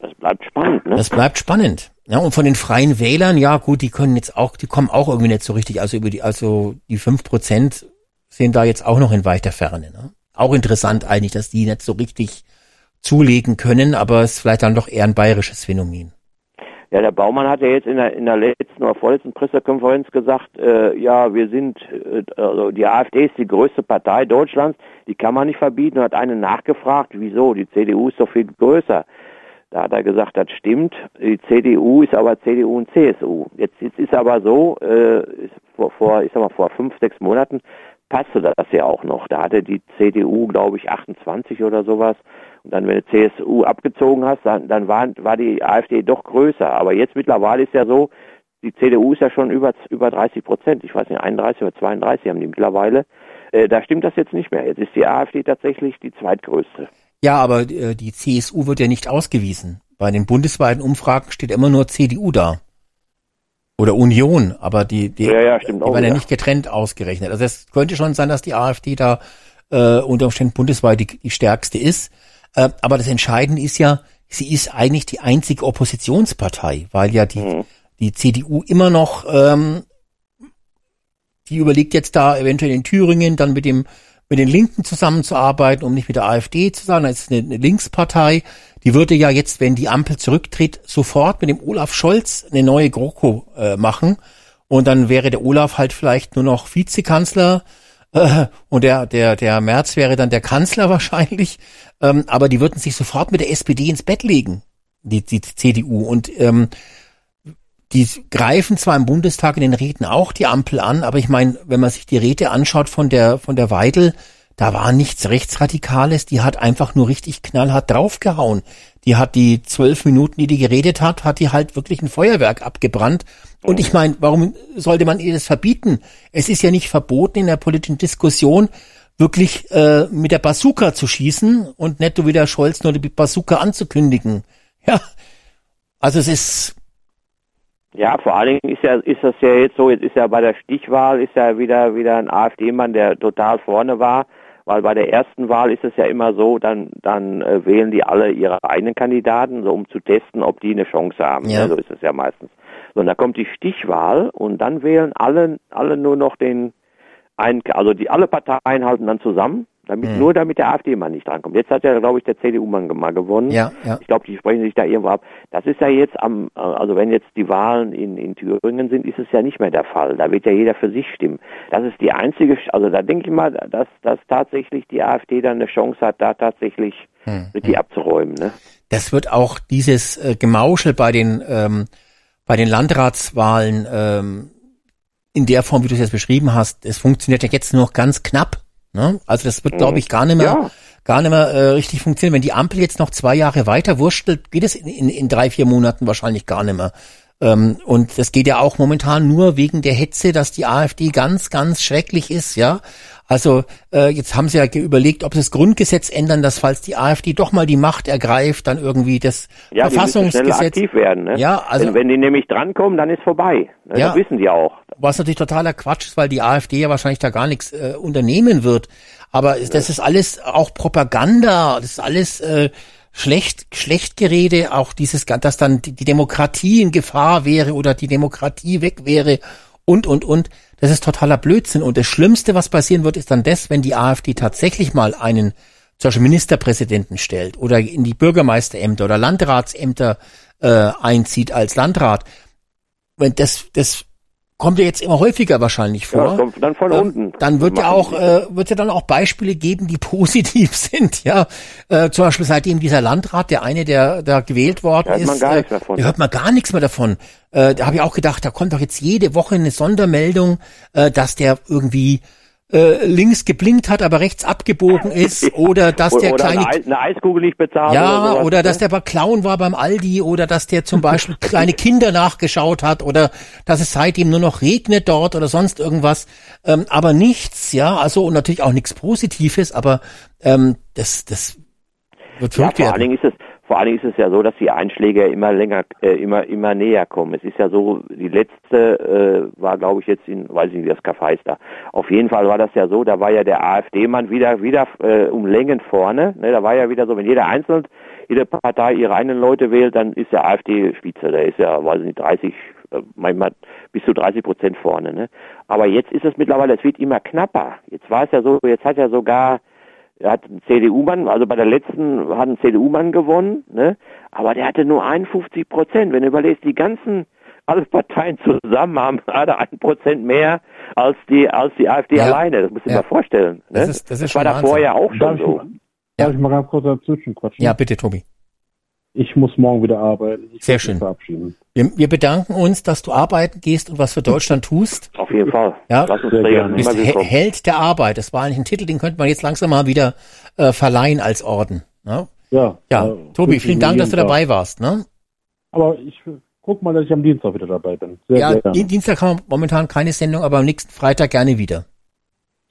das bleibt spannend, ne? Das bleibt spannend. Ja, und von den freien Wählern, ja gut, die können jetzt auch, die kommen auch irgendwie nicht so richtig, also über die, also die fünf Prozent sind da jetzt auch noch in weiter Ferne. Ne? Auch interessant eigentlich, dass die nicht so richtig zulegen können, aber es ist vielleicht dann doch eher ein bayerisches Phänomen. Ja, der Baumann hat ja jetzt in der, in der letzten oder vorletzten Pressekonferenz gesagt, äh, ja, wir sind, äh, also die AfD ist die größte Partei Deutschlands, die kann man nicht verbieten. Und hat einen nachgefragt, wieso? Die CDU ist doch viel größer. Da hat er gesagt, das stimmt. Die CDU ist aber CDU und CSU. Jetzt, jetzt ist aber so, äh, vor, vor, ich sag mal, vor fünf, sechs Monaten passte das ja auch noch. Da hatte die CDU, glaube ich, 28 oder sowas und dann, wenn du CSU abgezogen hast, dann, dann war, war die AfD doch größer. Aber jetzt mittlerweile ist ja so, die CDU ist ja schon über, über 30 Prozent. Ich weiß nicht, 31 oder 32 haben die mittlerweile. Äh, da stimmt das jetzt nicht mehr. Jetzt ist die AfD tatsächlich die zweitgrößte. Ja, aber äh, die CSU wird ja nicht ausgewiesen. Bei den bundesweiten Umfragen steht immer nur CDU da. Oder Union, aber die, die, ja, ja, die auch, werden ja nicht getrennt ausgerechnet. Also es könnte schon sein, dass die AfD da äh, unter Umständen bundesweit die, die stärkste ist. Äh, aber das Entscheidende ist ja, sie ist eigentlich die einzige Oppositionspartei, weil ja die, mhm. die CDU immer noch, ähm, die überlegt jetzt da eventuell in Thüringen dann mit dem mit den Linken zusammenzuarbeiten, um nicht mit der AfD zu sagen, das ist eine, eine Linkspartei. Die würde ja jetzt, wenn die Ampel zurücktritt, sofort mit dem Olaf Scholz eine neue GroKo äh, machen. Und dann wäre der Olaf halt vielleicht nur noch Vizekanzler <laughs> und der, der, der Merz wäre dann der Kanzler <laughs> wahrscheinlich. Ähm, aber die würden sich sofort mit der SPD ins Bett legen, die, die CDU. Und ähm, die greifen zwar im Bundestag in den Reden auch die Ampel an, aber ich meine, wenn man sich die Rede anschaut von der, von der Weidel, da war nichts Rechtsradikales, die hat einfach nur richtig knallhart draufgehauen. Die hat die zwölf Minuten, die die geredet hat, hat die halt wirklich ein Feuerwerk abgebrannt. Und ich meine, warum sollte man ihr das verbieten? Es ist ja nicht verboten in der politischen Diskussion, wirklich äh, mit der Bazooka zu schießen und nicht so wie der Scholz nur die Bazooka anzukündigen. Ja, also es ist ja, vor allen Dingen ist ja ist das ja jetzt so, jetzt ist ja bei der Stichwahl ist ja wieder wieder ein AfD-Mann, der total vorne war, weil bei der ersten Wahl ist es ja immer so, dann dann äh, wählen die alle ihre eigenen Kandidaten, so um zu testen, ob die eine Chance haben. Ja. So ist es ja meistens. So, und da kommt die Stichwahl und dann wählen alle alle nur noch den einen, also die alle Parteien halten dann zusammen Damit, hm. Nur damit der AfD-Mann nicht drankommt. Jetzt hat ja, glaube ich, der CDU-Mann mal gewonnen. Ja, ja. Ich glaube, die sprechen sich da irgendwo ab. Das ist ja jetzt am, also wenn jetzt die Wahlen in, in Thüringen sind, ist es ja nicht mehr der Fall. Da wird ja jeder für sich stimmen. Das ist die einzige, also da denke ich mal, dass, dass tatsächlich die AfD dann eine Chance hat, da tatsächlich hm. mit die hm. abzuräumen. Ne? Das wird auch dieses äh, Gemauschel bei den, ähm, bei den Landratswahlen ähm, in der Form, wie du es jetzt beschrieben hast, es funktioniert ja jetzt nur noch ganz knapp. Ne? Also das wird, glaube ich, gar nicht mehr, ja. gar nicht mehr äh, richtig funktionieren. Wenn die Ampel jetzt noch zwei Jahre weiter wurstelt, geht es in, in, in drei, vier Monaten wahrscheinlich gar nicht mehr. Ähm, und das geht ja auch momentan nur wegen der Hetze, dass die AfD ganz, ganz schrecklich ist, ja. Also äh, jetzt haben sie ja überlegt, ob sie das Grundgesetz ändern, dass falls die AfD doch mal die Macht ergreift, dann irgendwie das ja, Verfassungsgesetz die aktiv werden. Ne? Ja, also wenn, wenn die nämlich drankommen, dann ist vorbei. Ne? Ja, das wissen die auch. Was natürlich totaler Quatsch ist, weil die AfD ja wahrscheinlich da gar nichts äh, unternehmen wird. Aber ja. das ist alles auch Propaganda. Das ist alles äh, schlecht, schlecht Gerede. Auch dieses, dass dann die Demokratie in Gefahr wäre oder die Demokratie weg wäre und, und, und. Das ist totaler Blödsinn. Und das Schlimmste, was passieren wird, ist dann das, wenn die AfD tatsächlich mal einen zum Beispiel Ministerpräsidenten stellt oder in die Bürgermeisterämter oder Landratsämter äh, einzieht als Landrat. Wenn das, das kommt ja jetzt immer häufiger wahrscheinlich vor. Ja, kommt dann von unten. Dann wird ja auch, äh, wird ja dann auch Beispiele geben, die <laughs> positiv sind, ja. Äh, zum Beispiel seitdem dieser Landrat, der eine, der da gewählt worden da ist, äh, da hört man gar nichts mehr davon. Äh, da habe ich auch gedacht, da kommt doch jetzt jede Woche eine Sondermeldung, äh, dass der irgendwie äh, links geblinkt hat, aber rechts abgebogen <laughs> ist oder dass der oder kleine eine, Eiskugel nicht bezahlt ja oder, sowas, oder ne? dass der bei Clown war beim Aldi oder dass der zum Beispiel <laughs> kleine Kinder nachgeschaut hat oder dass es seitdem nur noch regnet dort oder sonst irgendwas, ähm, aber nichts, ja, also und natürlich auch nichts Positives, aber ähm, das das wird ja, vor allen Dingen ist es vor allen Dingen ist es ja so, dass die Einschläge immer länger, äh, immer, immer näher kommen. Es ist ja so, die letzte äh, war, glaube ich, jetzt in, weiß ich nicht, wie das Kaff heißt da. Auf jeden Fall war das ja so, da war ja der AfD-Mann wieder, wieder äh, um Längen vorne. Ne? Da war ja wieder so, wenn jeder einzeln, jede Partei ihre eigenen Leute wählt, dann ist der AfD Spitze. Der ist ja, weiß ich nicht, 30, äh, manchmal bis zu 30 Prozent vorne. Ne? Aber jetzt ist es mittlerweile, es wird immer knapper. Jetzt war es ja so, jetzt hat ja sogar hat einen CDU-Mann, also bei der letzten hat ein CDU-Mann gewonnen, ne? aber der hatte nur 51 Prozent. Wenn du überlegst, die ganzen alle Parteien zusammen haben <laughs> gerade ein Prozent mehr als die als die AfD ja. alleine. Das muss ich ja. mal vorstellen. Ne? Das, ist, das, ist das war da vorher auch schon darf so. Ich, darf ich mal ganz kurz dazwischen quatschen? Ja, bitte, Tobi. Ich muss morgen wieder arbeiten. Ich Sehr schön. Verabschieden. Wir, wir, bedanken uns, dass du arbeiten gehst und was für Deutschland tust. Auf jeden Fall. Ja, Lass uns bist Held der Arbeit. Das war eigentlich ein Titel, den könnte man jetzt langsam mal wieder äh, verleihen als Orden. Ne? Ja. Ja, äh, Tobi, vielen Dank, dass du dabei warst. Ne? Aber ich guck mal, dass ich am Dienstag wieder dabei bin. Sehr, ja, sehr gerne. Dienstag haben wir momentan keine Sendung, aber am nächsten Freitag gerne wieder.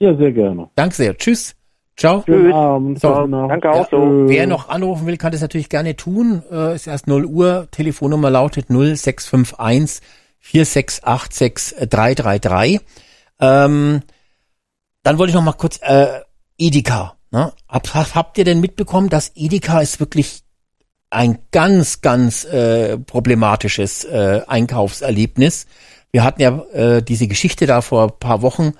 Ja, sehr gerne. Danke sehr. Tschüss. Ciao. Tschüss. Abend. So. Danke auch so. Wer noch anrufen will, kann das natürlich gerne tun. Äh, ist erst 0 Uhr. Telefonnummer lautet 0651 4686 333. Ähm, dann wollte ich noch mal kurz äh, Edeka. Ne? Hab, habt ihr denn mitbekommen, dass Edeka ist wirklich ein ganz, ganz äh, problematisches äh, Einkaufserlebnis. Wir hatten ja äh, diese Geschichte da vor paar Wochen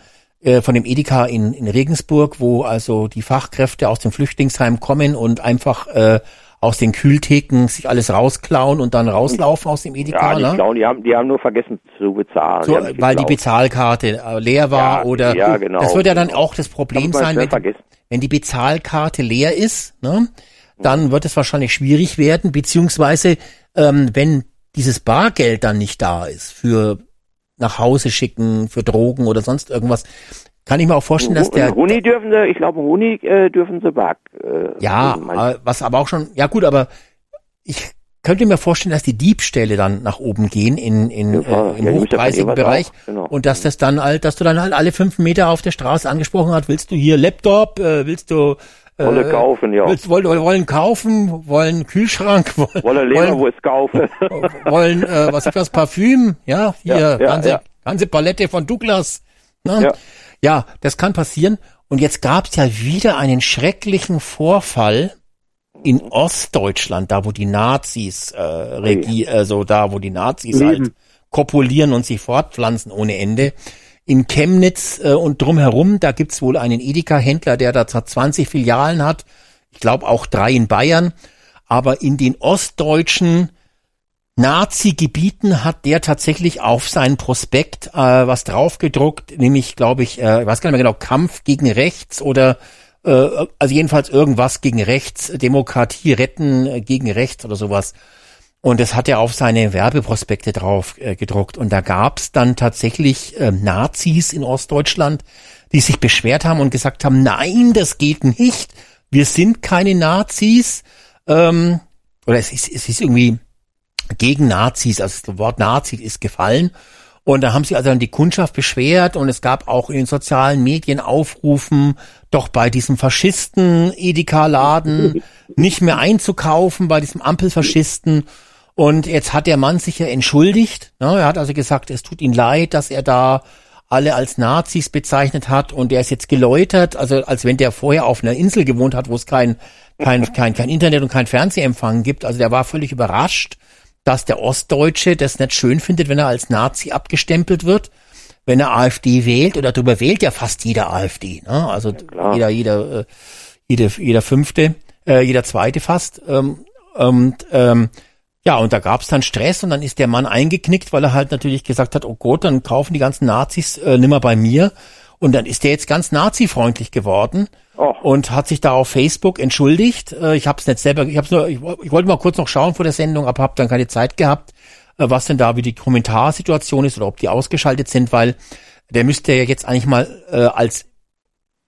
von dem Edeka in, in Regensburg, wo also die Fachkräfte aus dem Flüchtlingsheim kommen und einfach äh, aus den Kühltheken sich alles rausklauen und dann rauslaufen aus dem Edeka. Ja, die, ne? klauen, die, haben, die haben nur vergessen zu bezahlen. So, die weil die Bezahlkarte äh, leer war ja, oder ja, genau, das wird ja dann auch das Problem sein, wenn, wenn die Bezahlkarte leer ist, ne? dann wird es wahrscheinlich schwierig werden, beziehungsweise ähm, wenn dieses Bargeld dann nicht da ist für nach Hause schicken für Drogen oder sonst irgendwas. Kann ich mir auch vorstellen, dass der Huni dürfen sie, ich glaube Huni äh, dürfen sie back. Äh, ja, also was aber auch schon, ja gut, aber ich könnte mir vorstellen, dass die Diebstähle dann nach oben gehen in, in ja, äh, im ja, hochpreisigen Bereich genau. und dass das dann halt, dass du dann halt alle fünf Meter auf der Straße angesprochen hast, willst du hier Laptop, äh, willst du äh, Wolle kaufen, ja. Willst, wollen, wollen kaufen, wollen Kühlschrank, <laughs> wollen, Wolle Leberwurst kaufen. <laughs> wollen, äh, was ist das, Parfüm, ja, hier, ja, ja, ganze, ja. ganze Palette von Douglas. Ne? Ja. ja, das kann passieren. Und jetzt gab es ja wieder einen schrecklichen Vorfall in Ostdeutschland, da wo die Nazis äh, regieren, also da wo die Nazis Leben. halt kopulieren und sich fortpflanzen ohne Ende. In Chemnitz äh, und drumherum. Da gibt's wohl einen Edeka-Händler, der da 20 Filialen hat. Ich glaube auch drei in Bayern. Aber in den ostdeutschen Nazi-Gebieten hat der tatsächlich auf seinen Prospekt äh, was draufgedruckt, nämlich, glaube ich, äh, ich weiß gar nicht mehr genau, Kampf gegen Rechts oder äh, also jedenfalls irgendwas gegen Rechts, Demokratie retten äh, gegen Rechts oder sowas. Und das hat er auf seine Werbeprospekte drauf äh, gedruckt. Und da gab's dann tatsächlich äh, Nazis in Ostdeutschland, die sich beschwert haben und gesagt haben, nein, das geht nicht. Wir sind keine Nazis. Ähm, oder es ist, es ist irgendwie gegen Nazis, also das Wort Nazi ist gefallen. Und da haben sich also dann die Kundschaft beschwert und es gab auch in den sozialen Medien Aufrufen, doch bei diesem Faschisten Edeka-Laden <laughs> nicht mehr einzukaufen, bei diesem Ampelfaschisten. Und jetzt hat der Mann sich ja entschuldigt. Ne? Er hat also gesagt, es tut ihm leid, dass er da alle als Nazis bezeichnet hat und er ist jetzt geläutert, also als wenn der vorher auf einer Insel gewohnt hat, wo es kein, kein, kein, kein Internet und kein Fernsehempfang gibt. Also der war völlig überrascht dass der Ostdeutsche das nicht schön findet, wenn er als Nazi abgestempelt wird, wenn er AfD wählt oder darüber wählt ja fast jeder AfD, ne? Also ja, jeder, jeder, äh, jeder, jeder fünfte, äh, jeder zweite fast. Ähm, und ähm, ja, und da gab's dann Stress und dann ist der Mann eingeknickt, weil er halt natürlich gesagt hat, oh Gott, dann kaufen die ganzen Nazis äh, nimmer bei mir. Und dann ist der jetzt ganz nazifreundlich geworden oh. und hat sich da auf Facebook entschuldigt. Äh, ich habe es nicht selber, ich, hab's nur, ich, ich, wollte mal kurz noch schauen vor der Sendung, aber habe dann keine Zeit gehabt, äh, was denn da wie die Kommentarsituation ist oder ob die ausgeschaltet sind, weil der müsste ja jetzt eigentlich mal äh, als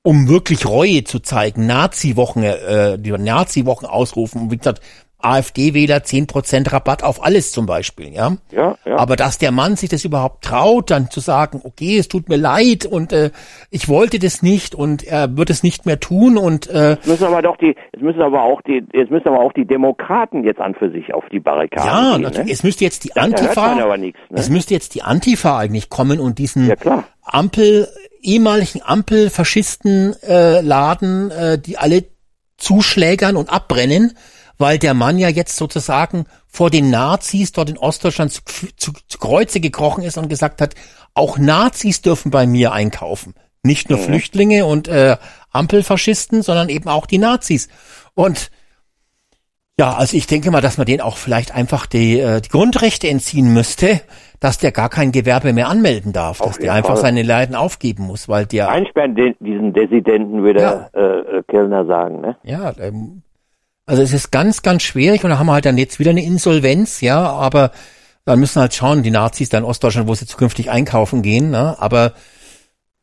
um wirklich Reue zu zeigen, Nazi-Wochen, äh, die Nazi-Wochen ausrufen. Und wie gesagt, AfD-Wähler 10% Rabatt auf alles zum Beispiel, ja? ja? Ja, Aber dass der Mann sich das überhaupt traut, dann zu sagen, okay, es tut mir leid und äh, ich wollte das nicht und er wird es nicht mehr tun und äh, es müssen aber doch die, es müssen aber auch die, es müssen aber auch die Demokraten jetzt an für sich auf die Barrikaden Ja, gehen, ne? es müsste jetzt die Antifa, nix, ne? es müsste jetzt die Antifa eigentlich kommen und diesen ja, Ampel, ehemaligen Ampelfaschisten äh, laden, äh, die alle zuschlägern und abbrennen weil der Mann ja jetzt sozusagen vor den Nazis dort in Ostdeutschland zu, zu, zu Kreuze gekrochen ist und gesagt hat, auch Nazis dürfen bei mir einkaufen. Nicht nur mhm. Flüchtlinge und äh, Ampelfaschisten, sondern eben auch die Nazis. Und ja, also ich denke mal, dass man den auch vielleicht einfach die, äh, die Grundrechte entziehen müsste, dass der gar kein Gewerbe mehr anmelden darf, Auf dass der einfach Fall. seine Leiden aufgeben muss, weil der einsperren den, diesen Dissidenten, würde ja. äh, Kellner sagen, ne? Ja, ähm, also es ist ganz, ganz schwierig und da haben wir halt dann jetzt wieder eine Insolvenz, ja, aber dann müssen halt schauen, die Nazis da in Ostdeutschland, wo sie zukünftig einkaufen gehen, ne? Aber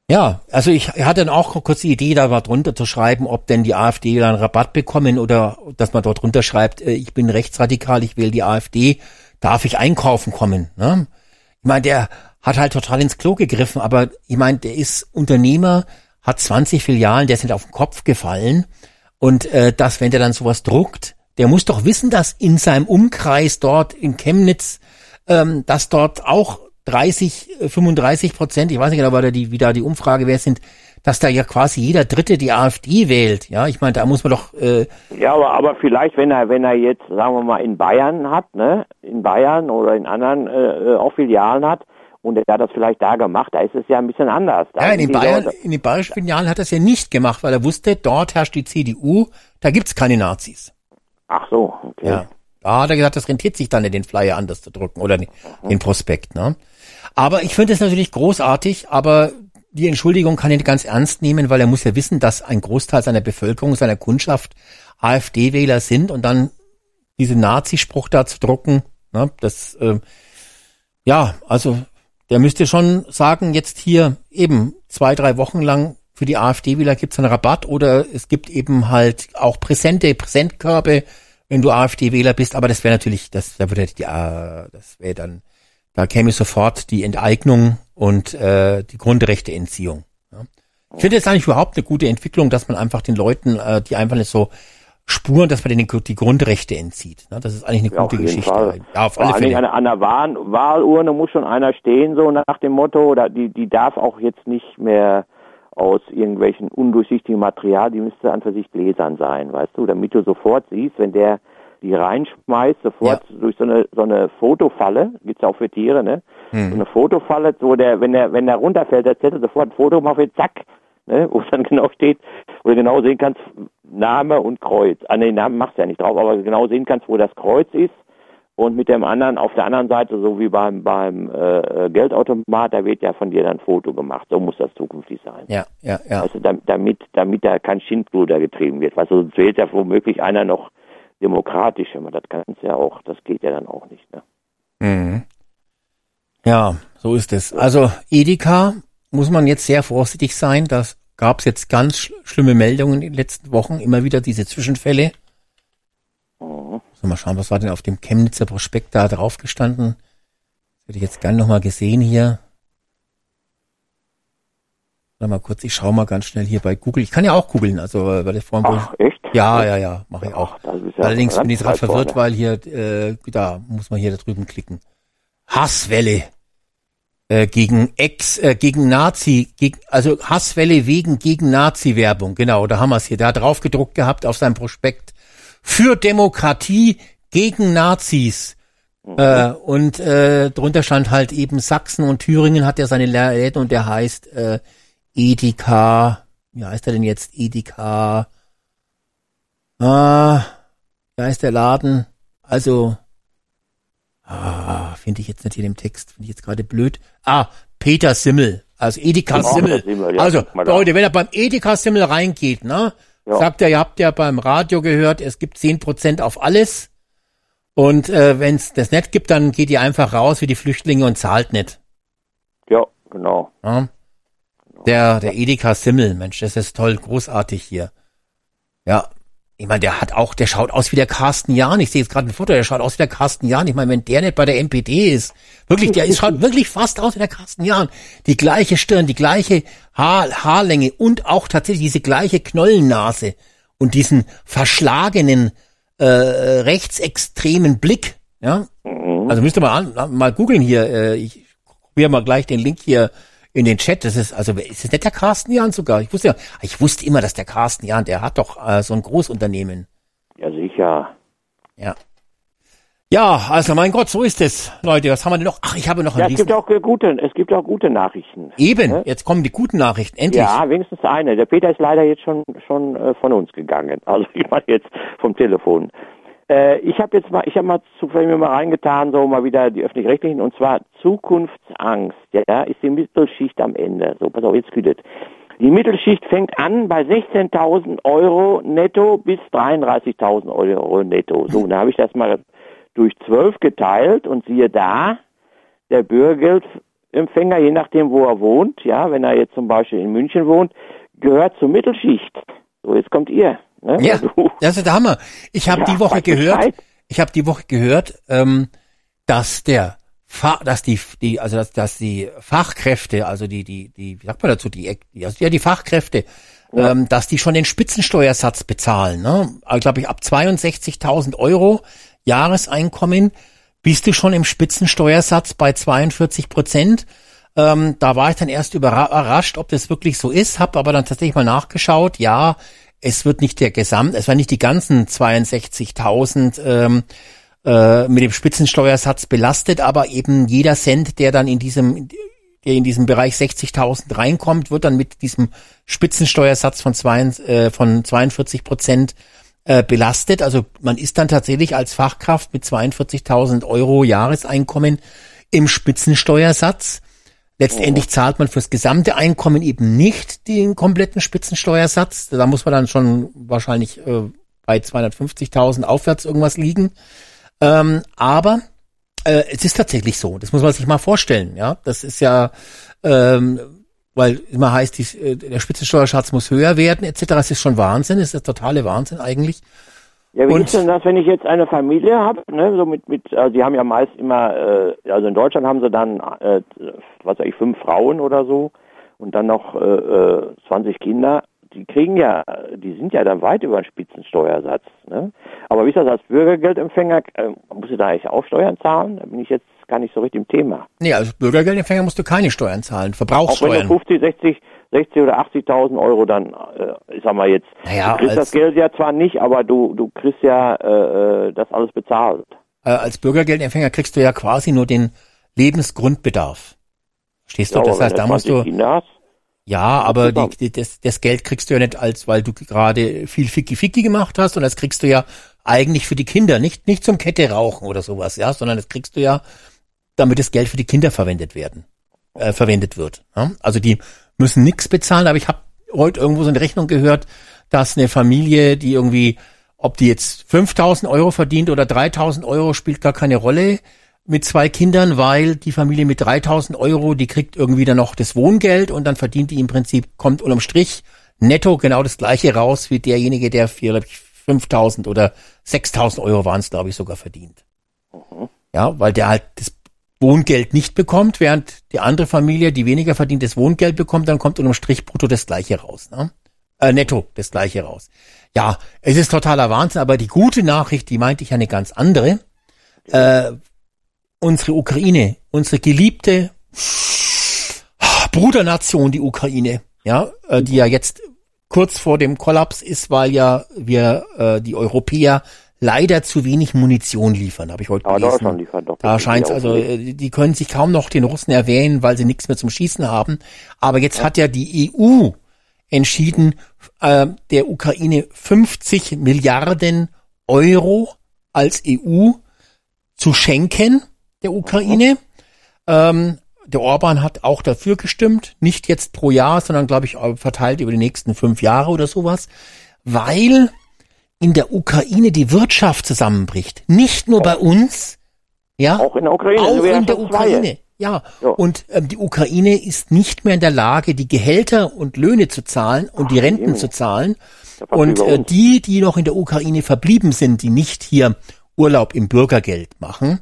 ja, also ich hatte dann auch kurz die Idee, da mal drunter zu schreiben, ob denn die AfD dann Rabatt bekommen oder dass man dort drunter schreibt, äh, ich bin rechtsradikal, ich wähle die AfD, darf ich einkaufen kommen, ne? Ich meine, der hat halt total ins Klo gegriffen, aber ich meine, der ist Unternehmer, hat 20 Filialen, der sind auf den Kopf gefallen und äh, dass, wenn der dann sowas druckt, der muss doch wissen, dass in seinem Umkreis dort in Chemnitz, ähm, dass dort auch 30, 35 Prozent, ich weiß nicht genau, wie da die, wie da die Umfrage wer sind, dass da ja quasi jeder Dritte die AfD wählt. Ja, ich meine, da muss man doch. Äh ja, aber, aber vielleicht, wenn er, wenn er jetzt, sagen wir mal, in Bayern hat, ne, in Bayern oder in anderen äh, auch Filialen hat, und er hat das vielleicht da gemacht, da ist es ja ein bisschen anders. Da ja, in den, Bayern, in den bayerischen Filialen hat er es ja nicht gemacht, weil er wusste, dort herrscht die CDU, da gibt's keine Nazis. Ach so, okay. Ja. Da hat er gesagt, das rentiert sich dann den Flyer anders zu drücken oder den, den Prospekt. Ne? Aber ich finde es natürlich großartig, aber die Entschuldigung kann er nicht ganz ernst nehmen, weil er muss ja wissen, dass ein Großteil seiner Bevölkerung, seiner Kundschaft AfD-Wähler sind und dann diesen Nazispruch da zu drucken, ne, das äh, ja, also der müsste schon sagen, jetzt hier eben zwei, drei Wochen lang für die AfD-Wähler gibt es einen Rabatt oder es gibt eben halt auch Präsente, Präsentkörbe, wenn du AfD-Wähler bist, aber das wäre natürlich, das, da würde die, äh, das wäre dann, da käme sofort die Enteignung und äh, die Grundrechteentziehung. Ja. Ich finde es eigentlich überhaupt eine gute Entwicklung, dass man einfach den Leuten, äh, die einfach nicht so Spuren, dass man denen die Grundrechte entzieht. Ne? Das ist eigentlich eine ja, gute Geschichte. Ja, auf alle Fälle. An, an der Wahl, Wahlurne muss schon einer stehen, so nach dem Motto, oder die, die darf auch jetzt nicht mehr aus irgendwelchen undurchsichtigen Material, die müsste an für sich gläsern sein, weißt du, damit du sofort siehst, wenn der die reinschmeißt, sofort ja. durch so eine so eine Fotofalle, gibt's auch für Tiere, ne? Hm. So eine Fotofalle, wo der, wenn der, wenn der runterfällt, der Zettel sofort ein Foto macht, zack, ne? wo dann <laughs> genau steht, wo du genau sehen kannst, Name und Kreuz. Ah, ne, Namen machst du ja nicht drauf, aber genau sehen kannst, wo das Kreuz ist und mit dem anderen auf der anderen Seite, so wie beim beim äh, Geldautomat, da wird ja von dir dann ein Foto gemacht. So muss das zukünftig sein. Ja, ja, ja. Also damit damit da kein Schindluder getrieben wird. Was also zählt ja womöglich einer noch demokratisch, man das kannst ja auch, das geht ja dann auch nicht. Ne? Mhm. Ja, so ist es. Also Edeka muss man jetzt sehr vorsichtig sein. Das gab es jetzt ganz sch schlimme Meldungen in den letzten Wochen, immer wieder diese Zwischenfälle. Mhm. So, mal schauen, was war denn auf dem Chemnitzer Prospekt da drauf gestanden? Das hätte ich jetzt gerne nochmal gesehen hier. Warte mal kurz, ich schaue mal ganz schnell hier bei Google. Ich kann ja auch googeln, also weil ich vorhin Ach, echt? Ja, ja, ja, mache ich auch. Ja Allerdings bin ich gerade verwirrt, weil hier äh, da muss man hier da drüben klicken. Hasswelle äh, gegen Ex, äh, gegen Nazi, gegen, also Hasswelle wegen gegen Nazi-Werbung. Genau, da haben wir es hier. Da hat drauf gedruckt gehabt auf seinem Prospekt für Demokratie gegen Nazis. Mhm. Äh, und äh, drunter stand halt eben Sachsen und Thüringen hat ja seine Läden und der heißt äh, Edeka, wie heißt er denn jetzt? Edeka, ah, wie heißt der Laden? Also, ah, finde ich jetzt nicht hier im Text, finde ich jetzt gerade blöd. Ah, Peter Simmel, also Edeka genau, Simmel. Simmel ja, also, Leute, wenn er beim Edeka Simmel reingeht, ne, ja. Sagt er, ihr habt ja beim Radio gehört, es gibt zehn Prozent auf alles. Und äh, wenn es das nicht gibt, dann geht ihr einfach raus wie die Flüchtlinge und zahlt nicht. Ja, genau. Ja. Der, der Edeka Simmel, Mensch, das ist toll, großartig hier. Ja, ich meine, der hat auch, der schaut aus wie der Carsten Jahn. Ich sehe jetzt gerade ein Foto, der schaut aus wie der Carsten Jahn. Ich meine, wenn der nicht bei der MPD ist, wirklich, der ist, schaut wirklich fast aus wie der Carsten Jahn. Die gleiche Stirn, die gleiche Haar, Haarlänge und auch tatsächlich diese gleiche Knollennase und diesen verschlagenen äh, rechtsextremen Blick. Ja, mhm. also müsst ihr mal an, mal googeln hier. Äh, ich probiere mal gleich den Link hier in den Chat. Das ist, also, ist das nicht der Carsten Jahn sogar? Ich wusste ja, ich wusste immer, dass der Carsten Jahn, der hat doch äh, so ein Großunternehmen. Ja, sicher. Ja. Ja, also mein Gott, so ist es, Leute. Was haben wir denn noch? Ach, ich habe noch ein ja, es gibt auch äh, gute, es gibt auch gute Nachrichten. Eben, ne? jetzt kommen die guten Nachrichten, endlich. Ja, wenigstens eine. Der Peter ist leider jetzt schon schon äh, von uns gegangen. Also <laughs> ich meine jetzt vom Telefon. Äh, ich habe jetzt mal, ich habe mal zufällig mir mal reingetan, so mal wieder die öffentlich-rechtlichen, und zwar Zukunftsangst, ja, ist die Mittelschicht am Ende. So, pass auf, jetzt kühlet. Die Mittelschicht fängt an bei 16.000 Euro netto bis 33.000 Euro netto. So, <laughs> da habe ich das mal durch zwölf geteilt und siehe da, der Bürgergeldempfänger, je nachdem, wo er wohnt, ja, wenn er jetzt zum Beispiel in München wohnt, gehört zur Mittelschicht. So, jetzt kommt ihr. Ne? Ja, das ist der Hammer. Ich habe ja, die Woche gehört, ich habe die Woche gehört, ähm, dass der dass die, die, also dass, dass die Fachkräfte, also die, die, die, wie sagt man dazu, die, also ja, die Fachkräfte, ja. ähm, dass die schon den Spitzensteuersatz bezahlen. Ne? Also, glaube ich, ab 62.000 Euro Jahreseinkommen bist du schon im Spitzensteuersatz bei 42 Prozent. Ähm, da war ich dann erst überrascht, ob das wirklich so ist, habe aber dann tatsächlich mal nachgeschaut. Ja, es wird nicht der Gesamt, es war nicht die ganzen 62.000 ähm, äh, mit dem Spitzensteuersatz belastet, aber eben jeder Cent, der dann in diesem der in diesem Bereich 60.000 reinkommt, wird dann mit diesem Spitzensteuersatz von, zwei, äh, von 42 Prozent äh, belastet. Also man ist dann tatsächlich als Fachkraft mit 42.000 Euro Jahreseinkommen im Spitzensteuersatz. Letztendlich zahlt man fürs gesamte Einkommen eben nicht den kompletten Spitzensteuersatz. Da muss man dann schon wahrscheinlich äh, bei 250.000 aufwärts irgendwas liegen. Ähm, aber äh, es ist tatsächlich so. Das muss man sich mal vorstellen. Ja, das ist ja, ähm, weil immer heißt, die, äh, der Spitzensteuersatz muss höher werden etc. Das ist schon Wahnsinn. Das ist der totale Wahnsinn eigentlich. Ja, wie und, ist denn das, wenn ich jetzt eine Familie habe, ne, so mit, mit, also die haben ja meist immer, äh, also in Deutschland haben sie dann, äh, was weiß ich, fünf Frauen oder so und dann noch äh, 20 äh, Kinder. Die kriegen ja, die sind ja dann weit über den Spitzensteuersatz. Ne? Aber wie ist das als Bürgergeldempfänger? Äh, muss ich da eigentlich auch Steuern zahlen? Da bin ich jetzt gar nicht so richtig im Thema. Nee, als Bürgergeldempfänger musst du keine Steuern zahlen, Verbrauchssteuern. Auch wenn du 50, 60, 60 oder 80.000 Euro, dann, äh, ich sag mal jetzt, naja, du kriegst das Geld ja zwar nicht, aber du, du kriegst ja äh, äh, das alles bezahlt. Äh, als Bürgergeldempfänger kriegst du ja quasi nur den Lebensgrundbedarf. Stehst du? Ja, das heißt, da musst du. Ja, aber die, die, das, das Geld kriegst du ja nicht als, weil du gerade viel Ficky-Ficky gemacht hast, und das kriegst du ja eigentlich für die Kinder, nicht, nicht zum Kette rauchen oder sowas, ja, sondern das kriegst du ja, damit das Geld für die Kinder verwendet werden, äh, verwendet wird. Ja? Also die müssen nichts bezahlen, aber ich habe heute irgendwo so eine Rechnung gehört, dass eine Familie, die irgendwie, ob die jetzt 5000 Euro verdient oder 3000 Euro, spielt gar keine Rolle mit zwei Kindern, weil die Familie mit 3000 Euro, die kriegt irgendwie dann noch das Wohngeld und dann verdient die im Prinzip, kommt unterm Strich netto genau das gleiche raus wie derjenige, der 5000 oder 6000 Euro waren es, glaube ich, sogar verdient. Mhm. Ja, weil der halt das Wohngeld nicht bekommt, während die andere Familie, die weniger verdient, das Wohngeld bekommt, dann kommt unterm Strich brutto das gleiche raus. Ne? Äh, netto das gleiche raus. Ja, es ist totaler Wahnsinn, aber die gute Nachricht, die meinte ich eine ganz andere. Äh, unsere Ukraine, unsere geliebte Brudernation, die Ukraine, ja, äh, die ja jetzt kurz vor dem Kollaps ist, weil ja wir äh, die Europäer leider zu wenig Munition liefern, habe ich heute Aber gelesen. Deutschland liefert doch. Da scheint also, äh, die können sich kaum noch den Russen erwähnen, weil sie nichts mehr zum Schießen haben. Aber jetzt ja. hat ja die EU entschieden, äh, der Ukraine 50 Milliarden Euro als EU zu schenken, der Ukraine. Ähm, der Orban hat auch dafür gestimmt, nicht jetzt pro Jahr, sondern glaube ich verteilt über die nächsten fünf Jahre oder sowas, weil in der Ukraine die Wirtschaft zusammenbricht. Nicht nur bei uns, ja, auch in der Ukraine, auch in der Ukraine. Ja, ja. und ähm, die Ukraine ist nicht mehr in der Lage, die Gehälter und Löhne zu zahlen und Ach, die Renten eben. zu zahlen. Und äh, die, die noch in der Ukraine verblieben sind, die nicht hier Urlaub im Bürgergeld machen,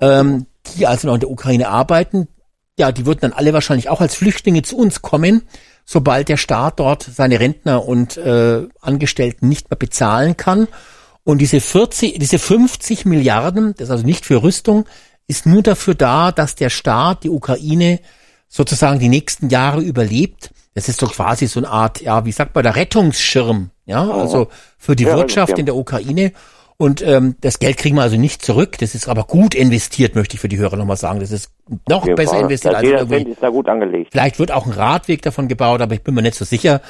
ähm, die also noch in der Ukraine arbeiten, ja, die würden dann alle wahrscheinlich auch als Flüchtlinge zu uns kommen, sobald der Staat dort seine Rentner und äh, Angestellten nicht mehr bezahlen kann. Und diese 40, diese 50 Milliarden, das ist also nicht für Rüstung, ist nur dafür da, dass der Staat die Ukraine sozusagen die nächsten Jahre überlebt. Das ist doch quasi so eine Art, ja, wie sagt man, der Rettungsschirm, ja, also für die ja, Wirtschaft in der Ukraine. Und ähm, das Geld kriegen wir also nicht zurück. Das ist aber gut investiert, möchte ich für die Hörer nochmal sagen. Das ist noch besser Fall. investiert als irgendwie. Ist da gut angelegt. Vielleicht wird auch ein Radweg davon gebaut, aber ich bin mir nicht so sicher.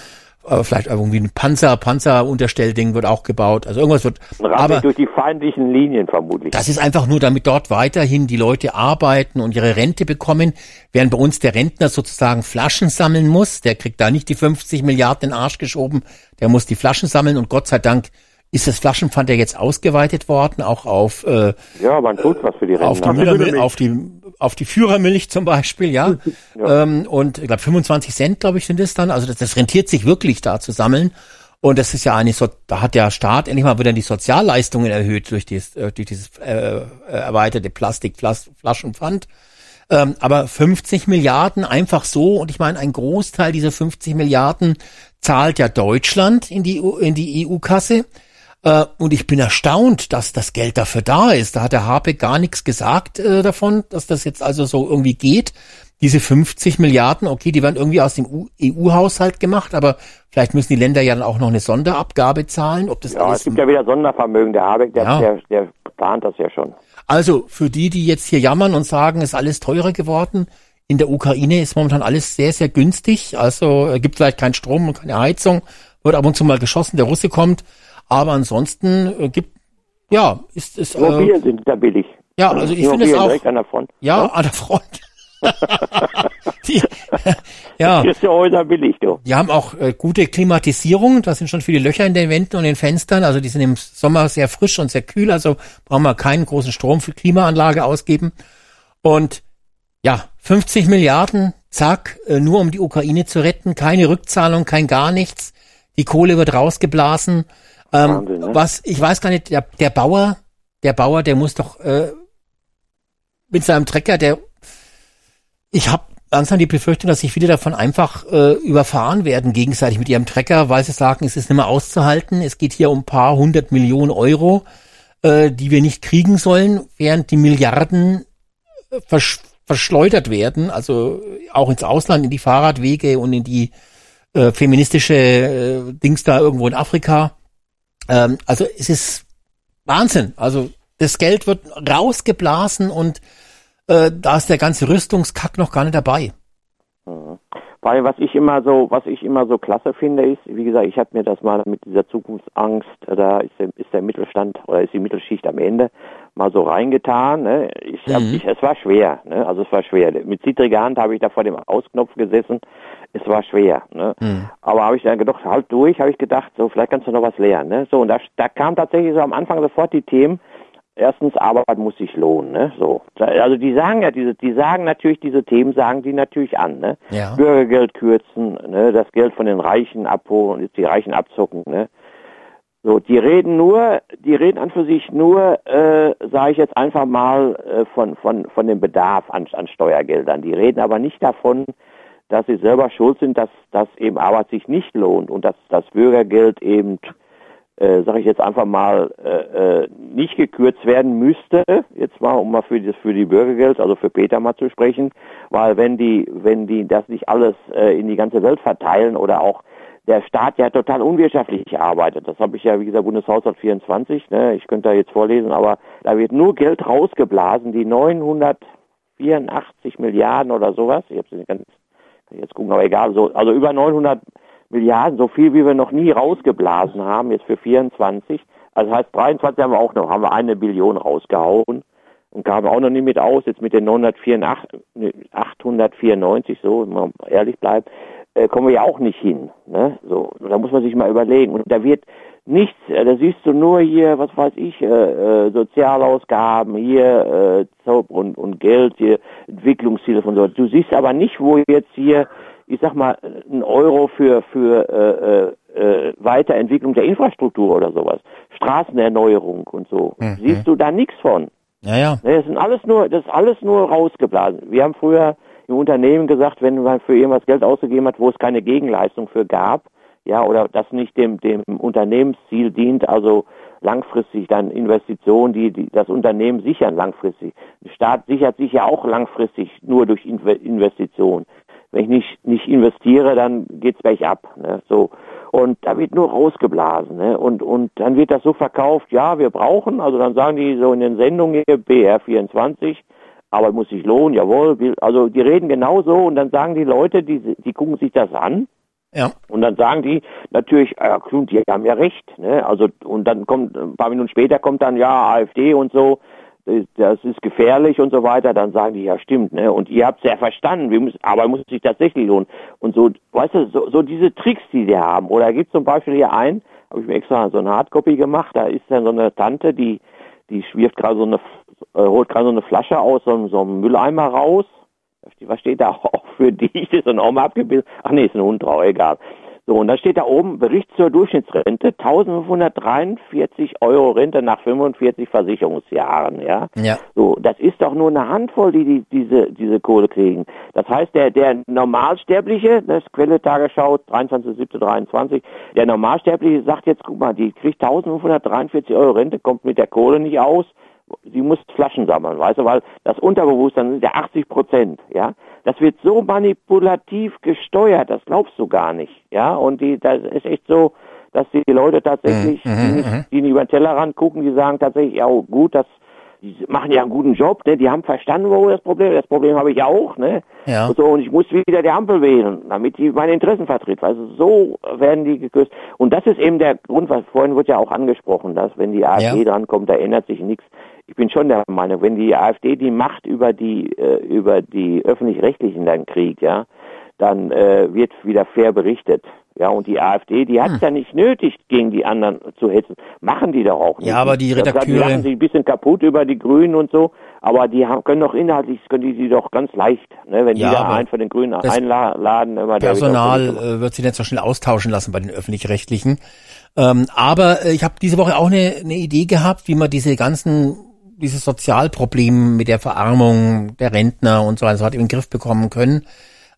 Aber vielleicht irgendwie ein Panzer, Panzerunterstellding wird auch gebaut. Also irgendwas wird. Ein Radweg aber durch die feindlichen Linien vermutlich. Das ist einfach nur, damit dort weiterhin die Leute arbeiten und ihre Rente bekommen, während bei uns der Rentner sozusagen Flaschen sammeln muss. Der kriegt da nicht die 50 Milliarden in den Arsch geschoben. Der muss die Flaschen sammeln und Gott sei Dank ist das Flaschenpfand ja jetzt ausgeweitet worden, auch auf äh, ja, man tut was für die Rentner. auf die, Müllermilch, auf die auf die Führermilch zum Beispiel, ja. <laughs> ja. Ähm, und ich glaube 25 Cent, glaube ich, sind es dann. Also das, das rentiert sich wirklich da zu sammeln. Und das ist ja eigentlich so, da hat der Staat endlich mal wieder die Sozialleistungen erhöht durch dieses, äh, durch dieses äh, erweiterte Plastikflaschenpfand. Ähm, aber 50 Milliarden einfach so, und ich meine, ein Großteil dieser 50 Milliarden zahlt ja Deutschland in die, in die EU-Kasse. Äh, und ich bin erstaunt, dass das Geld dafür da ist. Da hat der Harpe gar nichts gesagt äh, davon, dass das jetzt also so irgendwie geht. Diese 50 Milliarden, okay, die werden irgendwie aus dem EU-Haushalt gemacht, aber vielleicht müssen die Länder ja dann auch noch eine Sonderabgabe zahlen. Ob das ja, es gibt ja wieder Sondervermögen. Der Habeck, der, ja. der, der plant das ja schon. Also für die, die jetzt hier jammern und sagen, ist alles teurer geworden, in der Ukraine ist momentan alles sehr, sehr günstig. Also äh, gibt vielleicht keinen Strom und keine Heizung, wird ab und zu mal geschossen, der Russe kommt. Aber ansonsten äh, gibt, ja, ist es. Äh, sind da billig. Ja, also ich finde es auch. An der Front. Ja, ja, an der Front. die, ja. Ist ja heute billig, du. Die haben auch äh, gute Klimatisierung. Da sind schon viele Löcher in den Wänden und den Fenstern. Also die sind im Sommer sehr frisch und sehr kühl. Also brauchen wir keinen großen Strom für Klimaanlage ausgeben. Und ja, 50 Milliarden, zack, äh, nur um die Ukraine zu retten. Keine Rückzahlung, kein gar nichts. Die Kohle wird rausgeblasen. Ähm, Wahnsinn, ne? Was, ich weiß gar nicht, der, der Bauer, der Bauer, der muss doch äh, mit seinem Trecker, der ich habe langsam die Befürchtung, dass sich viele davon einfach äh, überfahren werden gegenseitig mit ihrem Trecker, weil sie sagen, es ist nicht mehr auszuhalten. Es geht hier um ein paar hundert Millionen Euro, äh, die wir nicht kriegen sollen, während die Milliarden äh, versch verschleudert werden, also auch ins Ausland, in die Fahrradwege und in die äh, feministische äh, Dings da irgendwo in Afrika. Ähm, also es ist Wahnsinn. Also das Geld wird rausgeblasen und äh, da ist der ganze Rüstungskack noch gar nicht dabei. Mhm. Weil was ich immer so, was ich immer so klasse finde, ist, wie gesagt, ich habe mir das mal mit dieser Zukunftsangst, da ist der, ist der Mittelstand oder ist die Mittelschicht am Ende mal so reingetan. Ne? Ich, hab, mhm. ich, es war schwer, ne? also es war schwer. Mit zittriger Hand habe ich da vor dem Ausknopf gesessen. Es war schwer. Ne? Mhm. Aber habe ich dann gedacht, halt durch, habe ich gedacht, so vielleicht kannst du noch was lernen. Ne? So und da, da kam tatsächlich so am Anfang sofort die Themen erstens Arbeit muss sich lohnen, ne? So. Also die sagen ja diese, die sagen natürlich diese Themen, sagen die natürlich an, ne? Ja. Bürgergeld kürzen, ne? Das Geld von den Reichen abholen, jetzt die Reichen abzocken, ne? So, die reden nur, die reden an für sich nur, äh, sage ich jetzt einfach mal, äh, von, von, von dem Bedarf an, an Steuergeldern. Die reden aber nicht davon, dass sie selber schuld sind, dass, dass eben Arbeit sich nicht lohnt und dass das Bürgergeld eben äh, sage ich jetzt einfach mal, äh, äh, nicht gekürzt werden müsste, jetzt mal, um mal für das für die Bürgergeld, also für Peter mal zu sprechen, weil wenn die, wenn die das nicht alles äh, in die ganze Welt verteilen oder auch der Staat ja total unwirtschaftlich arbeitet. Das habe ich ja, wie gesagt, Bundeshaushalt 24, ne, ich könnte da jetzt vorlesen, aber da wird nur Geld rausgeblasen, die 984 Milliarden oder sowas, ich habe nicht ganz, jetzt gucken, aber egal, so, also über 900 Milliarden, so viel wie wir noch nie rausgeblasen haben, jetzt für 24. Also heißt 23 haben wir auch noch, haben wir eine Billion rausgehauen und kamen auch noch nie mit aus, jetzt mit den 984, 894, so, wenn man ehrlich bleibt, äh, kommen wir ja auch nicht hin. Ne? So, da muss man sich mal überlegen. Und da wird nichts, äh, da siehst du nur hier, was weiß ich, äh, äh, Sozialausgaben, hier äh, Zob und, und Geld, hier Entwicklungsziele von so. Du siehst aber nicht, wo jetzt hier ich sag mal, ein Euro für, für äh, äh, Weiterentwicklung der Infrastruktur oder sowas, Straßenerneuerung und so, mhm. siehst du da nichts von. Ja, ja. Das sind alles nur, das ist alles nur rausgeblasen. Wir haben früher im Unternehmen gesagt, wenn man für irgendwas Geld ausgegeben hat, wo es keine Gegenleistung für gab, ja, oder das nicht dem, dem Unternehmensziel dient, also langfristig dann Investitionen, die, die das Unternehmen sichern langfristig. Der Staat sichert sich ja auch langfristig nur durch Investitionen wenn ich nicht, nicht investiere, dann geht's bergab. Ne? So. Und da wird nur rausgeblasen. Ne? Und, und dann wird das so verkauft, ja, wir brauchen, also dann sagen die so in den Sendungen hier, BR24, aber muss sich lohnen, jawohl. Also die reden genauso und dann sagen die Leute, die, die gucken sich das an. Ja. Und dann sagen die natürlich, ja, die haben ja recht. Ne? Also und dann kommt ein paar Minuten später kommt dann ja AfD und so das ist gefährlich und so weiter, dann sagen die, ja stimmt, ne? Und ihr habt es ja verstanden, wir müssen, aber muss sich tatsächlich lohnen. Und so, weißt du, so, so diese Tricks, die die haben. Oder gibt zum Beispiel hier einen, habe ich mir extra so eine Hardcopy gemacht, da ist dann so eine Tante, die, die wirft gerade so eine, äh, holt gerade so eine Flasche aus so, so einem Mülleimer raus. Was steht da <laughs> auch für dich? Das ist auch mal abgebildet. Ach nee, ist ein Hund drauf, egal. So, und dann steht da oben Bericht zur Durchschnittsrente, 1543 Euro Rente nach 45 Versicherungsjahren, ja. Ja. So, das ist doch nur eine Handvoll, die, die diese, diese Kohle kriegen. Das heißt, der, der Normalsterbliche, das Quelle Tagesschau, 23.07.23, der Normalsterbliche sagt jetzt, guck mal, die kriegt 1543 Euro Rente, kommt mit der Kohle nicht aus, sie muss Flaschen sammeln, weißt du, weil das Unterbewusstsein sind ja 80 Prozent, ja. Das wird so manipulativ gesteuert, das glaubst du gar nicht, ja. Und die, das ist echt so, dass die Leute tatsächlich, mhm, die, nicht, mhm. die nicht über den Tellerrand gucken, die sagen tatsächlich, ja gut, das die machen ja einen guten Job, ne? Die haben verstanden, wo das Problem ist. Das Problem habe ich auch, ne? Ja. Und so, und ich muss wieder die Ampel wählen, damit die meine Interessen vertritt. Also so werden die geküsst. Und das ist eben der Grund, was vorhin wird ja auch angesprochen, dass wenn die AfD ja. drankommt, da ändert sich nichts. Ich bin schon der Meinung, wenn die AfD die Macht über die äh, über die öffentlich-rechtlichen dann kriegt, ja, dann äh, wird wieder fair berichtet. Ja, und die AfD, die hat es hm. ja nicht nötig, gegen die anderen zu hetzen. Machen die doch auch nicht. Ja, aber die Redakteure... Die lachen sich ein bisschen kaputt über die Grünen und so, aber die haben, können doch inhaltlich, können die sie doch ganz leicht, ne, wenn ja, die da einen von den Grünen einladen. Immer Personal wird, äh, wird sich nicht so schnell austauschen lassen bei den Öffentlich-Rechtlichen. Ähm, aber äh, ich habe diese Woche auch eine, eine Idee gehabt, wie man diese ganzen dieses Sozialproblem mit der Verarmung der Rentner und so weiter so in den Griff bekommen können.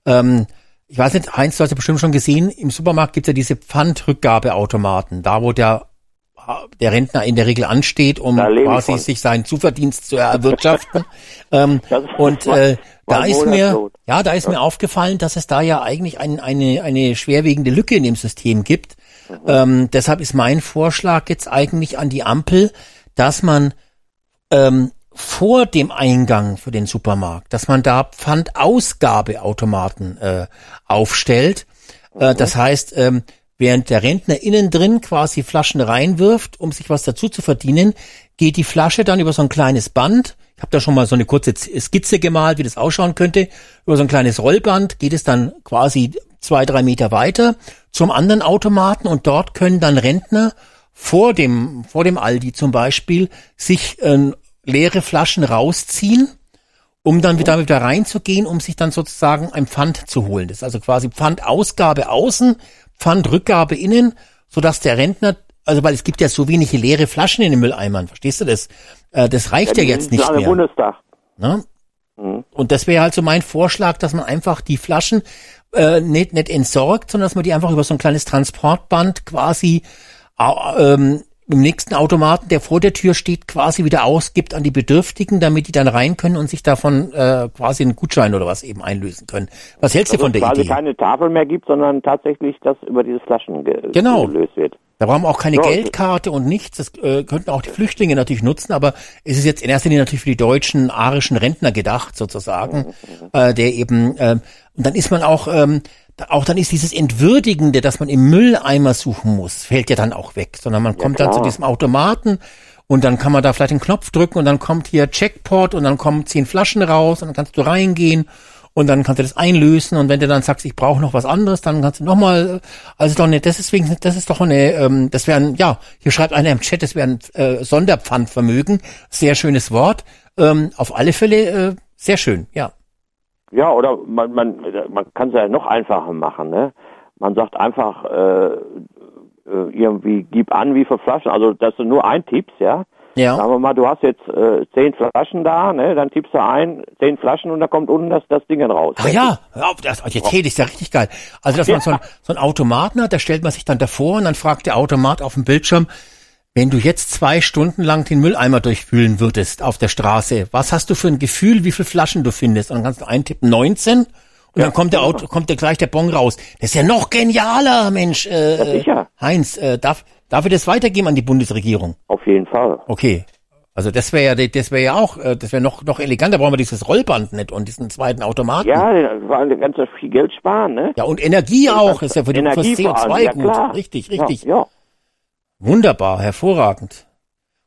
Ähm, ich weiß nicht, Heinz, du hast ja bestimmt schon gesehen, im Supermarkt gibt es ja diese Pfandrückgabeautomaten, da wo der der Rentner in der Regel ansteht, um quasi sich seinen Zuverdienst zu erwirtschaften. <laughs> ähm, und äh, da ist mir, ja, da ist ja. mir aufgefallen, dass es da ja eigentlich ein, eine, eine schwerwiegende Lücke in dem System gibt. Mhm. Ähm, deshalb ist mein Vorschlag jetzt eigentlich an die Ampel, dass man ähm, vor dem Eingang für den Supermarkt, dass man da Pfandausgabeautomaten äh, aufstellt. Äh, mhm. das heißt, ähm, während der Rentner innen drin quasi Flaschen reinwirft, um sich was dazu zu verdienen, geht die Flasche dann über so ein kleines Band. Ich habe da schon mal so eine kurze Skizze gemalt, wie das ausschauen könnte. Über so ein kleines Rollband geht es dann quasi zwei, drei Meter weiter zum anderen Automaten und dort können dann Rentner vor dem, vor dem Aldi zum Beispiel sich äh, leere Flaschen rausziehen, um dann wieder, wieder reinzugehen, um sich dann sozusagen ein Pfand zu holen. Das ist also quasi Pfandausgabe außen, Pfandrückgabe innen, sodass der Rentner, also weil es gibt ja so wenige leere Flaschen in den Mülleimern, verstehst du das? Äh, das reicht ja, ja jetzt nicht mehr. Bundestag. Ne? Mhm. Und das wäre halt so mein Vorschlag, dass man einfach die Flaschen äh, nicht, nicht entsorgt, sondern dass man die einfach über so ein kleines Transportband quasi ähm, im nächsten Automaten, der vor der Tür steht, quasi wieder ausgibt an die Bedürftigen, damit die dann rein können und sich davon äh, quasi einen Gutschein oder was eben einlösen können. Was hältst du von der quasi Idee? keine Tafel mehr gibt, sondern tatsächlich das über dieses Flaschen ge genau. gelöst wird. Da brauchen wir auch keine so, Geldkarte und nichts. Das äh, könnten auch die Flüchtlinge natürlich nutzen, aber es ist jetzt in erster Linie natürlich für die deutschen arischen Rentner gedacht, sozusagen, mhm. äh, der eben äh, und dann ist man auch ähm, auch dann ist dieses Entwürdigende, dass man im Mülleimer suchen muss, fällt ja dann auch weg, sondern man kommt ja, dann zu diesem Automaten und dann kann man da vielleicht den Knopf drücken und dann kommt hier Checkpot und dann kommen zehn Flaschen raus und dann kannst du reingehen und dann kannst du das einlösen und wenn du dann sagst, ich brauche noch was anderes, dann kannst du nochmal, also doch nicht, das ist wegen, das ist doch eine, ähm, das wäre ein, ja, hier schreibt einer im Chat, das wäre ein äh, Sonderpfandvermögen, sehr schönes Wort, ähm, auf alle Fälle äh, sehr schön, ja. Ja, oder man, man, man kann es ja noch einfacher machen, ne? Man sagt einfach äh, äh, irgendwie, gib an, wie viele Flaschen, also dass du nur ein tippst, ja? Ja. Sagen wir mal, du hast jetzt äh, zehn Flaschen da, ne? Dann tippst du ein, zehn Flaschen und da kommt unten das, das Ding raus. Ach ja, ja das, jetzt das ist ja richtig geil. Also, dass man so, ein, so einen Automaten hat, da stellt man sich dann davor und dann fragt der Automat auf dem Bildschirm, wenn du jetzt zwei Stunden lang den Mülleimer durchwühlen würdest auf der Straße, was hast du für ein Gefühl, wie viele Flaschen du findest? Und dann kannst du eintippen 19 und ja, dann kommt der Auto, kommt der gleich der Bon raus. Das ist ja noch genialer, Mensch. Äh, sicher. Heinz, äh, darf, darf ich das weitergeben an die Bundesregierung? Auf jeden Fall. Okay. Also das wäre ja, das wäre ja auch, äh, das wäre noch noch eleganter. Brauchen wir dieses Rollband nicht und diesen zweiten Automaten. Ja, war ganz viel Geld sparen, ne? Ja und Energie auch, ist ja für, die, für CO2 ja, gut. Klar. Richtig, richtig. Ja, ja. Wunderbar, hervorragend.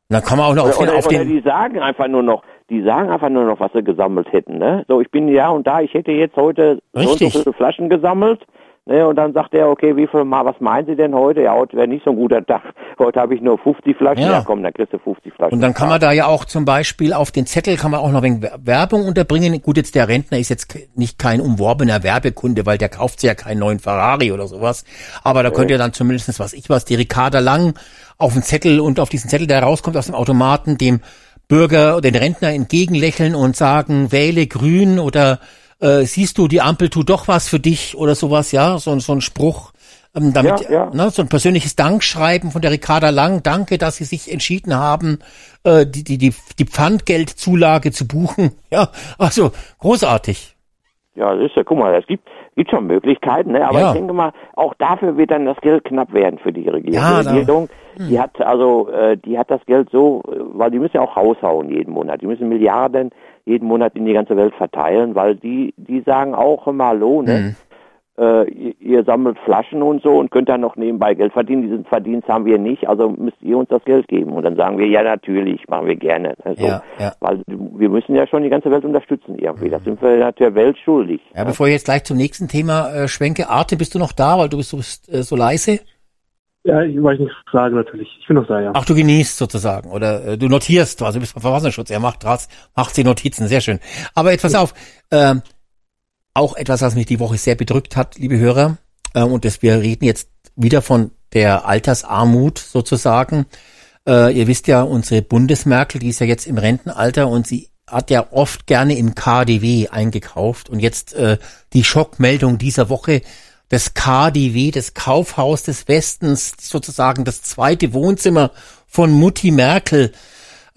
Und dann kann man auch noch oder, auf den, oder, auf oder den. Die sagen einfach nur noch, die sagen einfach nur noch, was sie gesammelt hätten. Ne? So, ich bin ja und da, ich hätte jetzt heute Richtig. so so viele Flaschen gesammelt. Ne, und dann sagt er, okay, wie viel mal, was meinen Sie denn heute? Ja, heute wäre nicht so ein guter Tag. <laughs> Heute habe ich nur 50 Flaschen. Ja. ja, komm, dann kriegst du 50 Flaschen. Und dann kann man da ja auch zum Beispiel auf den Zettel kann man auch noch ein wenig Werbung unterbringen. Gut, jetzt der Rentner ist jetzt nicht kein umworbener Werbekunde, weil der kauft sich ja keinen neuen Ferrari oder sowas. Aber da okay. könnt ihr dann zumindestens was ich was, die Ricarda Lang auf den Zettel und auf diesen Zettel, der rauskommt aus dem Automaten, dem Bürger, den Rentner entgegenlächeln und sagen, wähle grün oder äh, siehst du, die Ampel tut doch was für dich oder sowas, ja, so, so ein Spruch. Ähm, damit, ja, ja. Ne, so ein persönliches Dankschreiben von der Ricarda Lang. Danke, dass Sie sich entschieden haben, äh, die, die, die, die Pfandgeldzulage zu buchen. <laughs> Ja, also großartig. Ja, das ist ja, guck mal, es gibt, gibt schon Möglichkeiten, ne? aber ja. ich denke mal, auch dafür wird dann das Geld knapp werden für die Regierung. Ja, die Regierung, hm. die hat also, äh, die hat das Geld so, weil die müssen ja auch raushauen jeden Monat. Die müssen Milliarden jeden Monat in die ganze Welt verteilen, weil die, die sagen auch immer Hallo, ne? Hm. Äh, ihr, ihr, sammelt Flaschen und so und könnt dann noch nebenbei Geld verdienen. Diesen Verdienst haben wir nicht, also müsst ihr uns das Geld geben. Und dann sagen wir, ja natürlich, machen wir gerne. Ne? So, ja, ja. Weil wir müssen ja schon die ganze Welt unterstützen irgendwie. Das sind wir der Welt schuldig. Ja, ne? bevor ich jetzt gleich zum nächsten Thema äh, schwenke, Arte, bist du noch da, weil du bist, du bist äh, so leise? Ja, ich weiß nicht sagen natürlich. Ich bin noch da, ja. Ach, du genießt sozusagen oder äh, du notierst, also du bist beim Verfassungsschutz. Er macht draus, macht die Notizen, sehr schön. Aber etwas auf, äh, auch etwas, was mich die Woche sehr bedrückt hat, liebe Hörer, äh, und das, wir reden jetzt wieder von der Altersarmut sozusagen. Äh, ihr wisst ja, unsere Bundesmerkel, die ist ja jetzt im Rentenalter und sie hat ja oft gerne im KDW eingekauft und jetzt äh, die Schockmeldung dieser Woche, das KDW, das Kaufhaus des Westens, sozusagen das zweite Wohnzimmer von Mutti Merkel,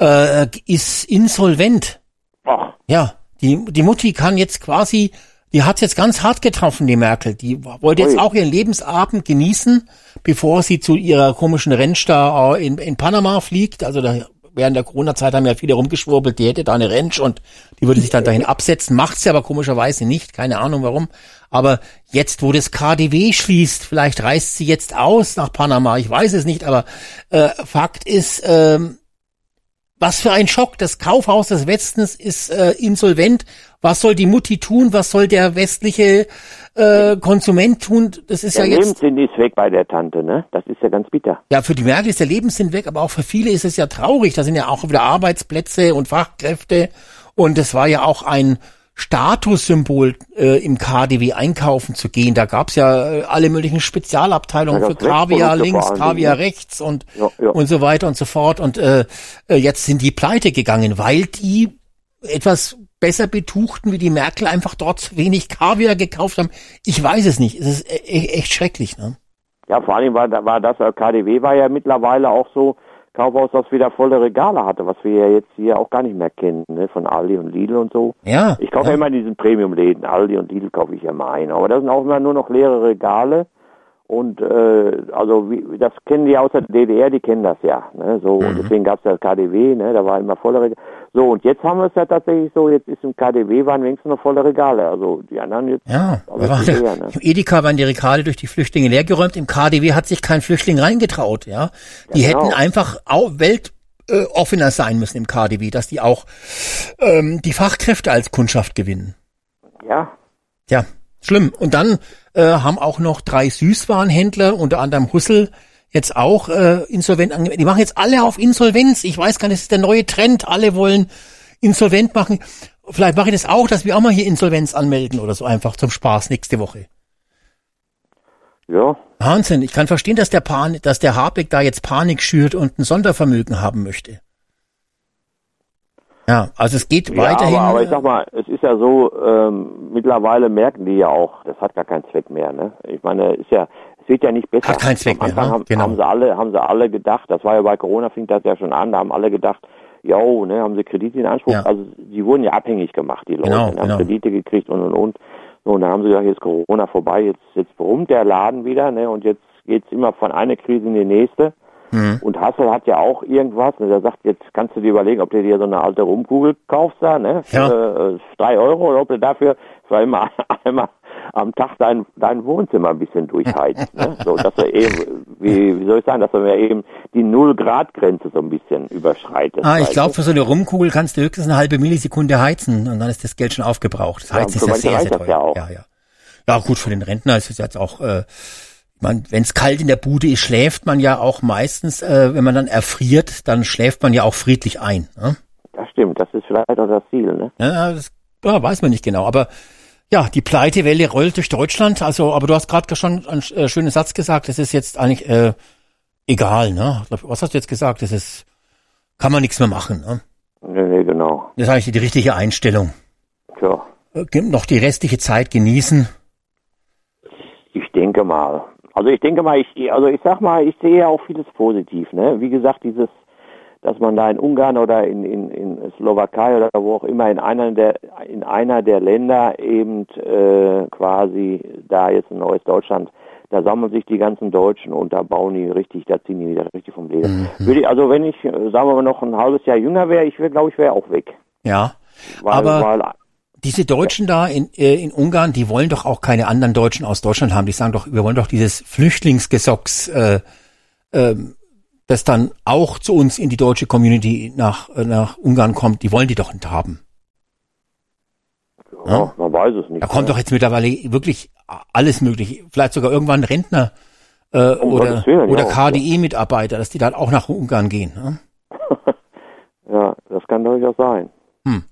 äh, ist insolvent. Ach. Ja, die, die Mutti kann jetzt quasi, die hat jetzt ganz hart getroffen, die Merkel. Die wollte jetzt auch ihren Lebensabend genießen, bevor sie zu ihrer komischen Ranch da in, in Panama fliegt. Also da während der Corona-Zeit haben ja viele rumgeschwurbelt, die hätte da eine Ranch und die würde sich dann dahin absetzen. Macht sie aber komischerweise nicht, keine Ahnung warum. Aber jetzt, wo das KDW schließt, vielleicht reist sie jetzt aus nach Panama, ich weiß es nicht, aber äh, Fakt ist, ähm, was für ein Schock. Das Kaufhaus des Westens ist äh, insolvent. Was soll die Mutti tun? Was soll der westliche äh, Konsument tun? Das ist der ja jetzt. Der Lebenssinn ist weg bei der Tante, ne? Das ist ja ganz bitter. Ja, für die Merkel ist der Lebenssinn weg, aber auch für viele ist es ja traurig. Da sind ja auch wieder Arbeitsplätze und Fachkräfte. Und es war ja auch ein Statussymbol äh, im KDW einkaufen zu gehen. Da gab's ja äh, alle möglichen Spezialabteilungen ja, für Kaviar links, Kaviar rechts und ja, ja. und so weiter und so fort. Und äh, äh, jetzt sind die pleite gegangen, weil die etwas besser betuchten wie die Merkel einfach dort wenig Kaviar gekauft haben. Ich weiß es nicht. Es ist e-, e echt schrecklich. Ne? Ja, vor allem war, war das KDW war ja mittlerweile auch so Kaufhaus, das wieder volle Regale hatte, was wir ja jetzt hier auch gar nicht mehr kennen, ne? von Aldi und Lidl und so. Ja. Ich kaufe ja. immer in diesen Premium-Läden, Aldi und Lidl kaufe ich ja mal ein, aber das sind auch immer nur noch leere Regale und äh, also wie, das kennen die aus der DDR, die kennen das ja. Ne? So mhm. und deswegen gab es das KDW, ne? da war immer volle Regale. So und jetzt haben wir es ja tatsächlich so, jetzt ist im KDW waren wenigstens noch volle Regale. Also die anderen jetzt. Ja, also leer, ne? <laughs> im Edeka waren die Regale durch die Flüchtlinge leergeräumt. Im KDW hat sich kein Flüchtling reingetraut. Ja, die ja, genau. hätten einfach auch Welt äh, offener sein müssen im KDW, dass die auch ähm, die Fachkräfte als Kundschaft gewinnen. Ja. Ja, schlimm. Und dann äh, haben auch noch drei Süßwarenhändler, unter anderem Hussel, jetzt auch äh, insolvent angemeldet. Die machen jetzt alle auf Insolvenz. Ich weiß gar nicht, das ist der neue Trend. Alle wollen insolvent machen. Vielleicht mache ich das auch, dass wir auch mal hier Insolvenz anmelden oder so einfach zum Spaß nächste Woche. Ja. Wahnsinn. Ich kann verstehen, dass der Pan dass der Habeck da jetzt Panik schürt und ein Sondervermögen haben möchte. Ja, also es geht ja, weiterhin. Aber, aber ich sag mal, es ist ja so, ähm, mittlerweile merken die ja auch, das hat gar keinen Zweck mehr. Ne? Ich meine, ist ja, es wird ja nicht besser. Hat keinen Zweck mehr. Ne? Haben, genau. haben sie alle, haben sie alle gedacht. Das war ja bei Corona fing das ja schon an. Da haben alle gedacht, jo, ne, haben sie Kredite in Anspruch. Ja. Also sie wurden ja abhängig gemacht, die Leute. Genau, ne, haben genau. Kredite gekriegt und und und. Und dann haben sie gesagt, jetzt Corona vorbei, jetzt jetzt brummt der Laden wieder, ne, und jetzt geht's immer von einer Krise in die nächste. Mhm. Und Hassel hat ja auch irgendwas, ne, der sagt, jetzt kannst du dir überlegen, ob du dir so eine alte Rumkugel kaufst da, ne? Für Ja. äh, drei Euro oder ob du dafür für einmal, <laughs> einmal am Tag dein, dein Wohnzimmer ein bisschen durchheizt. ne? So, dass er eben, wie, wie soll ich sagen, dass er eben die Null-Grad-Grenze so ein bisschen überschreitet. Ah, ich glaube, für so eine Rumkugel kannst du höchstens eine halbe Millisekunde heizen und dann ist das Geld schon aufgebraucht. Das Ja, Heizen für ist ja sehr, sehr teuer. ja. Ja, ja. Ja, gut, für den Rentner ist es jetzt auch, äh, wenn es kalt in der Bude ist, schläft man ja auch meistens, äh, wenn man dann erfriert, dann schläft man ja auch friedlich ein. Ne? Das stimmt, das ist vielleicht auch das Ziel, ne? Ja, das ja, weiß man nicht genau. Aber ja, die Pleitewelle rollt durch Deutschland. Also, aber du hast gerade schon einen äh, schönen Satz gesagt. Das ist jetzt eigentlich äh, egal. Ne? Was hast du jetzt gesagt? Das ist kann man nichts mehr machen. Ne? Nee, nee, genau. Das ist eigentlich die richtige Einstellung. Tja, Äh, noch die restliche Zeit genießen. ich denke mal. Also ich denke mal, ich, also ich sag mal, ich sehe ja auch vieles positiv, ne? Wie gesagt, dieses, dass man da in Ungarn oder in, in, in Slowakei oder wo auch immer in einer der in einer der Länder eben äh, quasi da jetzt ein neues Deutschland, da sammeln sich die ganzen Deutschen und da bauen die richtig, da ziehen die wieder richtig vom Leder. Mhm. Würde ich, also wenn ich, äh, sagen wir mal, noch ein halbes Jahr jünger wäre, ich wäre, glaube ich, wäre auch weg. Ja. Weil, Aber weil, diese Deutschen da in, äh, in Ungarn, die wollen doch auch keine anderen Deutschen aus Deutschland haben. Die sagen doch, wir wollen doch dieses Flüchtlingsgesocks, äh, ähm, das dann auch zu uns in die deutsche Community nach, äh, nach Ungarn kommt, die wollen die doch nicht haben. ja, man weiß es nicht. Da kommt ne? doch jetzt mittlerweile wirklich alles möglich. Vielleicht sogar irgendwann Rentner äh, Um oder, Willen, oder ja. KDE-Mitarbeiter, dass die dann auch nach Ungarn gehen. Ne? <laughs> Ja, das kann durchaus sein. Hm.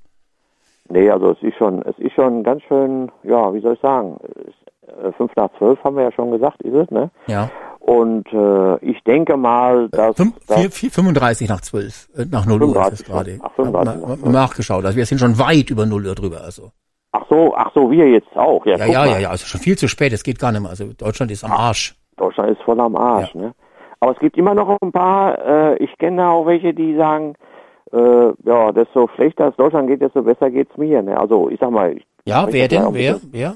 Nee, also es ist schon, es ist schon ganz schön, ja, wie soll ich sagen, äh, fünf nach zwölf haben wir ja schon gesagt, ist es, ne? Ja. Und äh, ich denke mal, dass, Fünf, dass vier, vier, 35 nach 12, äh, nach 0 Uhr ist es 35, gerade. ach, 35 Mal- nach mal- mal nachgeschaut. Also wir sind schon weit über 0 Uhr drüber. Also. Ach so, ach so, wir jetzt auch. Ja, ja, ja, ja, ja, also schon viel zu spät, es geht gar nicht mehr. Also Deutschland ist am Arsch. Deutschland ist voll am Arsch, ja. ne? Aber es gibt immer noch ein paar, äh, ich kenne auch welche, die sagen, äh, ja, desto schlechter es Deutschland geht, desto besser geht's mir. Ne? Also ich sag mal. Ich ja, wer denn? Wer? Wer?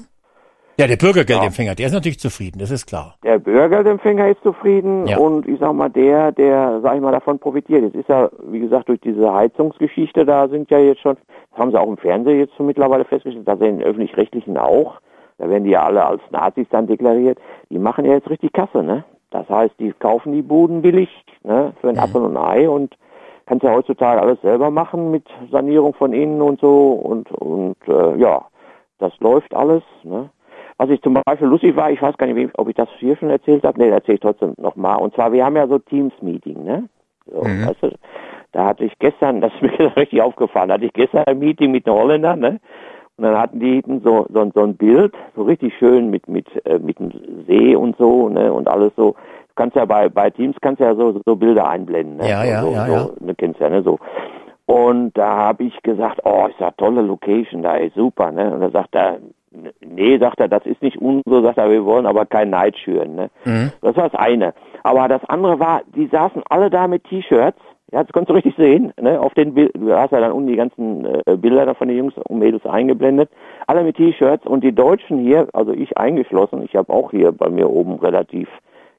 Ja, der Bürgergeldempfänger, ja. der ist natürlich zufrieden, das ist klar. Der Bürgergeldempfänger ist zufrieden ja. und ich sag mal, der, der, sag ich mal, davon profitiert. Jetzt ist ja, wie gesagt, durch diese Heizungsgeschichte, da sind ja jetzt schon, das haben sie auch im Fernsehen jetzt schon mittlerweile festgestellt, da sind öffentlich-rechtlichen auch, da werden die ja alle als Nazis dann deklariert, die machen ja jetzt richtig Kasse, ne? Das heißt, die kaufen die Buden billig, ne, für ein mhm. Apfel und ein Ei und kannst ja heutzutage alles selber machen mit Sanierung von innen und so und, und, äh, ja, das läuft alles, ne? Was ich zum Beispiel lustig war, ich weiß gar nicht, ob ich das hier schon erzählt habe. Nee, erzähle ich trotzdem nochmal. Und zwar, wir haben ja so Teams-Meeting, ne? So, mhm. weißt du, da hatte ich gestern, <laughs> das ist mir richtig aufgefallen, da hatte ich gestern ein Meeting mit den Holländern, ne? Und dann hatten die so, so, so ein Bild, so richtig schön mit, mit, äh, mit dem See und so, ne? Und alles so. Du kannst ja bei, bei Teams kannst ja so, so Bilder einblenden, ne? Ja, ja, so, ja, so, ja. Du kennst ja, ne? So. Und da habe ich gesagt, oh, ist ja tolle Location, da ist super, ne? Und da sagt er, nee, sagt er, das ist nicht unso, sagt er, wir wollen aber kein Neid schüren. Ne? Mhm. Das war das eine. Aber das andere war, die saßen alle da mit T-Shirts. Ja, das konntest du richtig sehen. Ne? Auf den Bild, du hast ja dann unten die ganzen äh, Bilder da von den Jungs und Mädels eingeblendet. Alle mit T-Shirts und die Deutschen hier, also ich eingeschlossen, ich habe auch hier bei mir oben relativ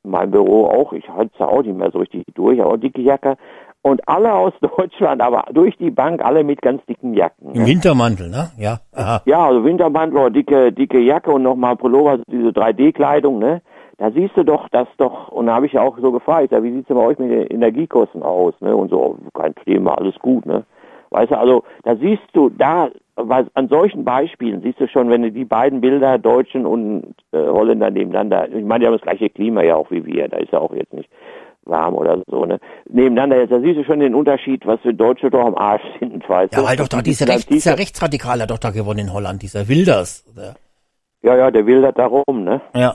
in meinem Büro auch, ich halte auch nicht mehr so richtig durch, aber dicke Jacke, und alle aus <laughs> Deutschland, aber durch die Bank alle mit ganz dicken Jacken. Im ne? Wintermantel, ne? Ja. Aha. Ja, also Wintermantel oder dicke, dicke Jacke und nochmal Pullover, diese 3D-Kleidung, ne? Da siehst du doch, dass doch, und da habe ich ja auch so gefragt, ja, wie sieht's denn bei euch mit den Energiekosten aus, ne? Und so, kein Thema, alles gut, ne? Weißt du, also da siehst du, da, weil an solchen Beispielen siehst du schon, wenn du die beiden Bilder, Deutschen und äh, Holländer nebeneinander, ich meine, die haben das gleiche Klima ja auch wie wir, da ist ja auch jetzt nicht warm oder so, ne? Nebeneinander jetzt, da siehst du schon den Unterschied, was für Deutsche doch am Arsch sind, <laughs> weißt ja, du? Ja, weil doch da dieser, Recht, dieser Rechtsradikal hat doch da gewonnen in Holland, dieser Wilders. Oder? Ja, ja, der wildert da rum, ne? Ja.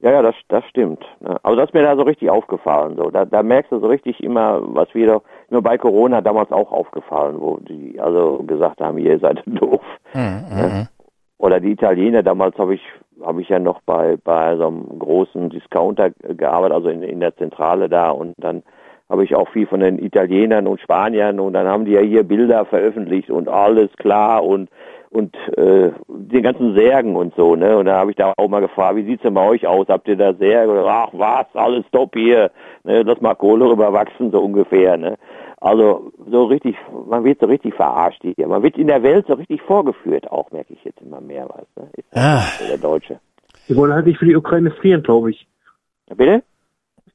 Ja, ja, das, das stimmt. Also das ist mir da so richtig aufgefallen. So, da, da merkst du so richtig immer, was wir doch, nur bei Corona damals auch aufgefallen, wo die also gesagt haben, ihr seid <laughs> doof. Mhm, ne? Mhm. Oder die Italiener, damals habe ich habe ich ja noch bei, bei so einem großen Discounter gearbeitet, also in, in der Zentrale da und dann habe ich auch viel von den Italienern und Spaniern und dann haben die ja hier Bilder veröffentlicht und alles klar und und äh, den ganzen Särgen und so, ne? Und da habe ich da auch mal gefragt, wie sieht's denn bei euch aus? Habt ihr da Särge? Oder, ach was, alles top hier, ne? Lass mal Kohle rüberwachsen, so ungefähr, ne? Also so richtig, man wird so richtig verarscht hier. Man wird in der Welt so richtig vorgeführt, auch merke ich jetzt immer mehr, weißt du? Ist ah. der Deutsche. Die wollen halt nicht für die Ukraine frieren, glaube ich. Bitte?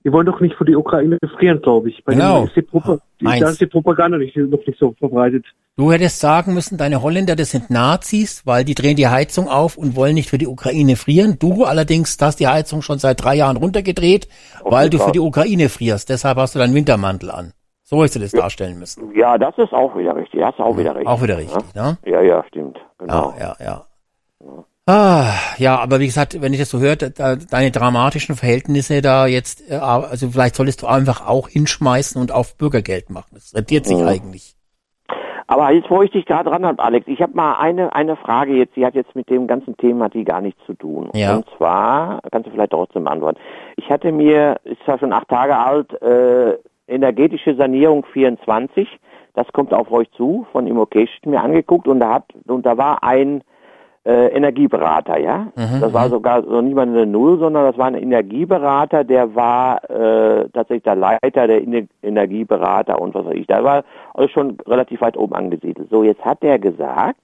Die wollen doch nicht für die Ukraine frieren, glaube ich. Bei genau. Ist die Propa da ist die Propaganda nicht, noch nicht so verbreitet. Du hättest sagen müssen, deine Holländer, das sind Nazis, weil die drehen die Heizung auf und wollen nicht für die Ukraine frieren. Du allerdings hast die Heizung schon seit drei Jahren runtergedreht, auf weil du für die Ukraine frierst. Deshalb hast du deinen Wintermantel an. So hättest du das ja. darstellen müssen. Ja, das ist auch wieder richtig. Das ist auch wieder richtig. Auch wieder richtig, ja? ne? Ja, ja, stimmt. Genau. Ja, ja, ja. Ah, ja, aber wie gesagt, wenn ich das so höre, da, deine dramatischen Verhältnisse da jetzt, äh, also vielleicht solltest du einfach auch hinschmeißen und auf Bürgergeld machen. Das rentiert sich mhm. eigentlich. Aber jetzt, wo ich dich gerade dran habe, Alex, ich habe mal eine, eine Frage jetzt, die hat jetzt mit dem ganzen Thema die gar nichts zu tun. Ja. Und zwar, kannst du vielleicht trotzdem antworten. Ich hatte mir, ist zwar schon acht Tage alt, äh, energetische Sanierung 24, das kommt auf euch zu, von Immocation mir angeguckt und da hat, und da war ein äh, Energieberater, ja. Mhm, das war mhm. sogar so nicht mal eine Null, sondern das war ein Energieberater, der war äh, tatsächlich der Leiter der Energieberater und was weiß ich. Da war also schon relativ weit oben angesiedelt. So, jetzt hat er gesagt,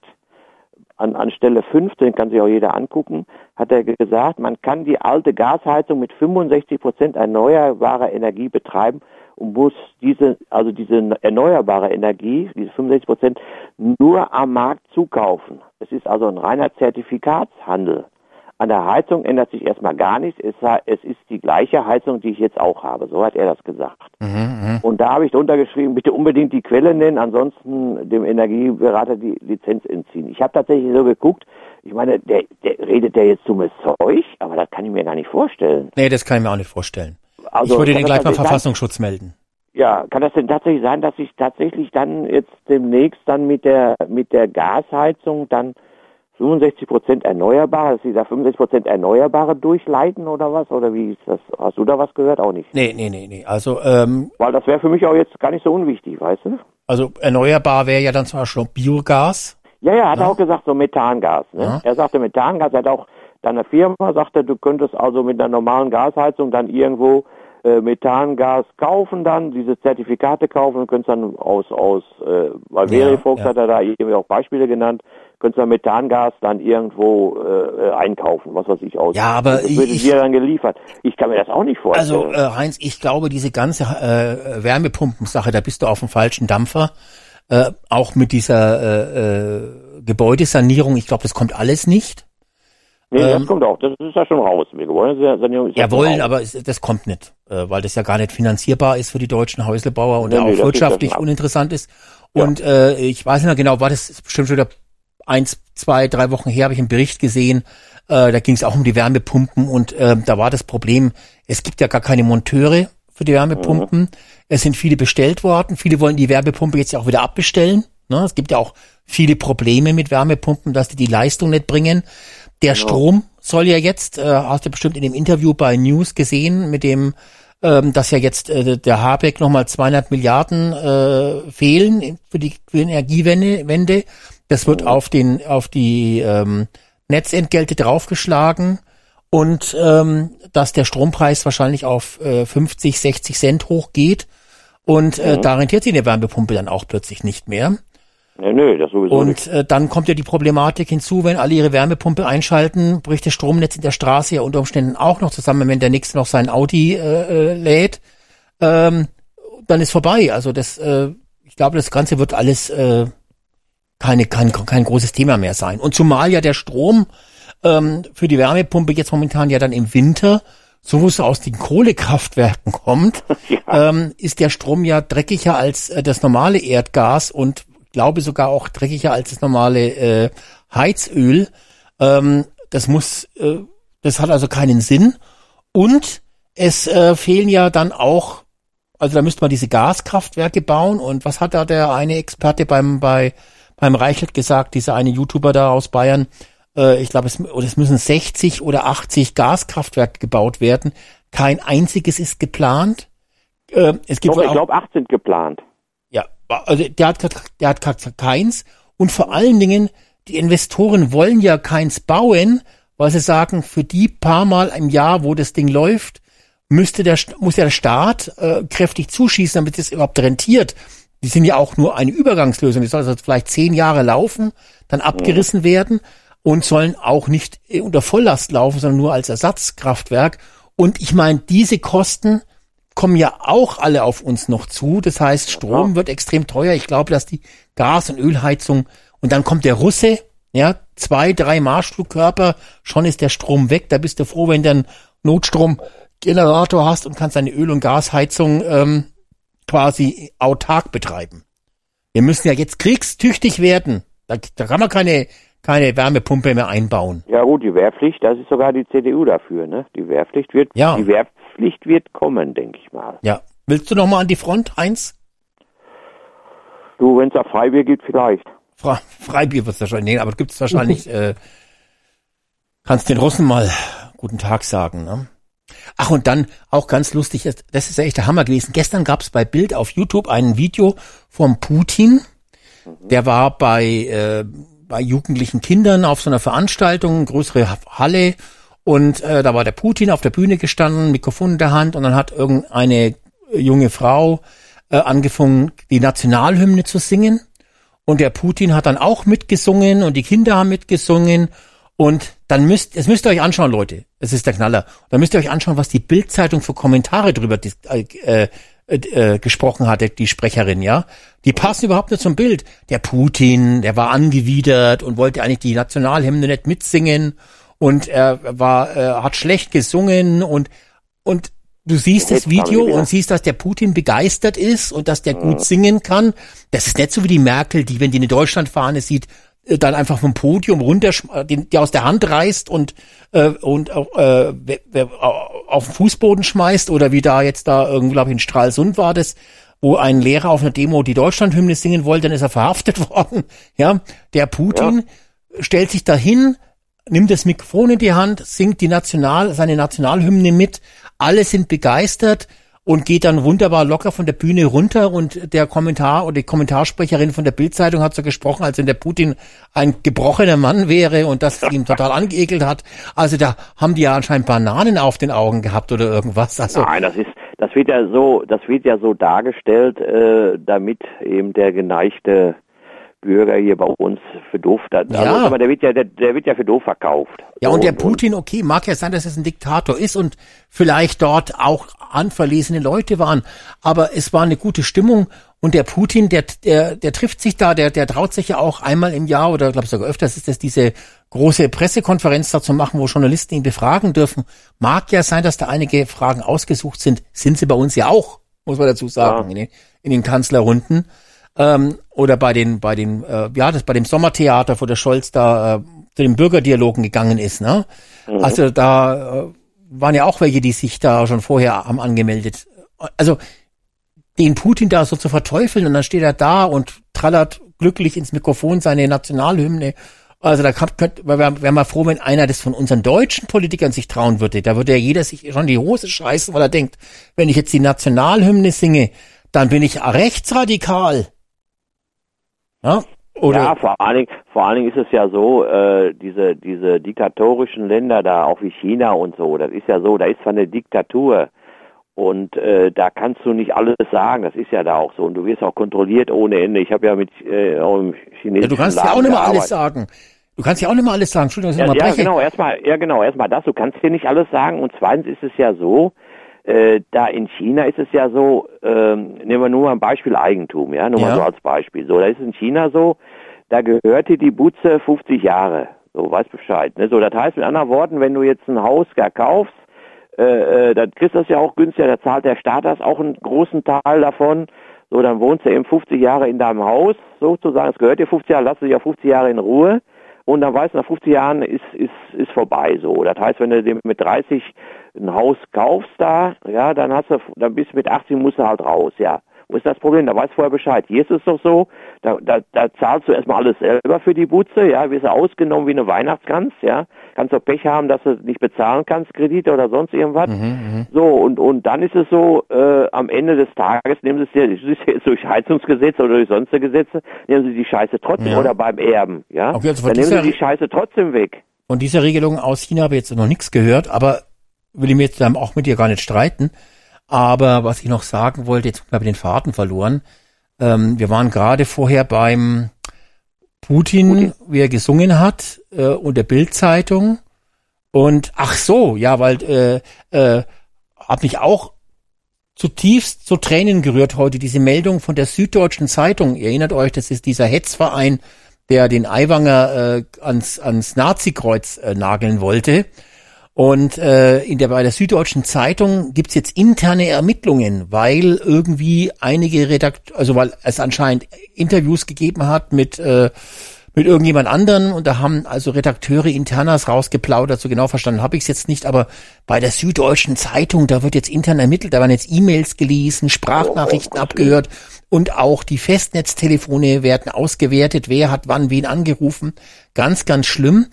an, an Stelle 15 kann sich auch jeder angucken, hat er gesagt, man kann die alte Gasheizung mit 65 Prozent erneuerbarer Energie betreiben und muss diese, also diese erneuerbare Energie, diese 65 Prozent, nur am Markt zukaufen. Es ist also ein reiner Zertifikatshandel. An der Heizung ändert sich erstmal gar nichts. Es, ist die gleiche Heizung, die ich jetzt auch habe. So hat er das gesagt. Mhm, mhm. und da habe ich drunter geschrieben, bitte unbedingt die Quelle nennen, ansonsten dem Energieberater die Lizenz entziehen. Ich habe tatsächlich so geguckt, ich meine, der, der redet der jetzt dummes Zeug, aber das kann ich mir gar nicht vorstellen. Nee, das kann ich mir auch nicht vorstellen. Also, ich würde den gleich beim Verfassungsschutz melden. Ja, kann das denn tatsächlich sein, dass ich tatsächlich dann jetzt demnächst dann mit der mit der Gasheizung dann 65 Prozent Erneuerbare, dass sie da 65 Prozent Erneuerbare durchleiten oder was? Oder wie ist das? Hast du da was gehört? Auch nicht. Nee, nee, nee, nee. Also, ähm, Weil das wäre für mich auch jetzt gar nicht so unwichtig, weißt du? Also erneuerbar wäre ja dann zum Beispiel Biogas. Ja, ja, hat ja. er auch gesagt, so Methangas. Ne? Ja. Er sagte Methangas, er hat auch deiner Firma sagte, du könntest also mit einer normalen Gasheizung dann irgendwo äh, Methangas kaufen dann, diese Zertifikate kaufen und könntest dann aus, aus äh, weil ja, ja. hat er da irgendwie auch Beispiele genannt, könntest dann Methangas dann irgendwo äh, einkaufen, was weiß ich aus. Ja, aber das würde ich, dir dann geliefert. Ich kann mir das auch nicht vorstellen. Also äh, Heinz, ich glaube, diese ganze äh, Wärmepumpensache, da bist du auf dem falschen Dampfer. Äh, auch mit dieser äh, äh, Gebäudesanierung, ich glaube, das kommt alles nicht. Nee, ähm, das kommt auch. Das ist ja schon raus. Wir wollen Sanierung ist ja, ja wollen, aber es, das kommt nicht, äh, weil das ja gar nicht finanzierbar ist für die deutschen Häuslebauer und nee, ja auch nee, wirtschaftlich uninteressant ist. Und ja. äh, ich weiß nicht mehr genau, war das bestimmt schon wieder eins, zwei, drei Wochen her, habe ich einen Bericht gesehen. Äh, da ging es auch um die Wärmepumpen und äh, da war das Problem, es gibt ja gar keine Monteure für die Wärmepumpen. Mhm. Es sind viele bestellt worden. Viele wollen die Wärmepumpe jetzt ja auch wieder abbestellen. Ne? Es gibt ja auch viele Probleme mit Wärmepumpen, dass die die Leistung nicht bringen. Der genau. Strom soll ja jetzt, äh, hast du bestimmt in dem Interview bei News gesehen, mit dem, ähm, dass ja jetzt äh, der Habeck nochmal 200 Milliarden äh, fehlen für die, für die Energiewende. Das wird mhm. auf den, auf die ähm, Netzentgelte draufgeschlagen und ähm, dass der Strompreis wahrscheinlich auf äh, 50, 60 Cent hochgeht. Und äh, mhm. da rentiert sich eine Wärmepumpe dann auch plötzlich nicht mehr. Nee, nee, das sowieso Und nicht. Äh, dann kommt ja die Problematik hinzu, wenn alle ihre Wärmepumpe einschalten, bricht das Stromnetz in der Straße ja unter Umständen auch noch zusammen, wenn der nächste noch sein Audi äh, äh, lädt. Ähm, dann ist vorbei. Also das, äh, ich glaube, das Ganze wird alles äh, keine, kein, kein großes Thema mehr sein. Und zumal ja der Strom ähm, für die Wärmepumpe jetzt momentan ja dann im Winter so es aus den Kohlekraftwerken kommt, <laughs> ja. ähm, ist der Strom ja dreckiger als äh, das normale Erdgas und glaube sogar auch dreckiger als das normale äh, Heizöl. Ähm, das muss, äh, das hat also keinen Sinn. Und es äh, fehlen ja dann auch, also da müsste man diese Gaskraftwerke bauen. Und was hat da der eine Experte beim bei beim Reichelt gesagt, dieser eine YouTuber da aus Bayern? Äh, ich glaube, es, es müssen 60 oder 80 Gaskraftwerke gebaut werden. Kein einziges ist geplant. Äh, es gibt ich glaube, 8 sind geplant also der hat, der hat keins. Und vor allen Dingen, die Investoren wollen ja keins bauen, weil sie sagen, für die paar Mal im Jahr, wo das Ding läuft, müsste der, muss ja der Staat äh, kräftig zuschießen, damit es überhaupt rentiert. Die sind ja auch nur eine Übergangslösung. Die soll also vielleicht zehn Jahre laufen, dann abgerissen werden und sollen auch nicht unter Volllast laufen, sondern nur als Ersatzkraftwerk. Und ich meine, diese Kosten kommen ja auch alle auf uns noch zu. Das heißt, Strom wird extrem teuer. Ich glaube, dass die Gas- und Ölheizung und dann kommt der Russe, ja, zwei, drei Marschflugkörper, schon ist der Strom weg. Da bist du froh, wenn du einen Notstromgenerator hast und kannst deine Öl- und Gasheizung ähm, quasi autark betreiben. Wir müssen ja jetzt kriegstüchtig werden. Da, da kann man keine keine Wärmepumpe mehr einbauen. Ja gut, die Wehrpflicht, das ist sogar die CDU dafür, ne? Die Wehrpflicht wird, ja. die Wehr, Pflicht wird kommen, denke ich mal. Ja. Willst du noch mal an die Front, Heinz? Du, wenn es auf Freibier gibt, vielleicht. Fre Freibier wird es wahrscheinlich, nee, aber gibt es wahrscheinlich, <laughs> äh, kannst den Russen mal guten Tag sagen, ne? Ach, und dann auch ganz lustig, das ist ja echt der Hammer gewesen. Gestern gab es bei Bild auf YouTube ein Video vom Putin. Der war bei, äh, bei jugendlichen Kindern auf so einer Veranstaltung, größere Halle, und äh, da war der Putin auf der Bühne gestanden, Mikrofon in der Hand und dann hat irgendeine junge Frau äh, angefangen, die Nationalhymne zu singen. Und der Putin hat dann auch mitgesungen und die Kinder haben mitgesungen. Und dann müsst, es müsst ihr euch anschauen, Leute. Es ist der Knaller. Dann müsst ihr euch anschauen, was die Bildzeitung für Kommentare drüber äh, äh, äh, gesprochen hatte, die Sprecherin, ja. Die passen überhaupt nicht zum Bild. Der Putin, der war angewidert und wollte eigentlich die Nationalhymne nicht mitsingen und er war, er hat schlecht gesungen und, und du siehst das Video und siehst, dass der Putin begeistert ist und dass der gut mhm. singen kann. Das ist nicht so wie die Merkel, die, wenn die eine Deutschlandfahne sieht, äh, dann einfach vom Podium runter, die aus der Hand reißt und äh, und äh, auf den Fußboden schmeißt oder wie da jetzt da irgendwie glaube ich in Stralsund war das, wo ein Lehrer auf einer Demo die Deutschlandhymne singen wollte, dann ist er verhaftet <laughs> worden. Ja, der Putin ja stellt sich dahin, nimmt das Mikrofon in die Hand, singt die National, seine Nationalhymne mit, alle sind begeistert und geht dann wunderbar locker von der Bühne runter und der Kommentar oder die Kommentarsprecherin von der Bildzeitung hat so gesprochen, als wenn der Putin ein gebrochener Mann wäre und das ihn total angeekelt hat. Also da haben die ja anscheinend Bananen auf den Augen gehabt oder irgendwas. Also Nein, das ist das wird ja so, das wird ja so dargestellt, äh, damit eben der geneigte Bürger hier bei uns für doof. Also, ja. aber der wird ja, der, der wird ja für doof verkauft. Ja, und, und der Putin, okay, mag ja sein, dass es ein Diktator ist und vielleicht dort auch anverlesene Leute waren, aber es war eine gute Stimmung und der Putin, der, der, der trifft sich da, der, der traut sich ja auch einmal im Jahr oder glaube sogar öfters ist das diese große Pressekonferenz dazu machen, wo Journalisten ihn befragen dürfen. Mag ja sein, dass da einige Fragen ausgesucht sind. Sind sie bei uns ja auch, muss man dazu sagen, ja. in, den, in den Kanzlerrunden ähm, oder bei den, bei den, äh, ja, das bei dem Sommertheater, wo der Scholz da äh, zu den Bürgerdialogen gegangen ist, ne? Mhm. Also da äh, waren ja auch welche, die sich da schon vorher haben angemeldet. Also den Putin da so zu verteufeln und dann steht er da und trallert glücklich ins Mikrofon seine Nationalhymne. Also da wäre wär mal froh, wenn einer das von unseren deutschen Politikern sich trauen würde. Da würde ja jeder sich schon die Hose scheißen, weil er denkt, wenn ich jetzt die Nationalhymne singe, dann bin ich rechtsradikal. Ja, oder? ja vor, allen Dingen, vor allen Dingen ist es ja so, äh, diese, diese diktatorischen Länder da, auch wie China und so, das ist ja so, da ist zwar eine Diktatur und äh, da kannst du nicht alles sagen, das ist ja da auch so und du wirst auch kontrolliert ohne Ende. Ich habe ja mit äh, auch im chinesischen ja, Du kannst ja auch nicht mal alles sagen. Du kannst ja auch nicht mal alles sagen. Entschuldigung, dass ich ja, ja genau, erstmal, ja genau, erstmal das, du kannst dir nicht alles sagen und zweitens ist es ja so, äh, da in China ist es ja so, ähm, nehmen wir nur mal ein Beispiel Eigentum, ja, nur ja. mal so als Beispiel. So, da ist es in China so, da gehörte die Butze 50 Jahre. So, weiß Bescheid. Ne? So, das heißt mit anderen Worten, wenn du jetzt ein Haus gar kaufst, äh, äh, dann kriegst du das ja auch günstiger, da zahlt der Staat das auch einen großen Teil davon. So, dann wohnst du eben 50 Jahre in deinem Haus, sozusagen, es gehört dir 50 Jahre, lass dich ja 50 Jahre in Ruhe und dann weißt du, nach 50 Jahren ist, ist, ist vorbei so. Das heißt, wenn du dir mit 30 ein Haus kaufst da, ja, dann hast du, dann bist du mit 80 musst du halt raus, ja. Wo ist das Problem? Da weißt du vorher Bescheid. Hier ist es doch so, da, da, da zahlst du erstmal alles selber für die Butze, ja, wirst du ausgenommen wie eine Weihnachtsgans, ja. Kannst doch Pech haben, dass du nicht bezahlen kannst, Kredite oder sonst irgendwas. Mhm, mhm, so, und, und dann ist es so, äh, am Ende des Tages nehmen sie es dir, durch Heizungsgesetze oder durch sonstige Gesetze, nehmen sie die Scheiße trotzdem ja. oder beim Erben, ja. Okay, also dann nehmen sie die Scheiße trotzdem weg. Von dieser Regelung aus China habe ich jetzt noch nichts gehört, aber will ich mir jetzt auch mit dir gar nicht streiten. Aber was ich noch sagen wollte, jetzt habe ich den Faden verloren. Ähm, wir waren gerade vorher beim Putin, Putin, wie er gesungen hat, äh, und der Bildzeitung. Und ach so, ja, weil äh, äh, hat mich auch zutiefst zu Tränen gerührt heute diese Meldung von der Süddeutschen Zeitung. Ihr erinnert euch, das ist dieser Hetzverein, der den Aiwanger äh, ans, ans Nazikreuz äh, nageln wollte. Und äh, in der bei der Süddeutschen Zeitung gibt's jetzt interne Ermittlungen, weil irgendwie einige Redakt, also weil es anscheinend Interviews gegeben hat mit äh, mit irgendjemand anderen und da haben also Redakteure internas rausgeplaudert, so genau verstanden habe ich es jetzt nicht, aber bei der Süddeutschen Zeitung, da wird jetzt intern ermittelt, da werden jetzt E-Mails gelesen, Sprachnachrichten oh, abgehört und auch die Festnetztelefone werden ausgewertet, wer hat wann wen angerufen, ganz, ganz schlimm.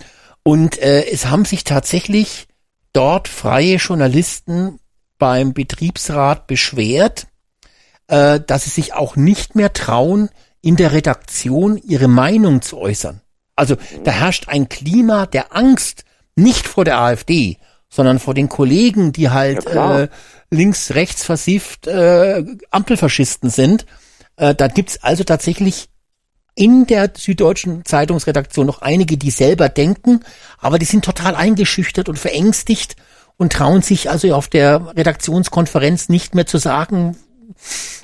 Und äh, es haben sich tatsächlich dort freie Journalisten beim Betriebsrat beschwert, äh, dass sie sich auch nicht mehr trauen, in der Redaktion ihre Meinung zu äußern. Also da herrscht ein Klima der Angst, nicht vor der AfD, sondern vor den Kollegen, die halt ja, äh, links, rechts versifft äh, Ampelfaschisten sind. Äh, da gibt's also tatsächlich in der Süddeutschen Zeitungsredaktion noch einige, die selber denken, aber die sind total eingeschüchtert und verängstigt und trauen sich also auf der Redaktionskonferenz nicht mehr zu sagen,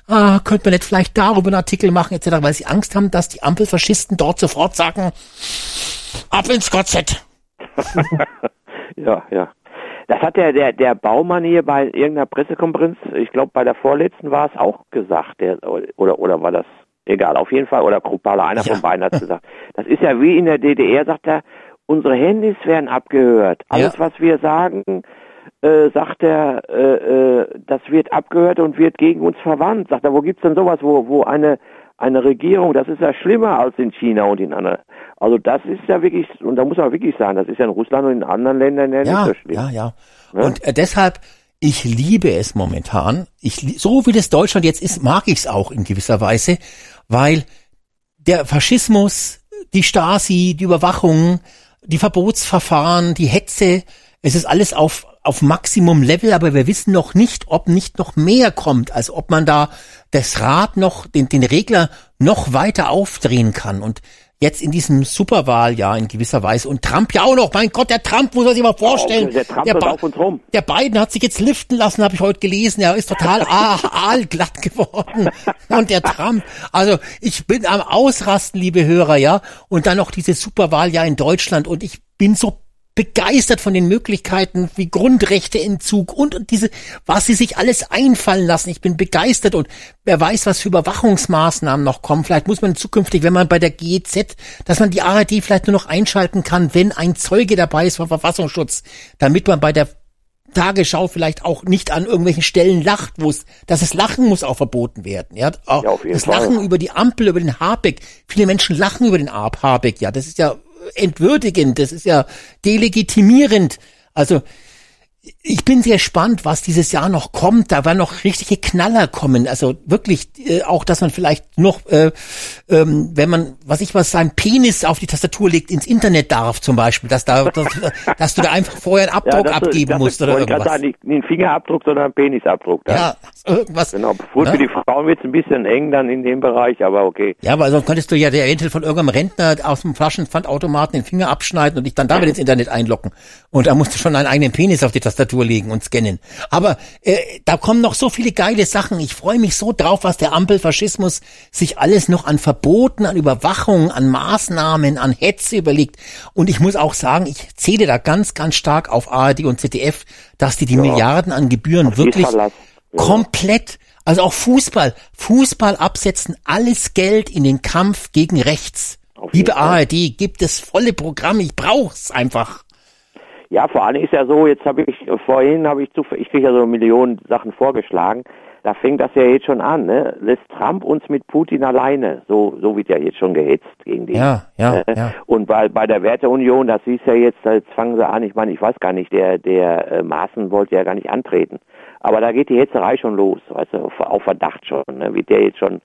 ah, könnte man nicht vielleicht darüber einen Artikel machen, etc., weil sie Angst haben, dass die Ampelfaschisten dort sofort sagen, ab ins KZ. <laughs> ja, ja. Das hat der, der, der Baumann hier bei irgendeiner Pressekonferenz, ich glaube bei der vorletzten war es auch gesagt, der, oder, oder war das egal, auf jeden Fall, oder Krupala, einer ja. von beiden hat <laughs> gesagt. Das ist ja wie in der DDR, sagt er, unsere Handys werden abgehört. Alles, ja. was wir sagen, äh, sagt er, äh, äh, das wird abgehört und wird gegen uns verwandt. Sagt er, wo gibt's denn sowas, wo, wo eine eine Regierung, das ist ja schlimmer als in China und in anderen. Also das ist ja wirklich, und da muss man wirklich sagen, das ist ja in Russland und in anderen Ländern ja, nicht so schlimm. Ja, ja. ja? Und äh, deshalb, ich liebe es momentan. Ich, so wie das Deutschland jetzt ist, mag ich es auch in gewisser Weise, weil der Faschismus, die Stasi, die Überwachung, die Verbotsverfahren, die Hetze, es ist alles auf, auf Maximum Level, aber wir wissen noch nicht, ob nicht noch mehr kommt, als ob man da das Rad noch, den, den Regler noch weiter aufdrehen kann. Und jetzt in diesem Superwahljahr in gewisser Weise und Trump ja auch noch. Mein Gott, der Trump muss man sich mal vorstellen. der Trump der, auf uns rum. der Biden hat sich jetzt liften lassen, habe ich heute gelesen. Er ist total <laughs> aalglatt geworden. Und der Trump, also ich bin am Ausrasten, liebe Hörer, ja. Und dann noch dieses Superwahljahr in Deutschland und ich bin so begeistert von den Möglichkeiten wie Grundrechteentzug und, und diese, was sie sich alles einfallen lassen. Ich bin begeistert und wer weiß, was für Überwachungsmaßnahmen noch kommen. Vielleicht muss man zukünftig, wenn man bei der GEZ, dass man die ARD vielleicht nur noch einschalten kann, wenn ein Zeuge dabei ist vom Verfassungsschutz, damit man bei der Tagesschau vielleicht auch nicht an irgendwelchen Stellen lacht, wo es, dass es Lachen muss auch verboten werden. Ja, auch ja, das Lachen über die Ampel, über den Habeck. Viele Menschen lachen über den Habeck. Ja, das ist ja entwürdigend, das ist ja delegitimierend. Also ich bin sehr gespannt, was dieses Jahr noch kommt. Da werden noch richtige Knaller kommen. Also wirklich äh, auch, dass man vielleicht noch, äh, ähm, wenn man, was ich was, seinen Penis auf die Tastatur legt, ins Internet darf zum Beispiel, dass da, dass, dass du da einfach vorher einen Abdruck ja, abgeben musst oder irgendwas. Sagen, nicht einen Fingerabdruck, sondern einen Penisabdruck. Ja, ja irgendwas. Genau. Für ja. die Frauen wird es ein bisschen eng dann in dem Bereich, aber okay. Ja, aber sonst könntest du ja der eventuell von irgendeinem Rentner aus dem Flaschenpfandautomaten den Finger abschneiden und dich dann damit ins Internet einloggen. Und da musst du schon einen eigenen Penis auf die Tastatur Tastatur legen und scannen. Aber äh, da kommen noch so viele geile Sachen. Ich freue mich so drauf, was der Ampelfaschismus sich alles noch an Verboten, an Überwachung, an Maßnahmen, an Hetze überlegt. Und ich muss auch sagen, ich zähle da ganz, ganz stark auf ARD und ZDF, dass die die ja. Milliarden an Gebühren wirklich ja. komplett also auch Fußball, Fußball absetzen, alles Geld in den Kampf gegen rechts. Liebe ARD, gibt es volle Programme, ich brauch's einfach. Ja, vor allem ist ja so, jetzt habe ich, vorhin habe ich zu, ich kriege ja so Millionen Sachen vorgeschlagen, da fängt das ja jetzt schon an, ne? Lässt Trump uns mit Putin alleine, so, so wird ja jetzt schon gehetzt gegen den. Ja, ja, ne? ja. Und bei, bei der Werteunion, das ist ja jetzt, jetzt fangen sie an, ich meine, ich weiß gar nicht, der, der äh, Maaßen wollte ja gar nicht antreten. Aber da geht die Hetzerei schon los, weißt du, auf, auf Verdacht schon, ne? Wird der jetzt schon,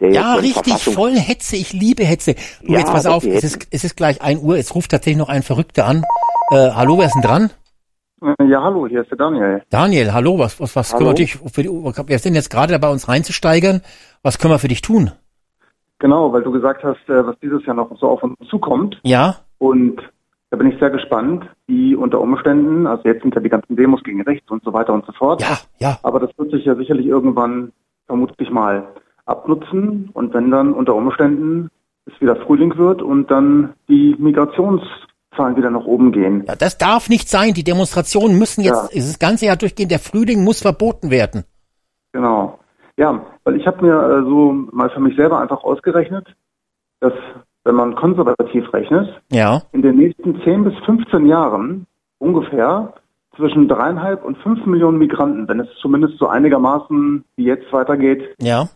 ja, richtig, voll Hetze. Ich liebe Hetze. Du, ja, jetzt pass auf, es ist, es ist gleich ein Uhr. Es ruft tatsächlich noch ein Verrückter an. Äh, hallo, wer ist denn dran? Äh, ja, hallo, hier ist der Daniel. Daniel, hallo, was, was, was hallo. können wir dich für die, wir sind jetzt gerade dabei, uns reinzusteigern. Was können wir für dich tun? Genau, weil du gesagt hast, äh, was dieses Jahr noch so auf uns zukommt. Ja. Und da bin ich sehr gespannt, wie unter Umständen, also jetzt sind ja die ganzen Demos gegen rechts und so weiter und so fort. Ja, ja. Aber das wird sich ja sicherlich irgendwann vermutlich mal abnutzen und wenn dann unter Umständen es wieder Frühling wird und dann die Migrationszahlen wieder nach oben gehen. Ja, das darf nicht sein. Die Demonstrationen müssen jetzt ja. das ganze Jahr durchgehen. Der Frühling muss verboten werden. Genau. Ja, weil ich habe mir äh, so mal für mich selber einfach ausgerechnet, dass wenn man konservativ rechnet, ja. in den nächsten 10 bis 15 Jahren ungefähr zwischen dreieinhalb und fünf Millionen Migranten, wenn es zumindest so einigermaßen wie jetzt weitergeht, ja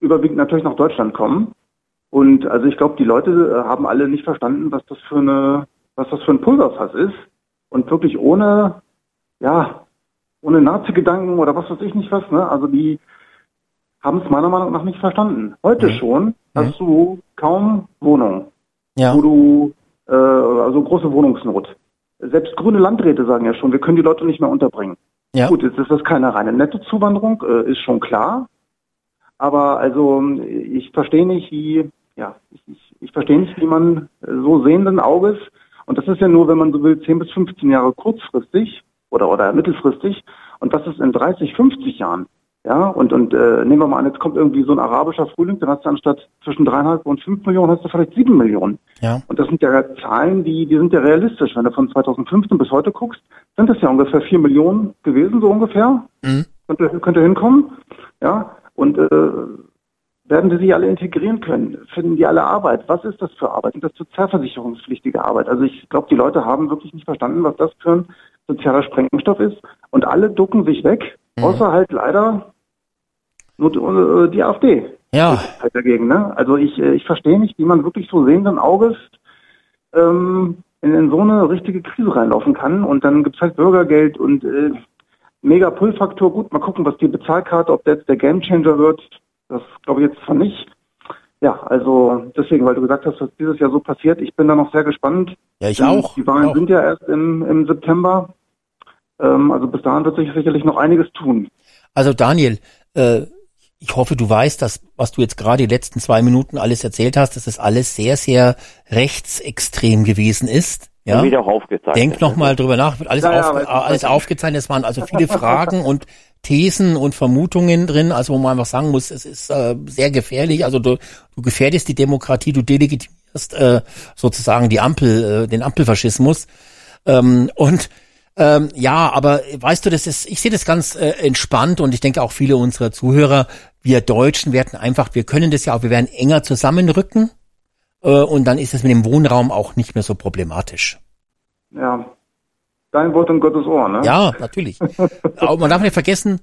überwiegend natürlich nach Deutschland kommen. Und also ich glaube, die Leute äh, haben alle nicht verstanden, was das für eine, was das für ein Pulverfass ist. Und wirklich ohne, ja, ohne Nazi-Gedanken oder was weiß ich nicht was, ne? Also die haben es meiner Meinung nach nicht verstanden. Heute mhm. schon mhm. hast du kaum Wohnungen, ja. wo du, äh, also große Wohnungsnot. Selbst grüne Landräte sagen ja schon, wir können die Leute nicht mehr unterbringen. Ja. Gut, jetzt ist das keine reine Nettozuwanderung, äh, ist schon klar. Aber also ich verstehe nicht, wie, ja, ich, ich, ich verstehe nicht, wie man so sehenden Auges, und das ist ja nur, wenn man so will, 10 bis 15 Jahre kurzfristig oder, oder mittelfristig, und das ist in 30, 50 Jahren. Ja, und, und äh, nehmen wir mal an, jetzt kommt irgendwie so ein arabischer Frühling, dann hast du anstatt zwischen dreieinhalb und fünf Millionen hast du vielleicht sieben Millionen. Ja. Und das sind ja Zahlen, die, die sind ja realistisch. Wenn du von 2015 bis heute guckst, sind das ja ungefähr vier Millionen gewesen, so ungefähr. Mhm. Könnte, könnte hinkommen. Ja, und äh, werden sie sich alle integrieren können? Finden die alle Arbeit? Was ist das für Arbeit? Sind das sozialversicherungspflichtige Arbeit? Also ich glaube, die Leute haben wirklich nicht verstanden, was das für ein sozialer Sprengstoff ist. Und alle ducken sich weg, mhm. außer halt leider nur die, äh, AfD. Ja. Halt dagegen, ne? Also ich, äh, ich verstehe nicht, wie man wirklich so sehenden Auges ähm, in, in so eine richtige Krise reinlaufen kann. Und dann gibt's halt Bürgergeld und äh, mega Pull-Faktor. Gut, mal gucken, was die Bezahlkarte, ob der jetzt der Gamechanger wird. Das glaube ich jetzt zwar nicht. Ja, also deswegen, weil du gesagt hast, was dieses Jahr so passiert, ich bin da noch sehr gespannt. Ja, ich auch. Die Wahlen auch. sind ja erst im, im September. Ähm, also bis dahin wird sich sicherlich noch einiges tun. Also Daniel, äh, ich hoffe, du weißt, dass was du jetzt gerade die letzten zwei Minuten alles erzählt hast, dass das alles sehr, sehr rechtsextrem gewesen ist. Ja, Wieder auch aufgezeichnet. denk noch mal drüber nach, wird alles, Ja, ja, auf, alles aufgezeichnet. Es waren also viele Fragen und Thesen und Vermutungen drin, also wo man einfach sagen muss, es ist äh, sehr gefährlich. Also du, du gefährdest die Demokratie, du delegitimierst äh, sozusagen die Ampel, äh, den Ampelfaschismus. Ähm, und ähm, ja, aber weißt du, das ist, ich sehe das ganz äh, entspannt und ich denke auch viele unserer Zuhörer, wir Deutschen werden einfach, wir können das ja auch, wir werden enger zusammenrücken und dann ist es mit dem Wohnraum auch nicht mehr so problematisch. Ja. Dein Wort in Gottes Ohr, ne? Ja, natürlich. <laughs> Aber man darf nicht vergessen,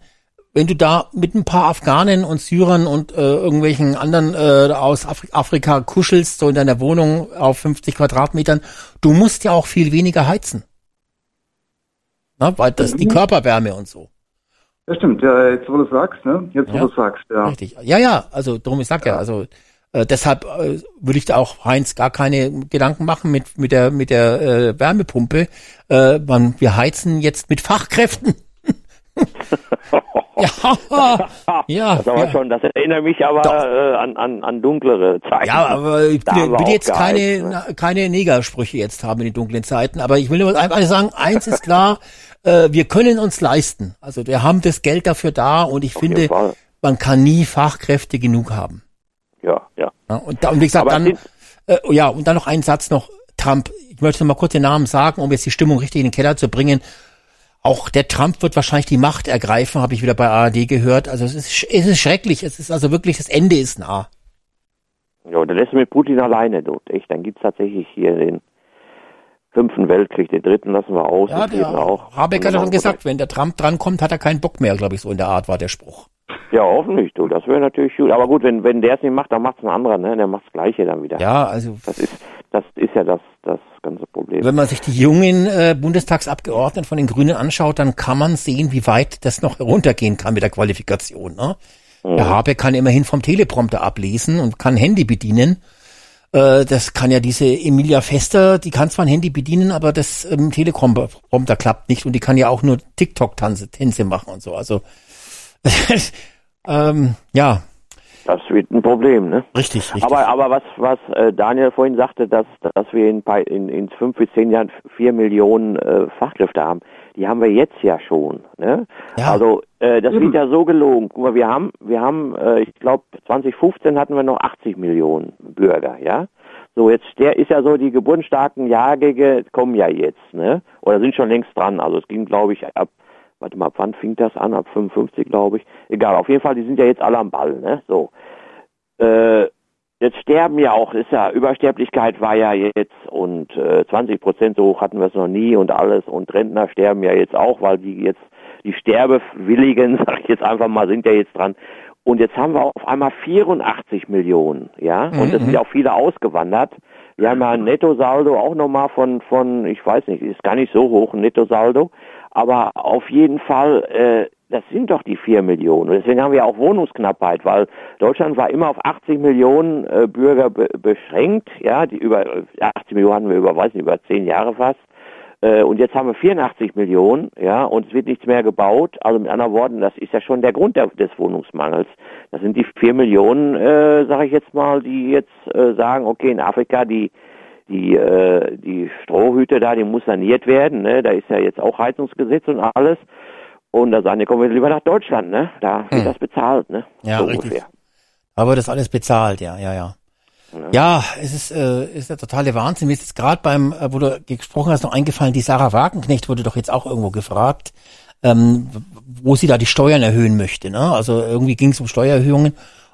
wenn du da mit ein paar Afghanen und Syrern und äh, irgendwelchen anderen äh, aus Afri Afrika kuschelst, so in deiner Wohnung auf 50 Quadratmetern, du musst ja auch viel weniger heizen. Na, weil das die Körperwärme und so. Das stimmt, ja, jetzt wo du sagst, ne? Jetzt wo Ja. du sagst, ja. Richtig. Ja, ja, also darum ich sag ja, also äh, deshalb äh, würde ich da auch Heinz gar keine Gedanken machen mit mit der mit der äh, Wärmepumpe. Äh, man, wir heizen jetzt mit Fachkräften. <laughs> ja, ja, Das, aber ja. schon, das erinnert mich aber äh, an, an, an dunklere Zeiten. Ja, aber ich will, will jetzt keine, ne? keine Negersprüche jetzt haben in den dunklen Zeiten, aber ich will nur einfach sagen, eins ist klar, äh, wir können uns leisten. Also wir haben das Geld dafür da und ich jeden finde, man kann nie Fachkräfte genug haben. Ja, ja. Ja, und, da, und wie gesagt, Aber dann, äh, ja, und dann noch ein Satz noch, Trump. Ich möchte noch mal kurz den Namen sagen, um jetzt die Stimmung richtig in den Keller zu bringen. Auch der Trump wird wahrscheinlich die Macht ergreifen, habe ich wieder bei ARD gehört. Also es ist, es ist schrecklich. Es ist also wirklich, das Ende ist nah. Ja, dann lässt du mit Putin alleine dort, echt. Dann gibt's tatsächlich hier den fünften Weltkrieg, den dritten lassen wir aus, Ja, der auch. Habeck hat ja schon gesagt, wenn der Trump drankommt, hat er keinen Bock mehr, glaube ich, so in der Art war der Spruch. Ja, hoffentlich, du. Das wäre natürlich gut. Aber gut, wenn, wenn der es nicht macht, dann macht's ein anderer, ne? Der macht's Gleiche dann wieder. Ja, also Das ist, das ist ja das, das ganze Problem. wenn man sich die jungen äh, Bundestagsabgeordneten von den Grünen anschaut, dann kann man sehen, wie weit das noch heruntergehen kann mit der Qualifikation. Ne? Der Habeck kann immerhin vom Teleprompter ablesen und kann Handy bedienen. Äh, das kann ja diese Emilia Fester, die kann zwar ein Handy bedienen, aber das ähm, Teleprompter klappt nicht und die kann ja auch nur TikTok-Tänze Tänze machen und so. Also <laughs> ähm, ja, Das wird ein Problem, ne? richtig, richtig. Aber, aber was, was äh, Daniel vorhin sagte, dass, dass wir in, bei- in, in fünf bis zehn Jahren vier Millionen äh, Fachkräfte haben, die haben wir jetzt ja schon. Ne? Ja. Also äh, das wird ja so gelogen. Guck mal, wir haben, wir haben, äh, ich glaube, 2015 hatten wir noch 80 Millionen Bürger, ja. So jetzt der ist ja so die geburtenstarken Jahrgänge kommen ja jetzt, ne? Oder sind schon längst dran. Also es ging, glaube ich, ab warte mal, ab wann fing das an? Ab 55, glaube ich. Egal, auf jeden Fall, die sind ja jetzt alle am Ball, ne? So. Äh, jetzt sterben ja auch, ist ja, Übersterblichkeit war ja jetzt und äh, 20 Prozent so hoch hatten wir es noch nie und alles und Rentner sterben ja jetzt auch, weil die jetzt, die Sterbewilligen, <laughs> sag ich jetzt einfach mal, sind ja jetzt dran. Und jetzt haben wir auf einmal 84 Millionen, ja, und es sind ja auch viele ausgewandert. Wir haben ja ein Nettosaldo auch nochmal von, von, ich weiß nicht, ist gar nicht so hoch, ein Nettosaldo. Aber auf jeden Fall, äh, das sind doch die vier Millionen. Und deswegen haben wir auch Wohnungsknappheit, weil Deutschland war immer auf 80 Millionen äh, Bürger be beschränkt. Ja, die über äh, 80 Millionen hatten wir über, weiß nicht, über zehn Jahre fast. Äh, und jetzt haben wir 84 Millionen, ja, und es wird nichts mehr gebaut. Also mit anderen Worten, das ist ja schon der Grund der, des Wohnungsmangels. Das sind die vier Millionen, äh, sage ich jetzt mal, die jetzt äh, sagen, okay, in Afrika die die äh, die Strohhüte da, die muss saniert werden, ne? Da ist ja jetzt auch Heizungsgesetz und alles. Und da sagen die, kommen wir lieber nach Deutschland, ne? Da wird Hm. das bezahlt, ne? Ja, so richtig. ungefähr. Aber das alles bezahlt, ja, ja, ja. Ja, es ist, äh, ist der totale Wahnsinn. Mir ist jetzt gerade beim, äh, wo du gesprochen hast, noch eingefallen, die Sarah Wagenknecht wurde doch jetzt auch irgendwo gefragt, ähm, wo sie da die Steuern erhöhen möchte. Ne? Also irgendwie ging es um Steuererhöhungen.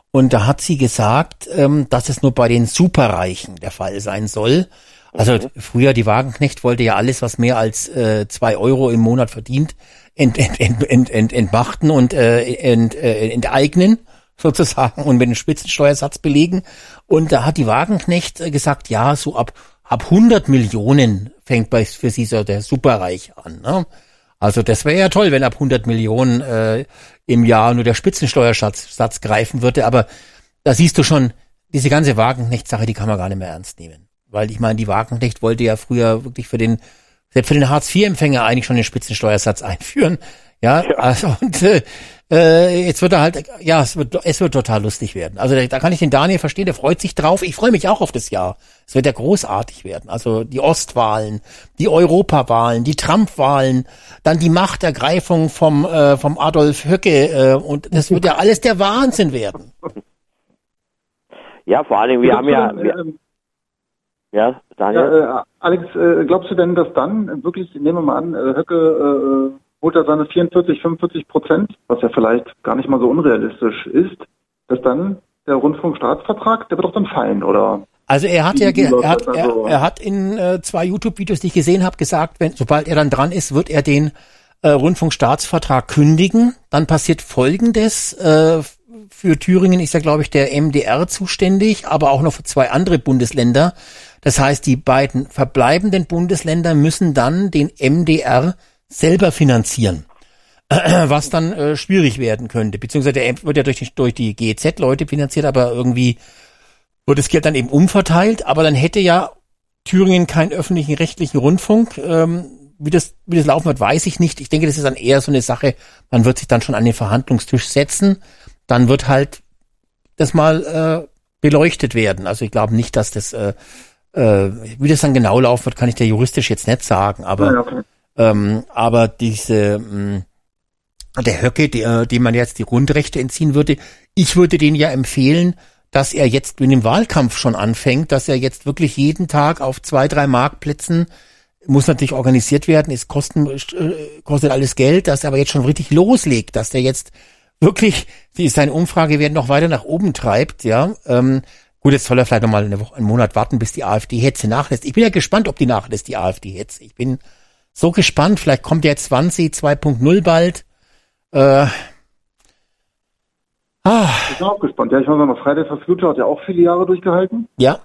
Und da hat sie gesagt, ähm, dass es nur bei den Superreichen der Fall sein soll. Also früher die Wagenknecht wollte ja alles, was mehr als äh, zwei Euro im Monat verdient, ent, ent, ent, ent, ent, entmachten und äh, ent, äh, enteignen. <laughs> sozusagen und mit dem Spitzensteuersatz belegen. Und da hat die Wagenknecht gesagt, ja, so ab, ab 100 Millionen fängt bei, für sie so der Superreich an. Ne? Also das wäre ja toll, wenn ab 100 Millionen äh, im Jahr nur der Spitzensteuersatz Satz greifen würde. Aber da siehst du schon, diese ganze Wagenknecht-Sache, die kann man gar nicht mehr ernst nehmen. Weil ich meine, die Wagenknecht wollte ja früher wirklich für den, selbst für den Hartz-IV-Empfänger eigentlich schon den Spitzensteuersatz einführen. Ja, ja. also und äh, äh, jetzt wird er halt, ja, es wird, es wird total lustig werden. Also da, da kann ich den Daniel verstehen, der freut sich drauf. Ich freue mich auch auf das Jahr. Es wird ja großartig werden. Also die Ostwahlen, die Europawahlen, die Trump-Wahlen, dann die Machtergreifung vom äh, vom Adolf Höcke äh, und das wird ja alles der Wahnsinn werden. Ja, vor allen Dingen, wir haben ja, wir, ähm, ja, Daniel. Ja, äh, Alex, äh, glaubst du denn, dass dann wirklich, nehmen wir mal an, äh, Höcke äh, holt er seine 44, 45 Prozent, was ja vielleicht gar nicht mal so unrealistisch ist, dass dann der Rundfunkstaatsvertrag, der wird doch dann fallen, oder? Also er hat ja, er hat, er, er, hat in äh, zwei YouTube-Videos, die ich gesehen habe, gesagt, wenn sobald er dann dran ist, wird er den äh, Rundfunkstaatsvertrag kündigen. Dann passiert Folgendes: äh, Für Thüringen ist ja, glaube ich, der MDR zuständig, aber auch noch für zwei andere Bundesländer. Das heißt, die beiden verbleibenden Bundesländer müssen dann den MDR selber finanzieren. <clears throat> Was dann äh, schwierig werden könnte. Beziehungsweise der wird ja durch die, durch die GEZ-Leute finanziert, aber irgendwie wird das Geld dann eben umverteilt. Aber dann hätte ja Thüringen keinen öffentlichen rechtlichen Rundfunk. Ähm, wie das, wie das laufen wird, weiß ich nicht. Ich denke, das ist dann eher so eine Sache, man wird sich dann schon an den Verhandlungstisch setzen. Dann wird halt das mal äh, beleuchtet werden. Also ich glaube nicht, dass das, äh, äh, wie das dann genau laufen wird, kann ich dir juristisch jetzt nicht sagen. Aber, ja, okay. ähm, aber diese, mh, mm, der Höcke, der, dem man jetzt die Grundrechte entziehen würde, ich würde den ja empfehlen, dass er jetzt in dem Wahlkampf schon anfängt, dass er jetzt wirklich jeden Tag auf zwei, drei Marktplätzen muss natürlich organisiert werden, es kosten, äh, kostet alles Geld, dass er aber jetzt schon richtig loslegt, dass er jetzt wirklich die seine Umfragewerte noch weiter nach oben treibt, ja. Ähm, gut, jetzt soll er vielleicht noch mal eine Woche, einen Monat warten, bis die AfD-Hetze nachlässt. Ich bin ja gespannt, ob die nachlässt, die AfD-Hetze. Ich bin so gespannt. Vielleicht kommt ja 20 2.0 bald. Äh, ah. Ich bin auch gespannt. Ja, ich meine, Fridays for Future hat ja auch viele Jahre durchgehalten. Ja.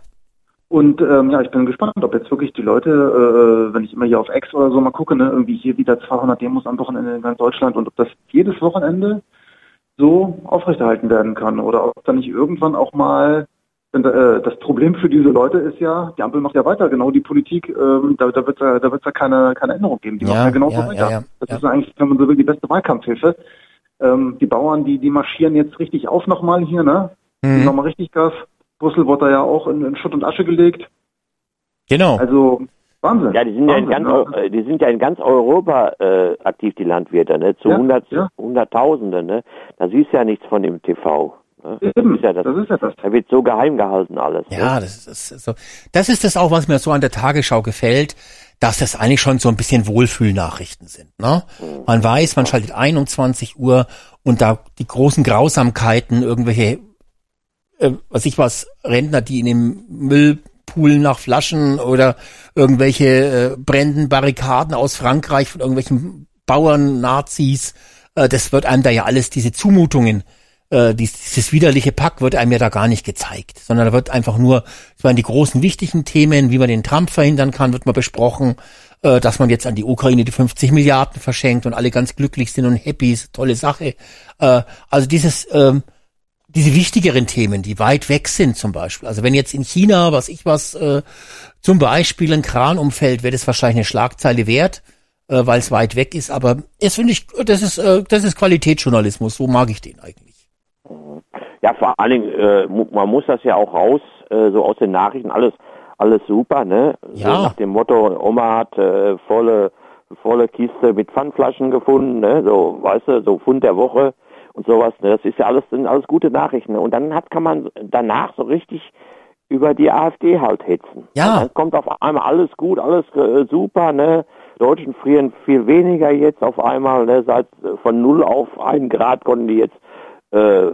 Und ähm, ja, ich bin gespannt, ob jetzt wirklich die Leute, äh, wenn ich immer hier auf X oder so mal gucke, ne, irgendwie hier wieder 200 Demos am Wochenende in ganz Deutschland und ob das jedes Wochenende so aufrechterhalten werden kann oder ob da nicht irgendwann auch mal, denn, äh, das Problem für diese Leute ist ja, die Ampel macht ja weiter, genau die Politik, ähm, da, da wird es ja, da wird's ja keine, keine Änderung geben, die ja, machen ja genauso ja, weiter. Ja, das ist eigentlich, wenn man so will, die beste Wahlkampfhilfe. Ähm, die Bauern, die, die marschieren jetzt richtig auf nochmal hier, ne? Mhm. Nochmal richtig Gas. Brüssel wurde da ja auch in, in Schutt und Asche gelegt. Genau. Also Wahnsinn. Ja, die sind Wahnsinn, ja in ganz, ne? die sind ja in ganz Europa äh, aktiv, die Landwirte, ne? Zu ja, hundert, ja. Hunderttausende, ne? Da siehst du ja nichts von dem TV. Eben, das ist ja das, das, ist ja das. Da wird so geheim gehalten alles. Ja, ne? das ist so. Das ist das auch, was mir so an der Tagesschau gefällt, dass das eigentlich schon so ein bisschen Wohlfühlnachrichten sind. Ne? Mhm. Man weiß, man schaltet ein um 20 Uhr und da die großen Grausamkeiten, irgendwelche äh, was ich was, Rentner, die in dem Müllpool nach Flaschen oder irgendwelche äh, brennenden Barrikaden aus Frankreich von irgendwelchen Bauern, Nazis, äh, das wird einem da ja alles, diese Zumutungen, äh, dieses widerliche Pack wird einem ja da gar nicht gezeigt, sondern da wird einfach nur, ich meine, die großen wichtigen Themen, wie man den Trump verhindern kann, wird mal besprochen, äh, dass man jetzt an die Ukraine die 50 Milliarden verschenkt und alle ganz glücklich sind und happy, ist tolle Sache. Äh, also dieses, äh, diese wichtigeren Themen, die weit weg sind zum Beispiel. Also wenn jetzt in China, was ich was, äh, zum Beispiel ein Kran umfällt, wäre das wahrscheinlich eine Schlagzeile wert, äh, weil es weit weg ist. Aber es finde ich, das ist, äh, das ist Qualitätsjournalismus. So mag ich den eigentlich. Ja, vor allen Dingen, äh, man muss das ja auch raus, äh, so aus den Nachrichten, alles, alles super, ne? Ja. So nach dem Motto, Oma hat äh, volle, volle Kiste mit Pfandflaschen gefunden, ne? So, weißt du, so Fund der Woche und sowas. Ne? Das ist ja alles, sind alles gute Nachrichten. Ne? Und dann hat, kann man danach so richtig über die AfD halt hetzen. Ja. Und dann kommt auf einmal alles gut, alles äh, super, ne? Deutschen frieren viel weniger jetzt auf einmal, ne? Seit äh, von null auf einen Grad konnten die jetzt äh,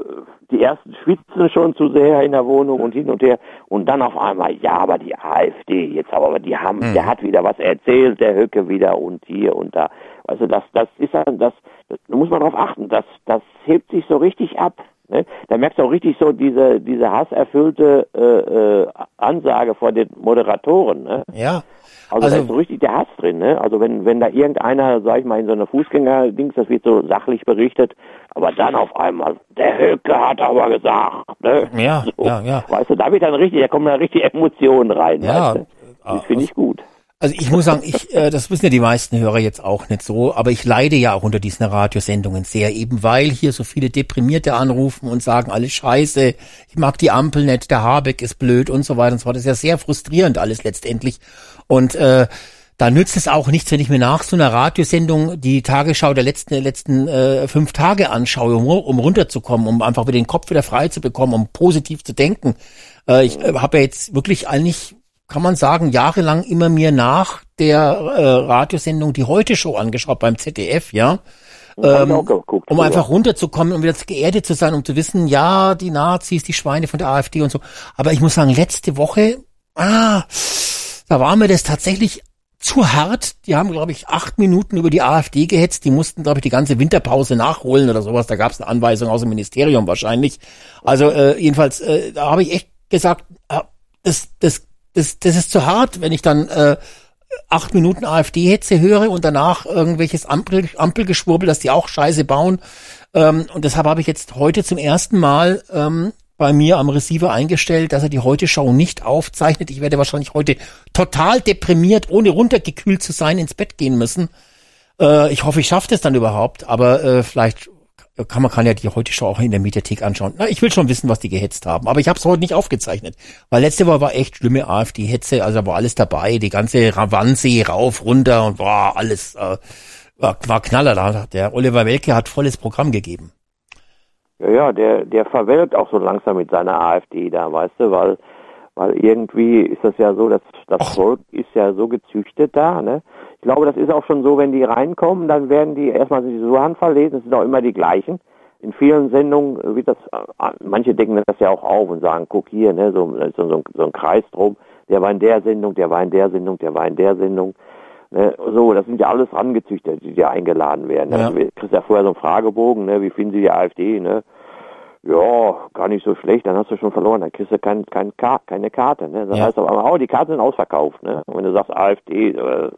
die ersten schwitzen schon zu sehr in der Wohnung und hin und her und dann auf einmal, ja, aber die AfD, jetzt aber die haben, mhm. der hat wieder was erzählt, der Höcke wieder und hier und da. Also das, das ist dann, das, da muss man darauf achten, das, das hebt sich so richtig ab. Ne? Da merkst du auch richtig so diese, diese hasserfüllte äh, äh, Ansage vor den Moderatoren. Ne? Ja. Also, also da ist so richtig der Hass drin, ne? Also wenn, wenn da irgendeiner, sag ich mal, in so einer Fußgänger-Dings, das wird so sachlich berichtet, aber dann auf einmal, der Höcke hat aber gesagt, ne? Ja, so, ja, ja. Weißt du, da wird dann richtig, da kommen da richtig Emotionen rein. Ja. Weißt du? Das finde ich gut. Also ich muss sagen, ich, äh, das wissen ja die meisten Hörer jetzt auch nicht so, aber ich leide ja auch unter diesen Radiosendungen sehr, eben weil hier so viele Deprimierte anrufen und sagen, alles scheiße, ich mag die Ampel nicht, der Habeck ist blöd und so weiter und so fort. Das ist ja sehr frustrierend alles letztendlich. Und äh, da nützt es auch nichts, wenn ich mir nach so einer Radiosendung die Tagesschau der letzten, letzten äh, fünf Tage anschaue, um, um runterzukommen, um einfach wieder den Kopf wieder frei zu bekommen, um positiv zu denken. Äh, ich äh, habe ja jetzt wirklich eigentlich kann man sagen, jahrelang immer mir nach der äh, Radiosendung die Heute Show angeschaut beim ZDF, ja. Ähm, geguckt, um einfach runterzukommen und wieder geerdet zu sein, um zu wissen, ja, die Nazis, die Schweine von der AfD und so. Aber ich muss sagen, letzte Woche, ah, da war mir das tatsächlich zu hart. Die haben, glaube ich, acht Minuten über die AfD gehetzt. Die mussten, glaube ich, die ganze Winterpause nachholen oder sowas. Da gab es eine Anweisung aus dem Ministerium wahrscheinlich. Also äh, jedenfalls, äh, da habe ich echt gesagt, äh, das, das das, das ist zu hart, wenn ich dann äh, acht Minuten AfD-Hetze höre und danach irgendwelches Ampel, Ampelgeschwurbel, dass die auch Scheiße bauen. Ähm, und deshalb habe ich jetzt heute zum ersten Mal ähm, bei mir am Receiver eingestellt, dass er die Heute-Show nicht aufzeichnet. Ich werde wahrscheinlich heute total deprimiert, ohne runtergekühlt zu sein, ins Bett gehen müssen. Äh, ich hoffe, ich schaffe das dann überhaupt, aber äh, vielleicht kann man kann ja die heute schon auch in der Mediathek anschauen. Na, ich will schon wissen, was die gehetzt haben, aber ich habe es heute nicht aufgezeichnet, weil letzte Woche war echt schlimme AfD-Hetze, also war alles dabei, die ganze Ravanse rauf, runter und war alles äh, war, war Knaller da. Der Oliver Welke hat volles Programm gegeben. Ja, ja, der der verwelkt auch so langsam mit seiner AfD da, weißt du, weil weil irgendwie ist das ja so, dass das Volk ist ja so gezüchtet da, ne? Ich glaube, das ist auch schon so, wenn die reinkommen, dann werden die erstmal die so handverlesen, das sind auch immer die gleichen. In vielen Sendungen wird das, äh, manche decken das ja auch auf und sagen, guck hier, ne, so, so, so, so ein Kreis drum, der war in der Sendung, der war in der Sendung, der war in der Sendung. Ne, so, das sind ja alles rangezüchtet, die da eingeladen werden. Ja. Also, du kriegst ja vorher so einen Fragebogen, ne, wie finden Sie die AfD, ne? Ja, gar nicht so schlecht, dann hast du schon verloren, dann kriegst du kein, kein, keine Karte, ne? Das ja. heißt aber, oh, die Karten sind ausverkauft, ne? Und wenn du sagst AfD, äh,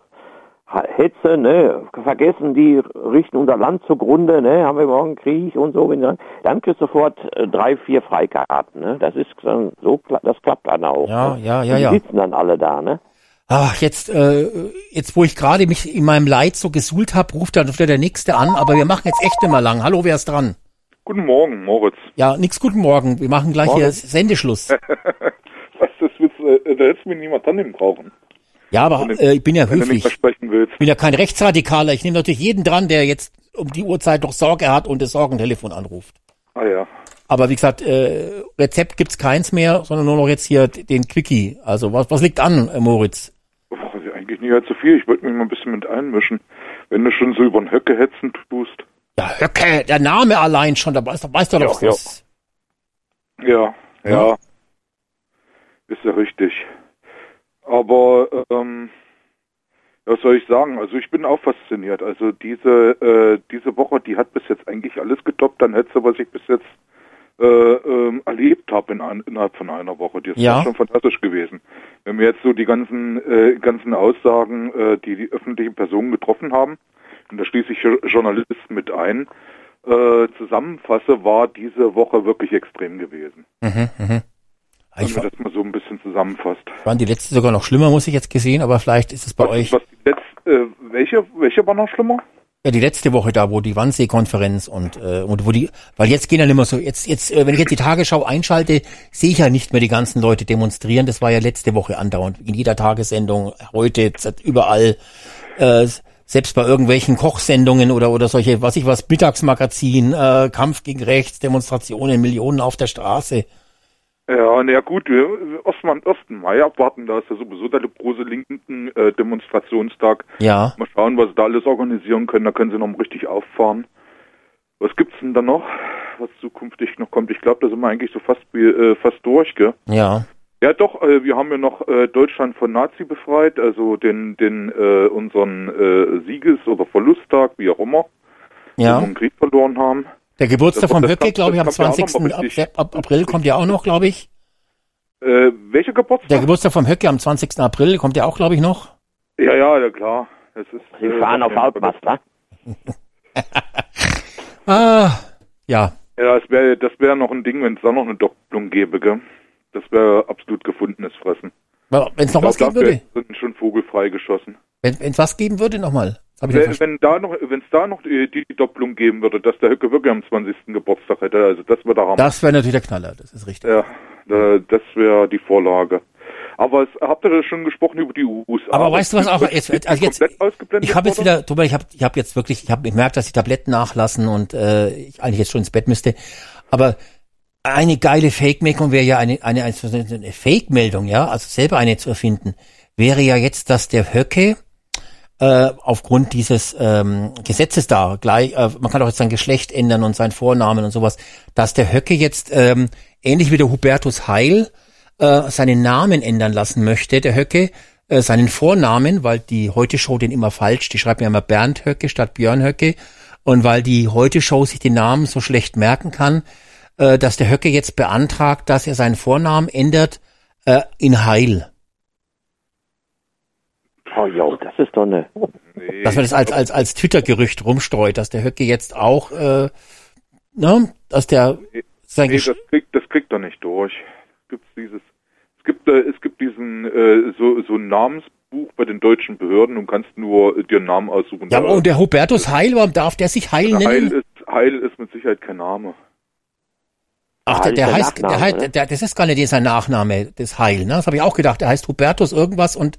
Hetze, ne, vergessen, die richten unser Land zugrunde, ne, haben wir morgen Krieg und so, wenn dann, dann kriegst du sofort äh, drei, vier Freikarten, ne, das ist dann so, das klappt dann auch. Ja, ne? ja, ja, die ja. sitzen dann alle da, ne. Ach, jetzt, äh, jetzt, wo ich gerade mich in meinem Leid so gesuhlt habe, ruft dann wieder der Nächste an, aber wir machen jetzt echt immer lang. Hallo, wer ist dran? Guten Morgen, Moritz. Ja, nix guten Morgen. Wir machen gleich Morgen. hier Sendeschluss. <laughs> Was, das willst, äh, da hättest du mir niemand annehmen brauchen. Ja, aber du- äh, ich bin ja höflich. Ich bin ja kein Rechtsradikaler. Ich nehme natürlich jeden dran, der jetzt um die Uhrzeit noch Sorge hat und das Sorgentelefon anruft. Ah ja. Aber wie gesagt, äh, Rezept gibt's keins mehr, sondern nur noch jetzt hier den Quickie. Also was, was liegt an, äh, Moritz? Also eigentlich nicht allzu viel. Ich wollte mich mal ein bisschen mit einmischen. Wenn du schon so über den Höcke hetzen tust. Ja, Höcke, der Name allein schon, da weißt, weißt du doch, Ja, was. Ja, ja. Ja. Ist ja richtig. Aber, ähm, was soll ich sagen? Also ich bin auch fasziniert. Also diese, äh, diese Woche, die hat bis jetzt eigentlich alles getoppt. Dann hättest du, was ich bis jetzt äh, ähm, erlebt habe in ein, innerhalb von einer Woche. Das Ja. ist schon fantastisch gewesen. Wenn wir jetzt so die ganzen, äh, ganzen Aussagen, äh, die die öffentlichen Personen getroffen haben, und da schließe ich Jo- Journalisten mit ein, äh, zusammenfasse, war diese Woche wirklich extrem gewesen. Mhm, mhm. Wenn Ich man das mal so ein bisschen zusammenfasst. fand die letzte sogar noch schlimmer, muss ich jetzt gesehen, aber vielleicht ist es bei euch. Was die letzte, äh, welche, welche war noch schlimmer? Ja, die letzte Woche da, wo die Wannsee-Konferenz und, äh, und wo die, weil jetzt gehen ja nicht mehr so, jetzt, jetzt, äh, wenn ich jetzt die Tagesschau einschalte, sehe ich ja nicht mehr die ganzen Leute demonstrieren. Das war ja letzte Woche andauernd. In jeder Tagessendung, heute, überall, äh, selbst bei irgendwelchen Kochsendungen oder, oder solche, was ich was, Mittagsmagazin, äh, Kampf gegen Rechts, Demonstrationen, Millionen auf der Straße. Ja, na ja, gut, wir, Ostmann, 1. Mai abwarten, da ist ja sowieso der große linken äh, Demonstrationstag. Ja. Mal schauen, was sie da alles organisieren können, da können sie noch mal richtig auffahren. Was gibt's denn da noch, was zukünftig noch kommt? Ich glaube, da sind wir eigentlich so fast äh, fast durch, gell? Ja. Ja, doch, äh, wir haben ja noch äh, Deutschland von Nazi befreit, also den, den, äh, unseren äh, Sieges- oder Verlusttag, wie auch immer, Ja. wo wir einen Krieg verloren haben. Der Geburtstag vom Höcke, glaube ich, am 20. April kommt ja auch noch, glaube ich. Äh, welcher Geburtstag? Der Geburtstag vom Höcke am 20. April kommt ja auch, glaube ich, noch. Ja, ja, ja, klar. Das ist, Sie äh, fahren auf Hauptmaster. <laughs> ah, ja. Ja, das wäre das wär noch ein Ding, wenn es da noch eine Doppelung gäbe, gell? Das wäre absolut gefundenes Fressen. Wenn es noch was geben würde? sind schon vogelfrei geschossen. Wenn es was geben würde, nochmal. Wenn, wenn da noch, wenn es da noch die, die, Doppelung geben würde, dass der Höcke wirklich am 20. Geburtstag hätte, also das wäre der Hammer. Das wäre natürlich der Knaller, das ist richtig. Ja, das wäre die Vorlage. Aber es, habt ihr schon gesprochen über die USA? Aber weißt du was auch jetzt, also jetzt ich habe jetzt wieder, drüber, ich habe ich habe jetzt wirklich, ich habe gemerkt, dass die Tabletten nachlassen und äh, ich eigentlich jetzt schon ins Bett müsste. Aber eine geile Fake-Meldung wäre ja eine, eine, eine Fake-Meldung, ja, also selber eine zu erfinden, wäre ja jetzt, dass der Höcke äh, aufgrund dieses ähm, Gesetzes da gleich, äh, man kann auch jetzt sein Geschlecht ändern und seinen Vornamen und sowas, dass der Höcke jetzt ähm, ähnlich wie der Hubertus Heil äh, seinen Namen ändern lassen möchte, der Höcke, äh, seinen Vornamen, weil die Heute Show den immer falsch, die schreibt ja immer Bernd Höcke statt Björn Höcke und weil die Heute Show sich den Namen so schlecht merken kann, äh, dass der Höcke jetzt beantragt, dass er seinen Vornamen ändert äh, in Heil. Oh ja, das ist doch eine. Nee. Dass man das als, als, als Twitter-Gerücht rumstreut, dass der Höcke jetzt auch, äh, ne, dass der sein nee, das kriegt, das kriegt er nicht durch. Gibt's dieses, es gibt, äh, es gibt diesen, äh, so, so ein Namensbuch bei den deutschen Behörden und kannst nur dir einen Namen aussuchen. Ja, und der Hubertus Heil, warum darf der sich Heil nennen? Heil ist, Heil ist mit Sicherheit kein Name. Ach, der, der, der heißt, der, heißt der, das ist gar nicht sein Nachname, das Heil, ne? Das habe ich auch gedacht. Der heißt Hubertus irgendwas und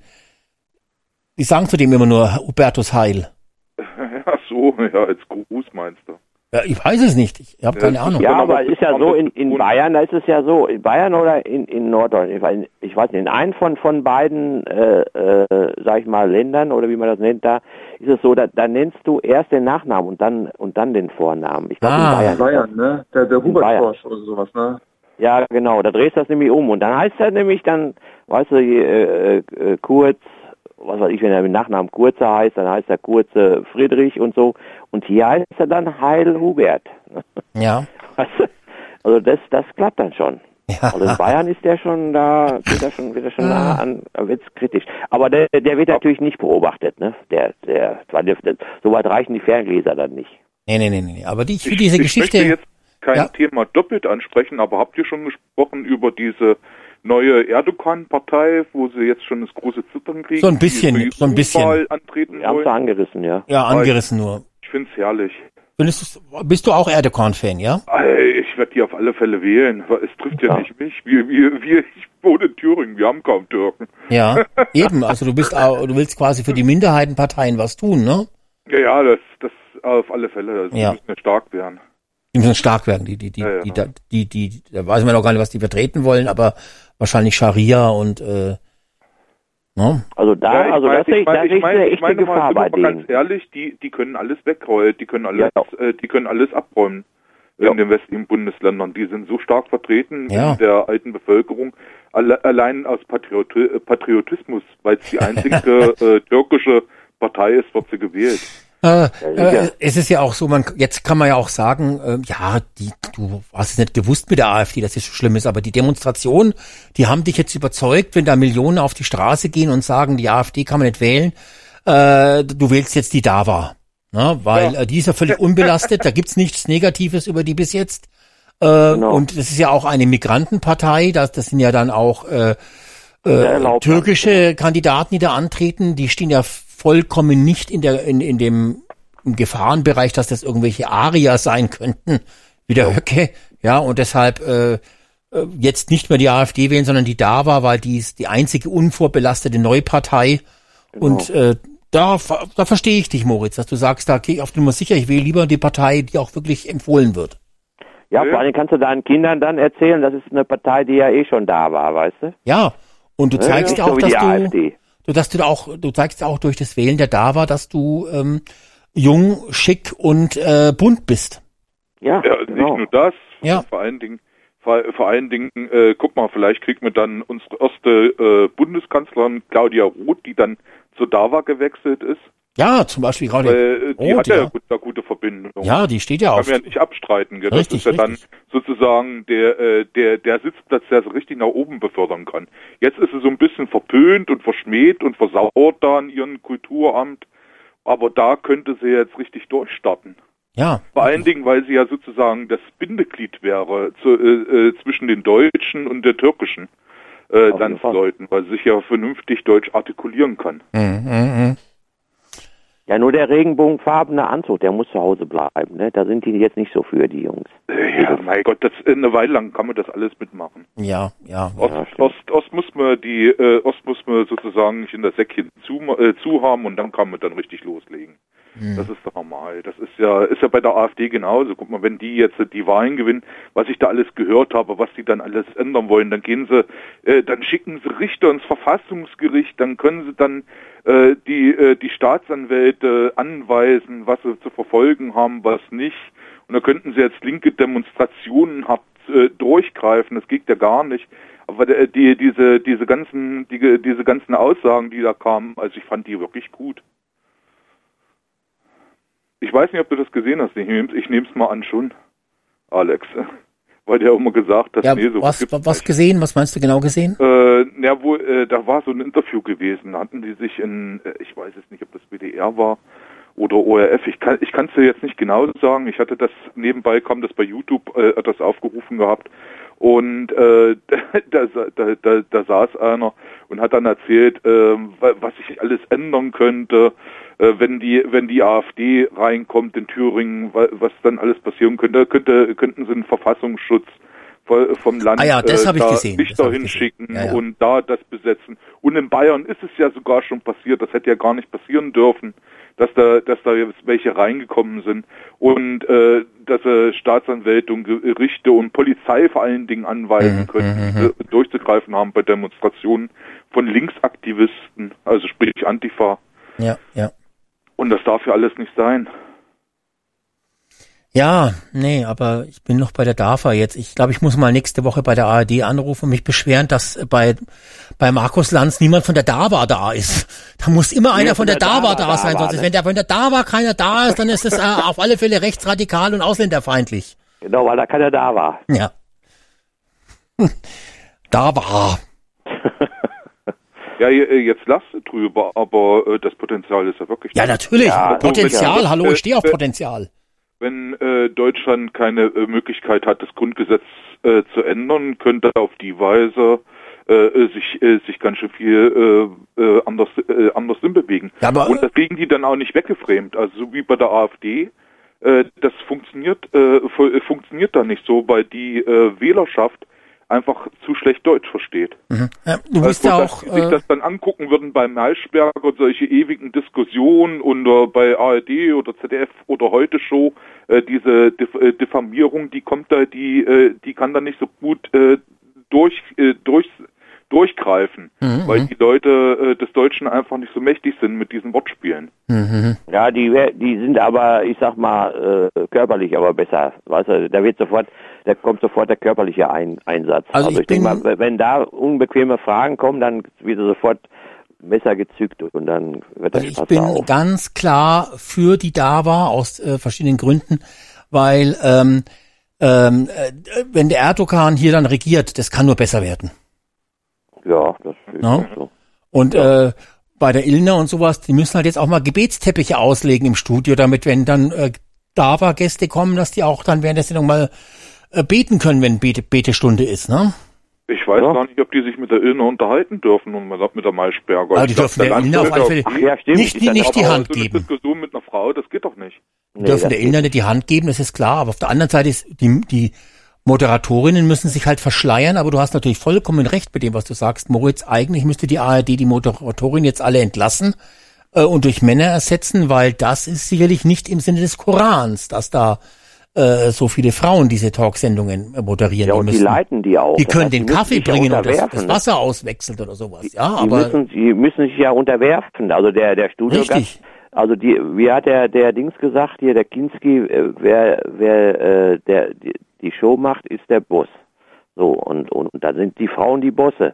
die sagen zu dem immer nur Hubertus Heil. <laughs> Ja, so, ja, als Gruß meinst du. Ja, ich weiß es nicht. Ich habe keine Ahnung. Ja, aber es ist ja so, in, in Bayern, da ist es ja so, in Bayern oder in, in Norddeutschland, ich weiß nicht, in einem von, von beiden, äh, äh, sag ich mal, Ländern oder wie man das nennt, da ist es so, da, da nennst du erst den Nachnamen und dann und dann den Vornamen. Ich glaube ah. in Bayern. Bayern, ne? Der, der Hubert oder sowas, ne? Ja, genau, da drehst du das nämlich um und dann heißt er nämlich dann, weißt du, äh, äh, kurz was weiß ich, wenn er mit Nachnamen Kurze heißt, dann heißt er Kurze Friedrich und so. Und hier heißt er dann Heil Hubert. <laughs> Ja. Also das, das klappt dann schon. Ja. Also in Bayern ist der schon da, geht er schon, wird er schon nah an, wird's kritisch. Aber der, der wird natürlich nicht beobachtet, ne? Der, der, der, so weit reichen die Ferngläser dann nicht. Nee, nee, nee, nee. Aber die, für diese ich Geschichte. Ich möchte jetzt kein ja. Thema doppelt ansprechen, aber habt ihr schon gesprochen über diese neue Erdogan-Partei, wo sie jetzt schon das große Zittern kriegen. So ein bisschen, so ein bisschen. Antreten Wir haben sie angerissen, ja. Ja, angerissen nur. Ich find's herrlich. Findest bist du auch Erdogan-Fan, ja? Ich werde die auf alle Fälle wählen, weil es trifft ja, ja. nicht mich. Wir, wir, wir, ich wohne in Thüringen, wir haben kaum Türken. Ja, <laughs> eben. Also du bist auch, du willst quasi für die Minderheitenparteien was tun, ne? Ja, ja, das, das auf alle Fälle. Also ja. müssen ja stark werden. Die müssen stark werden, die, die, die, ja, ja. die, die, die, die, da weiß man noch gar nicht, was die vertreten wollen, aber wahrscheinlich Scharia und äh, ne? Also da, ja, also das sehe ich, da sehe ich eine echte meine, Gefahr bei denen. Ganz ehrlich, die, die können alles wegrollen, die können alles, ja. äh, die können alles abräumen ja. in den westlichen Bundesländern. Die sind so stark vertreten ja. in der alten Bevölkerung, alle, allein aus Patriot Patriotismus, weil es die einzige <laughs> äh, türkische Partei ist, wird sie gewählt. Äh, äh, es ist ja auch so, man jetzt kann man ja auch sagen, äh, ja, die, du hast es nicht gewusst mit der AfD, dass es so schlimm ist, aber die Demonstration, die haben dich jetzt überzeugt, wenn da Millionen auf die Straße gehen und sagen, die AfD kann man nicht wählen, äh, du wählst jetzt die DAWA. Ne? Weil ja. äh, die ist ja völlig unbelastet, da gibt's nichts Negatives über die bis jetzt. Äh, genau. Und das ist ja auch eine Migrantenpartei, das, das sind ja dann auch äh, äh, türkische Kandidaten, die da antreten, die stehen ja vollkommen nicht in der in, in dem im Gefahrenbereich, dass das irgendwelche Arier sein könnten, wie der Höcke, ja, und deshalb äh, äh, jetzt nicht mehr die AfD wählen, sondern die da war, weil die ist die einzige unvorbelastete Neupartei. Genau. Und äh, da, da verstehe ich dich, Moritz, dass du sagst, da gehe ich auf Nummer sicher, ich wähle lieber die Partei, die auch wirklich empfohlen wird. Ja, vor allem kannst du deinen Kindern dann erzählen, das ist eine Partei, die ja eh schon da war, weißt du? Ja, und du zeigst ja, auch, so dass du, du, dass du auch, du zeigst auch durch das Wählen, der da war, dass du ähm, jung, schick und äh, bunt bist. Ja, ja genau. nicht nur das, ja. vor allen Dingen, vor, vor allen Dingen, äh, guck mal, vielleicht kriegt man dann unsere erste äh, Bundeskanzlerin Claudia Roth, die dann zu DAWA gewechselt ist. Ja, zum Beispiel gerade. Weil, äh, die Rot, hat ja, ja. Eine gute Verbindung. Ja, die steht ja Kann auf. man ja nicht abstreiten. Gell? Richtig, das ist ja richtig. dann sozusagen der, äh, der, der Sitzplatz, der sie richtig nach oben befördern kann. Jetzt ist sie so ein bisschen verpönt und verschmäht und versauert da in ihrem Kulturamt. Aber da könnte sie jetzt richtig durchstarten. Ja. Vor allen Dingen, weil sie ja sozusagen das Bindeglied wäre zu, äh, äh, zwischen den Deutschen und der türkischen äh, Landsleuten, weil sie sich ja vernünftig deutsch artikulieren kann. Mhm, Ja, nur der regenbogenfarbene Anzug, der muss zu Hause bleiben. Ne? Da sind die jetzt nicht so für, die Jungs. Äh, Ja, mein Gott, das, eine Weile lang kann man das alles mitmachen. Ja, ja. Ost, Ost, Ost muss man die äh, Ost muss man sozusagen nicht in das Säckchen zu, äh, zu haben und dann kann man dann richtig loslegen. Hm. Das ist doch normal. Das ist ja ist ja bei der AfD genauso. Guck mal, wenn die jetzt die Wahlen gewinnen, was ich da alles gehört habe, was die dann alles ändern wollen, dann gehen sie, äh, dann schicken sie Richter ins Verfassungsgericht, dann können sie dann äh, die äh, die Staatsanwälte anweisen, was sie zu verfolgen haben, was nicht. Und da könnten sie jetzt linke Demonstrationen hart äh, durchgreifen. Das geht ja gar nicht. Aber der, die, diese, diese ganzen, die, diese ganzen Aussagen, die da kamen, also ich fand die wirklich gut. Ich weiß nicht, ob du das gesehen hast. Ich nehme ich nehm's mal an schon, Alex. Weil der immer gesagt hat, Ja, nee, so was, was gesehen? Was meinst du genau gesehen? äh, na, wo, äh, da war so ein Interview gewesen. Da hatten die sich in, äh, ich weiß jetzt nicht, ob das WDR war oder ORF. Ich kann, ich kann es dir jetzt nicht genau sagen. Ich hatte das nebenbei, kam das bei YouTube, äh, das aufgerufen gehabt. Und äh, <laughs> da, da, da, da saß einer und hat dann erzählt, äh, was sich alles ändern könnte, wenn die wenn die AfD reinkommt in Thüringen, wa- was dann alles passieren könnte. Da könnte könnten sie einen Verfassungsschutz vo- vom Land Ah ja, das äh, da gesehen, das Richter hab ich gesehen. hinschicken Ja, ja. und da das besetzen. Und in Bayern ist es ja sogar schon passiert, das hätte ja gar nicht passieren dürfen, dass da, dass da jetzt welche reingekommen sind und äh, dass äh, Staatsanwälte und Gerichte und Polizei vor allen Dingen anweisen Mhm, können, äh, durchzugreifen haben bei Demonstrationen von Linksaktivisten, also sprich Antifa. Ja, ja. Und das darf ja alles nicht sein. Ja, nee, aber ich bin noch bei der DAFA jetzt. Ich glaube, ich muss mal nächste Woche bei der ARD anrufen und mich beschweren, dass bei, bei Markus Lanz niemand von der DAWA da ist. Da muss immer einer von der, DAWA da sein, sonst wenn der von der DAWA keiner da ist, dann ist es äh, auf alle Fälle rechtsradikal und ausländerfeindlich. Genau, weil da keiner da war. Ja. <laughs> DAWA. Ja, äh, jetzt lasst drüber, aber äh, das Potenzial ist ja wirklich Ja, natürlich. Potenzial, wenn- hallo, ich stehe auf äh, Potenzial. Wenn äh, Deutschland keine äh, Möglichkeit hat, das Grundgesetz äh, zu ändern, könnte auf die Weise sich sich ganz schön viel anders anders hinbewegen. Ja, aber- Und das kriegen die dann auch nicht weggeframt. Also so wie bei der AfD, äh, das funktioniert fu- funktioniert da nicht so, weil die äh, Wählerschaft einfach zu schlecht Deutsch versteht. Mhm. Ja, du bist also, ja dass auch, die sich äh, das dann angucken würden bei Maischberger und solche ewigen Diskussionen oder bei ARD oder ZDF oder heute Show, äh, diese Dif äh, Diffamierung, die kommt da, die, äh, die kann da nicht so gut äh, durch, äh, durch, durchgreifen, Mhm, weil mhm. die Leute äh, des Deutschen einfach nicht so mächtig sind mit diesen Wortspielen. Ja, die, die sind aber, ich sag mal, äh, körperlich aber besser. Weißt du, da wird sofort, da kommt sofort der körperliche Ein Einsatz. Also ich ich denke mal, wenn da unbequeme Fragen kommen, dann wird sofort Messer gezückt und dann wird der Also ich bin auf. ganz klar für die DAWA aus äh, verschiedenen Gründen, weil ähm, ähm, äh, wenn der Erdogan hier dann regiert, das kann nur besser werden. Ja, das ist Ja? auch so. Und äh, bei der Ilna und sowas, die müssen halt jetzt auch mal Gebetsteppiche auslegen im Studio, damit wenn dann äh, DAWA-Gäste kommen, dass die auch dann während der Sendung mal äh, beten können, wenn Bete Betestunde ist, ne? Ich weiß gar nicht, ob die sich mit der Ilna unterhalten dürfen und mit der Maischberger. Ah, die dürfen der Ilna auf alle Fälle Ach, ja, stimmt, nicht die- nicht die Hand so geben. Diskussion mit einer Frau, das geht doch nicht. Die dürfen der Ilna nicht die Hand geben, das ist klar, aber auf der anderen Seite ist die, die Moderatorinnen müssen sich halt verschleiern, aber du hast natürlich vollkommen recht mit dem, was du sagst, Moritz. Eigentlich müsste die ARD die Moderatorin jetzt alle entlassen äh, und durch Männer ersetzen, weil das ist sicherlich nicht im Sinne des Korans, dass da äh, so viele Frauen diese Talksendungen äh, moderieren Ja, und die müssen. leiten die auch. Die Das können heißt, die den müssen Kaffee sich ja bringen und das, das ne? Wasser auswechseln oder sowas. Ja, die aber müssen, die müssen sich ja unterwerfen. Also der der Studiogast, Richtig. Also die, wie hat der der Dings gesagt hier, der Kinski, äh, wer wer äh, der die, die Show macht, ist der Boss. So und und, und da sind die Frauen die Bosse.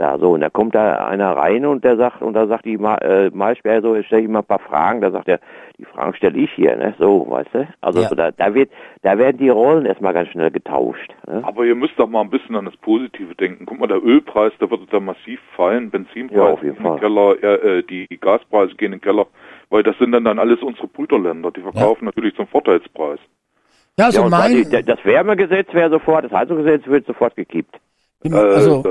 da so und da kommt da einer rein und der sagt und da sagt die Ma äh, Maisperr so, stelle ich mal ein paar Fragen, da sagt er, die Fragen stelle ich hier, ne? So, weißt du? Also ja. so, da, da wird, da werden die Rollen erstmal ganz schnell getauscht. Ne? Aber ihr müsst doch mal ein bisschen an das Positive denken. Guck mal, der Ölpreis, der wird da massiv fallen, Benzinpreis ja, auf jeden in den Keller, äh, die Gaspreise gehen in den Keller, weil das sind dann dann alles unsere Brüderländer, die verkaufen ja. natürlich zum Vorteilspreis. Ja, so ja, mein... Die, das Wärmegesetz wäre sofort, das Heizungsgesetz wird sofort gekippt. Also,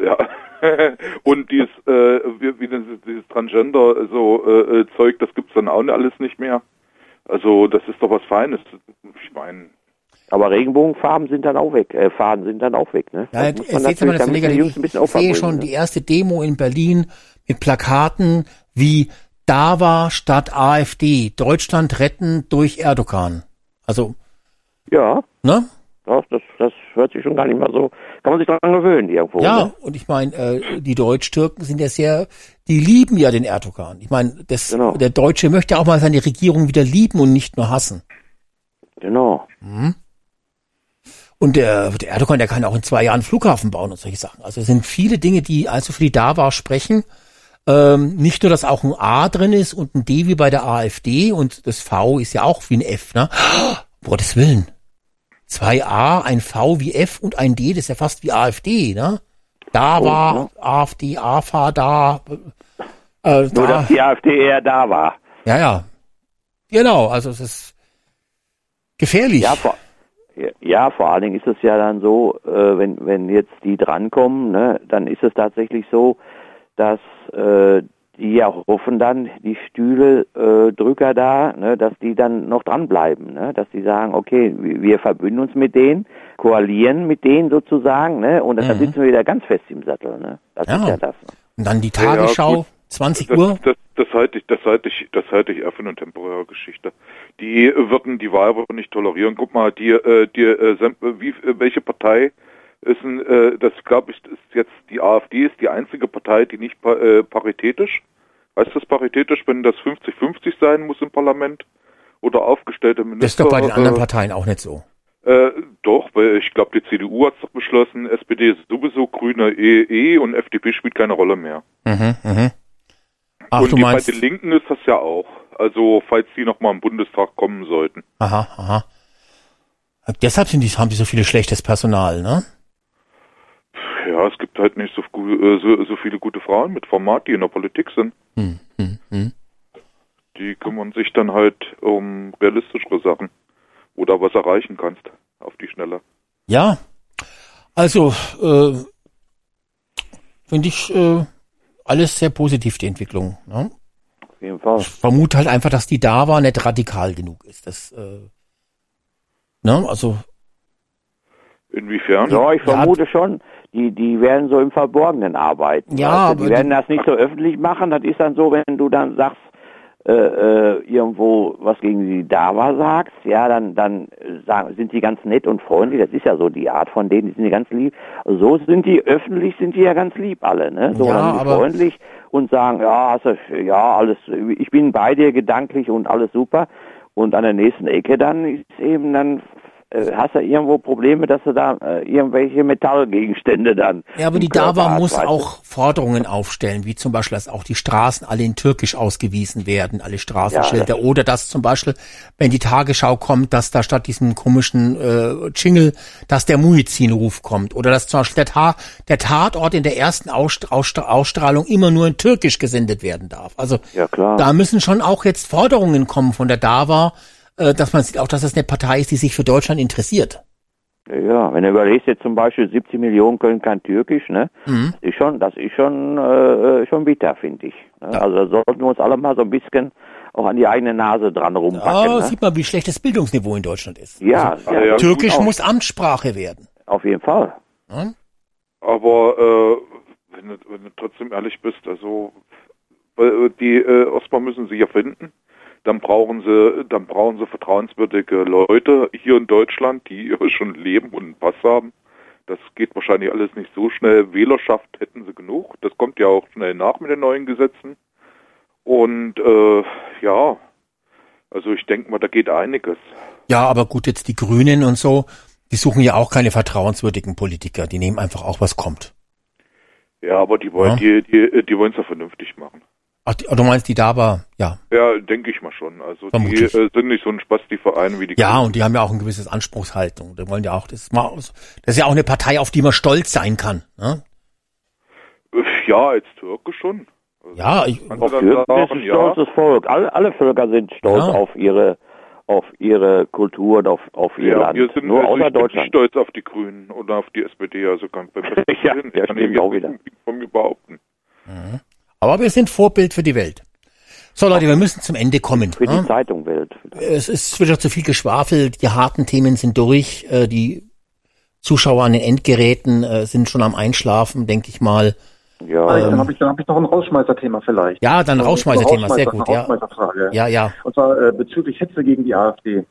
äh, ja. <laughs> und dieses, äh, wie, wie dieses, Transgender so äh, äh, Zeug, das gibt's dann auch alles nicht mehr. Also das ist doch was Feines. Ich meine. Aber Regenbogenfarben sind dann auch weg, äh, Farben sind dann auch weg, ne? Ja, das es jetzt mal das negativ. Ich sehe schon ne? die erste Demo in Berlin mit Plakaten wie DAWA statt AfD, Deutschland retten durch Erdogan. Also. Ja. Ne? Das, das, das hört sich schon gar nicht mal so, kann man sich daran gewöhnen irgendwo. Ja, ne? und ich meine, äh, die Deutsch-Türken sind ja sehr, die lieben ja den Erdogan. Ich meine, genau. der Deutsche möchte auch mal seine Regierung wieder lieben und nicht nur hassen. Genau. Mhm. Und der, der Erdogan, der kann auch in zwei Jahren Flughafen bauen und solche Sachen. Also es sind viele Dinge, die also für die DAWA sprechen. Ähm, nicht nur, dass auch ein A drin ist und ein D wie bei der AfD und das V ist ja auch wie ein F, ne? Oh, Gottes Willen. Zwei A, ein V wie F und ein D, das ist ja fast wie AfD, ne? Da oh, war ne? AfD, AFA da. Äh, Nur, da. dass die AfD eher da war. Ja, ja. Genau, also es ist gefährlich. Ja, vor, ja, vor allen Dingen ist es ja dann so, äh, wenn, wenn jetzt die drankommen, ne, dann ist es tatsächlich so, dass äh, die ja hoffen dann, die Stühle-Drücker äh, da, ne, dass die dann noch dranbleiben, ne, dass die sagen, okay, wir verbünden uns mit denen, koalieren mit denen sozusagen, ne, und dann mhm. sitzen wir wieder ganz fest im Sattel, ne. Das ja. ist ja das. Und dann die Tagesschau, ja, 20 das, Uhr. Das, das, das halte ich, das halte ich, das halte ich eher für eine temporäre Geschichte. Die würden die Wahl nicht tolerieren. Guck mal, die, äh, die, äh, wie, welche Partei ist ein, äh, das glaube ich, ist jetzt die AfD ist die einzige Partei, die nicht pa äh, paritätisch, heißt das paritätisch, wenn das 50-50 sein muss im Parlament oder aufgestellte Minister. Das ist doch bei den anderen äh, Parteien auch nicht so. Äh, doch, weil ich glaube, die CDU hat es doch beschlossen, SPD ist sowieso Grüne EE e und FDP spielt keine Rolle mehr. Mhm, mhm. Ach, und du meinst... bei den Linken ist das ja auch. Also, falls die nochmal im Bundestag kommen sollten. Aha, aha. Deshalb sind die, haben die so viele schlechtes Personal, ne? Ja, es gibt halt nicht so, äh, so, so viele gute Frauen mit Format, die in der Politik sind. Hm, hm, hm. Die kümmern sich dann halt um realistischere Sachen, wo du was erreichen kannst, auf die Schnelle. Ja, also äh, finde ich äh, alles sehr positiv, die Entwicklung. Ne? Auf jeden Fall. Ich vermute halt einfach, dass die da war, nicht radikal genug ist. Das, äh, ne, also Inwiefern? Ja, ich vermute ja, schon die, die werden so im Verborgenen arbeiten. Ja, also, die werden das nicht so öffentlich machen. Das ist dann so, wenn du dann sagst, äh, äh, irgendwo was gegen die Dava sagst, ja, dann, dann sagen, sind die ganz nett und freundlich. Das ist ja so die Art von denen, die sind ja ganz lieb. So sind die öffentlich, sind die ja ganz lieb alle, ne? So ja, freundlich und sagen, ja, du, ja, alles, ich bin bei dir gedanklich und alles super. Und an der nächsten Ecke dann ist eben dann äh, hast du irgendwo Probleme, dass du da äh, irgendwelche Metallgegenstände dann. Ja, aber die DAWA muss auch Forderungen aufstellen, wie zum Beispiel, dass auch die Straßen alle in Türkisch ausgewiesen werden, alle Straßenschilder. Ja, oder dass zum Beispiel, wenn die Tagesschau kommt, dass da statt diesem komischen äh, Jingle, dass der Muizin-Ruf kommt. Oder dass zum Beispiel der, Ta der Tatort in der ersten Ausst Ausst Ausstrahlung immer nur in Türkisch gesendet werden darf. Also ja, da müssen schon auch jetzt Forderungen kommen von der DAWA, äh, dass man sieht auch, dass es eine Partei ist, die sich für Deutschland interessiert. Ja, wenn du überlegst jetzt zum Beispiel 17 Millionen können kein Türkisch, ne? Mhm. Das ist schon, das ist schon, äh, schon bitter, finde ich. Ne? Ja. Also da sollten wir uns alle mal so ein bisschen auch an die eigene Nase dran rumpacken. Ja, ne? sieht man, wie schlecht das Bildungsniveau in Deutschland ist. Ja, also, ja, ja Türkisch muss Amtssprache werden. Auf jeden Fall. Hm? Aber äh, wenn, du, wenn du trotzdem ehrlich bist, also äh, die äh, Ostbar müssen sich ja finden dann brauchen sie, dann brauchen sie vertrauenswürdige Leute hier in Deutschland, die <laughs> schon leben und einen Pass haben. Das geht wahrscheinlich alles nicht so schnell. Wählerschaft hätten sie genug. Das kommt ja auch schnell nach mit den neuen Gesetzen. Und äh, ja, also ich denke mal, da geht einiges. Ja, aber gut, jetzt die Grünen und so, die suchen ja auch keine vertrauenswürdigen Politiker. Die nehmen einfach auch, was kommt. Ja, aber die wollen, ja. die, die, die wollen es ja vernünftig machen. Ach, du meinst die DABA, ja. Ja, denke ich mal schon. Also Vermutlich. die äh, sind nicht so ein Spaß, die Vereine wie die. Ja, und die haben ja auch ein gewisses Anspruchshaltung. Die wollen ja auch, das ist, mal, das ist ja auch eine Partei, auf die man stolz sein kann. Ne? Ja, als Türke schon. Also, ja, ich, auf Türken ist ein stolzes ja. Volk. Alle, alle Völker sind stolz ja. auf ihre auf ihre Kultur und auf, auf ihr ja, Land. Wir sind Nur also außer Deutschland. stolz auf die Grünen oder auf die SPD, also kann bei <laughs> ja, ja, kann ich auch wieder. von mir behaupten. Mhm. Aber wir sind Vorbild für die Welt. So Leute, wir müssen zum Ende kommen. Für die Zeitung Welt. Es ist wieder zu viel geschwafelt, die harten Themen sind durch, äh, die Zuschauer an den Endgeräten äh, sind schon am Einschlafen, denke ich mal. Ja, ähm, dann habe ich, dann hab ich noch ein Rausschmeißerthema vielleicht. Ja, dann ein Rausschmeißerthema, sehr gut. Rausschmeißerfrage. Ja, ja. Und zwar äh, bezüglich Hetze gegen die AfD.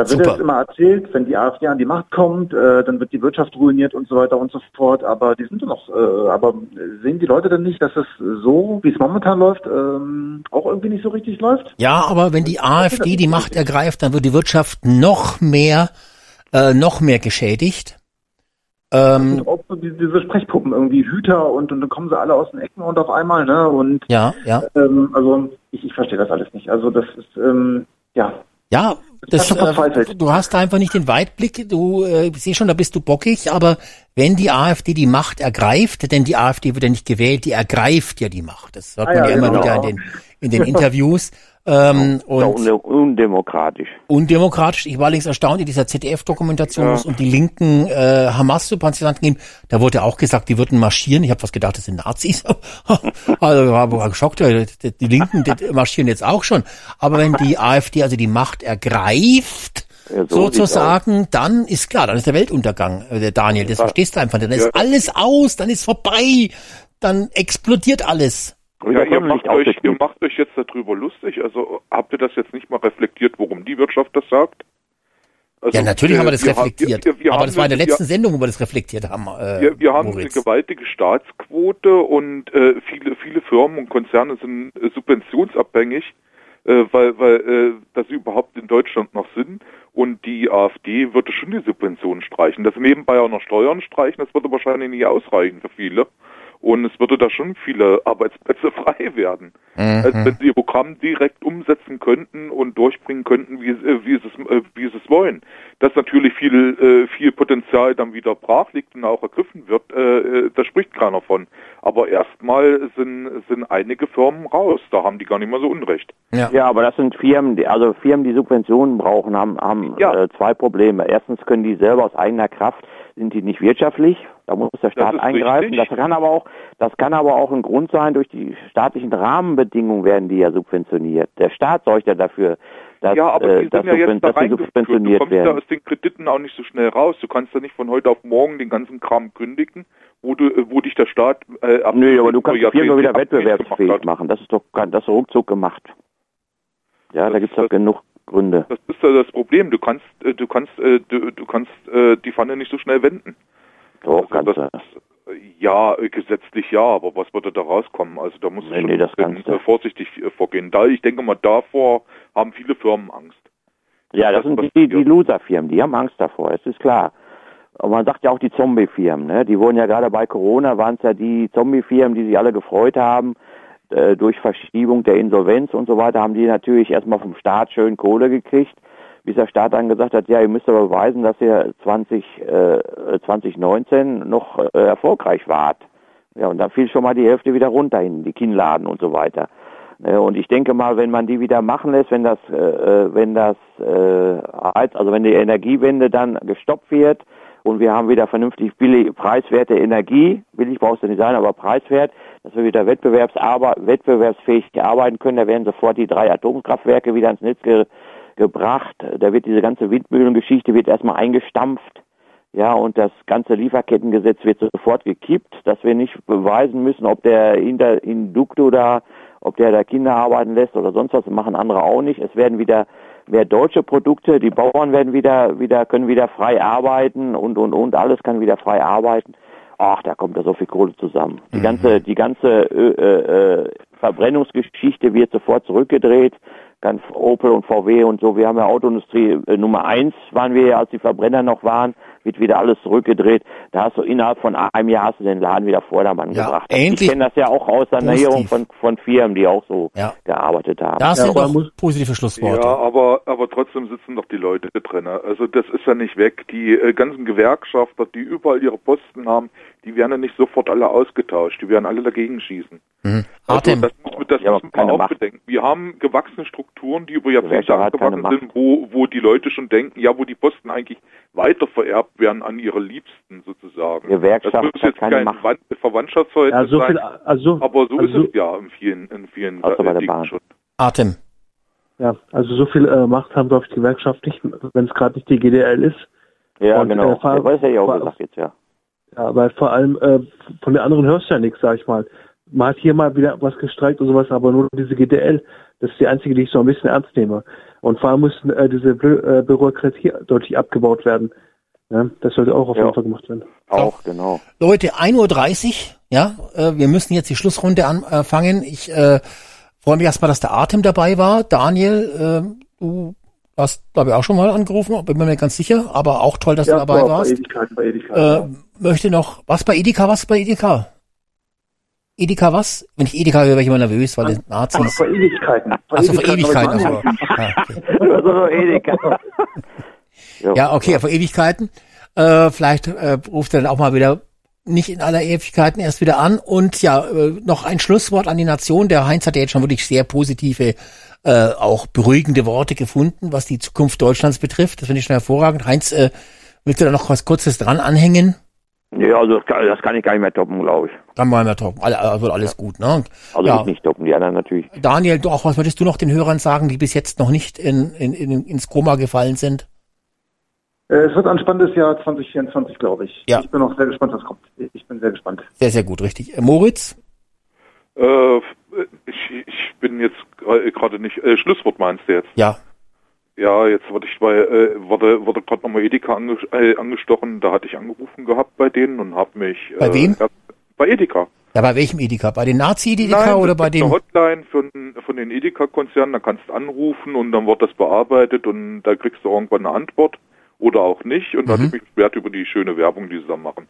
Da wird Super. jetzt immer erzählt, wenn die AfD an die Macht kommt, äh, dann wird die Wirtschaft ruiniert und so weiter und so fort. Aber die sind noch, äh, aber sehen die Leute denn nicht, dass es so, wie es momentan läuft, ähm, auch irgendwie nicht so richtig läuft? Ja, aber wenn die AfD die Macht ergreift, dann wird die Wirtschaft noch mehr, äh, noch mehr geschädigt. Ähm, auch so diese, diese Sprechpuppen irgendwie Hüter und, und dann kommen sie alle aus den Ecken und auf einmal, ne? Und ja, ja. Ähm, also ich, ich verstehe das alles nicht. Also das ist ähm, ja. Ja, das, äh, du hast da einfach nicht den Weitblick. Du äh, ich sehe schon, da bist du bockig. Aber wenn die AfD die Macht ergreift, denn die AfD wird ja nicht gewählt, die ergreift ja die Macht. Das hört Ah, man ja, ja, immer genau. wieder in den, in den Interviews. Ähm, Oder und un undemokratisch. undemokratisch. Ich war allerdings erstaunt in dieser ZDF-Dokumentation, wo es um die linken äh, Hamas-Sympathisanten ging. Da wurde auch gesagt, die würden marschieren. Ich habe was gedacht, das sind Nazis. <laughs> also war, war geschockt. Die, Linken <laughs> marschieren jetzt auch schon. Aber wenn die AfD also die Macht ergreift, Ja, so sozusagen, dann ist klar, dann ist der Weltuntergang, äh, der Daniel. Das verstehst du einfach. Dann ist Ja. alles aus, dann ist vorbei, dann explodiert alles. Ja, ihr macht, euch, ihr macht euch jetzt darüber lustig. Also habt ihr das jetzt nicht mal reflektiert, warum die Wirtschaft das sagt? Also, ja, natürlich haben wir äh, das haben- reflektiert. wir- wir aber haben das war in der letzten Sendung, wo wir das reflektiert haben. Äh, Wir, wir haben Moritz. eine gewaltige Staatsquote und äh, viele, viele Firmen und Konzerne sind äh, subventionsabhängig, äh, weil, weil äh, dass sie überhaupt in Deutschland noch sind. Und die AfD würde schon die Subventionen streichen. Das nebenbei auch noch Steuern streichen, das würde wahrscheinlich nicht ausreichen für viele. Und es würde da schon viele Arbeitsplätze <laughs> frei werden. Mhm. Als wenn sie ihr Programm direkt umsetzen könnten und durchbringen könnten, wie, äh, wie, sie es, äh, wie sie es wollen. Dass natürlich viel, äh, viel Potenzial dann wieder brach liegt und auch ergriffen wird, da spricht keiner von. Aber erstmal sind, sind einige Firmen raus. Da haben die gar nicht mal so Unrecht. Ja. Ja, aber das sind Firmen, die, also Firmen, die Subventionen brauchen, haben, haben Ja. zwei Probleme. Erstens können die selber aus eigener Kraft, sind die nicht wirtschaftlich, da muss der Staat ist eingreifen. richtig. Das kann aber auch, das kann aber auch ein Grund sein, durch die staatlichen Rahmenbedingungen werden die ja subventioniert. Der Staat sorgt ja dafür, dass, ja, aber äh, die dass, sind ja jetzt da reingeführt. Du subventioniert kommst ja werden. aus den Krediten auch nicht so schnell raus. Du kannst ja nicht von heute auf morgen den ganzen Kram kündigen, wo du, äh, wo dich der Staat äh, ab Nö, aber du kannst die Firma wieder wettbewerbsfähig machen. Das ist doch das ist ruckzuck gemacht. Ja, da gibt's doch genug Gründe. Das ist ja das Problem. Du kannst, äh, du kannst, äh, du, du kannst äh, die Pfanne nicht so schnell wenden. Doch, Also kannst das, ja, gesetzlich ja, aber was würde da rauskommen? Also da muss Nee, das du. äh, vorsichtig vorgehen. Da ich denke mal, davor haben viele Firmen Angst. Ja, das sind die, die Loser-Firmen, die haben Angst davor, es ist klar. Und man sagt ja auch die Zombie-Firmen, ne? Die wurden ja gerade bei Corona, waren es ja die Zombie-Firmen, die sich alle gefreut haben, äh, durch Verschiebung der Insolvenz und so weiter, haben die natürlich erstmal vom Staat schön Kohle gekriegt, bis der Staat dann gesagt hat, ja, ihr müsst aber beweisen, dass ihr 20, äh, 2019 noch äh, erfolgreich wart. Ja, und dann fiel schon mal die Hälfte wieder runter hin, die Kinnladen und so weiter. Ne, Und ich denke mal, wenn man die wieder machen lässt, wenn das, äh, äh, wenn das, äh, also wenn die Energiewende dann gestoppt wird und wir haben wieder vernünftig billig, preiswerte Energie, billig brauchst du nicht sein, aber preiswert, dass wir wieder wettbewerbsfähig arbeiten können, da werden sofort die drei Atomkraftwerke wieder ins Netz ge gebracht. Da wird diese ganze Windmühlengeschichte wird erstmal eingestampft. Ja, und das ganze Lieferkettengesetz wird sofort gekippt, dass wir nicht beweisen müssen, ob der Inter Indukto da, ob der da Kinder arbeiten lässt oder sonst was, das machen andere auch nicht. Es werden wieder mehr deutsche Produkte, die Bauern werden wieder, wieder, können wieder frei arbeiten und, und, und, alles kann wieder frei arbeiten. Ach, da kommt da so viel Kohle zusammen. Die ganze, die ganze äh, äh, Verbrennungsgeschichte wird sofort zurückgedreht. ganz Opel und VW und so. Wir haben ja Autoindustrie äh, Nummer eins waren wir ja, als die Verbrenner noch waren, wird wieder alles zurückgedreht. Da hast du innerhalb von einem Jahr hast du den Laden wieder Vordermann ja, gebracht. Ähnlich ich kenne das ja auch aus Sanierung von, von Firmen, die auch so ja. gearbeitet haben. Das ja, sind doch positive Schlussworte. Ja, aber, aber trotzdem sitzen doch die Leute drin. Also das ist ja nicht weg. Die äh, ganzen Gewerkschafter, die überall ihre Posten haben, die werden ja nicht sofort alle ausgetauscht. Die werden alle dagegen schießen. Mhm. Also das muss, das ja, muss man auch Macht. bedenken. Wir haben gewachsene Strukturen, die über Jahrzehnte angewachsen sind, wo, wo die Leute schon denken, ja, wo die Posten eigentlich weiter vererbt werden an ihre Liebsten sozusagen. Gewerkschaft das muss jetzt kein Macht. Verwandtschaftsverhältnis ja, so viel, sein, also, aber so also, ist es ja in vielen, in vielen also bei der Bahn. schon. Atem. Ja, also so viel äh, Macht haben, glaube ich, die Gewerkschaft nicht, wenn es gerade nicht die GDL ist. Ja, Und, genau. äh, vor- ja, weiß ja auch gesagt jetzt, ja. Ja, weil vor allem äh, von den anderen hörst du ja nichts, sag ich mal. Man hat hier mal wieder was gestreikt und sowas, aber nur diese GDL, das ist die einzige, die ich so ein bisschen ernst nehme. Und vor allem müssen äh, diese Bü äh, Bürokratie deutlich abgebaut werden. Ja, das sollte auch auf Ja. jeden Fall gemacht werden. Auch, genau. Leute, 1.30 Uhr, ja, äh, wir müssen jetzt die Schlussrunde anfangen. Ich äh, freue mich erstmal, dass der Atem dabei war. Daniel, äh, du hast, glaube ich, auch schon mal angerufen, bin mir nicht ganz sicher, aber auch toll, dass du dabei bei warst. Ewigkeiten, bei Ewigkeiten. Äh, möchte noch, was bei Edeka, was bei Edeka? Edeka was? Wenn ich Edeka höre, werde ich immer nervös, weil Ach, Nazis... vor Ewigkeiten. Vor Achso, vor Ewigkeiten. Also, ja, okay. <laughs> Also Edeka. Ja, okay, vor Ewigkeiten. Äh, vielleicht äh, ruft er dann auch mal wieder nicht in aller Ewigkeiten erst wieder an. Und ja, äh, noch ein Schlusswort an die Nation. Der Heinz hat ja jetzt schon wirklich sehr positive, äh, auch beruhigende Worte gefunden, was die Zukunft Deutschlands betrifft. Das finde ich schon hervorragend. Heinz, äh, willst du da noch was Kurzes dran anhängen? Ja, also das kann, das kann ich gar nicht mehr toppen, glaube ich. Dann wollen wir toppen. Also alles gut, ne? Also Ja. ich nicht toppen, die anderen natürlich. Daniel, du auch, was würdest du noch den Hörern sagen, die bis jetzt noch nicht in, in, in, ins Koma gefallen sind? Äh, Es wird ein spannendes Jahr 2024, glaube ich. Ja. Ich bin auch sehr gespannt, was kommt. Ich bin sehr gespannt. Sehr, sehr gut, richtig. Äh, Moritz? Äh, ich, ich bin jetzt gra- gerade nicht. Äh, Schlusswort meinst du jetzt? Ja. Ja, jetzt wurde ich bei, äh, wurde, wurde gerade nochmal Edeka ange, äh, angestochen. Da hatte ich angerufen gehabt bei denen und habe mich. Bei äh, wem? Bei Edeka. Ja, bei welchem Edeka? Bei den Nazi-Edeka oder bei dem? Eine Hotline von, von den Edeka-Konzernen, da kannst du anrufen und dann wird das bearbeitet und da kriegst du irgendwann eine Antwort oder auch nicht. Und da hatte Mhm. ich mich beschwert über die schöne Werbung, die sie da machen.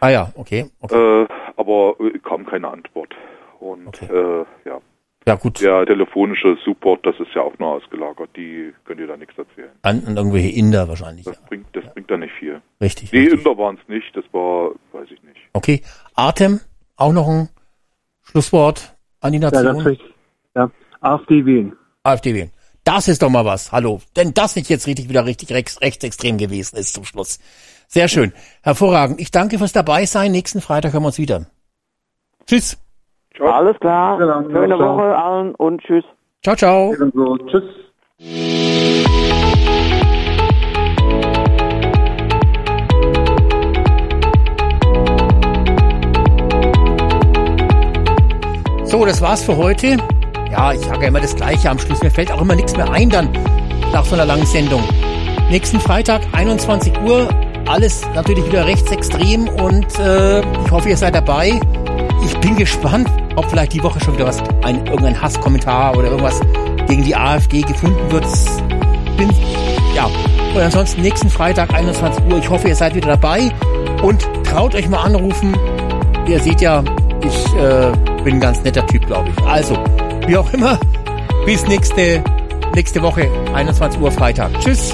Ah ja, okay. okay. Äh, aber äh, kam keine Antwort. Und äh, ja. Ja, gut. Der telefonische Support, das ist ja auch nur ausgelagert. Die können dir da nichts erzählen. An, an irgendwelche Inder wahrscheinlich. Das bringt, das bringt da nicht viel. Richtig. Nee, richtig. Inder waren es nicht. Das war, weiß ich nicht. Okay. Atem, auch noch ein Schlusswort an die Ja, Nation. ganz richtig. Ja, AfD wählen. AfD wählen. Das ist doch mal was. Hallo. Denn das nicht jetzt richtig wieder richtig rechts, rechtsextrem gewesen ist zum Schluss. Sehr schön. Hervorragend. Ich danke fürs Dabeisein. Nächsten Freitag hören wir uns wieder. Tschüss. Alles klar. Schöne ciao. Woche allen und tschüss. Ciao, ciao. Ebenso. Tschüss. So, das war's für heute. Ja, ich sage immer das Gleiche am Schluss. Mir fällt auch immer nichts mehr ein dann nach so einer langen Sendung. Nächsten Freitag, 21 Uhr. Alles natürlich wieder rechtsextrem und äh, ich hoffe, ihr seid dabei. Ich bin gespannt, ob vielleicht die Woche schon wieder was, ein, irgendein Hasskommentar oder irgendwas gegen die AfD gefunden wird. Bin, ja. Und ansonsten nächsten Freitag, 21 Uhr. Ich hoffe, ihr seid wieder dabei und traut euch mal anrufen. Ihr seht ja, ich äh, bin ein ganz netter Typ, glaube ich. Also, wie auch immer, bis nächste, nächste Woche, 21 Uhr Freitag. Tschüss.